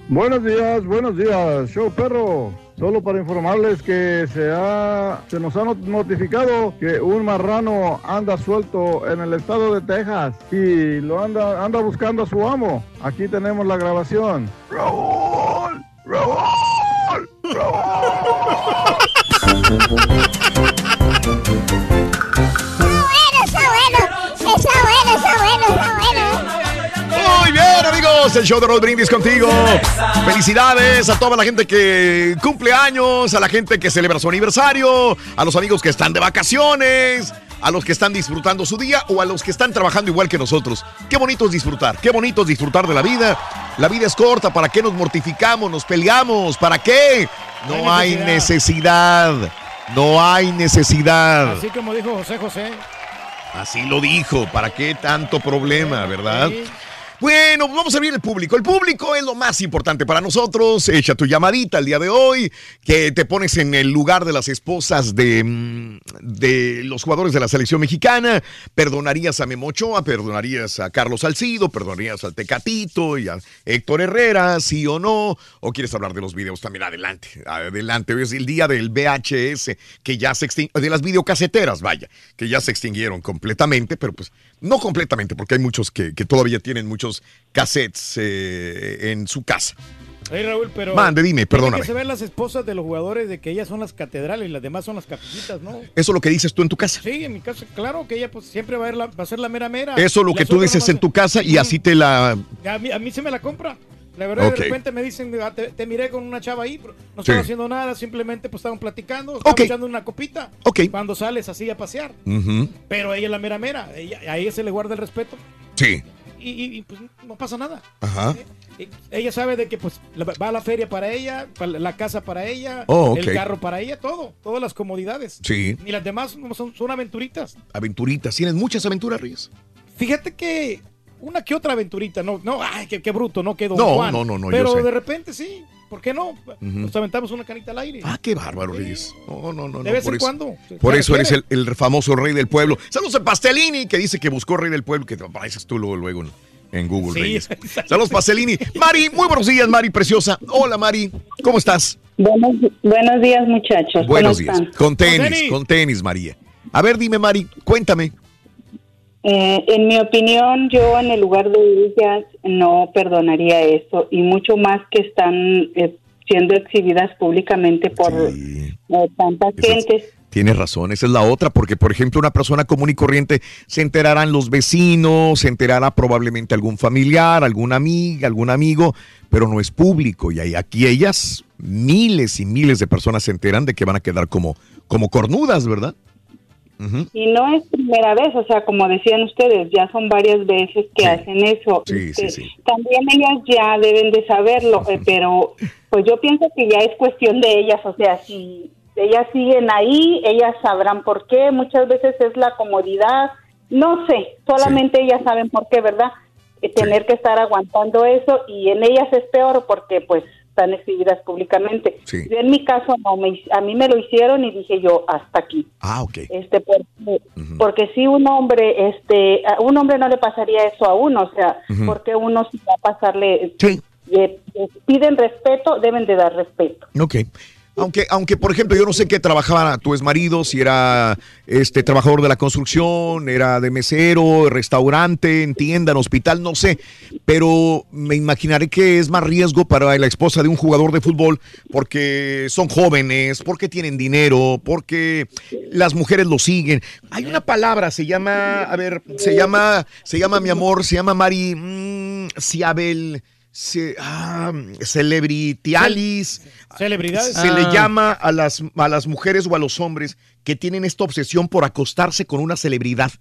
Buenos días, buenos días, show perro. Solo para informarles que se, ha, se nos ha not- notificado que un marrano anda suelto en el estado de Texas y lo anda, anda buscando a su amo. Aquí tenemos la grabación. Raúl, Raúl, Bueno, el show de Raúl Brindis contigo. Felicidades a toda la gente que cumple años, a la gente que celebra su aniversario, a los amigos que están de vacaciones, a los que están disfrutando su día o a los que están trabajando igual que nosotros. Qué bonito es disfrutar, qué bonito es disfrutar de la vida. La vida es corta, ¿para qué nos mortificamos, nos peleamos? ¿Para qué? No hay necesidad. No hay necesidad. así como dijo José José. Así lo dijo, ¿para qué tanto problema, verdad? Bueno, pues vamos a abrir el público. El público es lo más importante para nosotros. Echa tu llamadita el día de hoy, que te pones en el lugar de las esposas de, mm, de los jugadores de la selección mexicana. Perdonarías a Memo Ochoa, perdonarías a Carlos Salcido, perdonarías al Tecatito y a Héctor Herrera, sí o no. O quieres hablar de los videos también, adelante, adelante. Hoy es el día del VHS, que ya se extinguió, de las videocaseteras, vaya, que ya se extinguieron completamente, pero pues no completamente, porque hay muchos que, que todavía tienen muchos cassettes eh, en su casa. Hey, Raúl, pero. Mande, dime, perdóname. que se ven las esposas de los jugadores de que ellas son las catedrales y las demás son las capillitas, ¿no? Eso es lo que dices tú en tu casa. Sí, en mi casa, claro que ella pues siempre va a, la- va a ser la mera mera. Eso es lo que tú dices en tu casa y así te la... A mí, a mí se me la compra. La verdad, de repente me dicen, "Ah, te, te miré con una chava ahí, no Sí. estaba haciendo nada, simplemente pues estaban platicando, estaban echando una copita. Ok. Cuando sales así a pasear. Pero ella es la mera mera, ella- a ella se le guarda el respeto Sí. y, y- y, pues no pasa nada. Ajá. Y Ella sabe de que pues va a la feria para ella, la casa para ella, Oh, el carro para ella, todo, todas las comodidades. Sí. Y las demás son, son aventuritas. Aventuritas. ¿Tienes muchas aventuras, Reyes? Fíjate que una que otra aventurita, no, no, ay, qué, qué bruto, no quedó No, Juan. no, no, no, yo Pero sé. de repente sí, ¿por qué no? Nos aventamos una canita al aire. Ah, qué bárbaro, Reyes. No, no, no. De no, vez por en eso- cuando. Por eso eres el, el famoso rey del pueblo. Saludos a Pastelini, que dice que buscó rey del pueblo, que te apareces tú luego, luego en, Google, Sí, Reyes. Saludos, Pastelini. Mari, muy buenos días, Mari, preciosa. Hola, Mari. ¿Cómo estás? Buenos, buenos días, muchachos. Buenos ¿Cómo días. están? Con tenis, con tenis, María. A ver, dime, Mari, cuéntame. Eh, en mi opinión, yo en el lugar de ellas no perdonaría eso y mucho más que están eh, siendo exhibidas públicamente por eh, tantas gentes. Tienes razón, esa es la otra, porque por ejemplo una persona común y corriente se enterarán los vecinos, se enterará probablemente algún familiar, alguna amiga, algún amigo, pero no es público. Y aquí ellas, miles y miles de personas se enteran de que van a quedar como, como cornudas, ¿verdad? Y no es primera vez, o sea, como decían ustedes, ya son varias veces que hacen eso. Sí, sí, Este, sí. También ellas ya deben de saberlo, eh, pero pues yo pienso que ya es cuestión de ellas, o sea, si ellas siguen ahí, ellas sabrán por qué, muchas veces es la comodidad, no sé, solamente ellas saben por qué, ¿verdad? Eh, tener que estar aguantando eso y en ellas es peor porque pues están exhibidas públicamente. Sí. Yo en mi caso no, me, a mí me lo hicieron y dije yo hasta aquí. Ah, ok. Este, porque, porque si un hombre, este, a un hombre no le pasaría eso a uno, o sea, porque uno si va a pasarle, eh, eh, piden respeto, deben de dar respeto. Ok. Aunque, aunque, por ejemplo, yo no sé qué trabajaba tu exmarido, si era este trabajador de la construcción, era de mesero, restaurante, en tienda, en hospital, no sé. Pero me imaginaré que es más riesgo para la esposa de un jugador de fútbol porque son jóvenes, porque tienen dinero, porque las mujeres lo siguen. Hay una palabra, se llama, a ver, se llama, se llama mi amor, se llama Mari mm, Ciabel. Se, ah. Celebridades. Se Ah. le llama a las, a las mujeres o a los hombres que tienen esta obsesión por acostarse con una celebridad.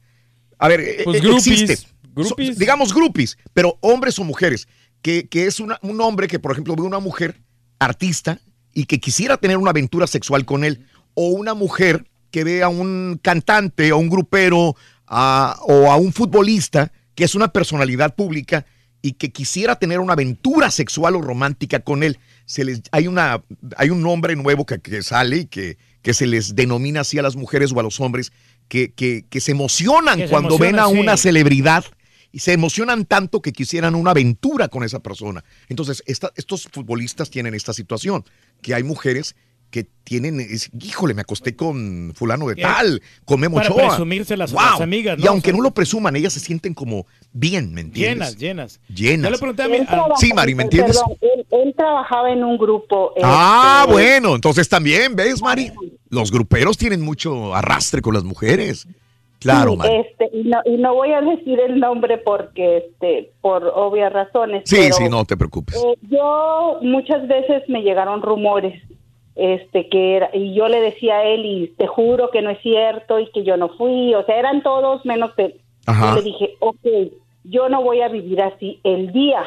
A ver, eh, Pues eh, groupies, existe. groupies. So- digamos groupies, pero hombres o mujeres. Que, que es una- un hombre que, por ejemplo, ve una mujer artista y que quisiera tener una aventura sexual con él. O una mujer que ve a un cantante, a un grupero a- o a un futbolista que es una personalidad pública y que quisiera tener una aventura sexual o romántica con él. Se les, hay, una, hay un nombre nuevo que, que sale y que, que se les denomina así a las mujeres o a los hombres que, que- que se emocionan Que se cuando ven a sí. una celebridad y se emocionan tanto que quisieran una aventura con esa persona. Entonces, esta- estos futbolistas tienen esta situación, que hay mujeres que tienen, es, híjole, me acosté con fulano de tal, con Memo para Ochoa. presumírselas a Wow. las amigas, Y ¿no? aunque no lo presuman, ellas se sienten como bien, ¿me entiendes? Llenas, llenas. Llenas. Yo le pregunté a mi- Él a- trabaja- Sí, Mari, ¿me entiendes? Perdón, él, él trabajaba en un grupo. Ah, este, bueno, entonces también, ¿ves, Mari? Los gruperos tienen mucho arrastre con las mujeres. Claro, sí, Mari. este, y, no, y no voy a decir el nombre porque, este, por obvias razones. Sí, pero, sí, no te preocupes. eh, yo muchas veces me llegaron rumores, este, que era, y yo le decía a él y te juro que no es cierto y que yo no fui, o sea, eran todos menos. Yo le dije, ok, yo no voy a vivir así. El día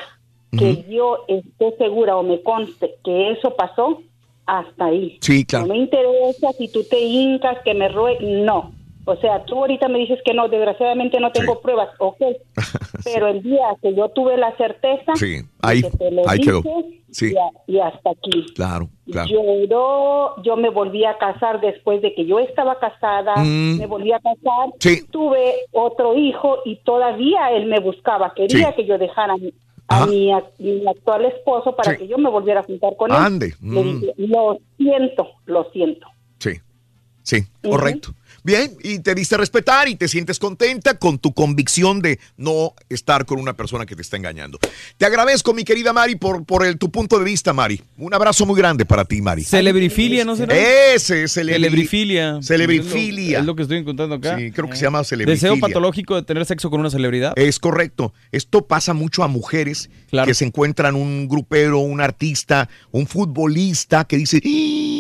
que yo esté segura o me conste que eso pasó, hasta ahí. Sí, claro. No me interesa si tú te hincas, que me rue... No. O sea, tú ahorita me dices que no, desgraciadamente no tengo pruebas, ok. Pero el día que yo tuve la certeza, Sí, ahí, que te lo ahí dije, quedó. Sí, y, a- y hasta aquí. claro, claro. Yo, yo me volví a casar después de que yo estaba casada, Mm. me volví a casar, Sí. tuve otro hijo y todavía él me buscaba, quería que yo dejara a mi, a actual esposo para Sí. que yo me volviera a juntar con él. Ande, Le mm. dije, lo siento, lo siento. Sí, correcto. Bien, y te diste a respetar y te sientes contenta con tu convicción de no estar con una persona que te está engañando. Te agradezco, mi querida Mari, por, por el, tu punto de vista, Mari. Un abrazo muy grande para ti, Mari. Celebrifilia, ¿no será? Ese, celebri- Celebrifilia. Celebrifilia. Es lo, es lo que estoy encontrando acá. Sí, creo que se llama celebrifilia. Deseo patológico de tener sexo con una celebridad. Es correcto. Esto pasa mucho a mujeres que se encuentran un grupero, un artista, un futbolista que dice, "¡Ih!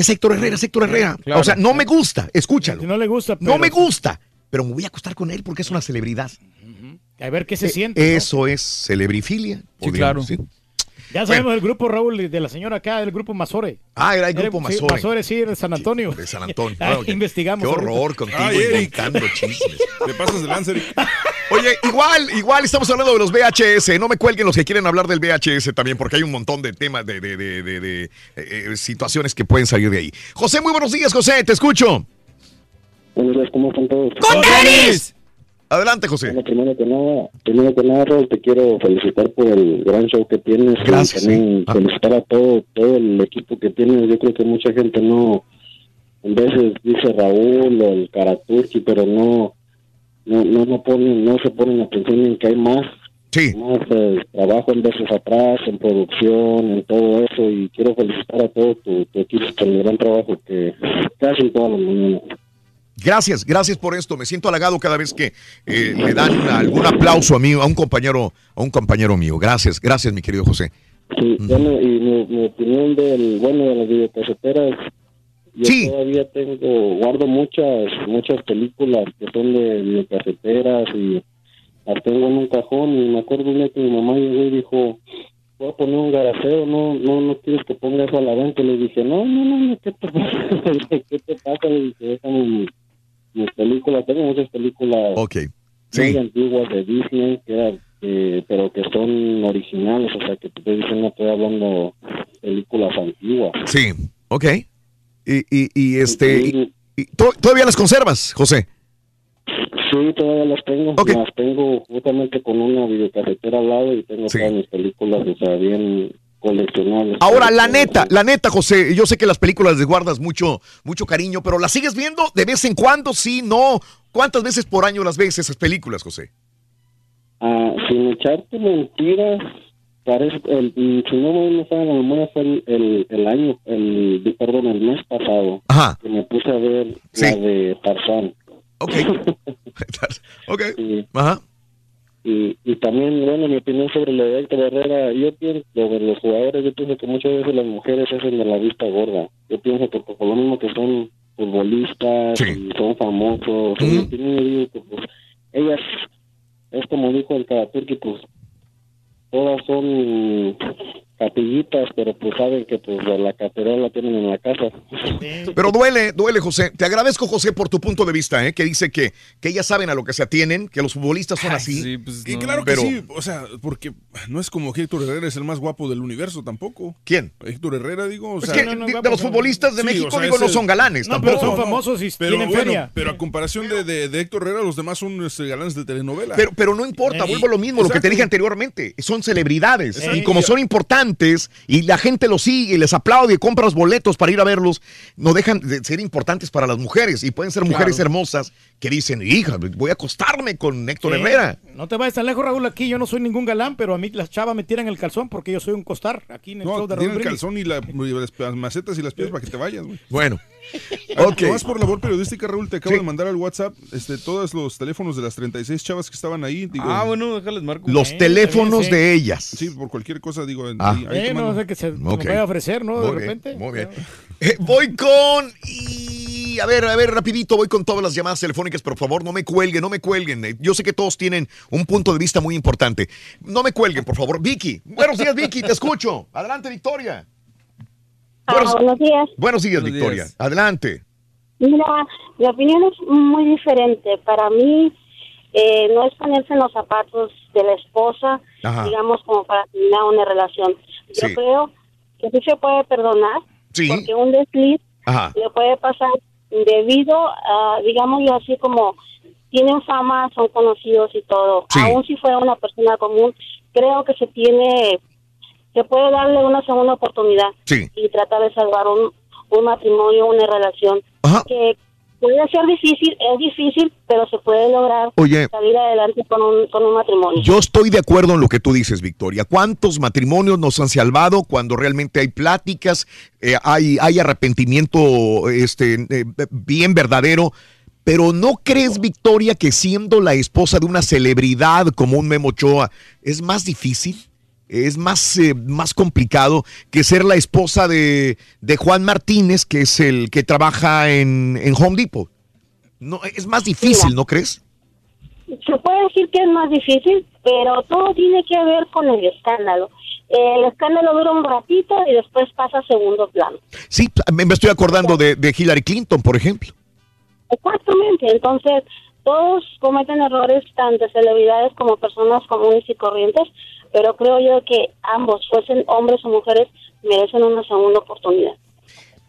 Es Héctor Herrera, es Héctor Herrera. Claro. o sea, no me gusta, escúchalo. No le gusta, No me gusta, pero me voy a acostar con él porque es una celebridad. A ver qué se Eh, siente. ¿no? Eso es celebrifilia. podríamos decir. Ya sabemos del grupo Raúl, de la señora acá, del grupo Mazore. Ah, era el grupo sí, Mazore. Mazore, sí, de San Antonio. De San Antonio. Ah, Bueno, qué- investigamos. Qué horror contigo Ay, inventando chismes. Te pasas de lanza. Oye, igual, igual estamos hablando de los VHS. No me cuelguen los que quieren hablar del VHS también, porque hay un montón de temas, de, de- de- de- de, eh, eh, situaciones que pueden salir de ahí. José, muy buenos días, José, te escucho. Buenos días, ¿cómo están todos? ¡Con tenis! Adelante, José. Bueno, primero que nada, primero que nada, te quiero felicitar por el gran show que tienes. y Gracias, También felicitar a todo, todo el equipo que tienes. Yo creo que mucha gente no, en veces dice Raúl o el Karaturki, pero no, no, no, no ponen, no se ponen atención en que hay más. Más eh, trabajo en veces atrás, en producción, en todo eso. Y quiero felicitar a todo tu, tu equipo por el gran trabajo que, hacen todas las mañanas. Gracias, gracias por esto. Me siento halagado cada vez que eh, le dan algún aplauso a mí, a un compañero, a un compañero mío. Gracias, gracias, mi querido José. Sí, bueno, y mi, mi opinión del, bueno, de las videocaseteras, yo todavía tengo, guardo muchas, muchas películas que son de videocaseteras y las tengo en un cajón y me acuerdo un día que mi mamá llegó y dijo, voy a poner un garaseo, no, no, no quieres que ponga eso a la venta. Le dije, no, no, no, no, ¿qué te pasa? ¿Qué te pasa? Le dije, déjame mis, mis películas, tengo muchas películas Ok, muy antiguas de Disney, que eh, pero que son originales, o sea, que te estoy diciendo, estoy hablando películas antiguas. Sí, ok. Y, y, y este, y- y to- ¿todavía las conservas, José? Sí, todavía las tengo. Las tengo justamente con una videocasetera al lado y tengo todas mis películas, o sea, bien coleccionables. Ahora, la neta, la neta, José, yo sé que las películas les guardas mucho, mucho cariño, pero ¿las sigues viendo de vez en cuando? Sí, no. ¿Cuántas veces por año las ves esas películas, José? Ah, sin echarte mentiras, parece, el, mm, si no me falla la memoria fue el, el, el año, el, perdón, el mes pasado, que me puse a ver la de Tarzán. Ok. ok. Ajá. y, y también, bueno, mi opinión sobre lo de Héctor Herrera, yo pienso, sobre los jugadores, yo pienso que muchas veces las mujeres hacen de la vista gorda. Yo pienso que por lo mismo que son futbolistas y son famosos, en opinión, yo digo que pues, ellas, es como dijo el Karaturki, pues todas son capillitas, pero pues saben que pues la catedral la tienen en la casa. Pero duele, duele, José. Te agradezco, José, por tu punto de vista, ¿eh? que dice que, que ellas saben a lo que se atienen, que los futbolistas son así. Y claro pero, que sí, o sea, porque no es como que Héctor Herrera es el más guapo del universo tampoco. ¿Quién? Héctor Herrera, digo. O Es sea, que de- de los futbolistas de México, digo, es no el- son galanes No, pero tampoco. son famosos y pero tienen bueno, feria. Pero a comparación de, de- de Héctor Herrera, los demás son este, galanes de telenovela. Pero, pero no importa, vuelvo a lo mismo, lo que te Exacto. dije anteriormente. Son celebridades. Exacto. Y como son importantes y la gente los sigue, les aplaude, compra los boletos para ir a verlos, no dejan de ser importantes para las mujeres. Y pueden ser mujeres Claro. hermosas que dicen, hija, voy a acostarme con Héctor Sí. Herrera. No te vayas tan lejos, Raúl. Aquí yo no soy ningún galán, pero a mí las chavas me tiran el calzón porque yo soy un costar. Aquí en el No, show de tienen Raúl el calzón y, la- y las, macetas y las piedras para que te vayas, güey. Bueno. Ok. Nomás por labor periodística, Raúl, te acabo de mandar al WhatsApp este, todos los teléfonos de las 36 chavas que estaban ahí. Digo, Ah, bueno, déjales marco. Los teléfonos de ellas. Sí, por cualquier cosa, digo. Ah. ahí- ahí te Eh, no sé que se Ok. vaya a ofrecer, ¿no? De bien, repente. muy bien. Eh, voy con. Y a ver, a ver, rapidito, voy con todas las llamadas telefónicas, por favor, no me cuelguen, no me cuelguen. Eh, Yo sé que todos tienen un punto de vista muy importante. No me cuelguen, por favor. Vicky. Buenos días, Vicky, te escucho. Adelante, Victoria. Buenos, Ah, buenos días. buenos días, Buenos Victoria. días. Adelante. Mira, mi opinión es muy diferente. Para mí, eh, no es ponerse en los zapatos de la esposa, Ajá. digamos, como para terminar una relación. Yo Sí. creo que sí se puede perdonar, Sí. porque un desliz Ajá. le puede pasar debido a, digámoslo así, como tienen fama, son conocidos y todo. Sí. Aún si fuera una persona común, creo que se tiene, se puede darle una segunda oportunidad Sí. y tratar de salvar un, un matrimonio, una relación que puede ser difícil, es difícil, pero se puede lograr Oye. salir adelante con un, con un matrimonio. Yo estoy de acuerdo en lo que tú dices, Victoria. ¿Cuántos matrimonios nos han salvado cuando realmente hay pláticas, eh, hay, hay arrepentimiento este, eh, bien verdadero? Pero ¿no crees, Victoria, que siendo la esposa de una celebridad como un Memo Ochoa es más difícil? Es más, eh, más complicado que ser la esposa de, de Juan Martínez, que es el que trabaja en, en Home Depot. No, es más difícil, ¿no crees? Se puede decir que es más difícil, pero todo tiene que ver con el escándalo. El escándalo dura un ratito y después pasa a segundo plano. Sí, me me estoy acordando de, de Hillary Clinton, por ejemplo. Exactamente, entonces todos cometen errores, tanto celebridades como personas comunes y corrientes, pero creo yo que ambos, fuesen hombres o mujeres, merecen una segunda oportunidad.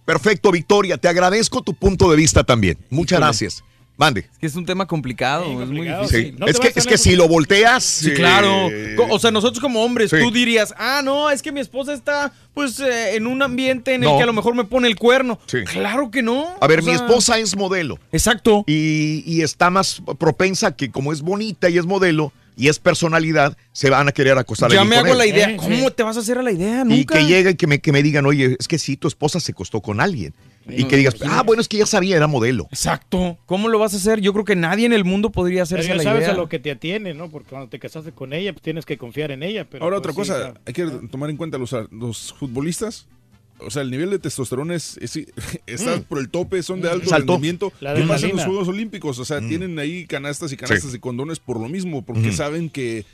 Perfecto, Victoria. Te agradezco tu punto de vista también. Muchas gracias. Mande. Es que es un tema complicado, es muy Sí. difícil. es que, es que si lo volteas. Sí, eh, claro. Co- O sea, nosotros como hombres, Sí. tú dirías, ah, no, es que mi esposa está, pues, eh, en un ambiente en el que a lo mejor me pone el cuerno. Sí. Claro que no. A ver, O mi sea, esposa es modelo. Exacto. Y, y está más propensa que como es bonita y es modelo y es personalidad, se van a querer acostar Ya me con hago él. la idea. ¿Cómo te vas a hacer a la idea? Y Nunca. que llegue y que me, que me digan, oye, es que sí, tu esposa se acostó con alguien. Y No, que digas, imagínate. ah, bueno, es que ya sabía, era modelo. Exacto. ¿Cómo lo vas a hacer? Yo creo que nadie en el mundo podría hacerse Pero la ya sabes idea. a lo que te atiene, ¿no? Porque cuando te casaste con ella, pues tienes que confiar en ella. Pero Ahora pues, otra sí, cosa, hay que tomar en cuenta los, los futbolistas. O sea, el nivel de testosterona es, es- está Mm. por el tope, son de alto Es alto. rendimiento. ¿Qué pasa en los. Juegos Olímpicos? O sea, Mm. tienen ahí canastas y canastas Sí. de condones por lo mismo, porque saben que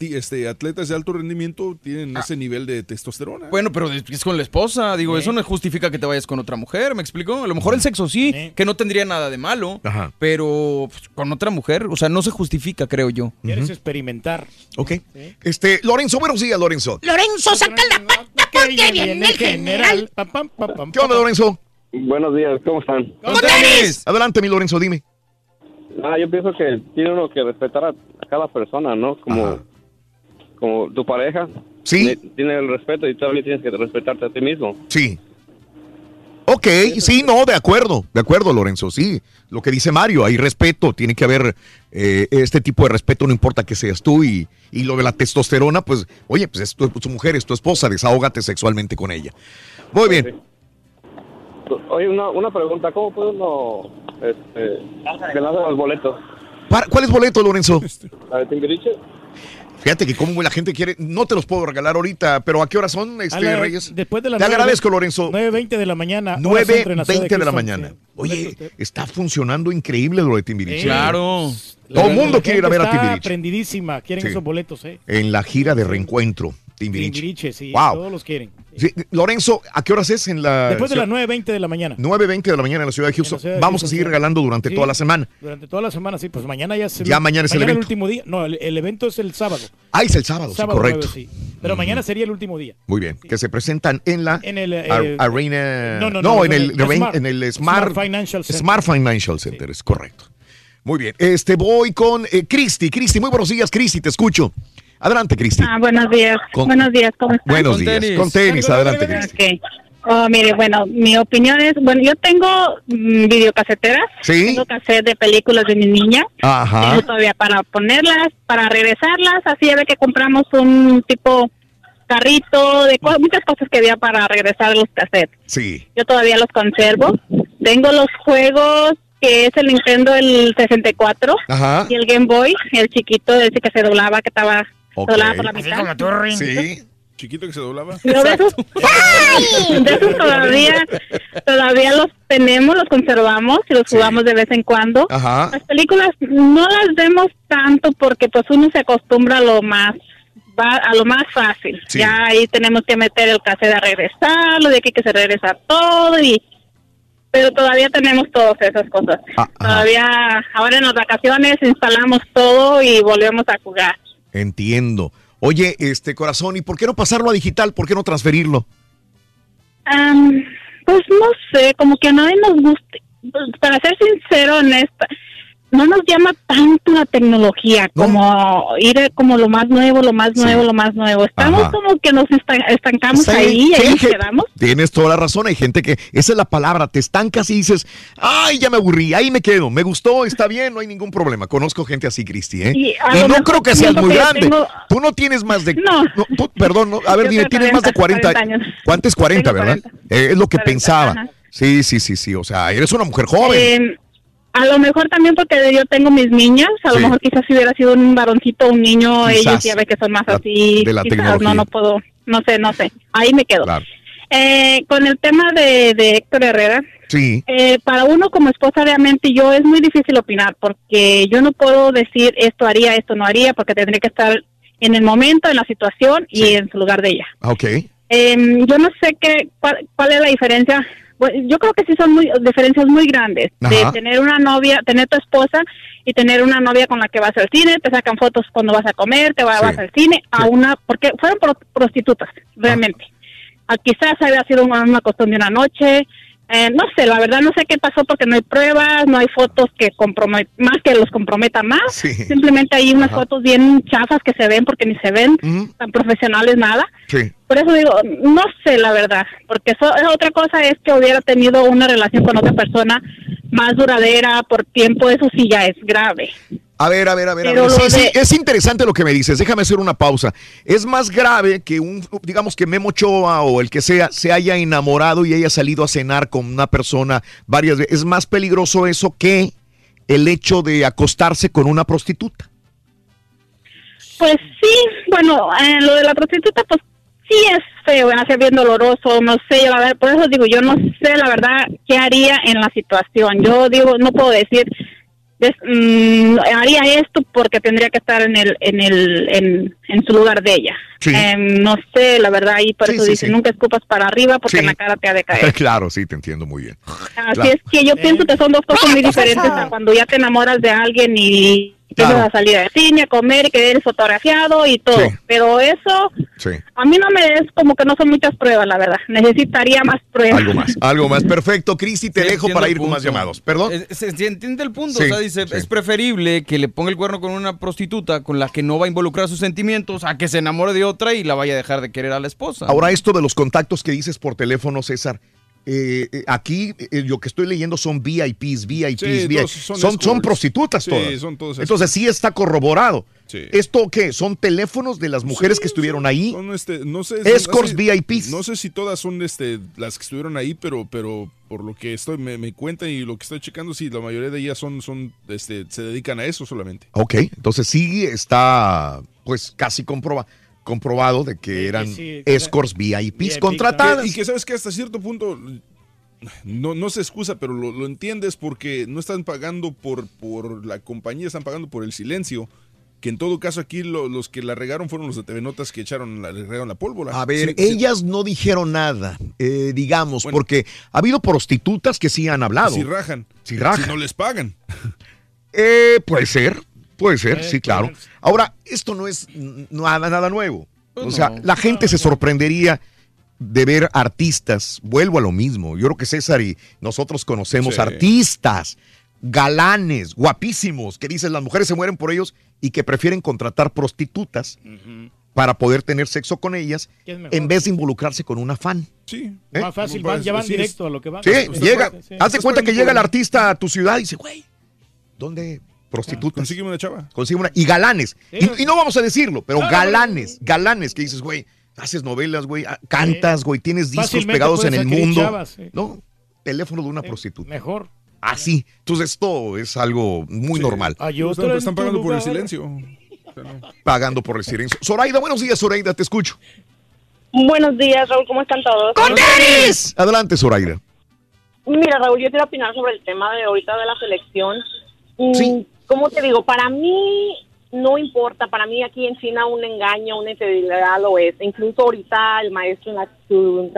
este, atletas de alto rendimiento tienen ese nivel de testosterona. Bueno, pero es con la esposa. Digo, eso no justifica que te vayas con otra mujer, ¿me explico? A lo mejor el sexo sí, que no tendría nada de malo. Ajá. Pero pues, con otra mujer, o sea, no se justifica, creo yo. Quieres experimentar. Ok. Este, Lorenzo, buenos días, Lorenzo. Lorenzo, saca la pata porque viene el general. ¿Qué onda, Lorenzo? Buenos días, ¿cómo están? Adelante, mi Lorenzo, dime. Ah, yo pienso que tiene uno que respetar a, a cada persona, ¿no? Como, como tu pareja. Sí. Tiene el respeto y tú también tienes que respetarte a ti mismo. Sí. Ok, sí, no, de acuerdo, de acuerdo, Lorenzo, sí. Lo que dice Mario, hay respeto, tiene que haber eh, este tipo de respeto, no importa que seas tú. Y, y lo de la testosterona, pues, oye, pues es tu, tu mujer, es tu esposa, desahógate sexualmente con ella. Muy bien. Oye, una, una pregunta, ¿cómo puede uno este, ganarse los boletos? Para- ¿Cuál es boleto, Lorenzo? ¿La de Timbiriche? Fíjate que como la gente quiere, no te los puedo regalar ahorita, pero ¿a qué hora son, este, la- Reyes? Después de las Te nueve- agradezco, Lorenzo. 9.20 de la mañana. hora centro en la ciudad 9.20 de la Houston, mañana. sí. Oye, está funcionando increíble lo de Timbiriche. Claro. Todo el La- mundo la quiere ir a ver a Timbiriche. prendidísima, quieren Sí. esos boletos, ¿eh? En la gira de reencuentro, Timbiriche. Timbiriche, sí, Wow. todos los quieren. Sí, Lorenzo, ¿a qué horas es en la Después de las 9.20 de la mañana. 9.20 de la mañana en la ciudad de Houston? ciudad de Vamos a seguir regalando durante Sí, toda la semana. Durante toda la semana, sí, pues mañana ya es el, Ya mañana es el evento. último día. No, el, el evento es el sábado. Ah, es el sábado, sí, correcto. Pero mañana sería el último día. Muy bien, que se presentan en la En el, eh, Ar- Arena. no, no, no, en, no, el, en el Smart- en el Smart, Smart Financial Center. Smart Financial Center, es correcto. Muy bien, este voy con eh, Cristi. Cristi, muy buenos días, Cristi, te escucho. Adelante, Cristi. Ah, buenos días. Con- Buenos días, ¿cómo están? Buenos días. Con tenis, adelante, Cristi. Ok. Oh, mire, bueno, mi opinión es, bueno, yo tengo mm, videocaseteras. Sí. Tengo cassette de películas de mi niña. Ajá. Tengo todavía para ponerlas, para regresarlas, así de que compramos un tipo carrito, de co- muchas cosas que había para regresar los cassettes. Sí. Yo todavía los conservo. Tengo los juegos que es el Nintendo el 64 Ajá. y el Game Boy, el chiquito ese que se doblaba, que estaba Ok. doblaba por la mitad. Sí. Chiquito que se doblaba. Pero de esos, ¡Ay! de esos todavía, todavía los tenemos, los conservamos y los jugamos de vez en cuando. Ajá. Las películas no las vemos tanto porque pues uno se acostumbra a lo más va a lo más fácil. Sí. Ya ahí tenemos que meter el cassette a regresarlo, de aquí que se regresa todo y pero todavía tenemos todas esas cosas. Ah, Todavía ahora en las vacaciones instalamos todo y volvemos a jugar. Entiendo. Oye, este corazón, ¿y por qué no pasarlo a digital? ¿Por qué no transferirlo? Am, pues no sé, como que a nadie nos gusta. Pues, Para ser sincero en esta, no nos llama tanto la tecnología como ir a como lo más nuevo, lo más nuevo, lo más nuevo. Estamos Ajá. como que nos estan- estancamos Sí, ahí y ahí sí, nos que- quedamos. Tienes toda la razón. Hay gente que, esa es la palabra, te estancas y dices, ay, ya me aburrí, ahí me quedo, me gustó, está bien, no hay ningún problema. Conozco gente así, Cristi, ¿eh? Y no creo que seas muy que grande. tengo- Tú no tienes más de. No. tú- perdón, no, a ver, dime, tienes más de 40, 40 años. ¿Cuántos 40, Tengo verdad? 40. Eh, es lo que 40, pensaba. ajá. Sí, sí, sí, sí. O sea, eres una mujer joven. Eh, a lo mejor también porque yo tengo mis niñas, a Sí. lo mejor quizás si hubiera sido un varoncito, un niño, Quizás. ellos ya ve que son más así, de la quizás tecnología. no, no puedo, no sé, no sé, ahí me quedo. Eh, con el tema de, de Héctor Herrera, Sí. eh, para uno como esposa obviamente yo es muy difícil opinar porque yo no puedo decir esto haría, esto no haría, porque tendría que estar en el momento, en la situación y en su lugar de ella. Ah, Ok. Eh, yo no sé qué, cuál, cuál es la diferencia. Bueno, yo creo que sí son muy, diferencias muy grandes de tener una novia, tener tu esposa y tener una novia con la que vas al cine, te sacan fotos cuando vas a comer, te vas, Sí. vas al cine, a una, porque fueron pro- prostitutas, realmente. Ah, quizás haya sido una, una cuestión de una noche, eh, no sé, la verdad no sé qué pasó porque no hay pruebas, no hay fotos que compromet más que los comprometa más. Simplemente hay unas fotos bien chafas que se ven porque ni se ven tan profesionales nada. Sí. Por eso digo, no sé la verdad, porque eso, otra cosa es que hubiera tenido una relación con otra persona más duradera por tiempo, eso sí ya es grave. A ver, a ver, a ver. a ver. Sí, sí, es interesante lo que me dices. Déjame hacer una pausa. Es más grave que un, digamos que Memo Ochoa o el que sea, se haya enamorado y haya salido a cenar con una persona varias veces. Es más peligroso eso que el hecho de acostarse con una prostituta. Pues sí, bueno, eh, lo de la prostituta, pues sí es feo, hace bien doloroso, no sé, la verdad, por eso digo, yo no sé la verdad qué haría en la situación. Yo digo, no puedo decir des- mm, haría esto porque tendría que estar en el en el en, en su lugar de ella. Sí. Em, no sé, la verdad, ahí por Sí, eso sí, dice, sí. nunca escupas para arriba porque Sí. en la cara te ha de caer. claro, sí, te entiendo muy bien. Así Claro. es que yo pienso que son dos cosas muy ¿qué es diferentes a cuando ya te enamoras de alguien y empiezas Claro. a salir al cine, a comer, que eres fotografiado y todo. Sí. Pero eso Sí. a mí no me es como que no son muchas pruebas, la verdad. Necesitaría más pruebas. Algo más, algo más. Perfecto, Cristi, te Sí, dejo para ir con más llamados. ¿Perdón? Eh, Se, se entiende el punto. Sí, o sea, dice, sí. es preferible que le ponga el cuerno con una prostituta con la que no va a involucrar sus sentimientos a que se enamore de otra y la vaya a dejar de querer a la esposa. Ahora, esto de los contactos que dices por teléfono, César. Eh, eh, aquí eh, lo que estoy leyendo son VIPs, VIPs, Sí, VIPs. Son, son son, prostitutas Sí, todas. son todos Entonces sí está corroborado. Sí. ¿Esto qué? ¿Son teléfonos de las mujeres que estuvieron ahí? Son, este, no sé, Escorts VIPs. No sé si todas son este, las que estuvieron ahí, pero, pero por lo que estoy me, me cuentan y lo que estoy checando, sí, la mayoría de ellas son, son, este, se dedican a eso solamente. Ok, entonces sí está pues casi comproba- comprobado de que eran sí, escorts VIPs VIP, contratadas. Que- y que sabes que hasta cierto punto no, no se excusa, pero lo, lo entiendes porque no están pagando por, por la compañía, están pagando por el silencio. Que en todo caso aquí lo- los que la regaron fueron los de TV Notas que echaron la, le regaron la pólvora. A ver, Sí, sí. ellas no dijeron nada, eh, digamos, porque ha habido prostitutas que sí han hablado. Si rajan. Si rajan. Si no les pagan. Eh, puede ser, puede ser, sí, claro. Ahora, esto no es nada, nada nuevo. O sea, la gente se sorprendería de ver artistas. Vuelvo a lo mismo. Yo creo que César y nosotros conocemos Sí. artistas, galanes, guapísimos, que dicen las mujeres se mueren por ellos y que prefieren contratar prostitutas para poder tener sexo con ellas en vez de involucrarse con una fan. Sí. ¿Eh? Más fácil, Pues, van, ya van así es. directo a lo que van. Sí, llega. Estás cuenta que llega el artista a tu ciudad y dice, güey, ¿dónde prostitutas? Consígueme una chava. Consigue una. Y galanes. Y, y no vamos a decirlo, pero galanes, galanes que dices, güey, haces novelas, güey, ah, cantas, güey, tienes discos Fácilmente pegados en el mundo. chavas, sí. No, teléfono de una prostituta. Mejor. Así. Entonces esto es algo muy normal. Ah, yo Están, en están tu pagando por el silencio. Pagando por el silencio. Zoraida, buenos días, Zoraida, te escucho. Buenos días, Raúl, ¿cómo están todos? Adelante, Zoraida. Mira, Raúl, yo quiero opinar sobre el tema de ahorita de la selección. Mm, ¿Cómo te digo? Para mí no importa, para mí aquí en China un engaño, una infidelidad lo es. Incluso ahorita el maestro en la su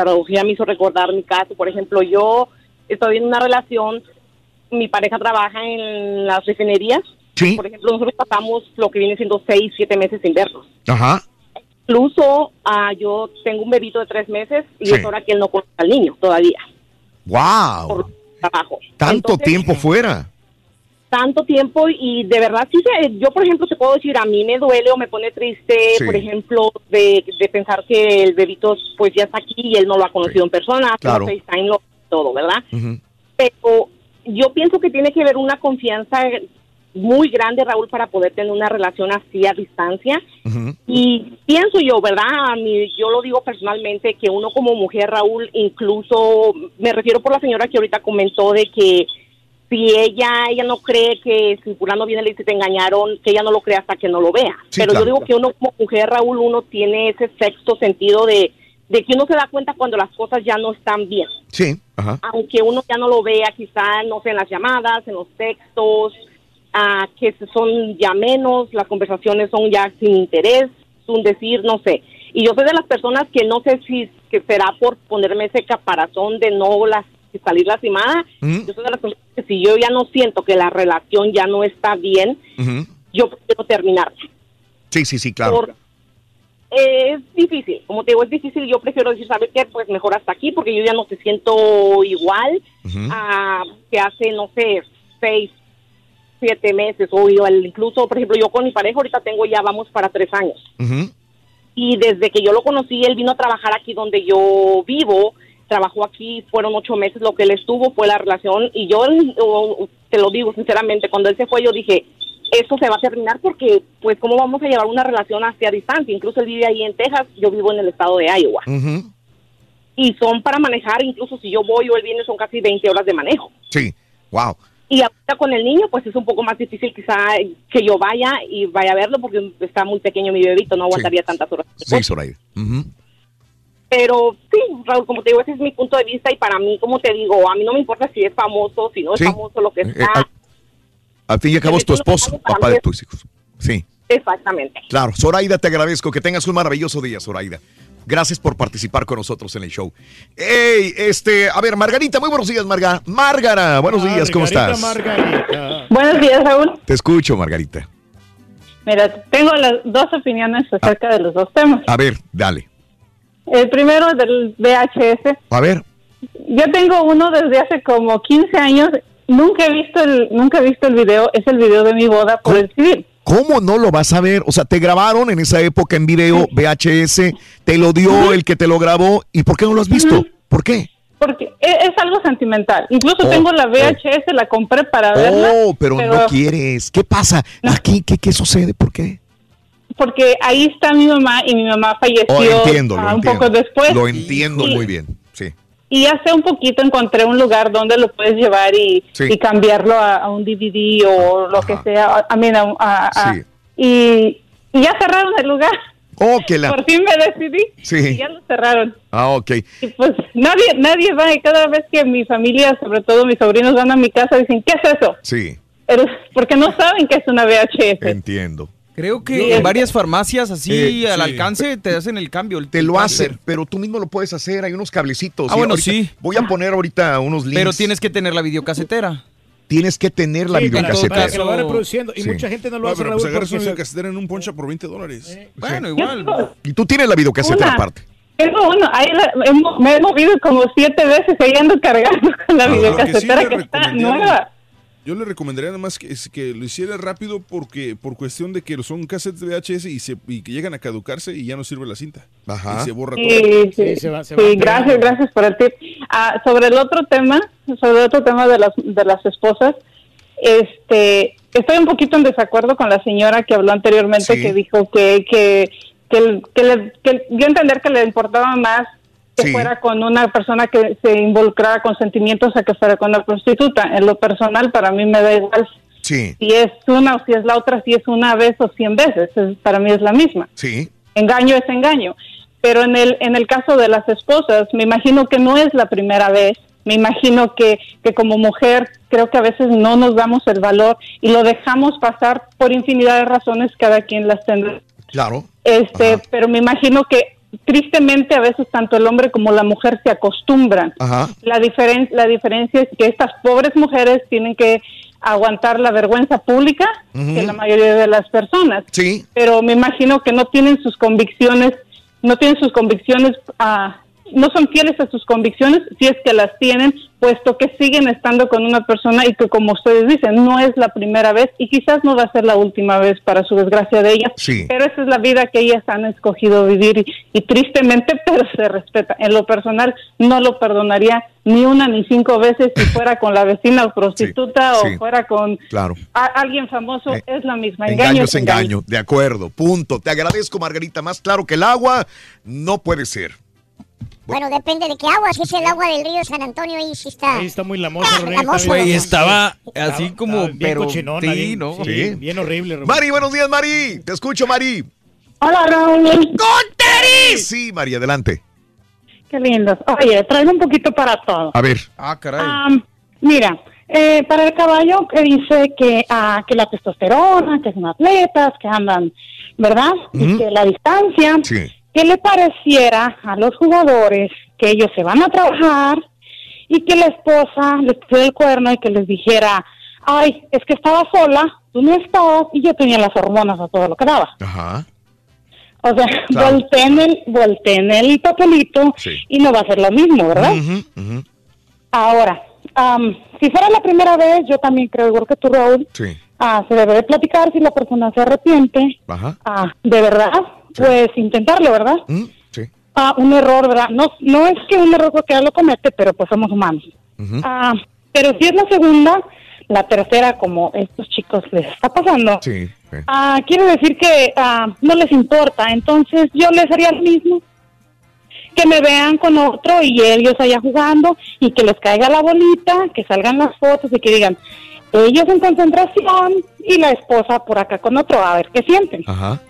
me hizo recordar mi caso. Por ejemplo, yo estoy en una relación, mi pareja trabaja en las refinerías. Sí. Por ejemplo, nosotros pasamos lo que viene siendo seis, siete meses sin vernos. Ajá. Incluso ah, yo tengo un bebito de tres meses y Sí. es hora que él no conoce al niño todavía. Wow. Trabajo. Tanto Entonces, tiempo fuera. Tanto tiempo y de verdad sí se- yo por ejemplo te puedo decir a mí me duele o me pone triste Sí. por ejemplo de, de pensar que el bebito pues ya está aquí y él no lo ha conocido en persona Claro. no FaceTime, lo- todo verdad pero yo pienso que tiene que haber una confianza muy grande Raúl para poder tener una relación así a distancia y pienso yo, ¿verdad? A mí, yo lo digo personalmente, que uno como mujer, Raúl, incluso, me refiero por la señora que ahorita comentó de que si ella ella no cree que si fulano viene le dice te engañaron, que ella no lo cree hasta que no lo vea. Sí, Pero claro, yo digo claro. que uno como mujer, Raúl, uno tiene ese sexto sentido de, de que uno se da cuenta cuando las cosas ya no están bien Sí. Ajá. aunque uno ya no lo vea quizá, no sé, en las llamadas, en los textos, ah, que son ya menos, las conversaciones son ya sin interés, un decir, no sé. Y yo soy de las personas que no sé si que será por ponerme ese caparazón de no las salir lastimada. Ujú. Yo soy de las personas que si yo ya no siento que la relación ya no está bien, yo prefiero terminar. Sí, sí, sí, claro. Por- eh, es difícil, como te digo, es difícil. Yo prefiero decir, ¿sabes qué? Pues mejor hasta aquí, porque yo ya no te siento igual a que hace, no sé, seis, siete meses, o incluso, por ejemplo, yo con mi pareja ahorita tengo ya, vamos para tres años. Y desde que yo lo conocí, él vino a trabajar aquí donde yo vivo, trabajó aquí, fueron ocho meses, lo que él estuvo fue la relación, y yo te lo digo sinceramente, cuando él se fue, yo dije, esto se va a terminar porque, pues, ¿cómo vamos a llevar una relación hacia distancia? Incluso él vive ahí en Texas, yo vivo en el estado de Iowa. Y son para manejar, incluso si yo voy o él viene, son casi 20 horas de manejo. Sí. Wow. Y ahorita con el niño, pues es un poco más difícil quizá que yo vaya y vaya a verlo porque está muy pequeño mi bebito, no aguantaría tantas horas. Sí, Zoraida. Ujú. Pero sí, Raúl, como te digo, ese es mi punto de vista y para mí, como te digo, a mí no me importa si es famoso, si no es Sí. famoso, lo que Eh, sea. al- Al fin y al cabo es tu esposo, papá de tus hijos. Sí, Exactamente. claro. Zoraida, te agradezco. Que tengas un maravilloso día, Zoraida. Gracias por participar con nosotros en el show. Ey, este, a ver, Margarita, muy buenos días, Marga. Márgara, buenos días, ¿cómo estás? Buenos días, Raúl. Te escucho, Margarita. Mira, tengo las dos opiniones acerca de los dos temas. A ver, dale. El primero del VHS. A ver. Yo tengo uno desde hace como 15 años. Nunca he visto el nunca he visto el video. Es el video de mi boda por el civil. ¿Cómo no lo vas a ver? O sea, te grabaron en esa época en video VHS, te lo dio el que te lo grabó, ¿y por qué no lo has visto? ¿Por qué? Porque e- es, algo sentimental. Incluso Oh, tengo la VHS, la compré para verla. Oh, pero, no quieres. ¿Qué pasa? Aquí, ¿qué, qué sucede? ¿Por qué? Porque ahí está mi mamá y mi mamá falleció Oh, entiendo, ah, un entiendo. poco después. Lo entiendo Y- muy bien. Sí. Y hace un poquito encontré un lugar donde lo puedes llevar y, Sí. y cambiarlo a, a un DVD o lo que sea. A, a mí, a- a- a- Sí. y, y ya cerraron el lugar. Oh, que la. Por fin me decidí. Sí. Y ya lo cerraron. Ah, ok. Y pues nadie, nadie va. Y cada vez que mi familia, sobre todo mis sobrinos, van a mi casa, dicen, ¿qué es eso? Sí, Pero, porque no saben que es una VHS. entiendo. Creo que Sí, en varias farmacias así Eh, al sí. alcance te hacen el cambio. el Te lo hacen, pero tú mismo lo puedes hacer. Hay unos cablecitos. Ah, bueno, ahorita- sí. Voy a poner ahorita unos links. Pero tienes que tener la videocasetera. Tienes que tener la Sí, videocasetera. para que lo va reproduciendo. Y Sí. mucha gente no lo No, hace, pero pues agarras una se- casetera en un poncha por 20 dólares. Bueno, igual. Y tú tienes la videocasetera Una. aparte. Tengo uno, ahí la- me he movido como siete veces ando cargando con la Ah, que sí videocasetera le que está nueva. Yo le recomendaría nada más que, es que lo hiciera rápido porque por cuestión de que son cassettes de VHS y, se, y que llegan a caducarse y ya no sirve la cinta. Ajá. Y se borra Sí, todo. sí, sí, gracias, gracias por el tip. Ah, sobre el otro tema, sobre el otro tema de las, de las esposas, este, estoy un poquito en desacuerdo con la señora que habló anteriormente Sí. que dijo que, que, que, el- que le- que dio a entender que le importaba más que Sí. fuera con una persona que se involucrara con sentimientos a que fuera con una prostituta. En lo personal, para mí me da igual Sí, si es una o si es la otra, si es una vez o cien veces. Es- para mí es la misma sí. engaño es engaño. Pero en el, en el caso de las esposas, me imagino que no es la primera vez. Me imagino que, que como mujer creo que a veces no nos damos el valor y lo dejamos pasar por infinidad de razones, cada quien las tendrá. Claro. Este, pero me imagino que tristemente a veces tanto el hombre como la mujer se acostumbran. Ajá. La, diferen- la diferencia es que estas pobres mujeres tienen que aguantar la vergüenza pública Ujú. que la mayoría de las personas. Sí. Pero me imagino que no tienen sus convicciones, no tienen sus convicciones, ah, no son fieles a sus convicciones si es que las tienen, puesto que siguen estando con una persona y que como ustedes dicen, no es la primera vez y quizás no va a ser la última vez para su desgracia de ellas. Sí. Pero esa es la vida que ellas han escogido vivir y, y tristemente, pero se respeta. En lo personal, no lo perdonaría ni una ni cinco veces si fuera con la vecina o prostituta sí. o fuera con Claro. a- alguien famoso. Eh, es la misma. Engaño es engaño. De acuerdo. Punto. Te agradezco, Margarita. Más claro que el agua no puede ser. Bueno, depende de qué agua. Si es el agua del río San Antonio, ahí sí está. Ahí está muy lamoso, René, lamoso. está bien- Güey, estaba Estaba- así como, estaba bien pero cochinona, sí, bien- ¿no? sí, bien horrible. Raúl. Mari, buenos días, Mari. Te escucho, Mari. Hola, Raúl. Sí, Mari, adelante. Qué lindos. Oye, traigo un poquito para todo. A ver. Ah, caray. Am, mira, eh, para el caballo que dice que, ah, que la testosterona, que son atletas, que andan, ¿verdad? Y que la distancia, Sí. ¿Qué le pareciera a los jugadores que ellos se van a trabajar y que la esposa les pusiera el cuerno y que les dijera, ay, es que estaba sola, tú no estabas y yo tenía las hormonas a todo lo que daba? Ajá. O sea, Claro. volteen el, volteen el papelito Sí. y no va a ser lo mismo, ¿verdad? Ujú, ujú. Ahora, am, si fuera la primera vez, yo también creo, igual que tú, Raúl, Sí. ah, se debe de platicar si la persona se arrepiente, Ajá. ah, de verdad, pues intentarlo, ¿verdad? Mm, sí. Ah, un error, ¿verdad? No, no es que un error cualquiera lo comete, pero pues somos humanos. Ah, pero si es la segunda, la tercera, como estos chicos les está pasando, Sí. sí. ah, quiere decir que ah, no les importa. Entonces yo les haría lo mismo. Que me vean con otro y ellos allá jugando y que les caiga la bolita, que salgan las fotos y que digan, ellos en concentración y la esposa por acá con otro, a ver qué sienten. Ajá.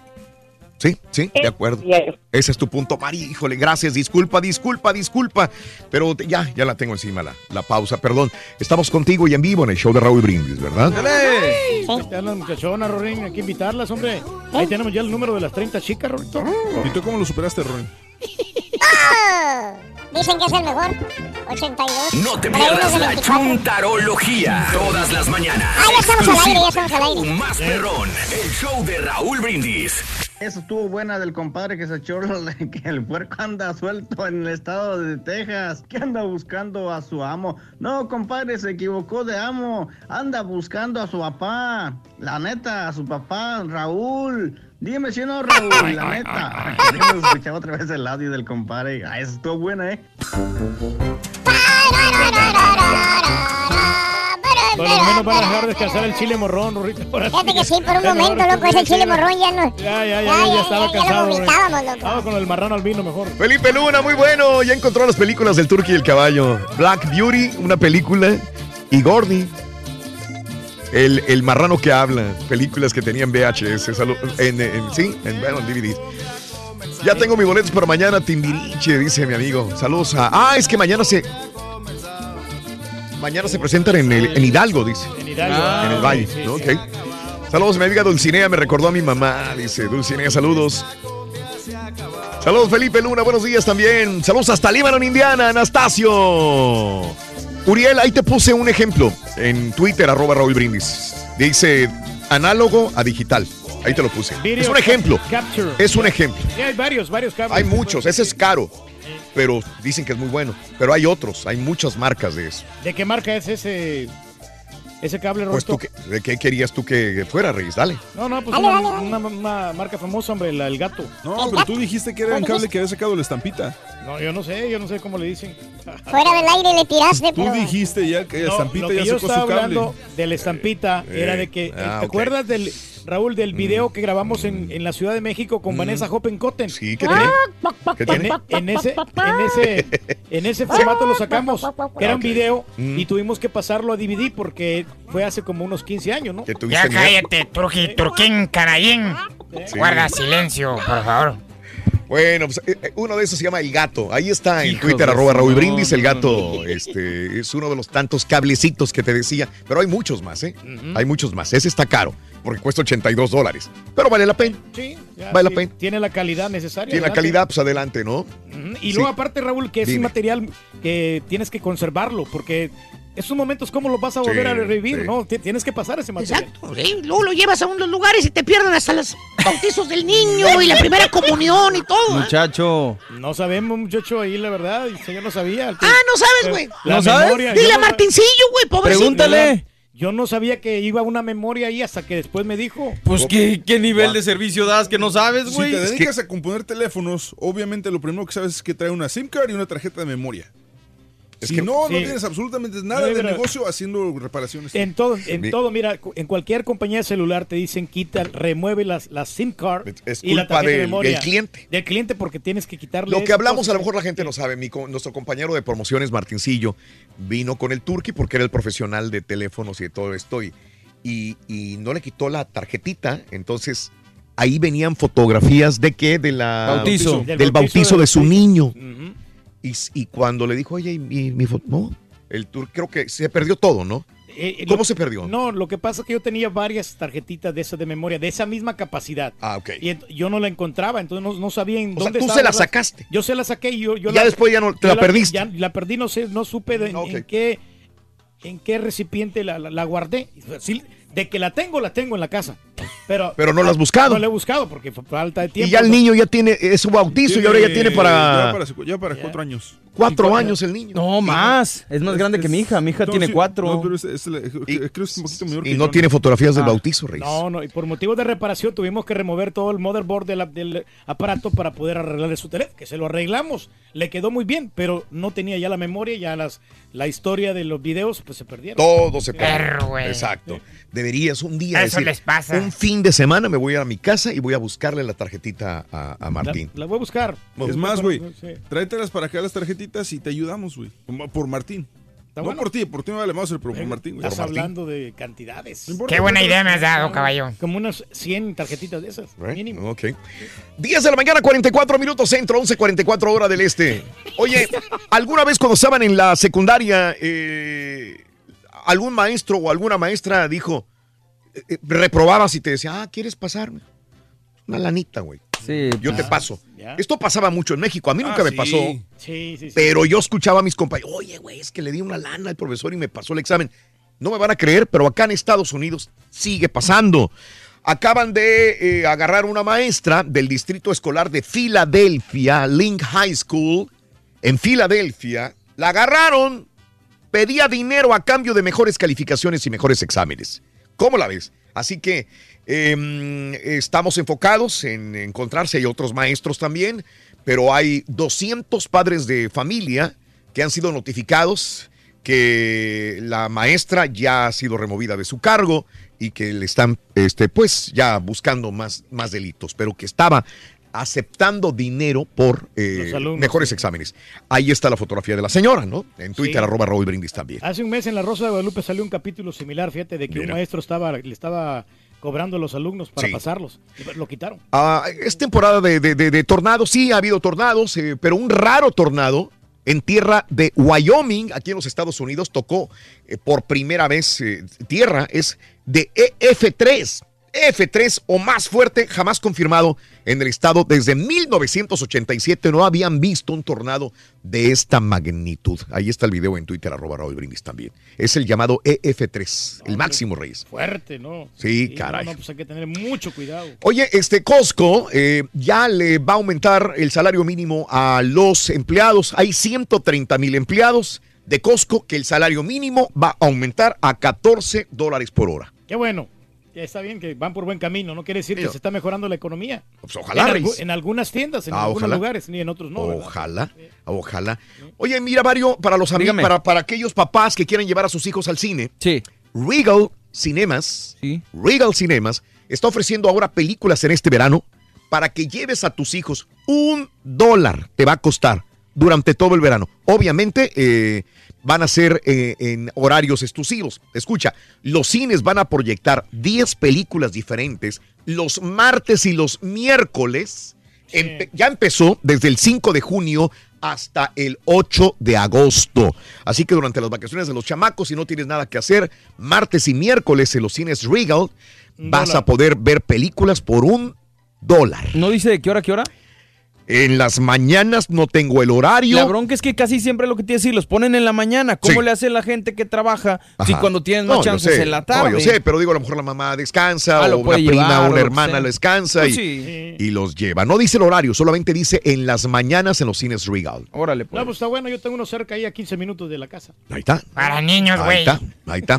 Sí, sí, de acuerdo. Ese es tu punto, Mari. Híjole, gracias. Disculpa, disculpa, disculpa. Pero te- ya, ya la tengo encima la, la pausa. Perdón. Estamos contigo y en vivo en el show de Raúl Brindis, ¿verdad? Ya las muchachonas, Rorín, hay que invitarlas, hombre. Ahí tenemos ya el número de las 30 chicas, Rorito. ¿Y tú cómo lo superaste, Rorín? Dicen que es el mejor. 82. No te pierdas la 24. chuntarología. Todas las mañanas. Ah, ya estamos al aire, ya estamos al aire. Más perrón. El show de Raúl Brindis. Eso estuvo buena del compadre que se echó la- que el puerco anda suelto en el estado de Texas, que anda buscando a su amo. No, compadre, se equivocó de amo. Anda buscando a su papá. La neta, a su papá, Raúl. Dime si no, Raúl, la neta. Queremos escuchar otra vez el audio del compadre. Ah, eso estuvo buena, ¿eh? Por lo menos van a dejar descansar el chile morrón, Rorito. Fíjate que sí, por un momento, loco, ese chile morrón ya no. Ya, ya, ya, ya, estaba ya, cansado. lo Rorito. vomitábamos, loco. Vamos con el marrano al vino mejor. Felipe Luna, muy bueno. Ya encontró las películas del Turqui y el Caballo. Black Beauty, una película. Y Gordy. El, el marrano que habla. Películas que tenían VHS. En, en- sí, en, bueno, en DVD. Ya tengo mis boletos para mañana, Timbiriche, dice mi amigo. Saludos a. Ah, es que mañana se. Mañana se presentan en, el, en Hidalgo, dice. En Hidalgo. en el Valle. Saludos, mi amiga Dulcinea, me recordó a mi mamá, dice Dulcinea, saludos. Saludos, Felipe Luna, buenos días también. Saludos hasta Líbano, Indiana, Anastasio. Uriel, ahí te puse un ejemplo en Twitter, arroba Raúl Brindis. Dice análogo a digital. Ahí te lo puse. Video es un ejemplo. capture. Es un ejemplo. Sí, hay varios, varios. Hay muchos, ese es caro, pero dicen que es muy bueno. Pero hay otros, hay muchas marcas de eso. ¿De qué marca es ese, ese cable, Pues Rorito? tú, ¿de qué querías tú que fuera, Reyes? Dale. No, no, pues Dale, una, dale, dale. una- una marca famosa, hombre, la, el gato. No, pero tú dijiste que era un cable que había sacado la estampita. No, yo no sé, yo no sé cómo le dicen. Fuera del aire le tiraste, Tú pero. dijiste ya que la No, estampita lo que ya yo sacó estaba su cable. hablando de la estampita Eh, era de que, eh, ah, ¿te acuerdas del, Raúl, del video que grabamos en, en la Ciudad de México con Vanessa Hoppenkotten? Sí, ¿qué Ah, ¿Qué en, tiene? en ese, en, ese, en ese formato lo sacamos, que era un video, Mm. y tuvimos que pasarlo a DVD porque fue hace como unos 15 años, ¿no? Que Ya cállate, Turqui, Turquín, Canallín. Sí. Guarda silencio, por favor. Bueno, pues eh, eh, uno de esos se llama El Gato. Ahí está en Twitter, arroba Raúl no, Brindis. El gato este, es uno de los tantos cablecitos que te decía. Pero hay muchos más, ¿eh? Hay muchos más. Ese está caro, porque cuesta 82 dólares. Pero vale la pena. Sí, ya, Vale la pena. Tiene la calidad necesaria. Tiene la calidad, pues adelante, ¿no? Y Sí. luego aparte, Raúl, que es Dime. un material que tienes que conservarlo, porque esos momentos, ¿cómo los vas a volver Sí, a revivir? sí. ¿no? Ti- Tienes que pasar ese material. Exacto, sí, Luego lo llevas a unos lugares y te pierden hasta los bautizos del niño y la primera comunión y todo. ¿eh? Muchacho. No sabemos, muchacho, ahí la verdad, el señor no sabía. Ah, no sabes, güey. La ¿No sabes? memoria, Dile a Martincillo, güey, pobrecito. Pregúntale. Yo no sabía que iba una memoria ahí hasta que después me dijo. Pues, ¿qué, qué nivel de servicio das que no sabes, Si güey? te dedicas a componer teléfonos, obviamente lo primero que sabes es que trae una SIM card y una tarjeta de memoria. Es si que- no, no sí. tienes absolutamente nada No, de negocio haciendo reparaciones. En todo, en Mi- todo, mira, en cualquier compañía de celular te dicen quita, remueve las, las SIM card Es y la culpa de del- memoria. del cliente. Del cliente porque tienes que quitarle. Lo que hablamos, cosas. a lo mejor la gente no sabe. Mi nuestro compañero de promociones, Martincillo, vino con el Turqui porque era el profesional de teléfonos y de todo esto. Y, y, y no le quitó la tarjetita. Entonces, ahí venían fotografías de qué? De la, Bautizo. Del, bautizo, de, su niño. Y, cuando le dijo, oye, ¿y mi, mi foto? No, el Turqui creo que se perdió todo, ¿no? Eh, eh, ¿Cómo lo- se perdió? No, lo que pasa es que yo tenía varias tarjetitas de esas de memoria, de esa misma capacidad. Ah, ok. Y yo no la encontraba, entonces no, no sabía en O sea, dónde tú estaba se la sacaste. Yo se la saqué y yo, yo Ya la- después ya no- te yo la perdiste. Ya la perdí, no sé, no supe de- Ok. en qué en qué recipiente la, la- la guardé. Sí, de que la tengo, la tengo en la casa. Pero, Pero no la has buscado. No la he buscado porque fue falta de tiempo. Y ya el ¿no? niño ya tiene es su bautizo y ahora ya tiene Ya para para, ya para cuatro años. cuatro años el niño. No, más. Es más grande que mi hija. Mi hija No, tiene sí, cuatro. No, pero es, es la- creo que es un poquito menor Y que no yo, tiene fotografías del Ah. bautizo, Reyes. No, no, y por motivos de reparación tuvimos que remover todo el motherboard de la- del aparato para poder arreglarle su teléfono, que se lo arreglamos. Le quedó muy bien, pero no tenía ya la memoria, ya las la historia de los videos pues se perdieron. Todo se güey. Exacto. Deberías un día Eso decir, les pasa. un fin de semana me voy a mi casa y voy a buscarle la tarjetita a, Martín. la voy a buscar. Es más, güey, Sí. tráetelas para acá las tarjetitas y te ayudamos, güey. Por Martín. está No bueno. por ti, por ti me vale más, pero por Martín. güey. Estás Por Martín. hablando de cantidades. Qué buena idea me has dado, caballo. Como unas 100 tarjetitas de esas, mínimo. Ok. 10 de la mañana, 44 minutos centro, 11.44 hora del este. Oye, ¿alguna vez cuando estaban en la secundaria, eh, algún maestro o alguna maestra dijo, reprobabas y te decía, ah, ¿quieres pasarme? Una lanita, güey. Sí. Yo te paso. Esto pasaba mucho en México. A mí nunca Ah, me sí. pasó. Sí, sí, sí. Pero yo escuchaba a mis compañeros, oye, güey, es que le di una lana al profesor y me pasó el examen. No me van a creer, pero acá en Estados Unidos sigue pasando. Acaban de eh, agarrar una maestra del distrito escolar de Filadelfia, Link High School, en Filadelfia. La agarraron, pedía dinero a cambio de mejores calificaciones y mejores exámenes. ¿Cómo la ves? Así que em, estamos enfocados en encontrar si hay otros maestros también, pero hay 200 padres de familia que han sido notificados que la maestra ya ha sido removida de su cargo y que le están, este, pues, ya buscando más, más delitos, pero que estaba aceptando dinero por eh, mejores exámenes. Ahí está la fotografía de la señora, ¿no? En Twitter, Sí. arroba Raúl Brindis también. Hace un mes en La Rosa de Guadalupe salió un capítulo similar, fíjate, de que Mira. un maestro estaba, le estaba cobrando a los alumnos para Sí. pasarlos. Lo quitaron. Ah, es temporada de, de- de- de tornados, sí, ha habido tornados, eh, pero un raro tornado en tierra de Wyoming, aquí en los Estados Unidos, tocó eh, por primera vez tierra, es de EF3. EF3 o más fuerte, jamás confirmado en el estado desde 1987. No habían visto un tornado de esta magnitud. Ahí está el video en Twitter, arroba Raúl Brindis también. Es el llamado EF3, el máximo, Reyes. Fuerte, ¿no? Sí, no, caray. No, pues hay que tener mucho cuidado. Oye, este Costco eh, ya le va a aumentar el salario mínimo a los empleados. Hay 130 mil empleados de Costco que el salario mínimo va a aumentar a 14 dólares por hora. Qué bueno. Ya está bien que van por buen camino. No quiere decir que se está mejorando la economía. Pues ojalá, En, Reyes. en algunas tiendas, en Ah, algunos ojalá. lugares, ni en otros no. ¿verdad? Ojalá, ojalá. Oye, mira, Mario, para los amigos, para, para aquellos papás que quieren llevar a sus hijos al cine, Sí. Regal Cinemas, Regal Cinemas está ofreciendo ahora películas en este verano para que lleves a tus hijos. Un dólar te va a costar durante todo el verano. Obviamente eh, van a ser eh, en horarios exclusivos. Escucha, los cines van a proyectar 10 películas diferentes los martes y los miércoles. Empe- ya empezó desde el 5 de junio hasta el 8 de agosto. Así que durante las vacaciones de los chamacos, si no tienes nada que hacer, martes y miércoles en los cines Regal, Un vas dólar. a poder ver películas por un dólar. ¿No dice de qué hora, qué hora? En las mañanas no tengo el horario. La bronca es que casi siempre lo que te decir, los ponen en la mañana. ¿Cómo Sí. le hace la gente que trabaja si cuando tienen No, más yo chances en la tarde? No, yo sé, pero digo, a lo mejor la mamá descansa, Ah, o una prima, o una hermana descansa Pues y, sí. y los lleva. No dice el horario, solamente dice en las mañanas en los cines Regal. Órale, No, pues está bueno. Yo tengo uno cerca ahí a 15 minutos de la casa. Ahí está. Para niños, Ahí güey. está, ahí está.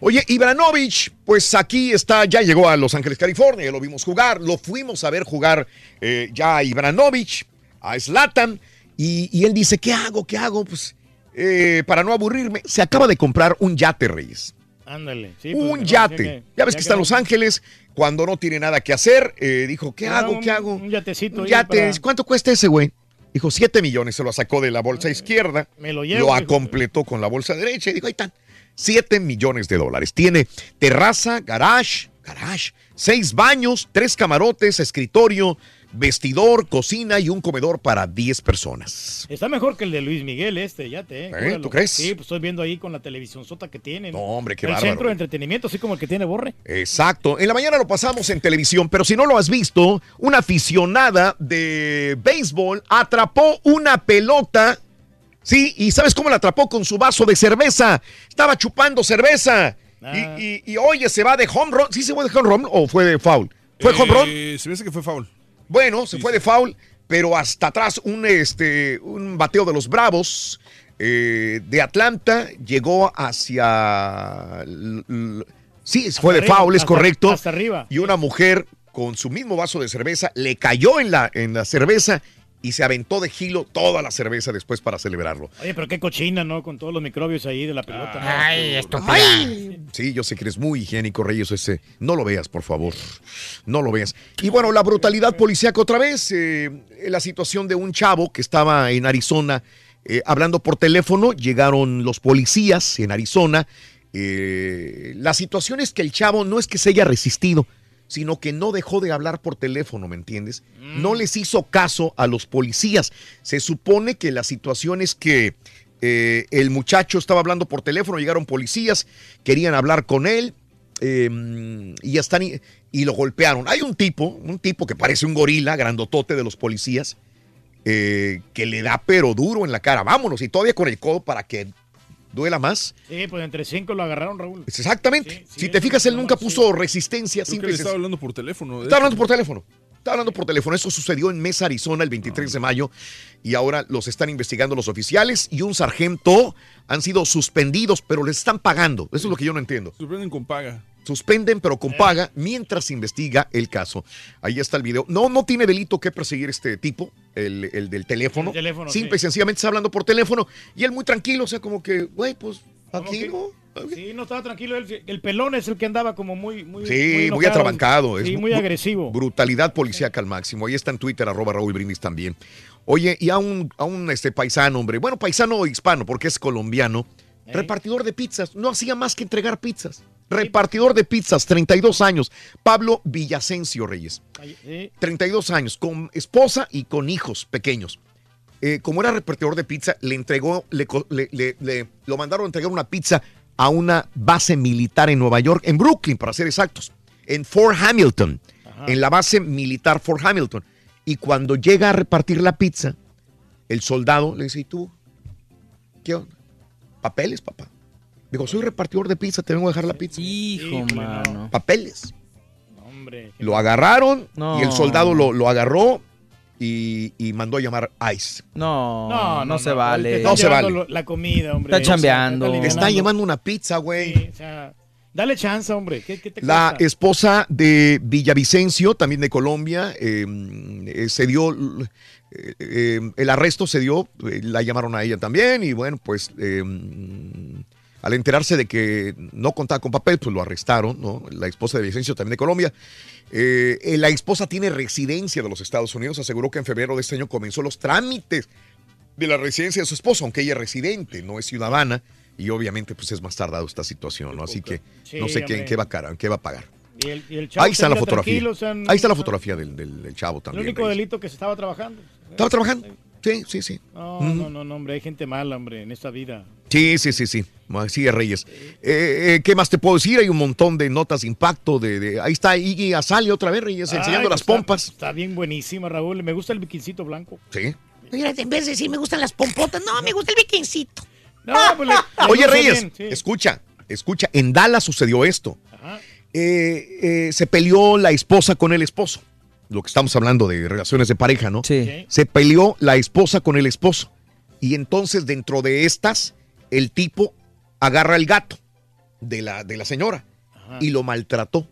Oye, Ibranovich, pues aquí está, ya llegó a Los Ángeles, California, ya lo vimos jugar, lo fuimos a ver jugar eh, ya a Ibranovich, a Slatan, y, y él dice, ¿qué hago? ¿Qué hago? Pues eh, para no aburrirme, se acaba de comprar un yate, Reyes. Ándale. sí, pues, un yate. que- ya ves ya que está en Los Ángeles, cuando no tiene nada que hacer, eh, dijo, ¿qué Ah, hago? un- ¿Qué hago? Un yatecito. Un yate, para- ¿cuánto cuesta ese, güey? Dijo, 7 millones, se lo sacó de la bolsa izquierda. Me lo llevo, Lo acompletó con la bolsa derecha y dijo, ahí están. 7 millones de dólares. Tiene terraza, garage, garage, seis baños, tres camarotes, escritorio, vestidor, cocina y un comedor para 10 personas. Está mejor que el de Luis Miguel este, yate. ¿eh? Júralo. ¿Tú crees? Sí, pues estoy viendo ahí con la televisión sota que tiene. No, hombre, qué El bárbaro. centro de entretenimiento, así como el que tiene Borre. Exacto. En la mañana lo pasamos en televisión, pero si no lo has visto, una aficionada de béisbol atrapó una pelota. Sí, y ¿sabes cómo la atrapó? Con su vaso de cerveza. Estaba chupando cerveza. Ah. Y, y- y, oye, se va de home run. ¿Sí se fue de home run o fue de foul? ¿Fue home run? Eh, se me hace que fue foul. Bueno, se fue de foul, pero hasta atrás un, este, un bateo de los Bravos eh, de Atlanta llegó hacia... Sí, fue de arriba, foul, es hasta- correcto. hasta arriba. Y una mujer con su mismo vaso de cerveza le cayó en la, en la cerveza y se aventó de gilo toda la cerveza después para celebrarlo. Oye, pero qué cochina, ¿no? Con todos los microbios ahí de la pelota. ¿no? Ay, estúpida. Sí, yo sé que eres muy higiénico, Reyes, ese. No lo veas, por favor. No lo veas. Y bueno, la brutalidad policíaca otra vez. eh, la situación de un chavo que estaba en Arizona eh, hablando por teléfono, llegaron los policías en Arizona. Eh, la situación es que el chavo no es que se haya resistido, sino que no dejó de hablar por teléfono, ¿me entiendes? No les hizo caso a los policías. Se supone que la situación es que eh, el muchacho estaba hablando por teléfono, llegaron policías, querían hablar con él eh, y ya están y, y lo golpearon. Hay un tipo, un tipo que parece un gorila, grandotote de los policías, eh, que le da pero duro en la cara. Vámonos, y todavía con el codo para que duela más. Sí, pues entre cinco lo agarraron, Raúl. Exactamente. si te fijas, él nunca puso resistencia. Creo que le estaba sencillo. hablando por teléfono. Está hablando por teléfono. Está hablando por teléfono. Eso sucedió en Mesa, Arizona, el 23 de mayo. Y ahora los están investigando los oficiales y un sargento han sido suspendidos, pero les están pagando. Eso es lo que yo no entiendo. Sorprenden con paga. Suspenden, pero con paga, mientras se investiga el caso. Ahí está el video. No, no tiene delito que perseguir este tipo, el, el del teléfono. El teléfono, Simple y sí. sencillamente está hablando por teléfono. Y él muy tranquilo, o sea, como que, güey, pues aquí no. Sí, no estaba tranquilo. El, el pelón es el que andaba como muy. muy Sí, muy, enojado. atrabancado. Sí, es muy agresivo. Brutalidad policíaca al máximo. Ahí está en Twitter, arroba Raúl Brindis también. Oye, y a un, a un este, paisano, hombre. Bueno, paisano hispano, porque es colombiano. Repartidor de pizzas. No hacía más que entregar pizzas. Repartidor de pizzas, 32 años. Pablo Villasencio Reyes. Sí. 32 años, con esposa y con hijos pequeños. Eh, como era repartidor de pizza, le entregó, le- le- le- lo mandaron a entregar una pizza a una base militar en Nueva York, en Brooklyn, para ser exactos, en Fort Hamilton, en la base militar Fort Hamilton. Y cuando llega a repartir la pizza, el soldado le dice, ¿y tú? ¿Qué onda? Papeles, papá. Digo, soy repartidor de pizza, te vengo a dejar la pizza. Hijo, mano. Papeles. Hombre. Lo agarraron No. y el soldado lo, lo agarró y, y mandó a llamar ICE. No, no, se vale. No están se llevando vale. La comida, hombre. Está chambeando. Te alivianando. está llamando una pizza, güey. O sea, dale chance, hombre. ¿Qué, qué te La cuesta? esposa de Villavicencio, también de Colombia, eh, eh, se dio, eh, eh, el arresto se dio, eh, la llamaron a ella también y bueno, pues eh, al enterarse de que no contaba con papel, pues lo arrestaron, ¿no? La esposa de Villavicencio también de Colombia. Eh, eh, la esposa tiene residencia de los Estados Unidos, aseguró que en febrero de este año comenzó los trámites de la residencia de su esposo, aunque ella es residente, no es ciudadana. Y obviamente, pues es más tardado esta situación, ¿no? Así que Sí, no sé qué, en qué va a pagar, en qué va a pagar. Y el, y el chavo Ahí está la fotografía. tranquilo, o sea, no- Ahí está la fotografía del, del- del chavo El también. único Reyes. delito que se estaba trabajando. ¿Estaba trabajando? Sí, sí, sí. No, Mm. no, no, no, hombre. Hay gente mala, hombre, en esta vida. Sí, sí, sí, sí. Así es, Reyes. Eh, eh, ¿Qué más te puedo decir? Hay un montón de notas de impacto. De, de- Ahí está Iggy Azalea otra vez, Reyes, enseñando Ay, las está- pompas. Está bien buenísima, Raúl. Me gusta el biquincito blanco. Sí. En vez de decir me gustan las pompotas, no, me gusta el bikincito. No, pues le- le Oye, Reyes, bien, sí. escucha, escucha. En Dallas sucedió esto. Ajá. Eh, eh, se peleó la esposa con el esposo. Lo que estamos hablando de relaciones de pareja, ¿no? Sí. Se peleó la esposa con el esposo. Y entonces, dentro de estas, el tipo agarra el gato de la, de la señora y lo maltrató.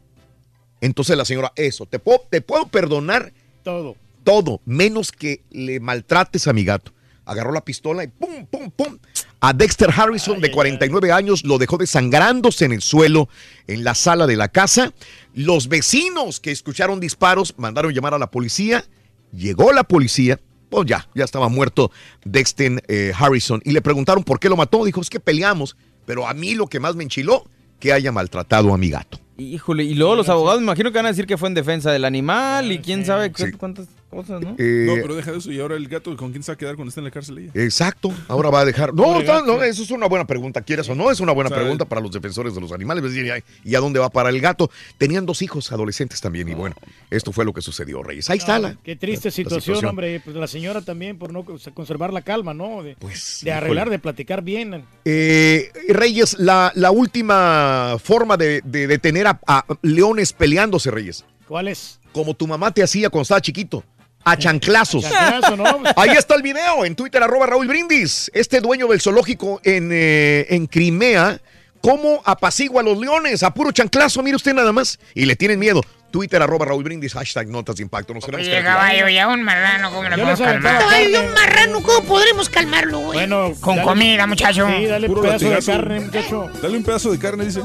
Entonces la señora, eso, te puedo, te puedo perdonar Todo. todo, menos que le maltrates a mi gato. Agarró la pistola y pum, pum, pum. A Dexter Harrison, de 49 años, lo dejó desangrándose en el suelo en la sala de la casa. Los vecinos que escucharon disparos mandaron llamar a la policía. Llegó la policía. Pues ya, ya estaba muerto Dexter eh, Harrison. Y le preguntaron por qué lo mató. Dijo, es que peleamos. Pero a mí lo que más me enchiló, que haya maltratado a mi gato. Híjole, y luego los abogados me imagino que van a decir que fue en defensa del animal y quién sabe qué- cuántas cosas, ¿no? Eh, no, pero deja eso. Y ahora el gato, ¿con quién se va a quedar cuando esté en la cárcel ella? Exacto, ahora va a dejar. No, no, eso es una buena pregunta, quieres o no, es una buena O sea, pregunta para los defensores de los animales. Es decir, ¿y a dónde va a parar el gato? Tenían dos hijos adolescentes también, y bueno, esto fue lo que sucedió, Reyes. Ahí está la. Qué triste la- la situación, hombre. Pues la señora también por no conservar la calma, ¿no? De, Pues, de arreglar, de platicar bien. Eh, Reyes, la, la última forma de, de detener a, a leones peleándose, Reyes. ¿Cuál es? Como tu mamá te hacía cuando estaba chiquito. A chanclazos. A chanclazo, ¿no? Ahí está el video en Twitter, arroba Raúl Brindis. Este dueño del zoológico en, eh, en Crimea, cómo apacigua a los leones a puro chanclazo, mire usted nada más. Y le tienen miedo. Twitter, arroba Raúl Brindis, hashtag notas de impacto. Nos Oye, caballo, ya un marrano, ¿cómo lo podemos calmar? Ay, un marrano, ¿cómo podremos calmarlo, güey? Bueno, Con dale- comida, muchacho. Sí, dale un pedazo de carne, muchacho. Dale un pedazo de carne, dice.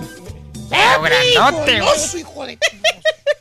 Pero grandote, hijo de...